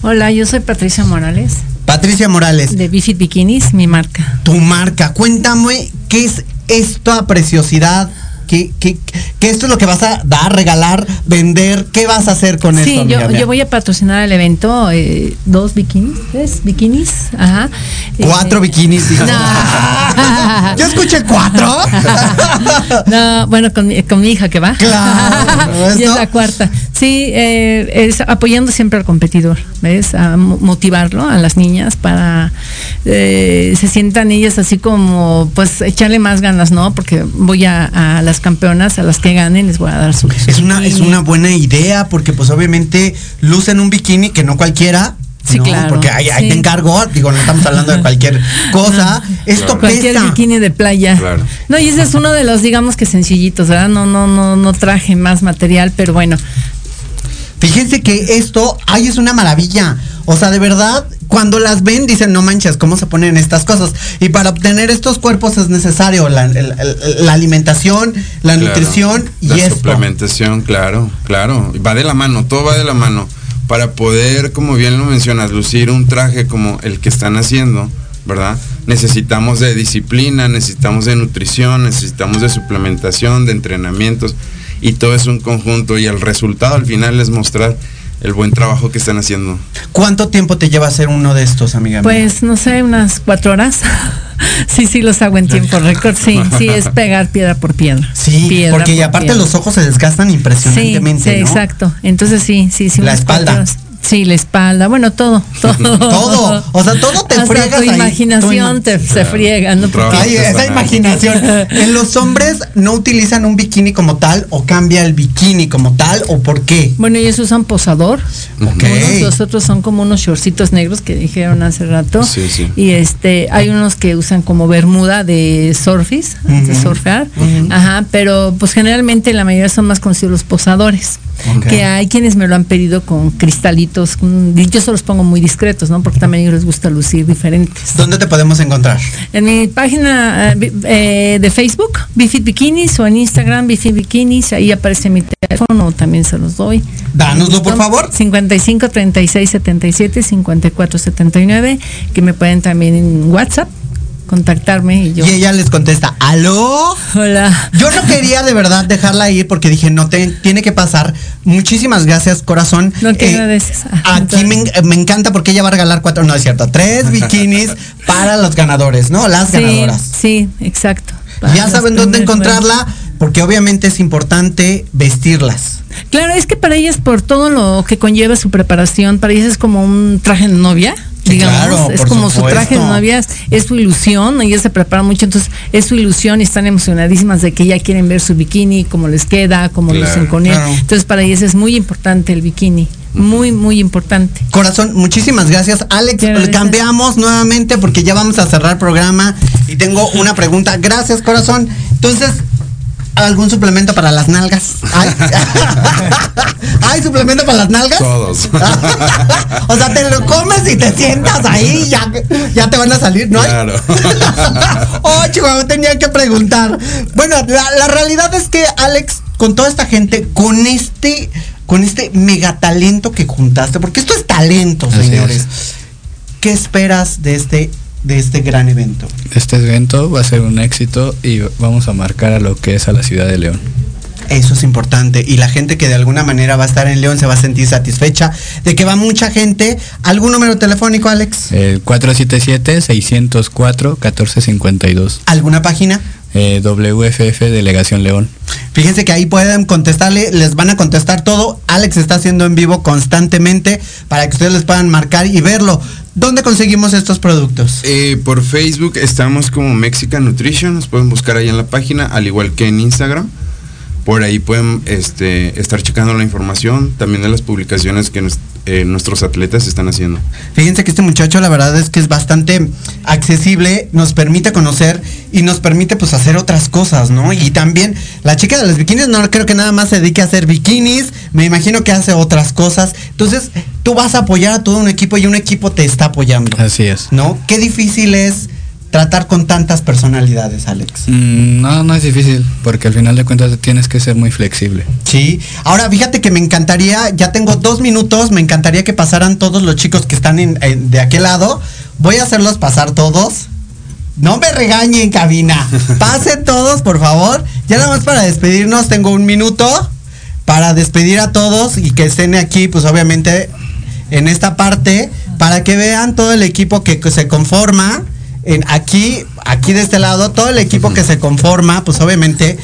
Hola, yo soy Patricia Morales. Patricia Morales. De Bifit Bikinis, mi marca. Tu marca, cuéntame qué es esta preciosidad. ¿Qué, qué, qué esto es lo que vas a dar, regalar, vender? ¿Qué vas a hacer con Sí, esto? yo, amiga mía? yo voy a patrocinar el evento, eh, dos bikinis, tres bikinis, ajá. Cuatro Eh, bikinis. No. Yo escuché cuatro. no, bueno, con mi, con mi hija que va. Claro, y es la cuarta. Sí, eh, es apoyando siempre al competidor, ¿ves? A mo- motivarlo a las niñas para eh, se sientan ellas así como, pues, echarle más ganas, ¿no? Porque voy a, a las campeonas, a las que ganen, les voy a dar su. su Es una, es una buena idea porque pues obviamente lucen un bikini que no cualquiera. Sí, ¿no? claro, Porque ahí, ahí sí. te encargo, digo, no estamos hablando de cualquier cosa. Esto Cualquier pesa. bikini de playa. Claro. No, y ese es uno de los, digamos que sencillitos, ¿verdad? No, no, no, no traje más material, pero bueno. Fíjense que esto, ay, es una maravilla. O sea, de verdad, cuando las ven, dicen, no manches, ¿cómo se ponen estas cosas? Y para obtener estos cuerpos es necesario la, alimentación, la Claro. nutrición y la esto. suplementación, claro, claro. Va de la mano, todo va de la mano. Para poder, como bien lo mencionas, lucir un traje como el que están haciendo, ¿verdad? Necesitamos de disciplina, necesitamos de nutrición, necesitamos de suplementación, de entrenamientos, y todo es un conjunto, y el resultado al final es mostrar el buen trabajo que están haciendo. ¿Cuánto tiempo te lleva hacer uno de estos, amiga? mía? Pues no sé, unas cuatro horas. sí, sí, los hago en tiempo récord. Sí, sí, es pegar piedra por piedra. Sí, Piedra porque y aparte piedra. los ojos se desgastan Sí, impresionantemente, sí, ¿no? exacto. Entonces sí, sí, sí. La espalda. cuatro horas. Sí, la espalda, bueno, todo, todo. Todo, o sea, todo te Hasta friegas tu ahí. imaginación Tu te, se friega, ¿no? Porque- Ay, esa imaginación. En los hombres no utilizan un bikini como tal o cambia el bikini como tal o por qué. Bueno, ellos usan posador. Ok. Unos, los otros son como unos shortcitos negros que dijeron hace rato. Sí, sí. Y este, hay unos que usan como bermuda de surfis, de surfear. Ajá, pero pues generalmente la mayoría son más conocidos los posadores. Que hay quienes me lo han pedido con cristalitos. con- yo se los pongo muy discretos, ¿no? Porque también a ellos les gusta lucir diferentes. ¿Dónde te podemos encontrar? En mi página eh, eh, de Facebook, Bifit Bikinis, o en Instagram, Bifit Bikinis, ahí aparece mi teléfono, también se los doy. Dánoslo, por favor. 55 36 77 54 79, que me pueden también en WhatsApp contactarme y yo. Y ella les contesta, ¿aló? Hola. Yo no quería de verdad dejarla ir porque dije, no, te- tiene que pasar. Muchísimas gracias, corazón. No te Eh, agradeces. Ah, Aquí me, en- me encanta porque ella va a regalar cuatro, no es cierto, tres bikinis para los ganadores, ¿no? Las sí, ganadoras. sí, exacto. Ya saben dónde encontrarla porque obviamente es importante vestirlas. Claro, es que para ellas, por todo lo que conlleva su preparación, para ellas es como un traje de novia. Digamos, claro, es como su traje de supuesto. novia, es, su ilusión, ellas se preparan mucho, entonces es su ilusión y están emocionadísimas de que ya quieren ver su bikini, cómo les queda, cómo Claro, lucen con él. claro. Entonces para ellas es muy importante el bikini, muy, muy importante. Corazón, muchísimas gracias. Alex, gracias. cambiamos nuevamente porque ya vamos a cerrar programa y tengo una pregunta. Gracias, corazón. Entonces, ¿algún suplemento para las nalgas? ¿Hay, ¿Hay suplemento para las nalgas? Todos. o sea, te lo comes y te sientas ahí y ya, ya te van a salir, ¿no? Claro. oh, chihuahua, tenía que preguntar. Bueno, la, la realidad es que, Alex, con toda esta gente, con este, con este megatalento que juntaste, porque esto es talento, Así señores. ¿Qué esperas de este, de este gran evento? Este evento va a ser un éxito y vamos a marcar a lo que es a la ciudad de León. Eso es importante. Y la gente que de alguna manera va a estar en León se va a sentir satisfecha de que va mucha gente. ¿Algún número telefónico, Alex? El 477-604-1452. ¿Alguna página? Eh, WFF Delegación León. Fíjense que ahí pueden contestarle, les van a contestar todo. Alex está haciendo en vivo constantemente para que ustedes les puedan marcar y verlo. ¿Dónde conseguimos estos productos? Eh, por Facebook estamos como Mexican Nutrition, nos pueden buscar ahí en la página, al igual que en Instagram. Por ahí pueden este, estar checando la información, también de las publicaciones que nos- eh, nuestros atletas están haciendo. Fíjense que este muchacho la verdad es que es bastante accesible, nos permite conocer y nos permite pues hacer otras cosas, ¿no? Y también la chica de los bikinis no creo que nada más se dedique a hacer bikinis, me imagino que hace otras cosas. Entonces, tú vas a apoyar a todo un equipo y un equipo te está apoyando. Así es. ¿No? Qué difícil es tratar con tantas personalidades, Alex. Mm, no, no es difícil, porque al final de cuentas tienes que ser muy flexible. Sí, ahora fíjate que me encantaría, ya tengo dos minutos, me encantaría que pasaran todos los chicos que están en- en- de aquel lado. Voy a hacerlos pasar todos. No me regañen, cabina. Pasen todos, por favor. Ya nada más para despedirnos, tengo un minuto para despedir a todos y que estén aquí, pues obviamente en esta parte, para que vean todo el equipo que, que se conforma. En aquí, aquí de este lado, todo el equipo que se conforma, pues obviamente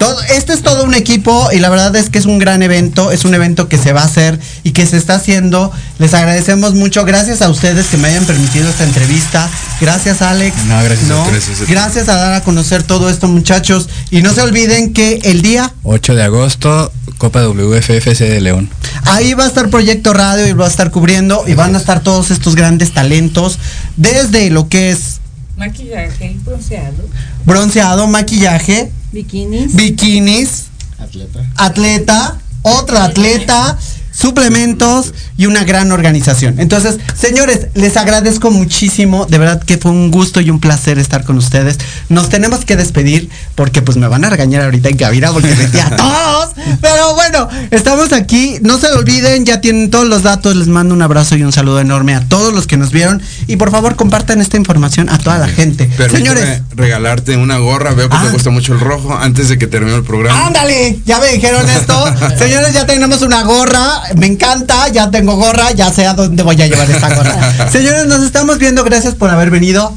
todo, este es todo un equipo y la verdad es que es un gran evento, es un evento que se va a hacer y que se está haciendo. Les agradecemos mucho, gracias a ustedes que me hayan permitido esta entrevista. Gracias Alex. No, gracias a. Gracias a ti. Gracias a dar a conocer todo esto muchachos. Y no se olviden que el día 8 de agosto, Copa WFFC de León. Ahí va a estar Proyecto Radio y va a estar cubriendo y van a estar todos estos grandes talentos desde lo que es Maquillaje y bronceado. bronceado, maquillaje, Bikinis. bikinis, Atleta. atleta, otra atleta, suplementos y una gran organización. Entonces, señores, les agradezco muchísimo, de verdad que fue un gusto y un placer estar con ustedes. Nos tenemos que despedir porque pues me van a regañar ahorita en cabina porque metí a todos. Pero bueno, estamos aquí, no se lo olviden, ya tienen todos los datos, les mando un abrazo y un saludo enorme a todos los que nos vieron y por favor compartan esta información a toda la gente. Permíteme Señores, regalarte una gorra, veo que Ah. te gusta mucho el rojo antes de que termine el programa. Ándale, ya me dijeron esto. Señores, ya tenemos una gorra. Me encanta, ya tengo gorra, ya sé a dónde voy a llevar esta gorra. Señores, nos estamos viendo. Gracias por haber venido.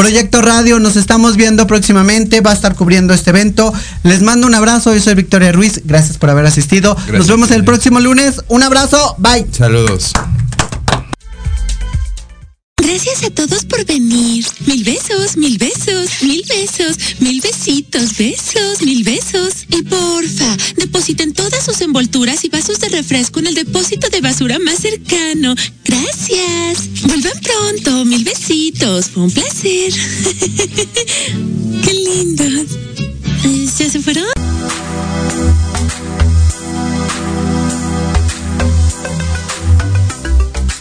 Proyecto Radio, nos estamos viendo próximamente, va a estar cubriendo este evento. Les mando un abrazo, yo soy Victoria Ruiz, gracias por haber asistido. nos vemos el próximo lunes, un abrazo, bye. Saludos. Gracias a todos por venir. Mil besos, mil besos, mil besos, mil besitos, besos, mil besos. Y porfa, depositen todas sus envolturas y vasos de refresco en el depósito de basura más cercano. Gracias. Vuelvan pronto, mil besitos. Fue un placer. Qué lindos. Eh, ¿Ya se fueron?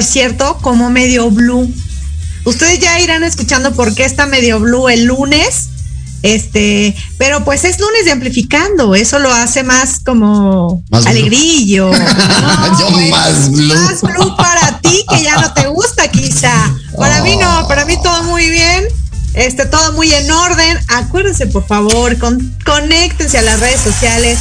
Por cierto, como medio blue. Ustedes ya irán escuchando por qué está medio blue el lunes. Este, pero pues es lunes de amplificando, eso lo hace más como Más alegrillo. Yo más blue. Más blue para ti que ya no te gusta quizá. Para mí no, para mí todo muy bien. Este, todo muy en orden. Acuérdense, por favor, con, conéctense a las redes sociales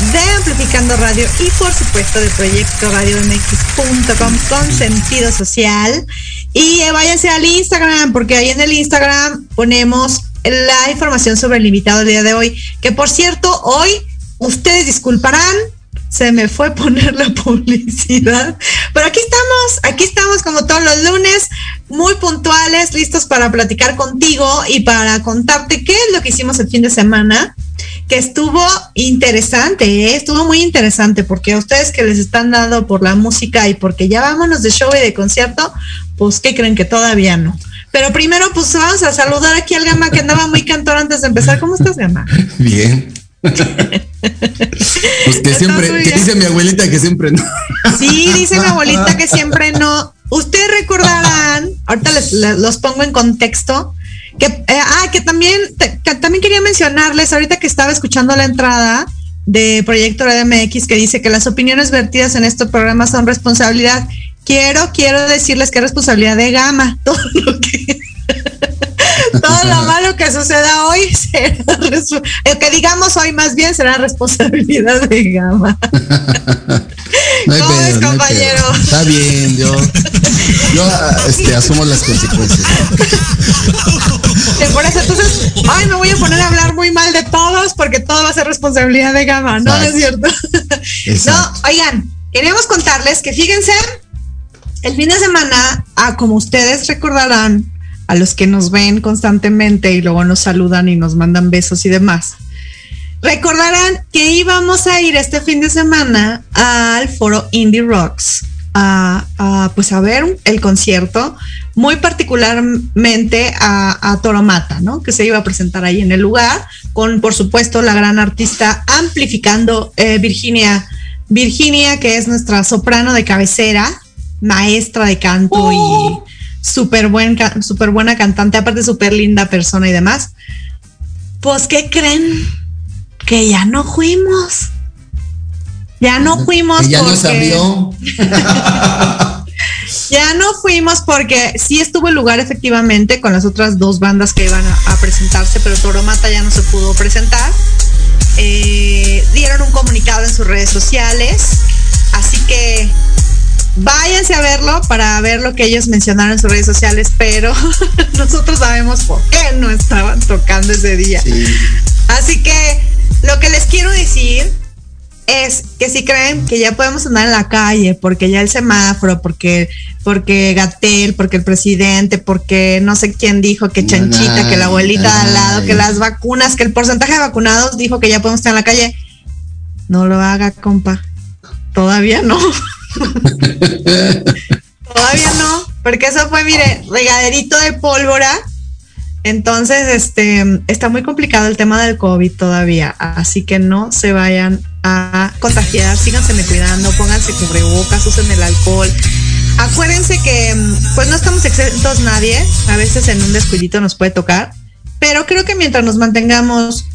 de Amplificando Radio y por supuesto de Proyecto Radio MX.com con sentido social. Y eh, váyanse al Instagram, porque ahí en el Instagram ponemos la información sobre el invitado del día de hoy. Que por cierto, hoy ustedes disculparán, se me fue poner la publicidad. Pero aquí estamos, aquí estamos como todos los lunes, muy puntuales, listos para platicar contigo y para contarte qué es lo que hicimos el fin de semana, que estuvo interesante, ¿eh? estuvo muy interesante, porque a ustedes que les están dando por la música y porque ya vámonos de show y de concierto, pues ¿qué creen que todavía no? Pero primero, pues vamos a saludar aquí al Gama que andaba muy cantor antes de empezar. ¿Cómo estás, Gama? Bien. pues que siempre, que dice mi abuelita que siempre no. Sí, dice mi abuelita que siempre no. Ustedes recordarán, ahorita les, les- los pongo en contexto, que, eh, ah, que también, también quería mencionarles, ahorita que estaba escuchando la entrada de Proyecto Radio MX que dice que las opiniones vertidas en este programa son responsabilidad. Quiero, quiero decirles que es responsabilidad de Gama. Todo lo que todo lo malo que suceda hoy será el que digamos hoy más bien será responsabilidad de Gama. No hay ¿Cómo pedo, no hay compañero? pedo. Está bien, yo, yo este, asumo las consecuencias. Te pones entonces, ay, me voy a poner a hablar muy mal de todos porque todo va a ser responsabilidad de Gama, ¿no? ¿No es cierto? No, oigan, queríamos contarles que fíjense, el fin de semana, ah, como ustedes recordarán, a los que nos ven constantemente y luego nos saludan y nos mandan besos y demás, recordarán que íbamos a ir este fin de semana al foro Indie Rocks a, pues a ver el concierto, muy particularmente a, a Toromata, ¿no? Que se iba a presentar ahí en el lugar, con por supuesto la gran artista amplificando eh, Virginia, Virginia, que es nuestra soprano de cabecera, maestra de canto y súper buen, súper buena cantante, aparte súper linda persona y demás. Pues, ¿qué creen? Que ya no fuimos. Ya no fuimos Que ya porque- abrió. ya no fuimos porque sí estuvo el lugar efectivamente con las otras dos bandas que iban a, a presentarse, pero Toromata ya no se pudo presentar. Eh, dieron un comunicado en sus redes sociales, así que váyanse a verlo para ver lo que ellos mencionaron en sus redes sociales, pero nosotros sabemos por qué no estaban tocando ese día. Así que lo que les quiero decir es que si creen que ya podemos andar en la calle, porque ya el semáforo, porque, porque Gatel, porque el presidente, porque no sé quién dijo que Chanchita, que la abuelita de al lado, que las vacunas, que el porcentaje de vacunados dijo que ya podemos estar en la calle. No lo haga, compa. Todavía no. Todavía no, porque eso fue, mire, regaderito de pólvora. Entonces, este, está muy complicado el tema del COVID todavía, así que no se vayan a contagiar, síganse cuidando, pónganse cubrebocas, usen el alcohol. Acuérdense que, pues no estamos exentos nadie, a veces en un descuidito nos puede tocar, pero creo que mientras nos mantengamos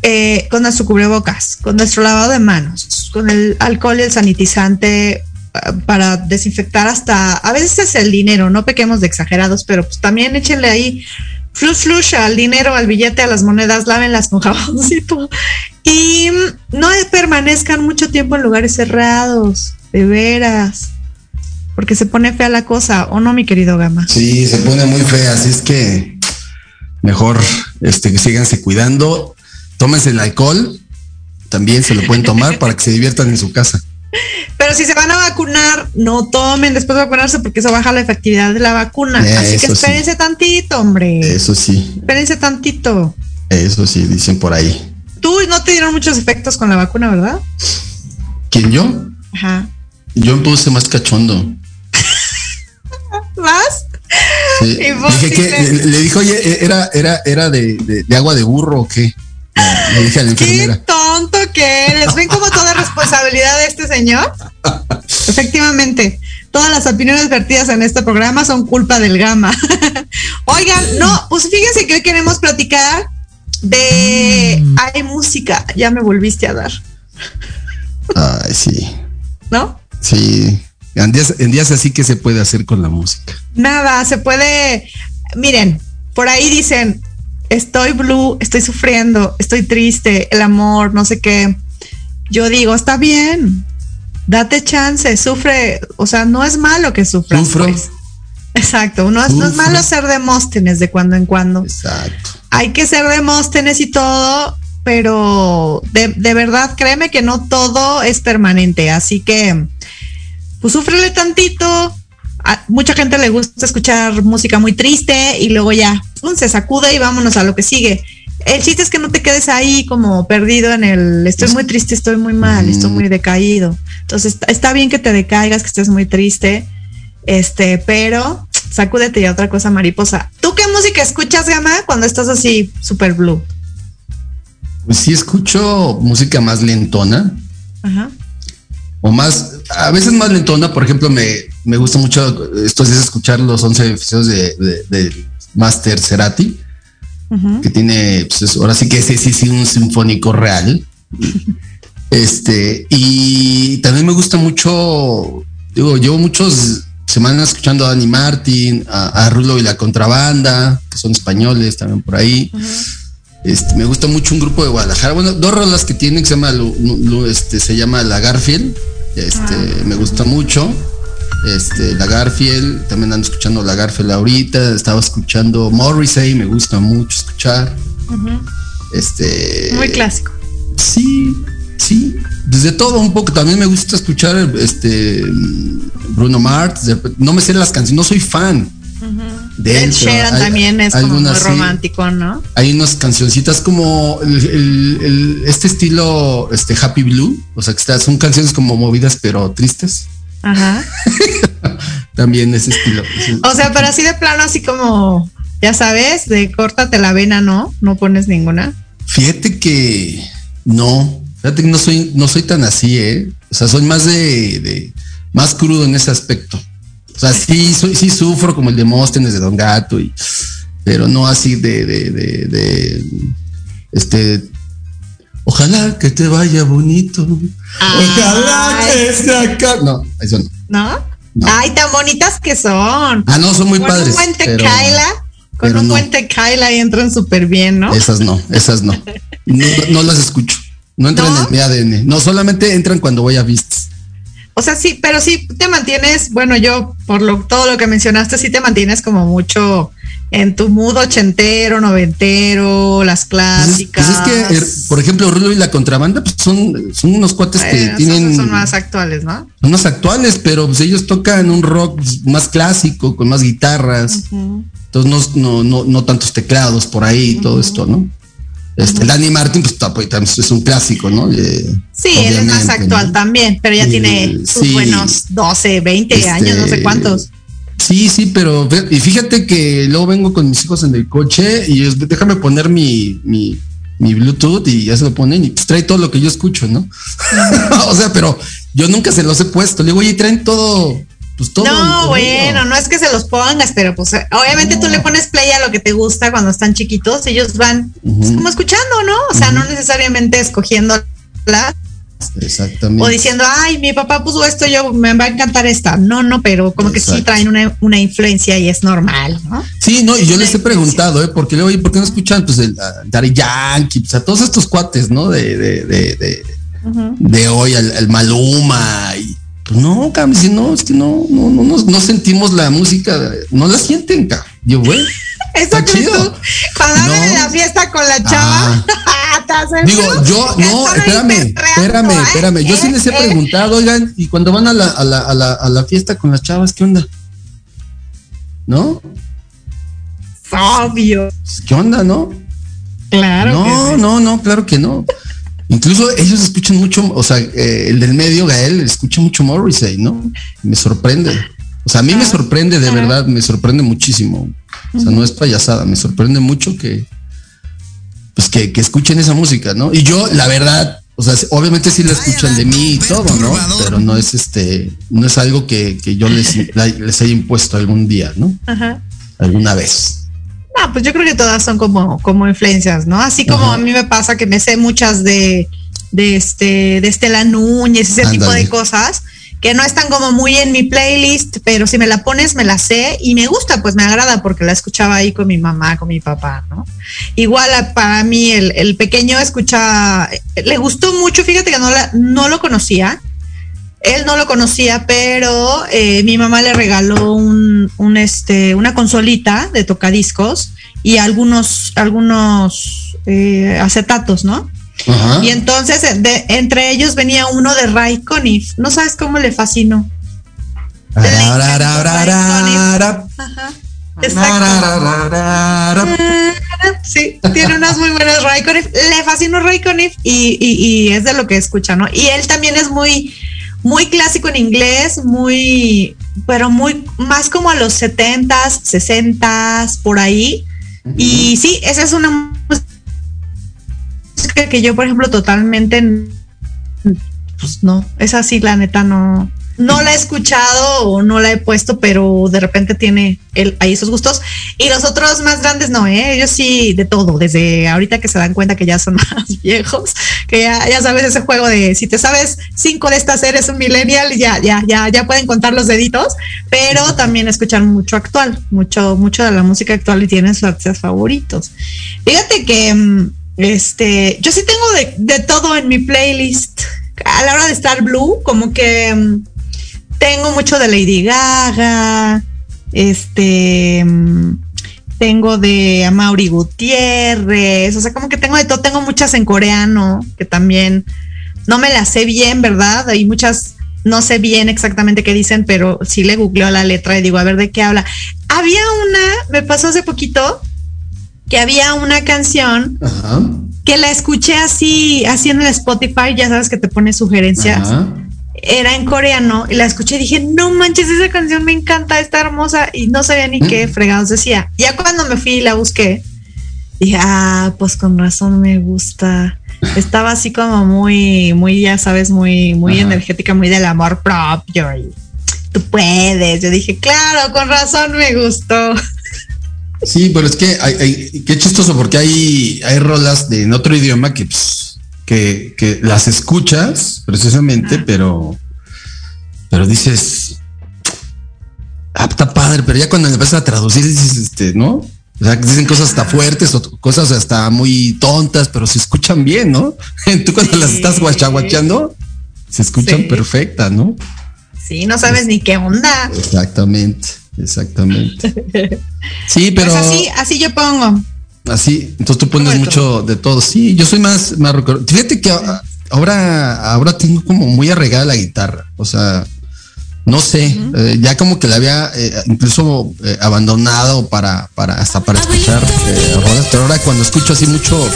eh, con nuestro cubrebocas, con nuestro lavado de manos, con el alcohol y el sanitizante para desinfectar hasta, a veces es el dinero, no pequemos de exagerados, pero pues también échenle ahí flush flush al dinero, al billete, a las monedas, lávenlas con jaboncito y no permanezcan mucho tiempo en lugares cerrados, de veras, porque se pone fea la cosa, ¿o no, mi querido Gama? Sí, se pone muy fea, así es que mejor este, que síganse cuidando. Tómense el alcohol, también se lo pueden tomar para que se diviertan en su casa. Pero si se van a vacunar, no tomen después de vacunarse porque eso baja la efectividad de la vacuna. Eh, Así que sí. espérense tantito, hombre. Eso sí, Espérense tantito. eso sí, dicen por ahí. Tú no te dieron muchos efectos con la vacuna, ¿verdad? ¿Quién yo? Ajá. Yo me puse más cachondo. ¿Más? Sí. Dije que le, dijo, oye, era, era, era de, de- de agua de burro o qué. Le dije a la enfermera. Que eres. ¿Ven como toda responsabilidad de este señor? Efectivamente, todas las opiniones vertidas en este programa son culpa del gama. Oigan, no, pues fíjense que hoy queremos platicar de. Hay música, ya me volviste a dar, Ay, sí, ¿no? sí. En días, en días así que se puede hacer con la música. Nada, se puede. Miren, por ahí dicen: Estoy blue, estoy sufriendo, estoy triste, el amor, no sé qué. Yo digo: Está bien, date chance, sufre. O sea, no es malo que sufras. Sufro. pues. Exacto, no es, no es malo ser demóstenes de cuando en cuando. Exacto. Hay que ser demóstenes y todo, pero de, de verdad créeme que no todo es permanente. Así que, pues súfrele tantito. A mucha gente le gusta escuchar música muy triste y luego ya pum, se sacude y vámonos a lo que sigue. El chiste es que no te quedes ahí como perdido en el estoy muy triste, estoy muy mal, estoy muy decaído. Entonces está, bien que te decaigas, que estés muy triste, este, pero sacúdete y a otra cosa mariposa. ¿Tú qué música escuchas, Gama, cuando estás así super blue? Pues sí escucho música más lentona Ajá. o más, a veces más lentona. Por ejemplo, me, me gusta mucho estos días escuchar los 11 episodios de, de, de Master Cerati, que tiene, pues es- ahora sí que ese sí, sí, un sinfónico real. Este, y también me gusta mucho, digo, llevo muchos semanas escuchando a Dani Martin, a, a Rulo y la Contrabanda, que son españoles también por ahí. Este, me gusta mucho un grupo de Guadalajara. Bueno, dos rolas que tienen que se llama, Lu- este, se llama La Garfield. Este, me gusta mucho. Este, La Garfield, también ando escuchando La Garfield ahorita. Estaba escuchando Morrissey, me gusta mucho escuchar. Este. Muy clásico. Sí, sí. Desde todo un poco. También me gusta escuchar este Bruno Mars. No me sé las canciones, no soy fan. de él, El Sheeran hay- también es como muy sí. romántico, ¿no? Hay unas cancioncitas como el- el- el- este estilo este Happy Blue, o sea que son canciones como movidas pero tristes. Ajá. También ese estilo. O sea, pero así de plano, así como, ya sabes, de córtate la vena, ¿no? No pones ninguna. Fíjate que no, fíjate que no soy, no soy tan así, eh. O sea, soy más de, de- más crudo en ese aspecto. O sea, sí, soy, sí sufro como el de Móstenes de Don Gato, y, pero no así de, de, de, de, este. Ojalá que te vaya bonito. Ojalá que se acabe. No, eso no. ¿No? No. Ay, tan bonitas que son. Ah, no, son muy con padres. un buen pero tequila, con pero un no. buen tequila y entran súper bien, ¿no? Esas no, esas no. No, no las escucho. No entran en mi ADN. No, solamente entran cuando voy a vistas. O sea, sí, pero sí te mantienes, bueno, yo por lo, todo lo que mencionaste, sí te mantienes como mucho en tu mood ochentero, noventero, las Pues es, clásicas. pues es que, eh, por ejemplo, Rulo y la contrabanda pues son, son unos cuates que tienen son más actuales, ¿no? son más actuales, pero pues ellos tocan un rock pues, más clásico, con más guitarras. Entonces no, no, no, no tantos teclados por ahí y todo esto, ¿no? Este, Danny Martin, pues también es un clásico, ¿no? Eh, Sí, él es más actual ¿no? también, pero ya tiene sus sí. buenos 12, 20 Este, años, no sé cuántos. Sí, sí, pero y fíjate que luego vengo con mis hijos en el coche y es, déjame poner mi, mi, mi Bluetooth y ya se lo ponen y pues trae todo lo que yo escucho, ¿no? o sea, pero yo nunca se los he puesto. Le digo, oye, traen todo, pues todo. no, bueno, no es que se los pongas, pero pues obviamente tú le pones play a lo que te gusta cuando están chiquitos, ellos van pues, como escuchando, ¿no? O sea, no necesariamente escogiendo la Exactamente. o diciendo, ay, mi papá puso esto, yo me va a encantar esta. No, no, pero como que sí traen una, una influencia y es normal, ¿no? Sí, no, y yo les he preguntado, ¿eh? Porque le oye, ¿por qué no escuchan pues el Daddy Yankee, pues, a todos estos cuates, ¿no? De, de, de, de, de hoy, al, al Maluma y pues no, cabrón, si no, es que no, no, no, no, no sentimos la música, no la sienten, cabrón. Yo, güey. Eso crees chido. tú. Cuando No. en la fiesta con la chava. ¿te haces Digo, yo, Que no, espérame, espérame, ¿eh? espérame. Yo sí les he Eh, eh. preguntado, oigan, y cuando van a la, a la, a la, a la fiesta con las chavas, ¿qué onda? ¿No? Obvio. ¿Qué onda, no? Claro. No, no, no, claro que no. Incluso ellos escuchan mucho, o sea, eh, el del medio, Gael, escucha mucho Morrissey, ¿no? Me sorprende. O sea, a mí me sorprende, de verdad, me sorprende muchísimo. O sea, no es payasada, me sorprende mucho que, pues que, que escuchen esa música, ¿no? Y yo, la verdad, o sea, obviamente sí la escuchan de mí y todo, ¿no? Pero no es este, no es algo que, que yo les, les haya impuesto algún día, ¿no? Ajá. Alguna vez. No, pues yo creo que todas son como, como influencias, ¿no? Así como Ajá. a mí me pasa que me sé muchas de, de este, de Estela Núñez, ese tipo de cosas, que no están como muy en mi playlist, pero si me la pones, me la sé y me gusta, pues me agrada porque la escuchaba ahí con mi mamá, con mi papá, ¿no? Igual a- para mí el, el pequeño escucha, le gustó mucho, fíjate que no, la, no lo conocía, él no lo conocía, pero eh, mi mamá le regaló un, un, este, una consolita de tocadiscos y algunos, algunos eh, acetatos, ¿no? Ajá. Y entonces eh, de- entre ellos venía uno de Ray Conniff. No sabes cómo le fascinó. Sí, tiene unas muy buenas Ray Conniff. Le fascinó Ray Conniff y, y, y es de lo que escucha, ¿no? Y él también es muy, muy clásico en inglés, muy, pero muy, más como a los 70s, 60s, por ahí. Y sí, esa es una música que yo, por ejemplo, totalmente, pues no, esa sí, la neta, no, no la he escuchado o no la he puesto, pero de repente tiene el, ahí esos gustos. Y los otros más grandes no, ¿eh? ellos sí, de todo, desde ahorita que se dan cuenta que ya son más viejos, que ya, ya sabes ese juego de si te sabes cinco de estas eres un millennial, ya, ya, ya, ya pueden contar los deditos, pero también escuchan mucho actual, mucho, mucho de la música actual y tienen sus artistas favoritos. Fíjate que mm, este, yo sí tengo de, de todo en mi playlist. A la hora de estar blue, como que mm, tengo mucho de Lady Gaga, este, mm, tengo de Amaury Gutiérrez, o sea, como que tengo de todo, tengo muchas en coreano, que también no me las sé bien, ¿verdad? Hay muchas, no sé bien exactamente qué dicen, pero sí le googleo la letra y digo, a ver de qué habla. Había una, me pasó hace poquito, que había una canción Ajá. que la escuché así, así en el Spotify, ya sabes que te pone sugerencias. Ajá. Era en coreano y la escuché y dije, no manches, esa canción me encanta, está hermosa y no sabía ni qué fregados decía. Ya cuando me fui y la busqué, dije, ah, pues con razón me gusta. Estaba así como muy, muy, ya sabes, muy, muy Ajá. energética, muy del amor propio y tú puedes. Yo dije, claro, con razón me gustó. Sí, pero es que hay, hay- qué chistoso porque hay, hay rolas de en otro idioma que, pues, que, que las escuchas precisamente, pero, pero dices, ah, está padre, pero ya cuando empiezas a traducir dices, este, ¿no? O sea, dicen cosas hasta fuertes o cosas hasta muy tontas, pero se escuchan bien, ¿no? Tú cuando las estás guachaguachando, se escuchan Sí. perfectas, ¿no? Sí, no sabes ni qué onda. Exactamente, exactamente. Sí, pero Pues así, así yo pongo. Así, entonces tú pones mucho de todo. Sí, yo soy más, más rockero. Fíjate que ahora, ahora tengo como muy arregada la guitarra. O sea, no sé, eh, ya como que la había eh, incluso eh, abandonado para, para, hasta para escuchar eh, rolas, pero ahora cuando escucho así mucho,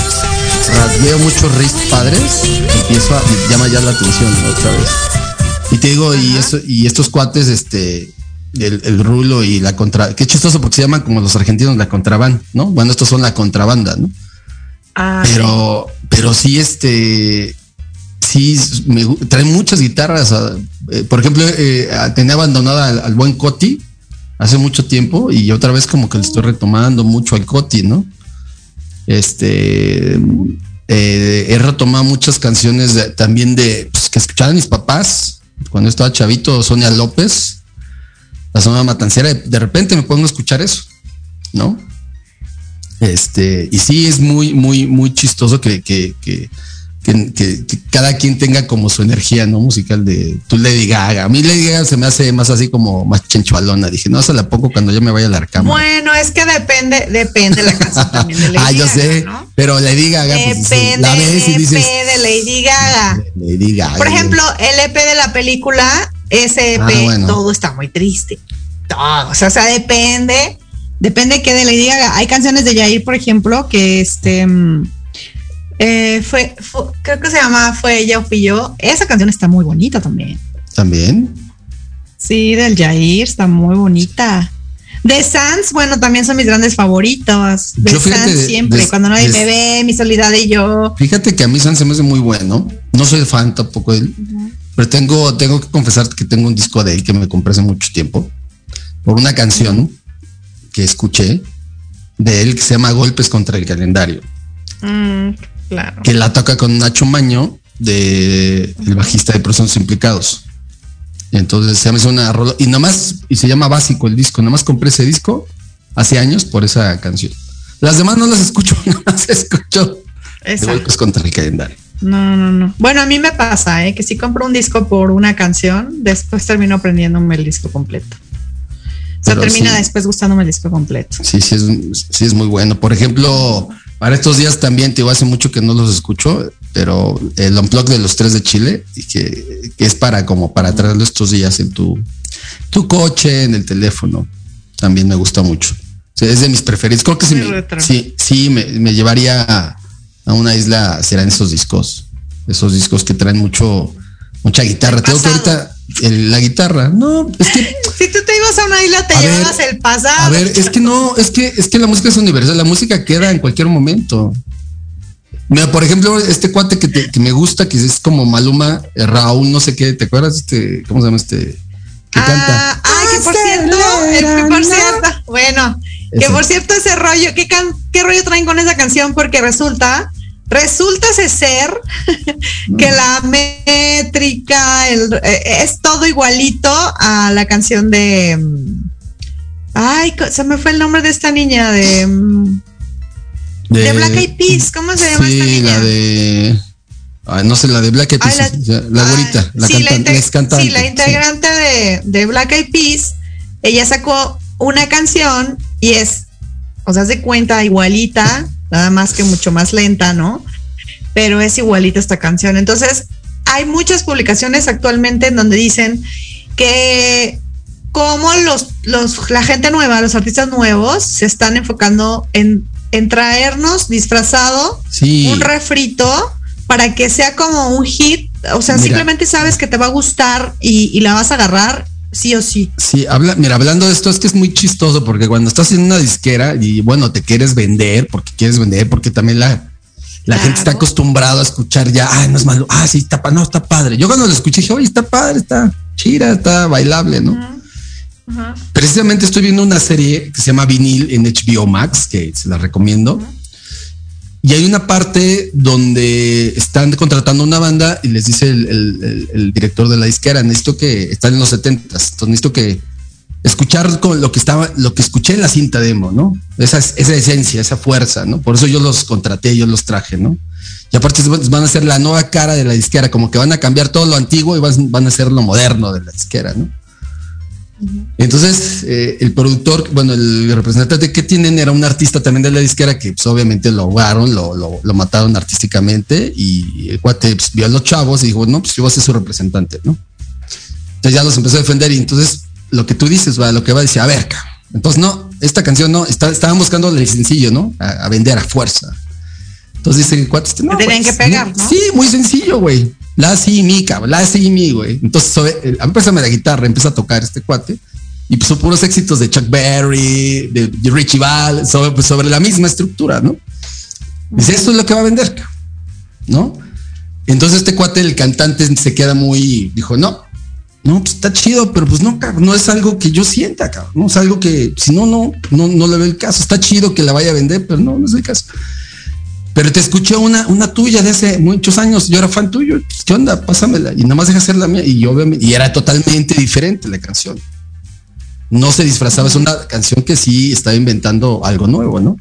rasgueo muchos riffs padres, empiezo a, llama ya la atención otra vez. Y te digo, y eso, y estos cuates, este, el, el rulo y la contra, qué chistoso porque se llaman como los argentinos la contrabanda, ¿no? Bueno, estos son la contrabanda, ¿no? Ah, Pero, pero sí, este, sí, me traen muchas guitarras ah, eh, por ejemplo, eh, tenía abandonada al, al buen Coti hace mucho tiempo y otra vez como que le estoy retomando mucho al Coti, ¿no? Este, eh, he retomado muchas canciones de- también de pues, que escuchaban mis papás cuando estaba chavito, Sonia López, la zona matancera, de, repente me pongo a escuchar eso, ¿no? Este, y sí es muy, muy, muy chistoso que, que, que, que- cada quien tenga como su energía, ¿no? Musical de tú Lady Gaga. A mí Lady Gaga se me hace más así como más chenchualona. Dije, no, se la pongo cuando yo me vaya a la cama. Bueno, es que depende, depende la canción también de Lady ah, yo Gaga, sé, ¿no? pero Lady Gaga, pues, Depende, la ves y dices, de Lady Gaga. Lady Gaga. Por ejemplo, el EP de la película, ese Ah, bueno. todo está muy triste. Todo. O sea, o sea, depende. Depende que de Lady Gaga. Hay canciones de Yair, por ejemplo, que este. mm, eh, fue, fue- creo que se llama Fue ella o fui yo. Esa canción está muy bonita también. También. Sí, del Yair, está muy bonita. De Sans, bueno, también son mis grandes favoritos. De Yo fíjate, Sans siempre, de- cuando nadie me ve, mi soledad y yo. Fíjate que a mí San se me hace muy bueno. No soy fan tampoco de él. Pero tengo, tengo que confesar que tengo un disco de él que me compré hace mucho tiempo. Por una canción que escuché de él que se llama Golpes contra el calendario. Mm, claro. Que la toca con Nacho Maño, de el bajista de Personas Implicados. Entonces se llama una rola. Y nada más, y se llama básico el disco. Nada más compré ese disco hace años por esa canción. Las demás no las escucho, nada más escucho de Esa. Golpes contra el calendario. No, no, no. Bueno, a mí me pasa, ¿eh? Que si compro un disco por una canción, después termino aprendiéndome el disco completo. O sea, Pero termina sí. después gustándome el disco completo. Sí, sí es, sí es muy bueno. Por ejemplo, para estos días también, te digo, hace mucho que no los escucho, pero el unplug de los tres de Chile, y que, que es para como para traerlo estos días en tu, tu coche, en el teléfono, también me gusta mucho. O sea, es de mis preferidos. Creo que sí, Muy me, sí, sí me, me llevaría a, una isla, serán esos discos, esos discos que traen mucho, mucha guitarra. Tengo que ahorita el- la guitarra, no, es que Si tú te ibas a una isla, te ver, llevabas el pasado. a ver, es que no, es que, es que la música es universal, la música queda en cualquier momento. Mira, por ejemplo, este cuate que, te- que me gusta, que es como Maluma, eh, Raúl, no sé qué, ¿te acuerdas? Este, ¿cómo se llama este? Que canta. Ah, ay, que por cierto, el- que por cierto, bueno, que Ese. por cierto ese rollo, ¿qué, can- ¿qué rollo traen con esa canción? Porque resulta, resulta ser que la métrica, el, eh, es todo igualito a la canción de, mm, ay, se me fue el nombre de esta niña de, mm, de Black Eyed Peas, ¿cómo se llama esta niña? la de. ay, no sé, la de Black Eyed Ay, Peas, la- la güerita, la, sí, inte- la cantante. sí, la integrante de, de Black Eyed Peas, ella sacó una canción y es, o sea, se cuenta igualita, nada más que mucho más lenta, ¿no? Pero es igualita esta canción. Entonces, hay muchas publicaciones actualmente en donde dicen que como los, los, la gente nueva, los artistas nuevos, se están enfocando en, en traernos disfrazado Sí. un refrito para que sea como un hit. O sea, Mira. simplemente sabes que te va a gustar y, y la vas a agarrar sí o sí. Sí, habla, mira, hablando de esto, es que es muy chistoso porque cuando estás en una disquera y bueno, te quieres vender, porque quieres vender, porque también la, la gente está acostumbrada a escuchar ya, ah, no es malo, ah, sí, está, no, está padre. Yo cuando lo escuché dije, oye, está padre, está chida, está bailable, ¿no? Precisamente estoy viendo una serie que se llama Vinil en HBO Max, que se la recomiendo. Y hay una parte donde están contratando una banda y les dice el, director de la disquera, necesito que están en los 70 entonces necesito que escuchar con lo que estaba, lo que escuché en la cinta demo, ¿no? Esa, esa esencia, esa fuerza, ¿no? Por eso yo los contraté, yo los traje, ¿no? Y aparte van a ser la nueva cara de la disquera, como que van a cambiar todo lo antiguo y van, van a ser lo moderno de la disquera, ¿no? Entonces, eh, el productor, bueno, el representante que tienen era un artista también de la disquera que pues, obviamente lo ahogaron, lo, lo, lo mataron artísticamente y el cuate pues, vio a los chavos y dijo, no, pues yo voy a ser su representante, ¿no? Entonces ya los empezó a defender y entonces lo que tú dices, va, lo que va a decir, a ver, cabrón, entonces no, esta canción no, está, estaban buscando el sencillo, ¿no? A, a vender a fuerza. Entonces dice el cuate, no, tenían pues, que pegar, ¿no? Sí, muy sencillo, güey. La, si, mi, cabrón, la, si, mi, güey. Entonces, eh, a mí la guitarra, empieza a tocar este cuate. Y pues son puros éxitos de Chuck Berry, de, Richie sobre, pues, sobre la misma estructura, ¿no? Dice, esto es lo que va a vender, cabrón", ¿no? Entonces este cuate, el cantante, se queda muy, dijo, no, No, pues está chido, pero pues no, no es algo que yo sienta, cabrón. No es algo que, si no, no, no, no le veo el caso. Está chido que la vaya a vender, pero no, no es el caso. Pero te escuché una, una tuya de hace muchos años. Yo era fan tuyo. ¿Qué onda? Pásamela. Y nada más deja hacer la mía. Y yo, obviamente, y era totalmente diferente la canción. No se disfrazaba. Es una canción que sí estaba inventando algo nuevo, ¿no?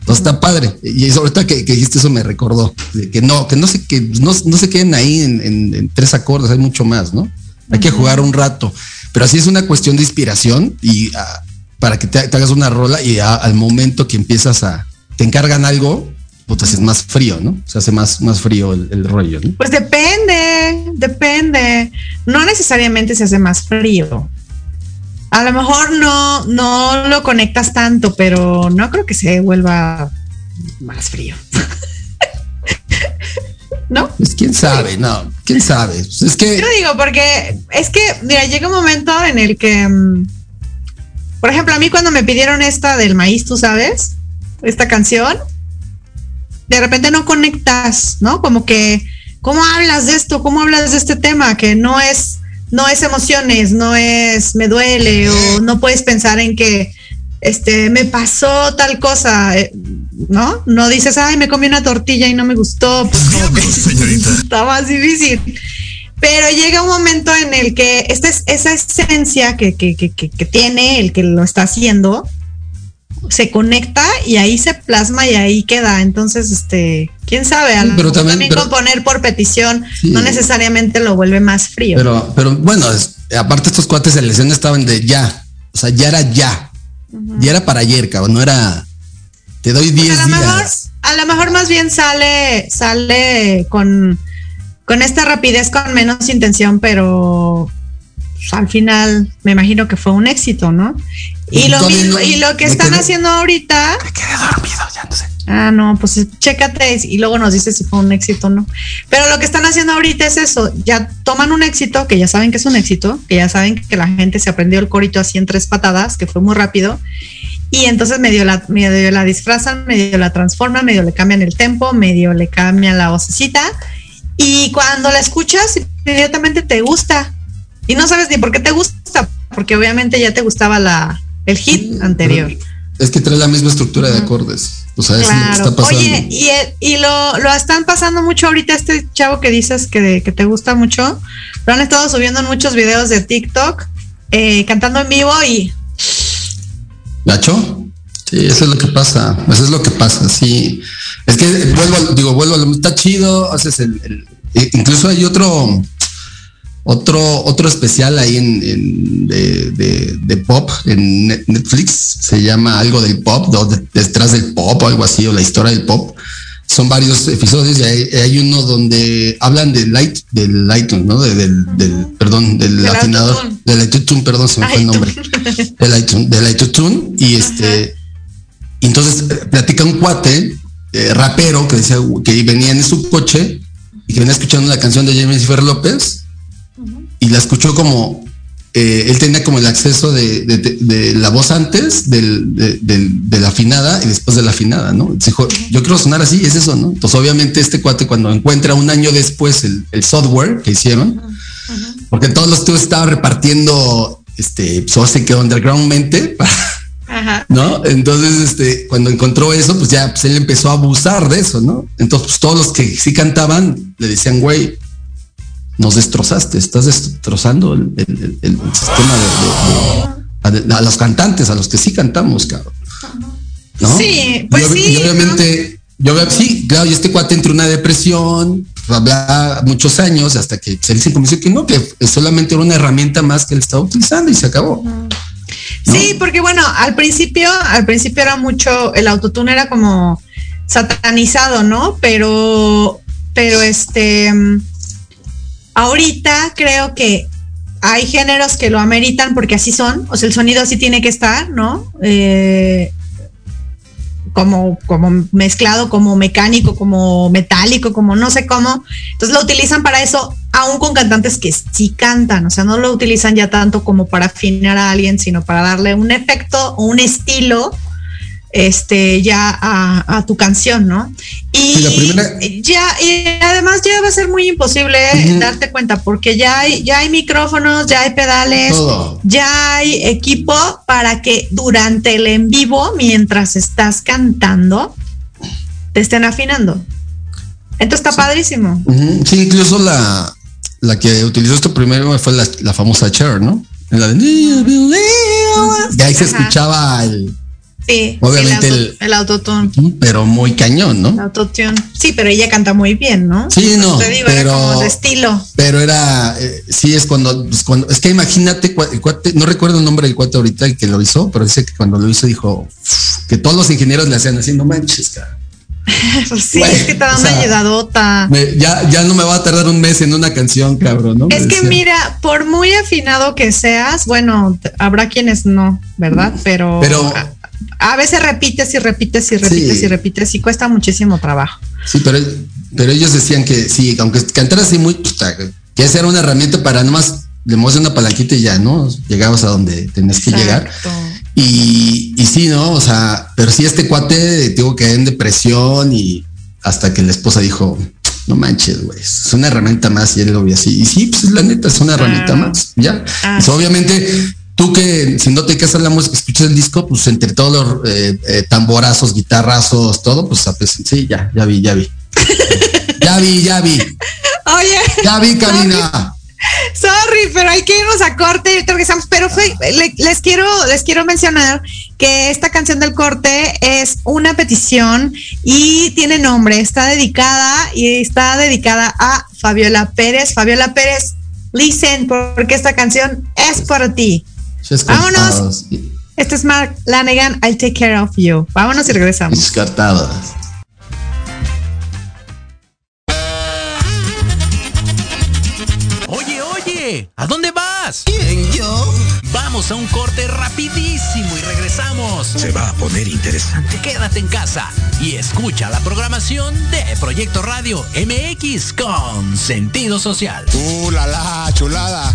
Entonces está padre. Y sobre todo que, que dijiste eso me recordó. que no, que no se, que no, no se queden ahí en, en- en tres acordes, hay mucho más, ¿no? Hay que jugar un rato. Pero así es una cuestión de inspiración y ah, para que te, te hagas una rola y ah, al momento que empiezas a, te encargan algo, pues es más frío, ¿no? Se hace más, más frío el, el rollo, ¿no? Pues depende, depende. No necesariamente se hace más frío. A lo mejor no, no lo conectas tanto, pero no creo que se vuelva más frío. ¿No? Pues quién sabe, no, quién sabe. Pues es que Yo digo, porque es que, mira, llega un momento en el que, mm, por ejemplo, a mí cuando me pidieron esta del maíz, tú sabes, esta canción, de repente no conectas, ¿no? Como que, ¿cómo hablas de esto? ¿Cómo hablas de este tema? Que no es, no es emociones, no es me duele o no puedes pensar en que, este, me pasó tal cosa, eh, ¿no? No dices, ay, me comí una tortilla y no me gustó, pues que está más difícil. Pero llega un momento en el que esta es, esa esencia que, que, que, que, que tiene el que lo está haciendo se conecta y ahí se plasma y ahí queda. Entonces, este, quién sabe, a lo pero mejor también- también pero- componer por petición Sí. no necesariamente lo vuelve más frío. Pero, pero bueno, es- aparte estos cuates de lesión estaban de ya. O sea, ya era ya. Ya era para ayer, cabrón. No era. Te doy 10 Pues a lo mejor, días. a lo mejor más bien sale, sale con, con esta rapidez, con menos intención, pero al final me imagino que fue un éxito, ¿no? Y lo mismo, y lo que están quedé- haciendo ahorita. Me quedé dormido, ya no sé. Ah, no, pues chécate y luego nos dices si fue un éxito o no. Pero lo que están haciendo ahorita es eso, ya toman un éxito, que ya saben que es un éxito, que ya saben que la gente se aprendió el corito así en tres patadas, que fue muy rápido, y entonces medio la, medio la disfrazan, medio la transforman, medio le cambian el tempo, medio le cambian la vocecita, y cuando la escuchas, inmediatamente te gusta. Y no sabes ni por qué te gusta, porque obviamente ya te gustaba la, el hit anterior. Es que trae la misma estructura de acordes. O sea, es lo que Claro. está pasando. Oye, y, y lo, lo están pasando mucho ahorita este chavo que dices que, que te gusta mucho. Lo han estado subiendo en muchos videos de TikTok, eh, cantando en vivo y ¿Gacho? Sí, eso es lo que pasa. Eso es lo que pasa, sí. Es que vuelvo, digo, vuelvo, a lo- está chido, haces el, el- incluso hay otro, otro, otro especial ahí en, en- de, de- de pop en Net- Netflix, se llama algo del pop, de- detrás del pop o algo así, o la historia del pop. Son varios episodios y hay, hay uno donde hablan del light, del iTunes, ¿no? De- del, del, perdón, del Del afinador, del iTunes, perdón, se me fue el nombre. Del iTunes, del iTunes y este entonces eh, platica un cuate eh, rapero que decía que venía en su coche y que venía escuchando la canción de Jennifer López y la escuchó como eh, él tenía como el acceso de, de- de- de la voz antes del, de, la afinada y después de la afinada, ¿no? Entonces dijo, yo quiero sonar así, es eso, ¿no? Entonces obviamente este cuate cuando encuentra un año después el, el software que hicieron, porque todos los tíos estaban repartiendo este, pues ahora sí que undergroundmente, Ajá. ¿no? Entonces, este, cuando encontró eso, pues ya pues él empezó a abusar de eso, ¿no? Entonces, pues todos los que sí cantaban le decían, güey, nos destrozaste, estás destrozando el, el- sistema de, de- de- a, a los cantantes, a los que sí cantamos, cabrón. ¿No? Sí, pues y, sí, y obviamente, yo veo, sí, claro, y este cuate entró en una depresión, habla muchos años, hasta que se convenció que no, que solamente era una herramienta más que él estaba utilizando y se acabó. Sí, porque bueno, al principio, al principio era mucho, el autotune era como satanizado, ¿no? Pero, pero este, ahorita creo que hay géneros que lo ameritan porque así son, o sea, el sonido así tiene que estar, ¿no? Eh, como, como mezclado, como mecánico, como metálico, como no sé cómo. Entonces lo utilizan para eso, aún con cantantes que sí cantan, o sea, no lo utilizan ya tanto como para afinar a alguien, sino para darle un efecto o un estilo este ya a, a tu canción, ¿no? Y Sí, la primera- ya, y además ya va a ser muy imposible darte cuenta, porque ya hay, ya hay micrófonos, ya hay pedales, Todo. ya hay equipo para que durante el en vivo, mientras estás cantando, te estén afinando. Entonces está padrísimo. Sí, incluso la, la que utilizó esto primero fue la, la famosa Cher, ¿no? En la de de ahí se Ajá. escuchaba el, Sí, Obviamente el, el- auto- el autotune. pero muy cañón, ¿no? El autotune. Sí, pero ella canta muy bien, ¿no? Sí, no, Te digo, pero- era como de estilo. Pero era, eh, sí, es cuando, pues, cuando, es que imagínate, el cuate, no recuerdo el nombre del cuate ahorita, el que lo hizo, pero dice que cuando lo hizo dijo que todos los ingenieros le hacían así, no manches, cara. Pues sí, es que te da o una sea, ayudadota. Me- ya, ya no me va a tardar un mes en una canción, cabrón, ¿no? Es Me que decía. mira, por muy afinado que seas, bueno, habrá quienes no, ¿verdad? Pero, Pero- a, veces repites y repites y repites Sí. y repites y cuesta muchísimo trabajo. Sí, pero, pero ellos decían que sí, aunque cantara así muy, que esa era una herramienta para nomás le mueves una palanquita y ya, ¿no? Llegabas a donde tenías que llegar. Y, y sí, ¿no? O sea, pero sí este cuate tuvo que en depresión y hasta que la esposa dijo, no manches, güey, es una herramienta más y él lo vio así. Y sí, pues la neta es una herramienta más, ya. Ah. Sea, obviamente, tú que si no te casas la música, escuchas el disco, pues entre todos los eh, eh, tamborazos, guitarrazos, todo, pues, pues, sí, ya, ya vi, ya vi. ya vi, ya vi. Oye. Ya vi, Karina. Sorry, pero hay que irnos a corte y regresamos. Pero fue- le- les quiero, les quiero mencionar que esta canción del corte es una petición y tiene nombre. Está dedicada y está dedicada a Fabiola Pérez. Fabiola Pérez, listen, porque esta canción es para ti. Vámonos. Este es Mark Lanegan, I'll take care of you. Vámonos y regresamos. Descartadas. Oye, oye, ¿a dónde vas? ¿Quién, yo? Vamos a un corte rapidísimo y regresamos. Se va a poner interesante. Quédate en casa y escucha la programación de Proyecto Radio MX con sentido social. ¡Uh, la, la, chulada!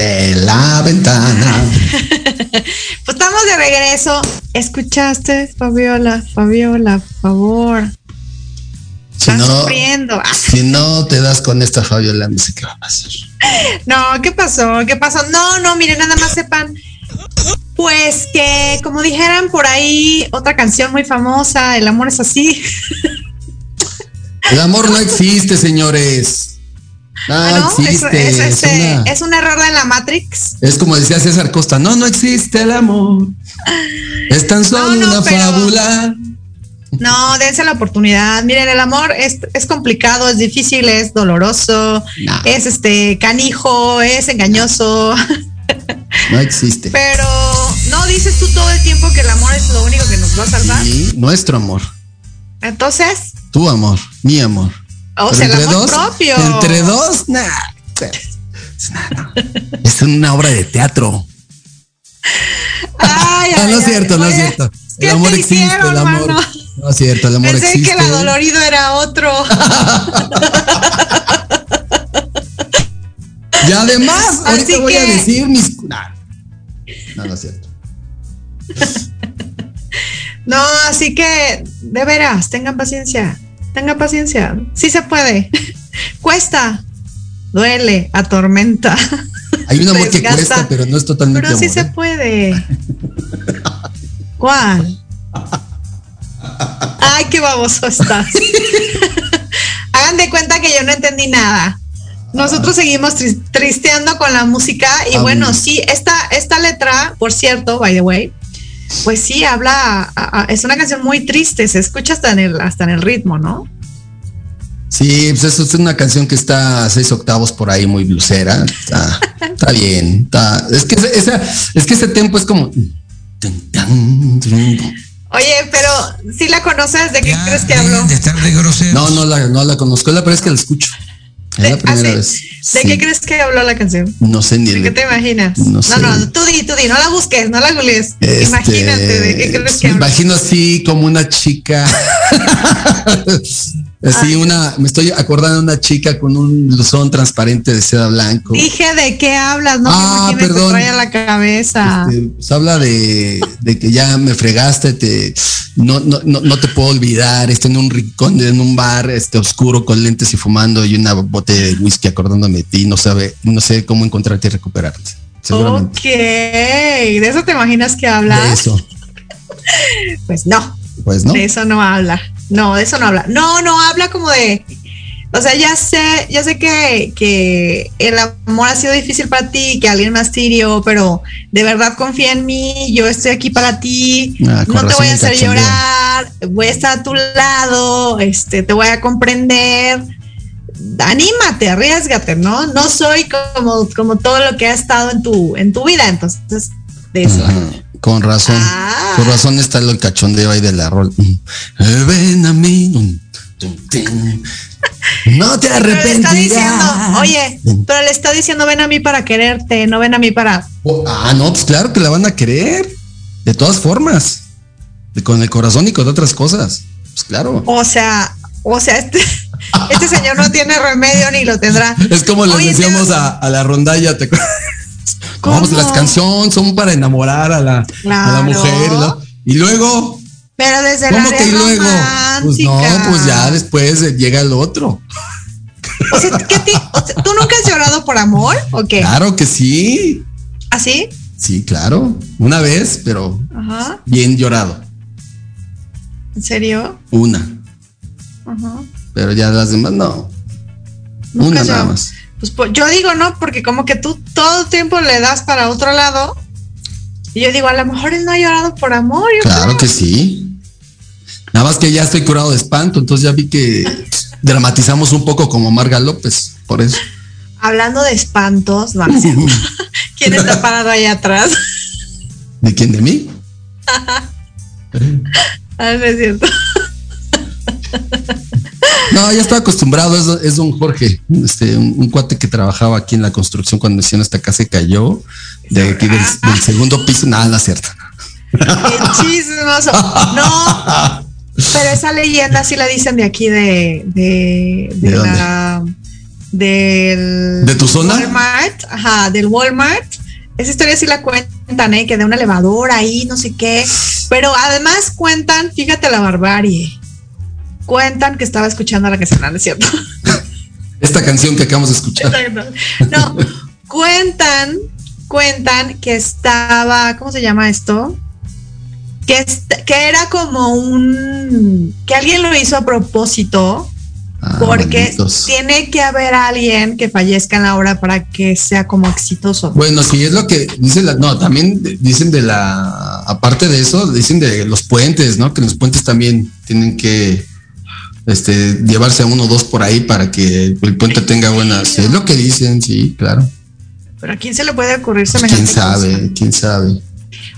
Desde la ventana. Pues estamos de regreso. ¿Escuchaste, Fabiola? Fabiola, por favor. Si Estás no, sufriendo. Si no te das con esta Fabiola, no sé qué va a pasar. No, ¿qué pasó? ¿Qué pasó? No, no, miren, nada más sepan. Pues que, como dijeran por ahí, otra canción muy famosa, El amor es así. El amor no existe, señores. No Ah, ¿no? Es, existe. es, Es, este, una- es un error de la Matrix. es como decía César Costa, no, no existe el amor. Es tan solo No, no, una pero- fábula. No, dense la oportunidad. Miren, el amor es, es complicado, es difícil, es doloroso, es este canijo, es engañoso. No existe. Pero no dices tú todo el tiempo que el amor es lo único que nos va a salvar. Sí, nuestro amor. Entonces, Tu amor, mi amor. O sea, el entre amor dos, propio. Entre dos, nah. Nada. Es una obra de teatro. Ay, ay, no es cierto, no es cierto. ¿qué El amor te existe, hicieron, el amor. mano? No es cierto, el amor Pensé existe. que el adolorido era otro. Y además, ahorita Así voy a decir mis. Nah. No, no es cierto. No, así que, de veras, tengan paciencia. Tengan paciencia. Sí se puede. Cuesta. Duele, atormenta. Hay un amor que cuesta, pero no es totalmente Pero sí amor. se ¿eh? puede. ¿Cuál? Ay, qué baboso estás. Hagan de cuenta que yo no entendí nada. Nosotros seguimos tris- tristeando con la música y Ah, bueno, bueno. sí, esta, esta letra, por cierto, by the way, pues sí, habla, a- a- es una canción muy triste, se escucha hasta en el, hasta en el ritmo, ¿no? Sí, pues eso es una canción que está a seis octavos por ahí, muy blusera. Está, está bien. Está, es que esa, es que ese tempo es como. Oye, pero si la conoces, ¿de qué crees que hablo? No, no la, no la conozco, es la primera vez que la escucho. Es la primera Ah, vez. ¿De Sí. qué crees que habló la canción? No sé ni ¿De el- qué te imaginas? No No, sé. no, tú di, tú di, no la busques, no la googlees. Este, Imagínate, ¿de qué crees que me habla? imagino así como una chica. así una, me estoy acordando de una chica con un blusón transparente de seda blanco. Dije de qué hablas, no Ah, me imagino perdón. te la cabeza. Este, pues habla de, de que ya me fregaste, te, no, no, no, no te puedo olvidar, estoy en un rincón, en un bar este, oscuro con lentes y fumando y una botella de whisky acordándome de ti, no sabe, no sé cómo encontrarte y recuperarte. Seguramente. Ok, ¿de eso te imaginas que habla? De eso, Pues no, pues no. de eso no habla. No, de eso no habla. No, no, habla como de. O sea, ya sé, ya sé que, que el amor ha sido difícil para ti, que alguien más te hirió, pero de verdad confía en mí, yo estoy aquí para ti, Ah, no te voy a hacer llorar, voy a estar a tu lado, este, te voy a comprender. Anímate, arriesgate, ¿no? No soy como, como todo lo que ha estado en tu, en tu vida, entonces, de eso. Ajá, Con razón. Ah. Con razón está el cachondeo ahí de la rol. Eh, Ven a mí. No te Pero le está diciendo, arrepentirás. oye, pero le está diciendo, ven a mí para quererte, no ven a mí para. Oh, ah, no, pues claro que la van a querer. De todas formas. Con el corazón y con otras cosas. Pues claro. O sea, o sea, este, este señor no tiene remedio ni lo tendrá. Es como les Oye, decíamos te- a, a la rondalla, ¿te? ¿Cómo? Pues las canciones son para enamorar a la, a la mujer. ¿no? Y luego, Pero desde el ¿cómo área que y luego? Pues no, pues ya después eh, llega el otro. O sea, ¿qué ti- o sea, ¿tú nunca has llorado por amor o qué? Claro que sí. ¿Así? Sí, claro. Una vez, pero Ajá. bien llorado. ¿En serio? Una. Ajá. Pero ya las demás no. Nunca Una nada más. Pues, pues, yo digo no, porque como que tú todo el tiempo le das para otro lado. Y yo digo, a lo mejor él no ha llorado por amor. yo Claro creo. que sí. Nada más que ya estoy curado de espanto, entonces ya vi que dramatizamos un poco como Marga López, por eso. Hablando de espantos, no. ¿quién está parado ahí atrás? ¿De quién? ¿De mí? Ah, no es cierto. No, ya estoy acostumbrado, es, es don Jorge, este, un, un cuate que trabajaba aquí en la construcción cuando hicieron esta casa y cayó de aquí del, del segundo piso. Nada, no es cierto. Qué chismoso. No, pero esa leyenda sí la dicen de aquí de, de, de ¿De dónde? la del ¿De tu zona? Walmart, ajá, del Walmart. Esa historia sí la cuentan, ¿eh? que de un elevador ahí, no sé qué. Pero además cuentan, fíjate la barbarie. Cuentan que estaba escuchando la canción, ¿no es cierto? Esta canción que acabamos de escuchar. No, cuentan, cuentan que estaba, ¿cómo se llama esto? Que, que era como un, que alguien lo hizo a propósito, Ah, porque malditos. tiene que haber alguien que fallezca en la obra para que sea como exitoso. Bueno, sí, es lo que dicen, la- no, también dicen de la, aparte de eso, dicen de los puentes, ¿no? Que los puentes también tienen que este, llevarse a uno o dos por ahí para que el puente tenga buenas, es lo que dicen, sí, claro. Pero a quién se le puede ocurrir Pues, semejante quién sabe, cosa? quién sabe.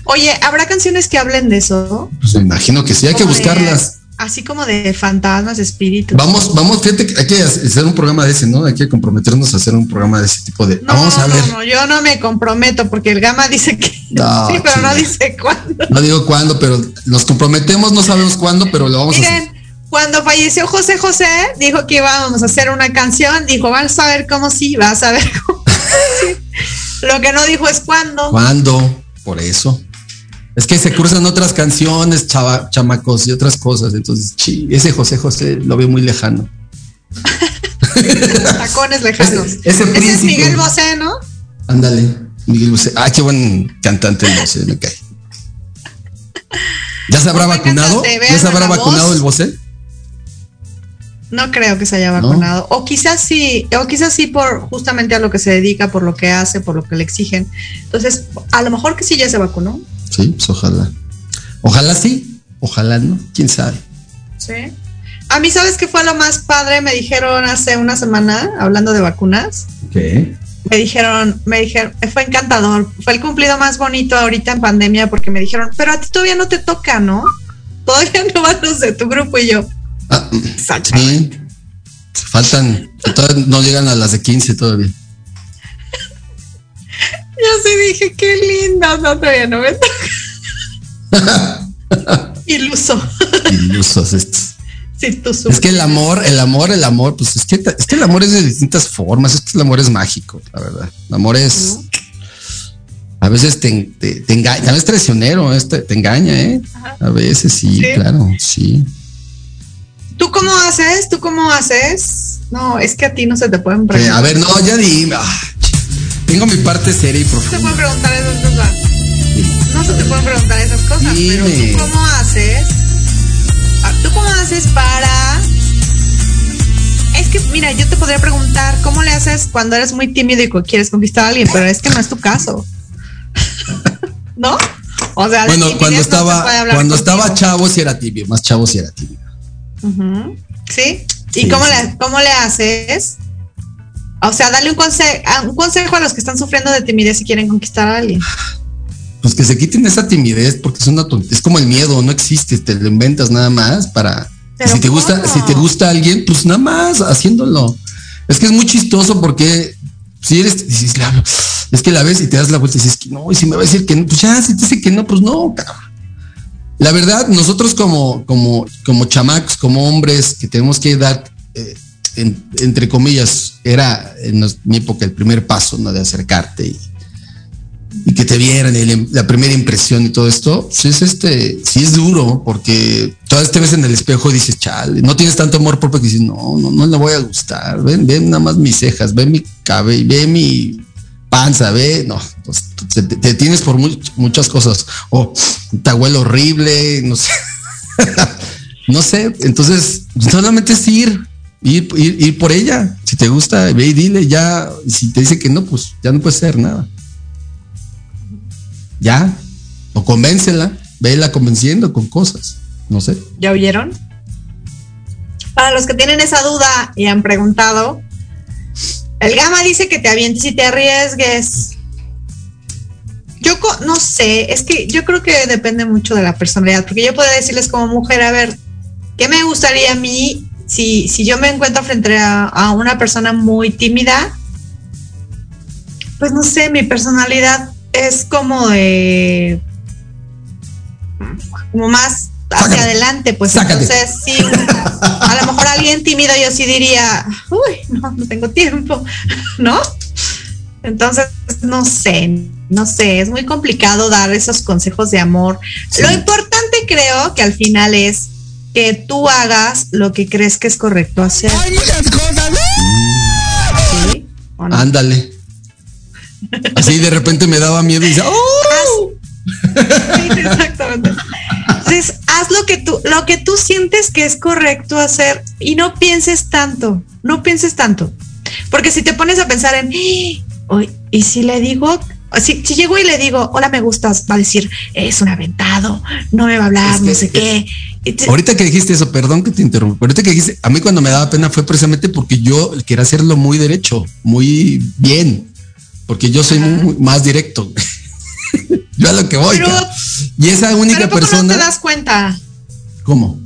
Oye, ¿habrá canciones que hablen de eso? Pues me imagino que sí, hay que de- buscarlas. así como de fantasmas, espíritus. Vamos, vamos, fíjate que hay que hacer un programa de ese, ¿no? Hay que comprometernos a hacer un programa de ese tipo de. No, vamos a ver. no, no, yo no me comprometo porque el Gama dice que No, sí, pero no dice cuándo. No digo cuándo, pero nos comprometemos, no sabemos cuándo, pero lo vamos a hacer. Cuando falleció José José, dijo que íbamos a hacer una canción, dijo, vas a ver cómo sí, vas a ver cómo sí. Lo que no dijo es cuándo. ¿Cuándo? Por eso. Es que se cruzan otras canciones, chava- chamacos y otras cosas. Entonces, chi, ese José José lo veo muy lejano. Tacones lejanos. Ese- ese es. Miguel Bosé, ¿no? Ándale, Miguel Bosé. Ah, qué buen cantante el Bosé, me cae. ¿Ya se habrá buen vacunado? ¿Ya se habrá vacunado voz. el Bosé? No creo que se haya ¿No? vacunado. O quizás sí, o quizás sí por justamente a lo que se dedica, por lo que hace, por lo que le exigen. Entonces, a lo mejor que sí ya se vacunó. Sí, pues ojalá. Ojalá sí, ojalá no, quién sabe. Sí. A mí, ¿sabes qué fue lo más padre? Me dijeron hace una semana, hablando de vacunas, ¿Qué? me dijeron, me dijeron, fue encantador, fue el cumplido más bonito ahorita en pandemia porque me dijeron, pero a ti todavía no te toca, ¿no? Todavía no van los de tu grupo y yo. Ah, Sí. Faltan, todavía no llegan a las de 15 todavía. Yo sí dije, qué linda, no, todavía no me toca. Iluso. Ilusos estos. Sí, tú Es que el amor, el amor, el amor, pues es que, es que el amor es de distintas formas. Es que el amor es mágico, la verdad. El amor es. A veces te, te, te engaña, también es traicionero, te, te engaña, ¿eh? A veces sí, Sí. claro, sí. ¿Tú cómo haces? ¿Tú cómo haces? No, es que a ti no se te pueden Eh, preguntar. a ver, no, ya ah, tengo mi parte seria y No se te profunda. pueden preguntar esas cosas. No se te pueden preguntar esas cosas, pero. ¿tú cómo haces? Ah, ¿Tú cómo haces para...? Es que, mira, yo te podría preguntar, ¿cómo le haces cuando eres muy tímido y quieres conquistar a alguien? Pero es que no es tu caso. ¿No? O sea, Bueno, cuando no se puede estaba, cuando contigo. estaba chavo sí era tibio, más chavo sí era tibio. ¿Sí? ¿Y Sí, cómo, sí. Le, cómo le haces? O sea, dale un, conse- a- un consejo a los que están sufriendo de timidez y quieren conquistar a alguien. Pues que se quiten esa timidez porque es una es como el miedo, no existe, te lo inventas nada más para Pero si te gusta, ¿cómo? si te gusta alguien, pues nada más haciéndolo. Es que es muy chistoso porque si eres, dices, la- es que la ves y te das la vuelta y dices que no, y si me va a decir que no, pues ya, si te dice que no, pues no, cabrón. La verdad, nosotros como, como, como chamacos, como hombres que tenemos que dar, eh, en- entre comillas, era en mi época el primer paso. De acercarte y, que te vieran y la, primera impresión y todo esto, pues es este, sí es duro, porque todas te ves en el espejo y dices, chale, no tienes tanto amor propio que dices, no, no, no le voy a gustar, ven, ven nada más mis cejas, ven mi cabello, ve mi panza, ve, no, pues, te, tienes por much- muchas cosas, o te huele horrible, no sé, no sé, entonces solamente es ir, ir, ir, por ella, si te gusta, ve y dile, ya, si te dice que no, pues ya no puede ser nada ya, o convéncela, vela convenciendo con cosas. No sé. ¿Ya oyeron? Para los que tienen esa duda y han preguntado, el Gama dice que te avientes y te arriesgues. Yo no sé, es que yo creo que depende mucho de la personalidad, porque yo podría decirles como mujer, a ver, ¿qué me gustaría a mí si, si yo me encuentro frente a, a una persona muy tímida? Pues no sé, mi personalidad es como de... como más hacia adelante, pues Sácate. entonces sí, a lo mejor alguien tímido yo sí diría, uy, no, no tengo tiempo, ¿no? Entonces, no sé, no sé, es muy complicado dar esos consejos de amor. Lo importante creo que al final es que tú hagas lo que crees que es correcto hacer. Hay muchas cosas. ¿Sí? Ándale. Así de repente me daba miedo y decía, ¡oh! Sí, exactamente. Entonces, haz lo que tú, lo que tú sientes que es correcto hacer y no pienses tanto, no pienses tanto. Porque si te pones a pensar en, "Uy, y si le digo, si, si llego y le digo, hola, me gustas, va a decir, es un aventado, no me va a hablar, Es que- no sé qué. Ahorita que dijiste eso, perdón que te interrumpa, ahorita que dijiste, a mí cuando me daba pena fue precisamente porque yo quería hacerlo muy derecho, muy bien, porque yo soy muy- más directo. yo a lo que voy. Pero- y esa única pero ¿a poco persona, no te das cuenta. ¿cómo?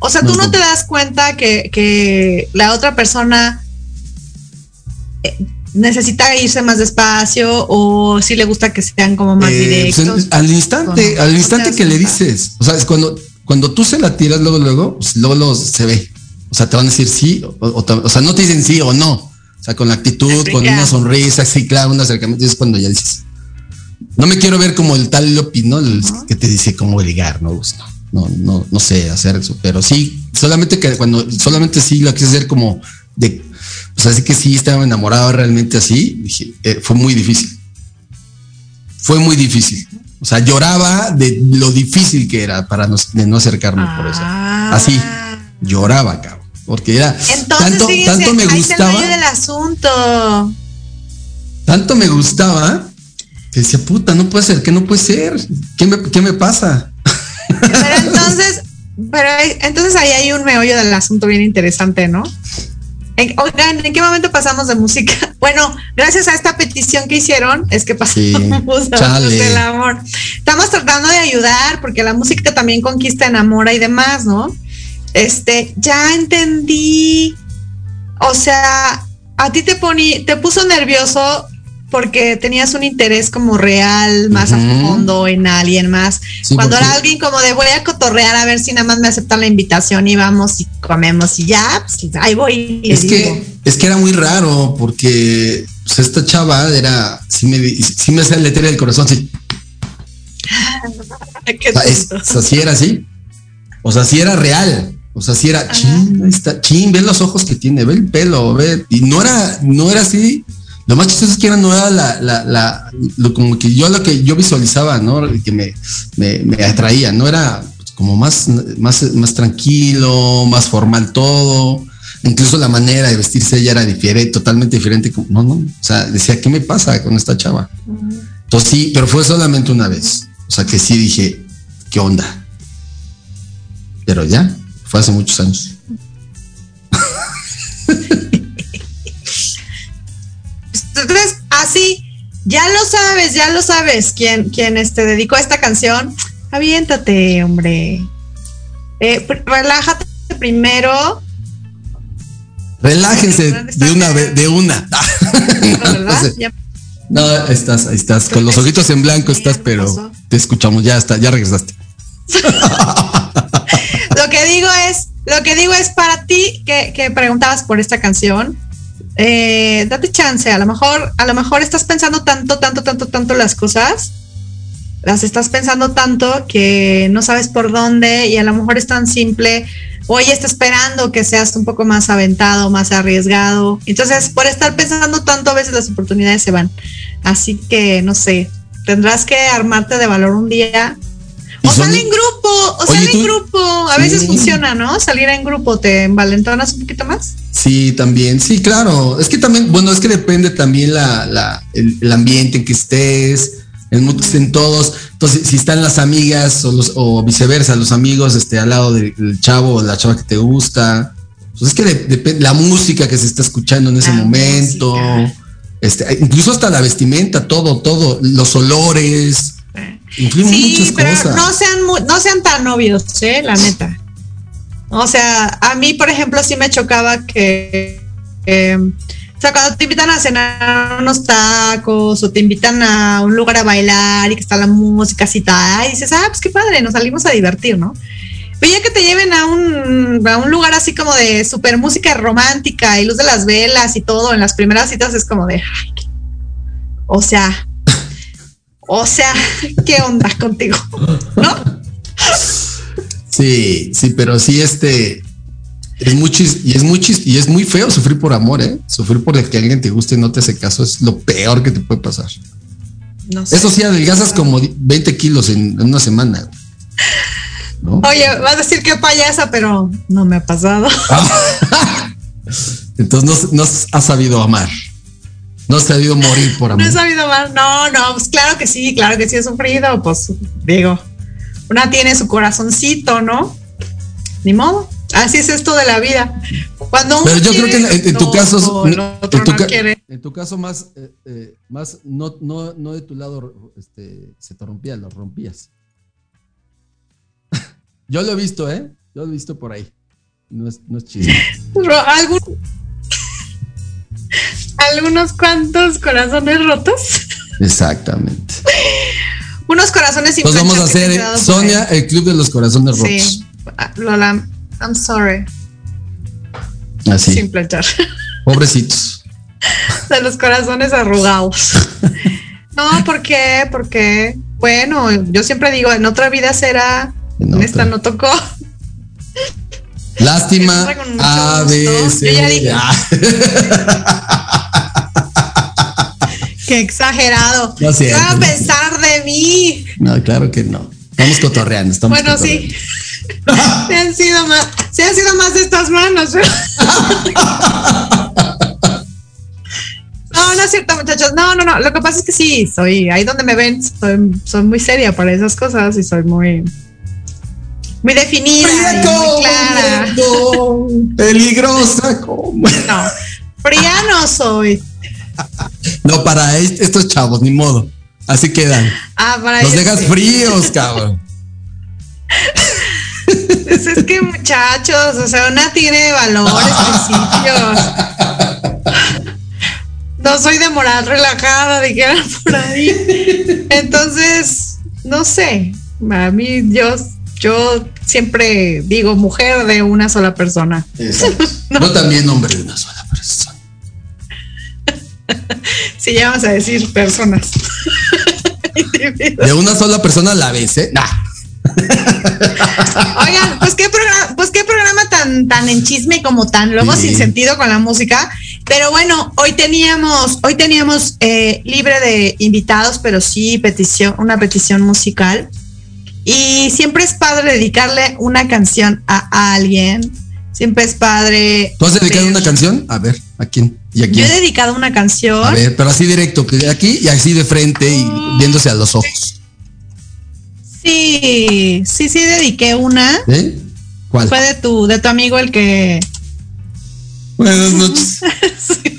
O sea, tú no te das cuenta que, que la otra persona eh, necesita irse más despacio o si le gusta que sean como más Eh, pues, directos. en- al instante, al instante que le dices, o sea, es cuando, cuando tú se la tiras luego, luego, pues, luego, luego se ve. O sea, te van a decir sí, o, o sea, no te dicen sí o no. O sea, con la actitud, con una sonrisa, sí, claro, un acercamiento, es cuando ya dices. No me quiero ver como el tal Lopi, ¿no? El que te dice cómo ligar, no, Pues, no, no, no, sé hacer eso, pero sí, solamente que cuando, solamente sí lo quise hacer como de, o sea, sí que sí estaba enamorado realmente así, dije, eh, fue muy difícil fue muy difícil. O sea, lloraba de lo difícil que era para no, de no acercarme por eso. Así, lloraba, cabrón. Porque era Entonces, tanto, fíjense, tanto me ahí está el gustaba, del asunto. tanto me gustaba que decía, puta, no puede ser, que no puede ser. ¿Qué me, qué me pasa? Pero entonces, pero entonces ahí hay un meollo del asunto bien interesante, ¿no? Oigan, ¿en qué momento pasamos de música? Bueno, gracias a esta petición que hicieron, es que Sí, pasamos chale. del amor. Estamos tratando de ayudar porque la música también conquista, enamora y demás, ¿no? Este, ya entendí. O sea, a ti te poní, te puso nervioso porque tenías un interés como real, más a Ujú. fondo en alguien más. Sí, Cuando porque- era alguien como de voy a cotorrear a ver si nada más me aceptan la invitación y vamos y comemos y ya, pues ahí voy y Es digo. que, es que era muy raro porque pues, esta chava era, sí me, sí me hacía letra del corazón, sí. Qué O sea, es- tonto. o sea, sí era así. O sea, sí era real. O sea, sí era chin, ahí está, chin, ve los ojos que tiene, ve el pelo, ve. Y no era, no era así. Lo más chistoso es que era, no era la, la, la, lo como que yo lo que yo visualizaba, ¿no? Que me, me, me atraía, no era como más, más, más tranquilo, más formal todo. Incluso la manera de vestirse ella era diferente, totalmente diferente. No, no. O sea, decía, ¿qué me pasa con esta chava? Entonces sí, pero fue solamente una vez. O sea que sí dije, ¿qué onda? Pero ya, fue hace muchos años. Entonces, así, ya lo sabes, ya lo sabes quién, quién este, dedicó esta canción. Aviéntate, hombre. Eh, relájate primero. Relájense de una vez, de una. No, estás, ahí estás, con los ojitos en blanco estás, pero te escuchamos, ya está, ya regresaste. lo que digo es, lo que digo es para ti que, que preguntabas por esta canción. Eh, date chance, a lo mejor, a lo mejor estás pensando tanto, tanto, tanto, tanto las cosas, las estás pensando tanto que no sabes por dónde y a lo mejor es tan simple. Ella está esperando que seas un poco más aventado, más arriesgado. Entonces, por estar pensando tanto, a veces las oportunidades se van. Así que, no sé, tendrás que armarte de valor un día. O son- sale en grupo, o Oye, sale en tú- grupo. A veces Sí. funciona, ¿no? Salir en grupo, te envalentonas un poquito más. Sí, también, sí, claro. Es que también, bueno, es que depende también la, la- el, el ambiente en que estés, enmutes en todos. Entonces, si están las amigas o, los, o viceversa, los amigos este, al lado del, del chavo o la chava que te gusta. Pues es que de- depende la música que se está escuchando en ese momento. Este, incluso hasta la vestimenta, todo, todo, los olores. Influyen Sí, pero cosas. no sean no sean tan obvios, ¿eh? La neta. O sea, a mí, por ejemplo, sí me chocaba que, eh, o sea, cuando te invitan a cenar unos tacos o te invitan a un lugar a bailar y que está la música así, y dices, ah, pues qué padre, nos salimos a divertir, ¿no? Pero ya que te lleven a un, a un lugar así como de super música romántica y luz de las velas y todo en las primeras citas es como de, ay, o sea, o sea, ¿qué onda contigo? Sí, sí, pero sí, este. Es muy chis- y es muy chis- y es muy feo sufrir por amor, ¿eh? Sufrir por el que alguien te guste y no te hace caso es lo peor que te puede pasar. No sé. Eso sí, adelgazas como 20 kilos en, en una semana. Oye, vas a decir que payasa, pero no me ha pasado. Entonces no, no has sabido amar. No has sabido morir por No amor. he sabido más. No, no, pues claro que sí, claro que sí he sufrido. Pues digo, una tiene su corazoncito, ¿no? Ni modo. Así es esto de la vida. Cuando uno Pero yo creo que en, tu no, caso, el otro en tu, no ca- quiere. en tu caso más, eh, eh, más no, no, no de tu lado, este, se te rompía, lo rompías. yo lo he visto, ¿eh? Yo lo he visto por ahí. No es, no es chiste. Ro- algún- algunos cuantos corazones rotos. Exactamente. Unos corazones sin Pues vamos a hacer, Sonia, el club de los corazones rotos. Sí. Ah, Lola, I'm sorry. Así. Sin planchar. Pobrecitos. de los corazones arrugados. No, ¿por qué? Porque, bueno, yo siempre digo, en otra vida será, en, esta no tocó. Lástima. A. Yo ya dije. Qué exagerado. No es ¿Qué cierto, van a pensar de mí? No, claro que no. Estamos cotorreando. Estamos bueno, cotorreando. sí. Se han sido más, se han sido más de estas manos. No, no es cierto, muchachos. No, no, no. Lo que pasa es que sí, soy ahí donde me ven, soy, soy muy seria para esas cosas y soy muy, muy definida, y muy clara. Peligrosa como. No, fría no soy. No, para est- estos chavos, ni modo. Así quedan. Ah, para Los ellos dejas sí. fríos, cabrón. Pues es que muchachos, o sea, una tiene valores, principios. No soy de moral relajada, dijeron por ahí. Entonces, no sé. A mí, yo, yo siempre digo mujer de una sola persona. Exacto. Yo también, hombre de una sola persona. Si ya vas a decir personas. De una sola persona a la vez, ¿eh? Nah. Oigan, pues qué programa, pues qué programa tan, tan en chisme como tan luego Sí. sin sentido con la música. Pero bueno, hoy teníamos, hoy teníamos eh, libre de invitados, pero sí petición, una petición musical. Y siempre es padre dedicarle una canción a alguien. Siempre es padre. ¿Tú has dedicado ver- una canción? A ver, ¿a quién? ¿Y a Yo he dedicado una canción. A ver, pero así directo, que de aquí y así de frente y viéndose a los ojos. Sí, sí, sí, dediqué una. ¿Eh? ¿Cuál? Fue de tu, de tu amigo el que. Buenas noches.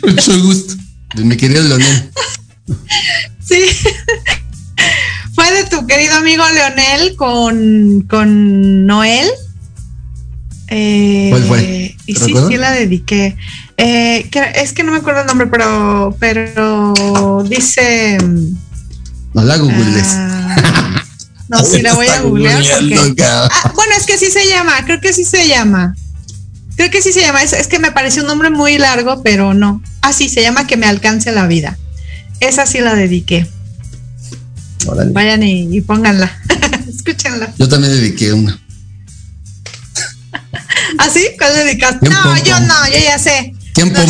Mucho gusto. De mi querido Leonel. Sí. Fue de tu querido amigo Leonel con, con Noel. Eh, ¿Cuál fue? Y ¿Te sí, sí la dediqué. Eh, que- es que no me acuerdo el nombre, pero, pero dice. No la googles. Ah, no, sí la voy a googlear porque. Ah, bueno, es que sí se llama, creo que sí se llama. Creo que sí se llama. Es, es que me pareció un nombre muy largo, pero no. Ah, sí, se llama Que me alcance la vida. Esa sí la dediqué. Órale. Vayan y, y pónganla. Escúchenla. Yo también dediqué una. ¿Ah, sí? ¿Cuál dedicaste? ¿Quién No, yo no, yo ya sé. ¿Quién No?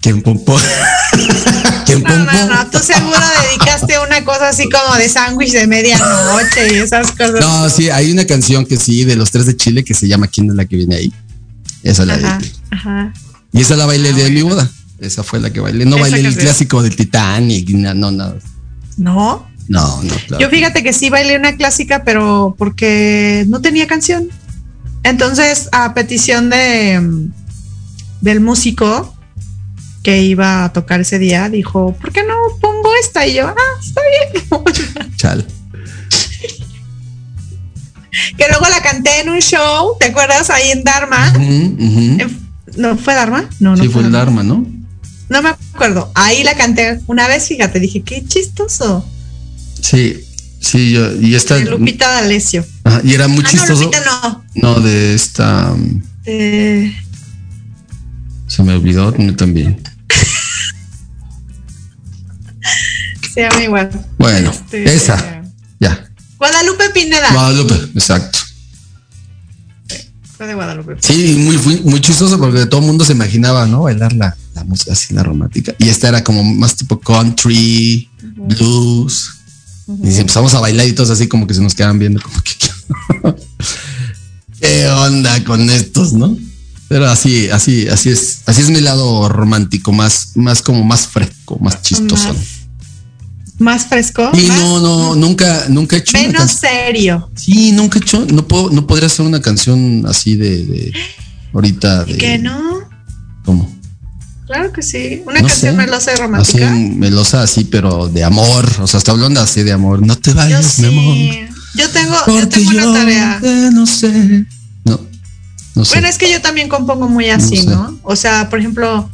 ¿Quién pom pom? ¿Quién No, pom no, no, tú seguro dedicaste una cosa así como de sándwich de medianoche y esas cosas. No, sí, hay una canción que sí, de los tres de Chile, que se llama ¿Quién es la que viene ahí? Esa la Ajá, ajá. Y esa la bailé de mi boda. Esa fue la que bailé. No bailé el clásico del Titanic, no, nada. No. No, no, claro. Yo fíjate que sí bailé una clásica, pero porque no tenía canción. Entonces, a petición de del músico que iba a tocar ese día, dijo, ¿por qué no pongo esta? Y yo, ah, está bien. Chal. que luego la canté en un show, ¿te acuerdas? Ahí en Dharma. ¿No fue Dharma? No, no sí, fue el Dharma, ¿no? No me acuerdo. Ahí la canté una vez, fíjate, dije, qué chistoso. Sí, sí, yo, y esta. De Lupita D'Alessio. Ajá, y era muy Ah, no, chistoso. Lupita no. No, de esta. Eh, Se me olvidó también. se llama igual. Bueno, Este, esa. Ya. Guadalupe Pineda. Guadalupe, exacto. Fue de Guadalupe. Sí, muy, muy, muy chistoso porque todo el mundo se imaginaba, ¿no? Bailar la, la música así, la romántica. Y esta era como más tipo country, blues. Y empezamos a bailar y todos así como que se nos quedaban viendo como que qué onda con estos, ¿no? Pero así, así, así es, así es mi lado romántico, más, más como más fresco, más chistoso. Más, más fresco. Y más- no, no, nunca, nunca he hecho menos serio. Sí, nunca he hecho, no puedo, no podría hacer una canción así de, de ahorita de Que no. ¿cómo? Claro que sí. Una No canción sé. melosa y Así romántica. melosa así, pero de amor. O sea, está hablando así de amor. No te Yo vayas, mi amor. sí. Yo tengo, yo tengo una tarea. no sé. No, no sé. Bueno, es que yo también compongo muy así, sé. ¿no? O sea, por ejemplo,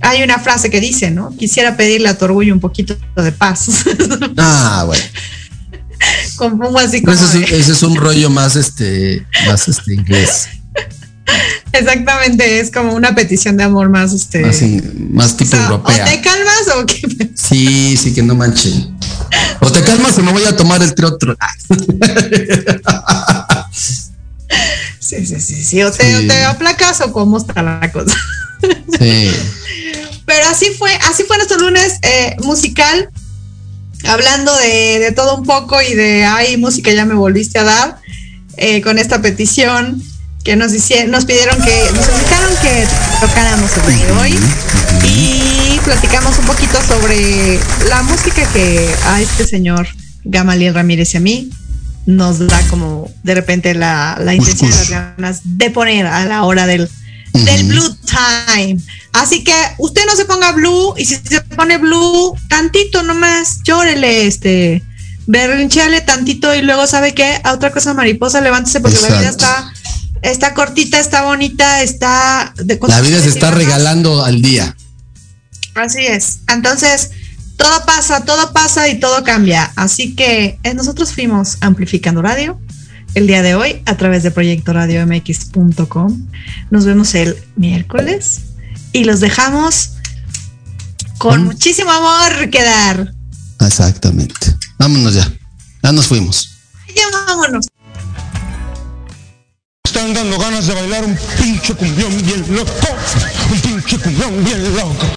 hay una frase que dice, ¿no? Quisiera pedirle a tu orgullo un poquito de paz. Ah, bueno. compongo así como ese, es, ese es un rollo más este, más este inglés. exactamente, es como una petición de amor más este Más, in- más tipo o sea, o europea. te calmas o qué Sí, sí, que no manchen. O te calmas o me voy a tomar el otro. Sí, sí, sí, sí, o te, Sí. o te aplacas o cómo está la cosa. Sí. Pero así fue, así fue nuestro lunes eh, musical, hablando de, de todo un poco y de, ay, música ya me volviste a dar, eh, con esta petición que nos, hicieron, nos pidieron que, nos invitaron que tocáramos el día de hoy y platicamos un poquito sobre la música que a este señor Gamaliel Ramírez y a mí nos da como de repente la, la intención y las ganas de poner a la hora del, del Blue Time. Así que usted no se ponga blue y si se pone blue, tantito nomás, llórele, este, berrinchale tantito y luego sabe qué, a otra cosa mariposa, levántese porque la vida está, está cortita, está bonita, está de La vida se está regalando al día. Así es. Entonces, todo pasa, todo pasa y todo cambia. Así que eh, nosotros fuimos Amplificando Radio el día de hoy a través de proyectoradiomx.com. Nos vemos el miércoles y los dejamos con muchísimo amor que dar. Exactamente. Vámonos ya. Ya nos fuimos. Ya vámonos. Están dando ganas de bailar un pinche cumbión bien loco. Un pinche cumbión bien loco.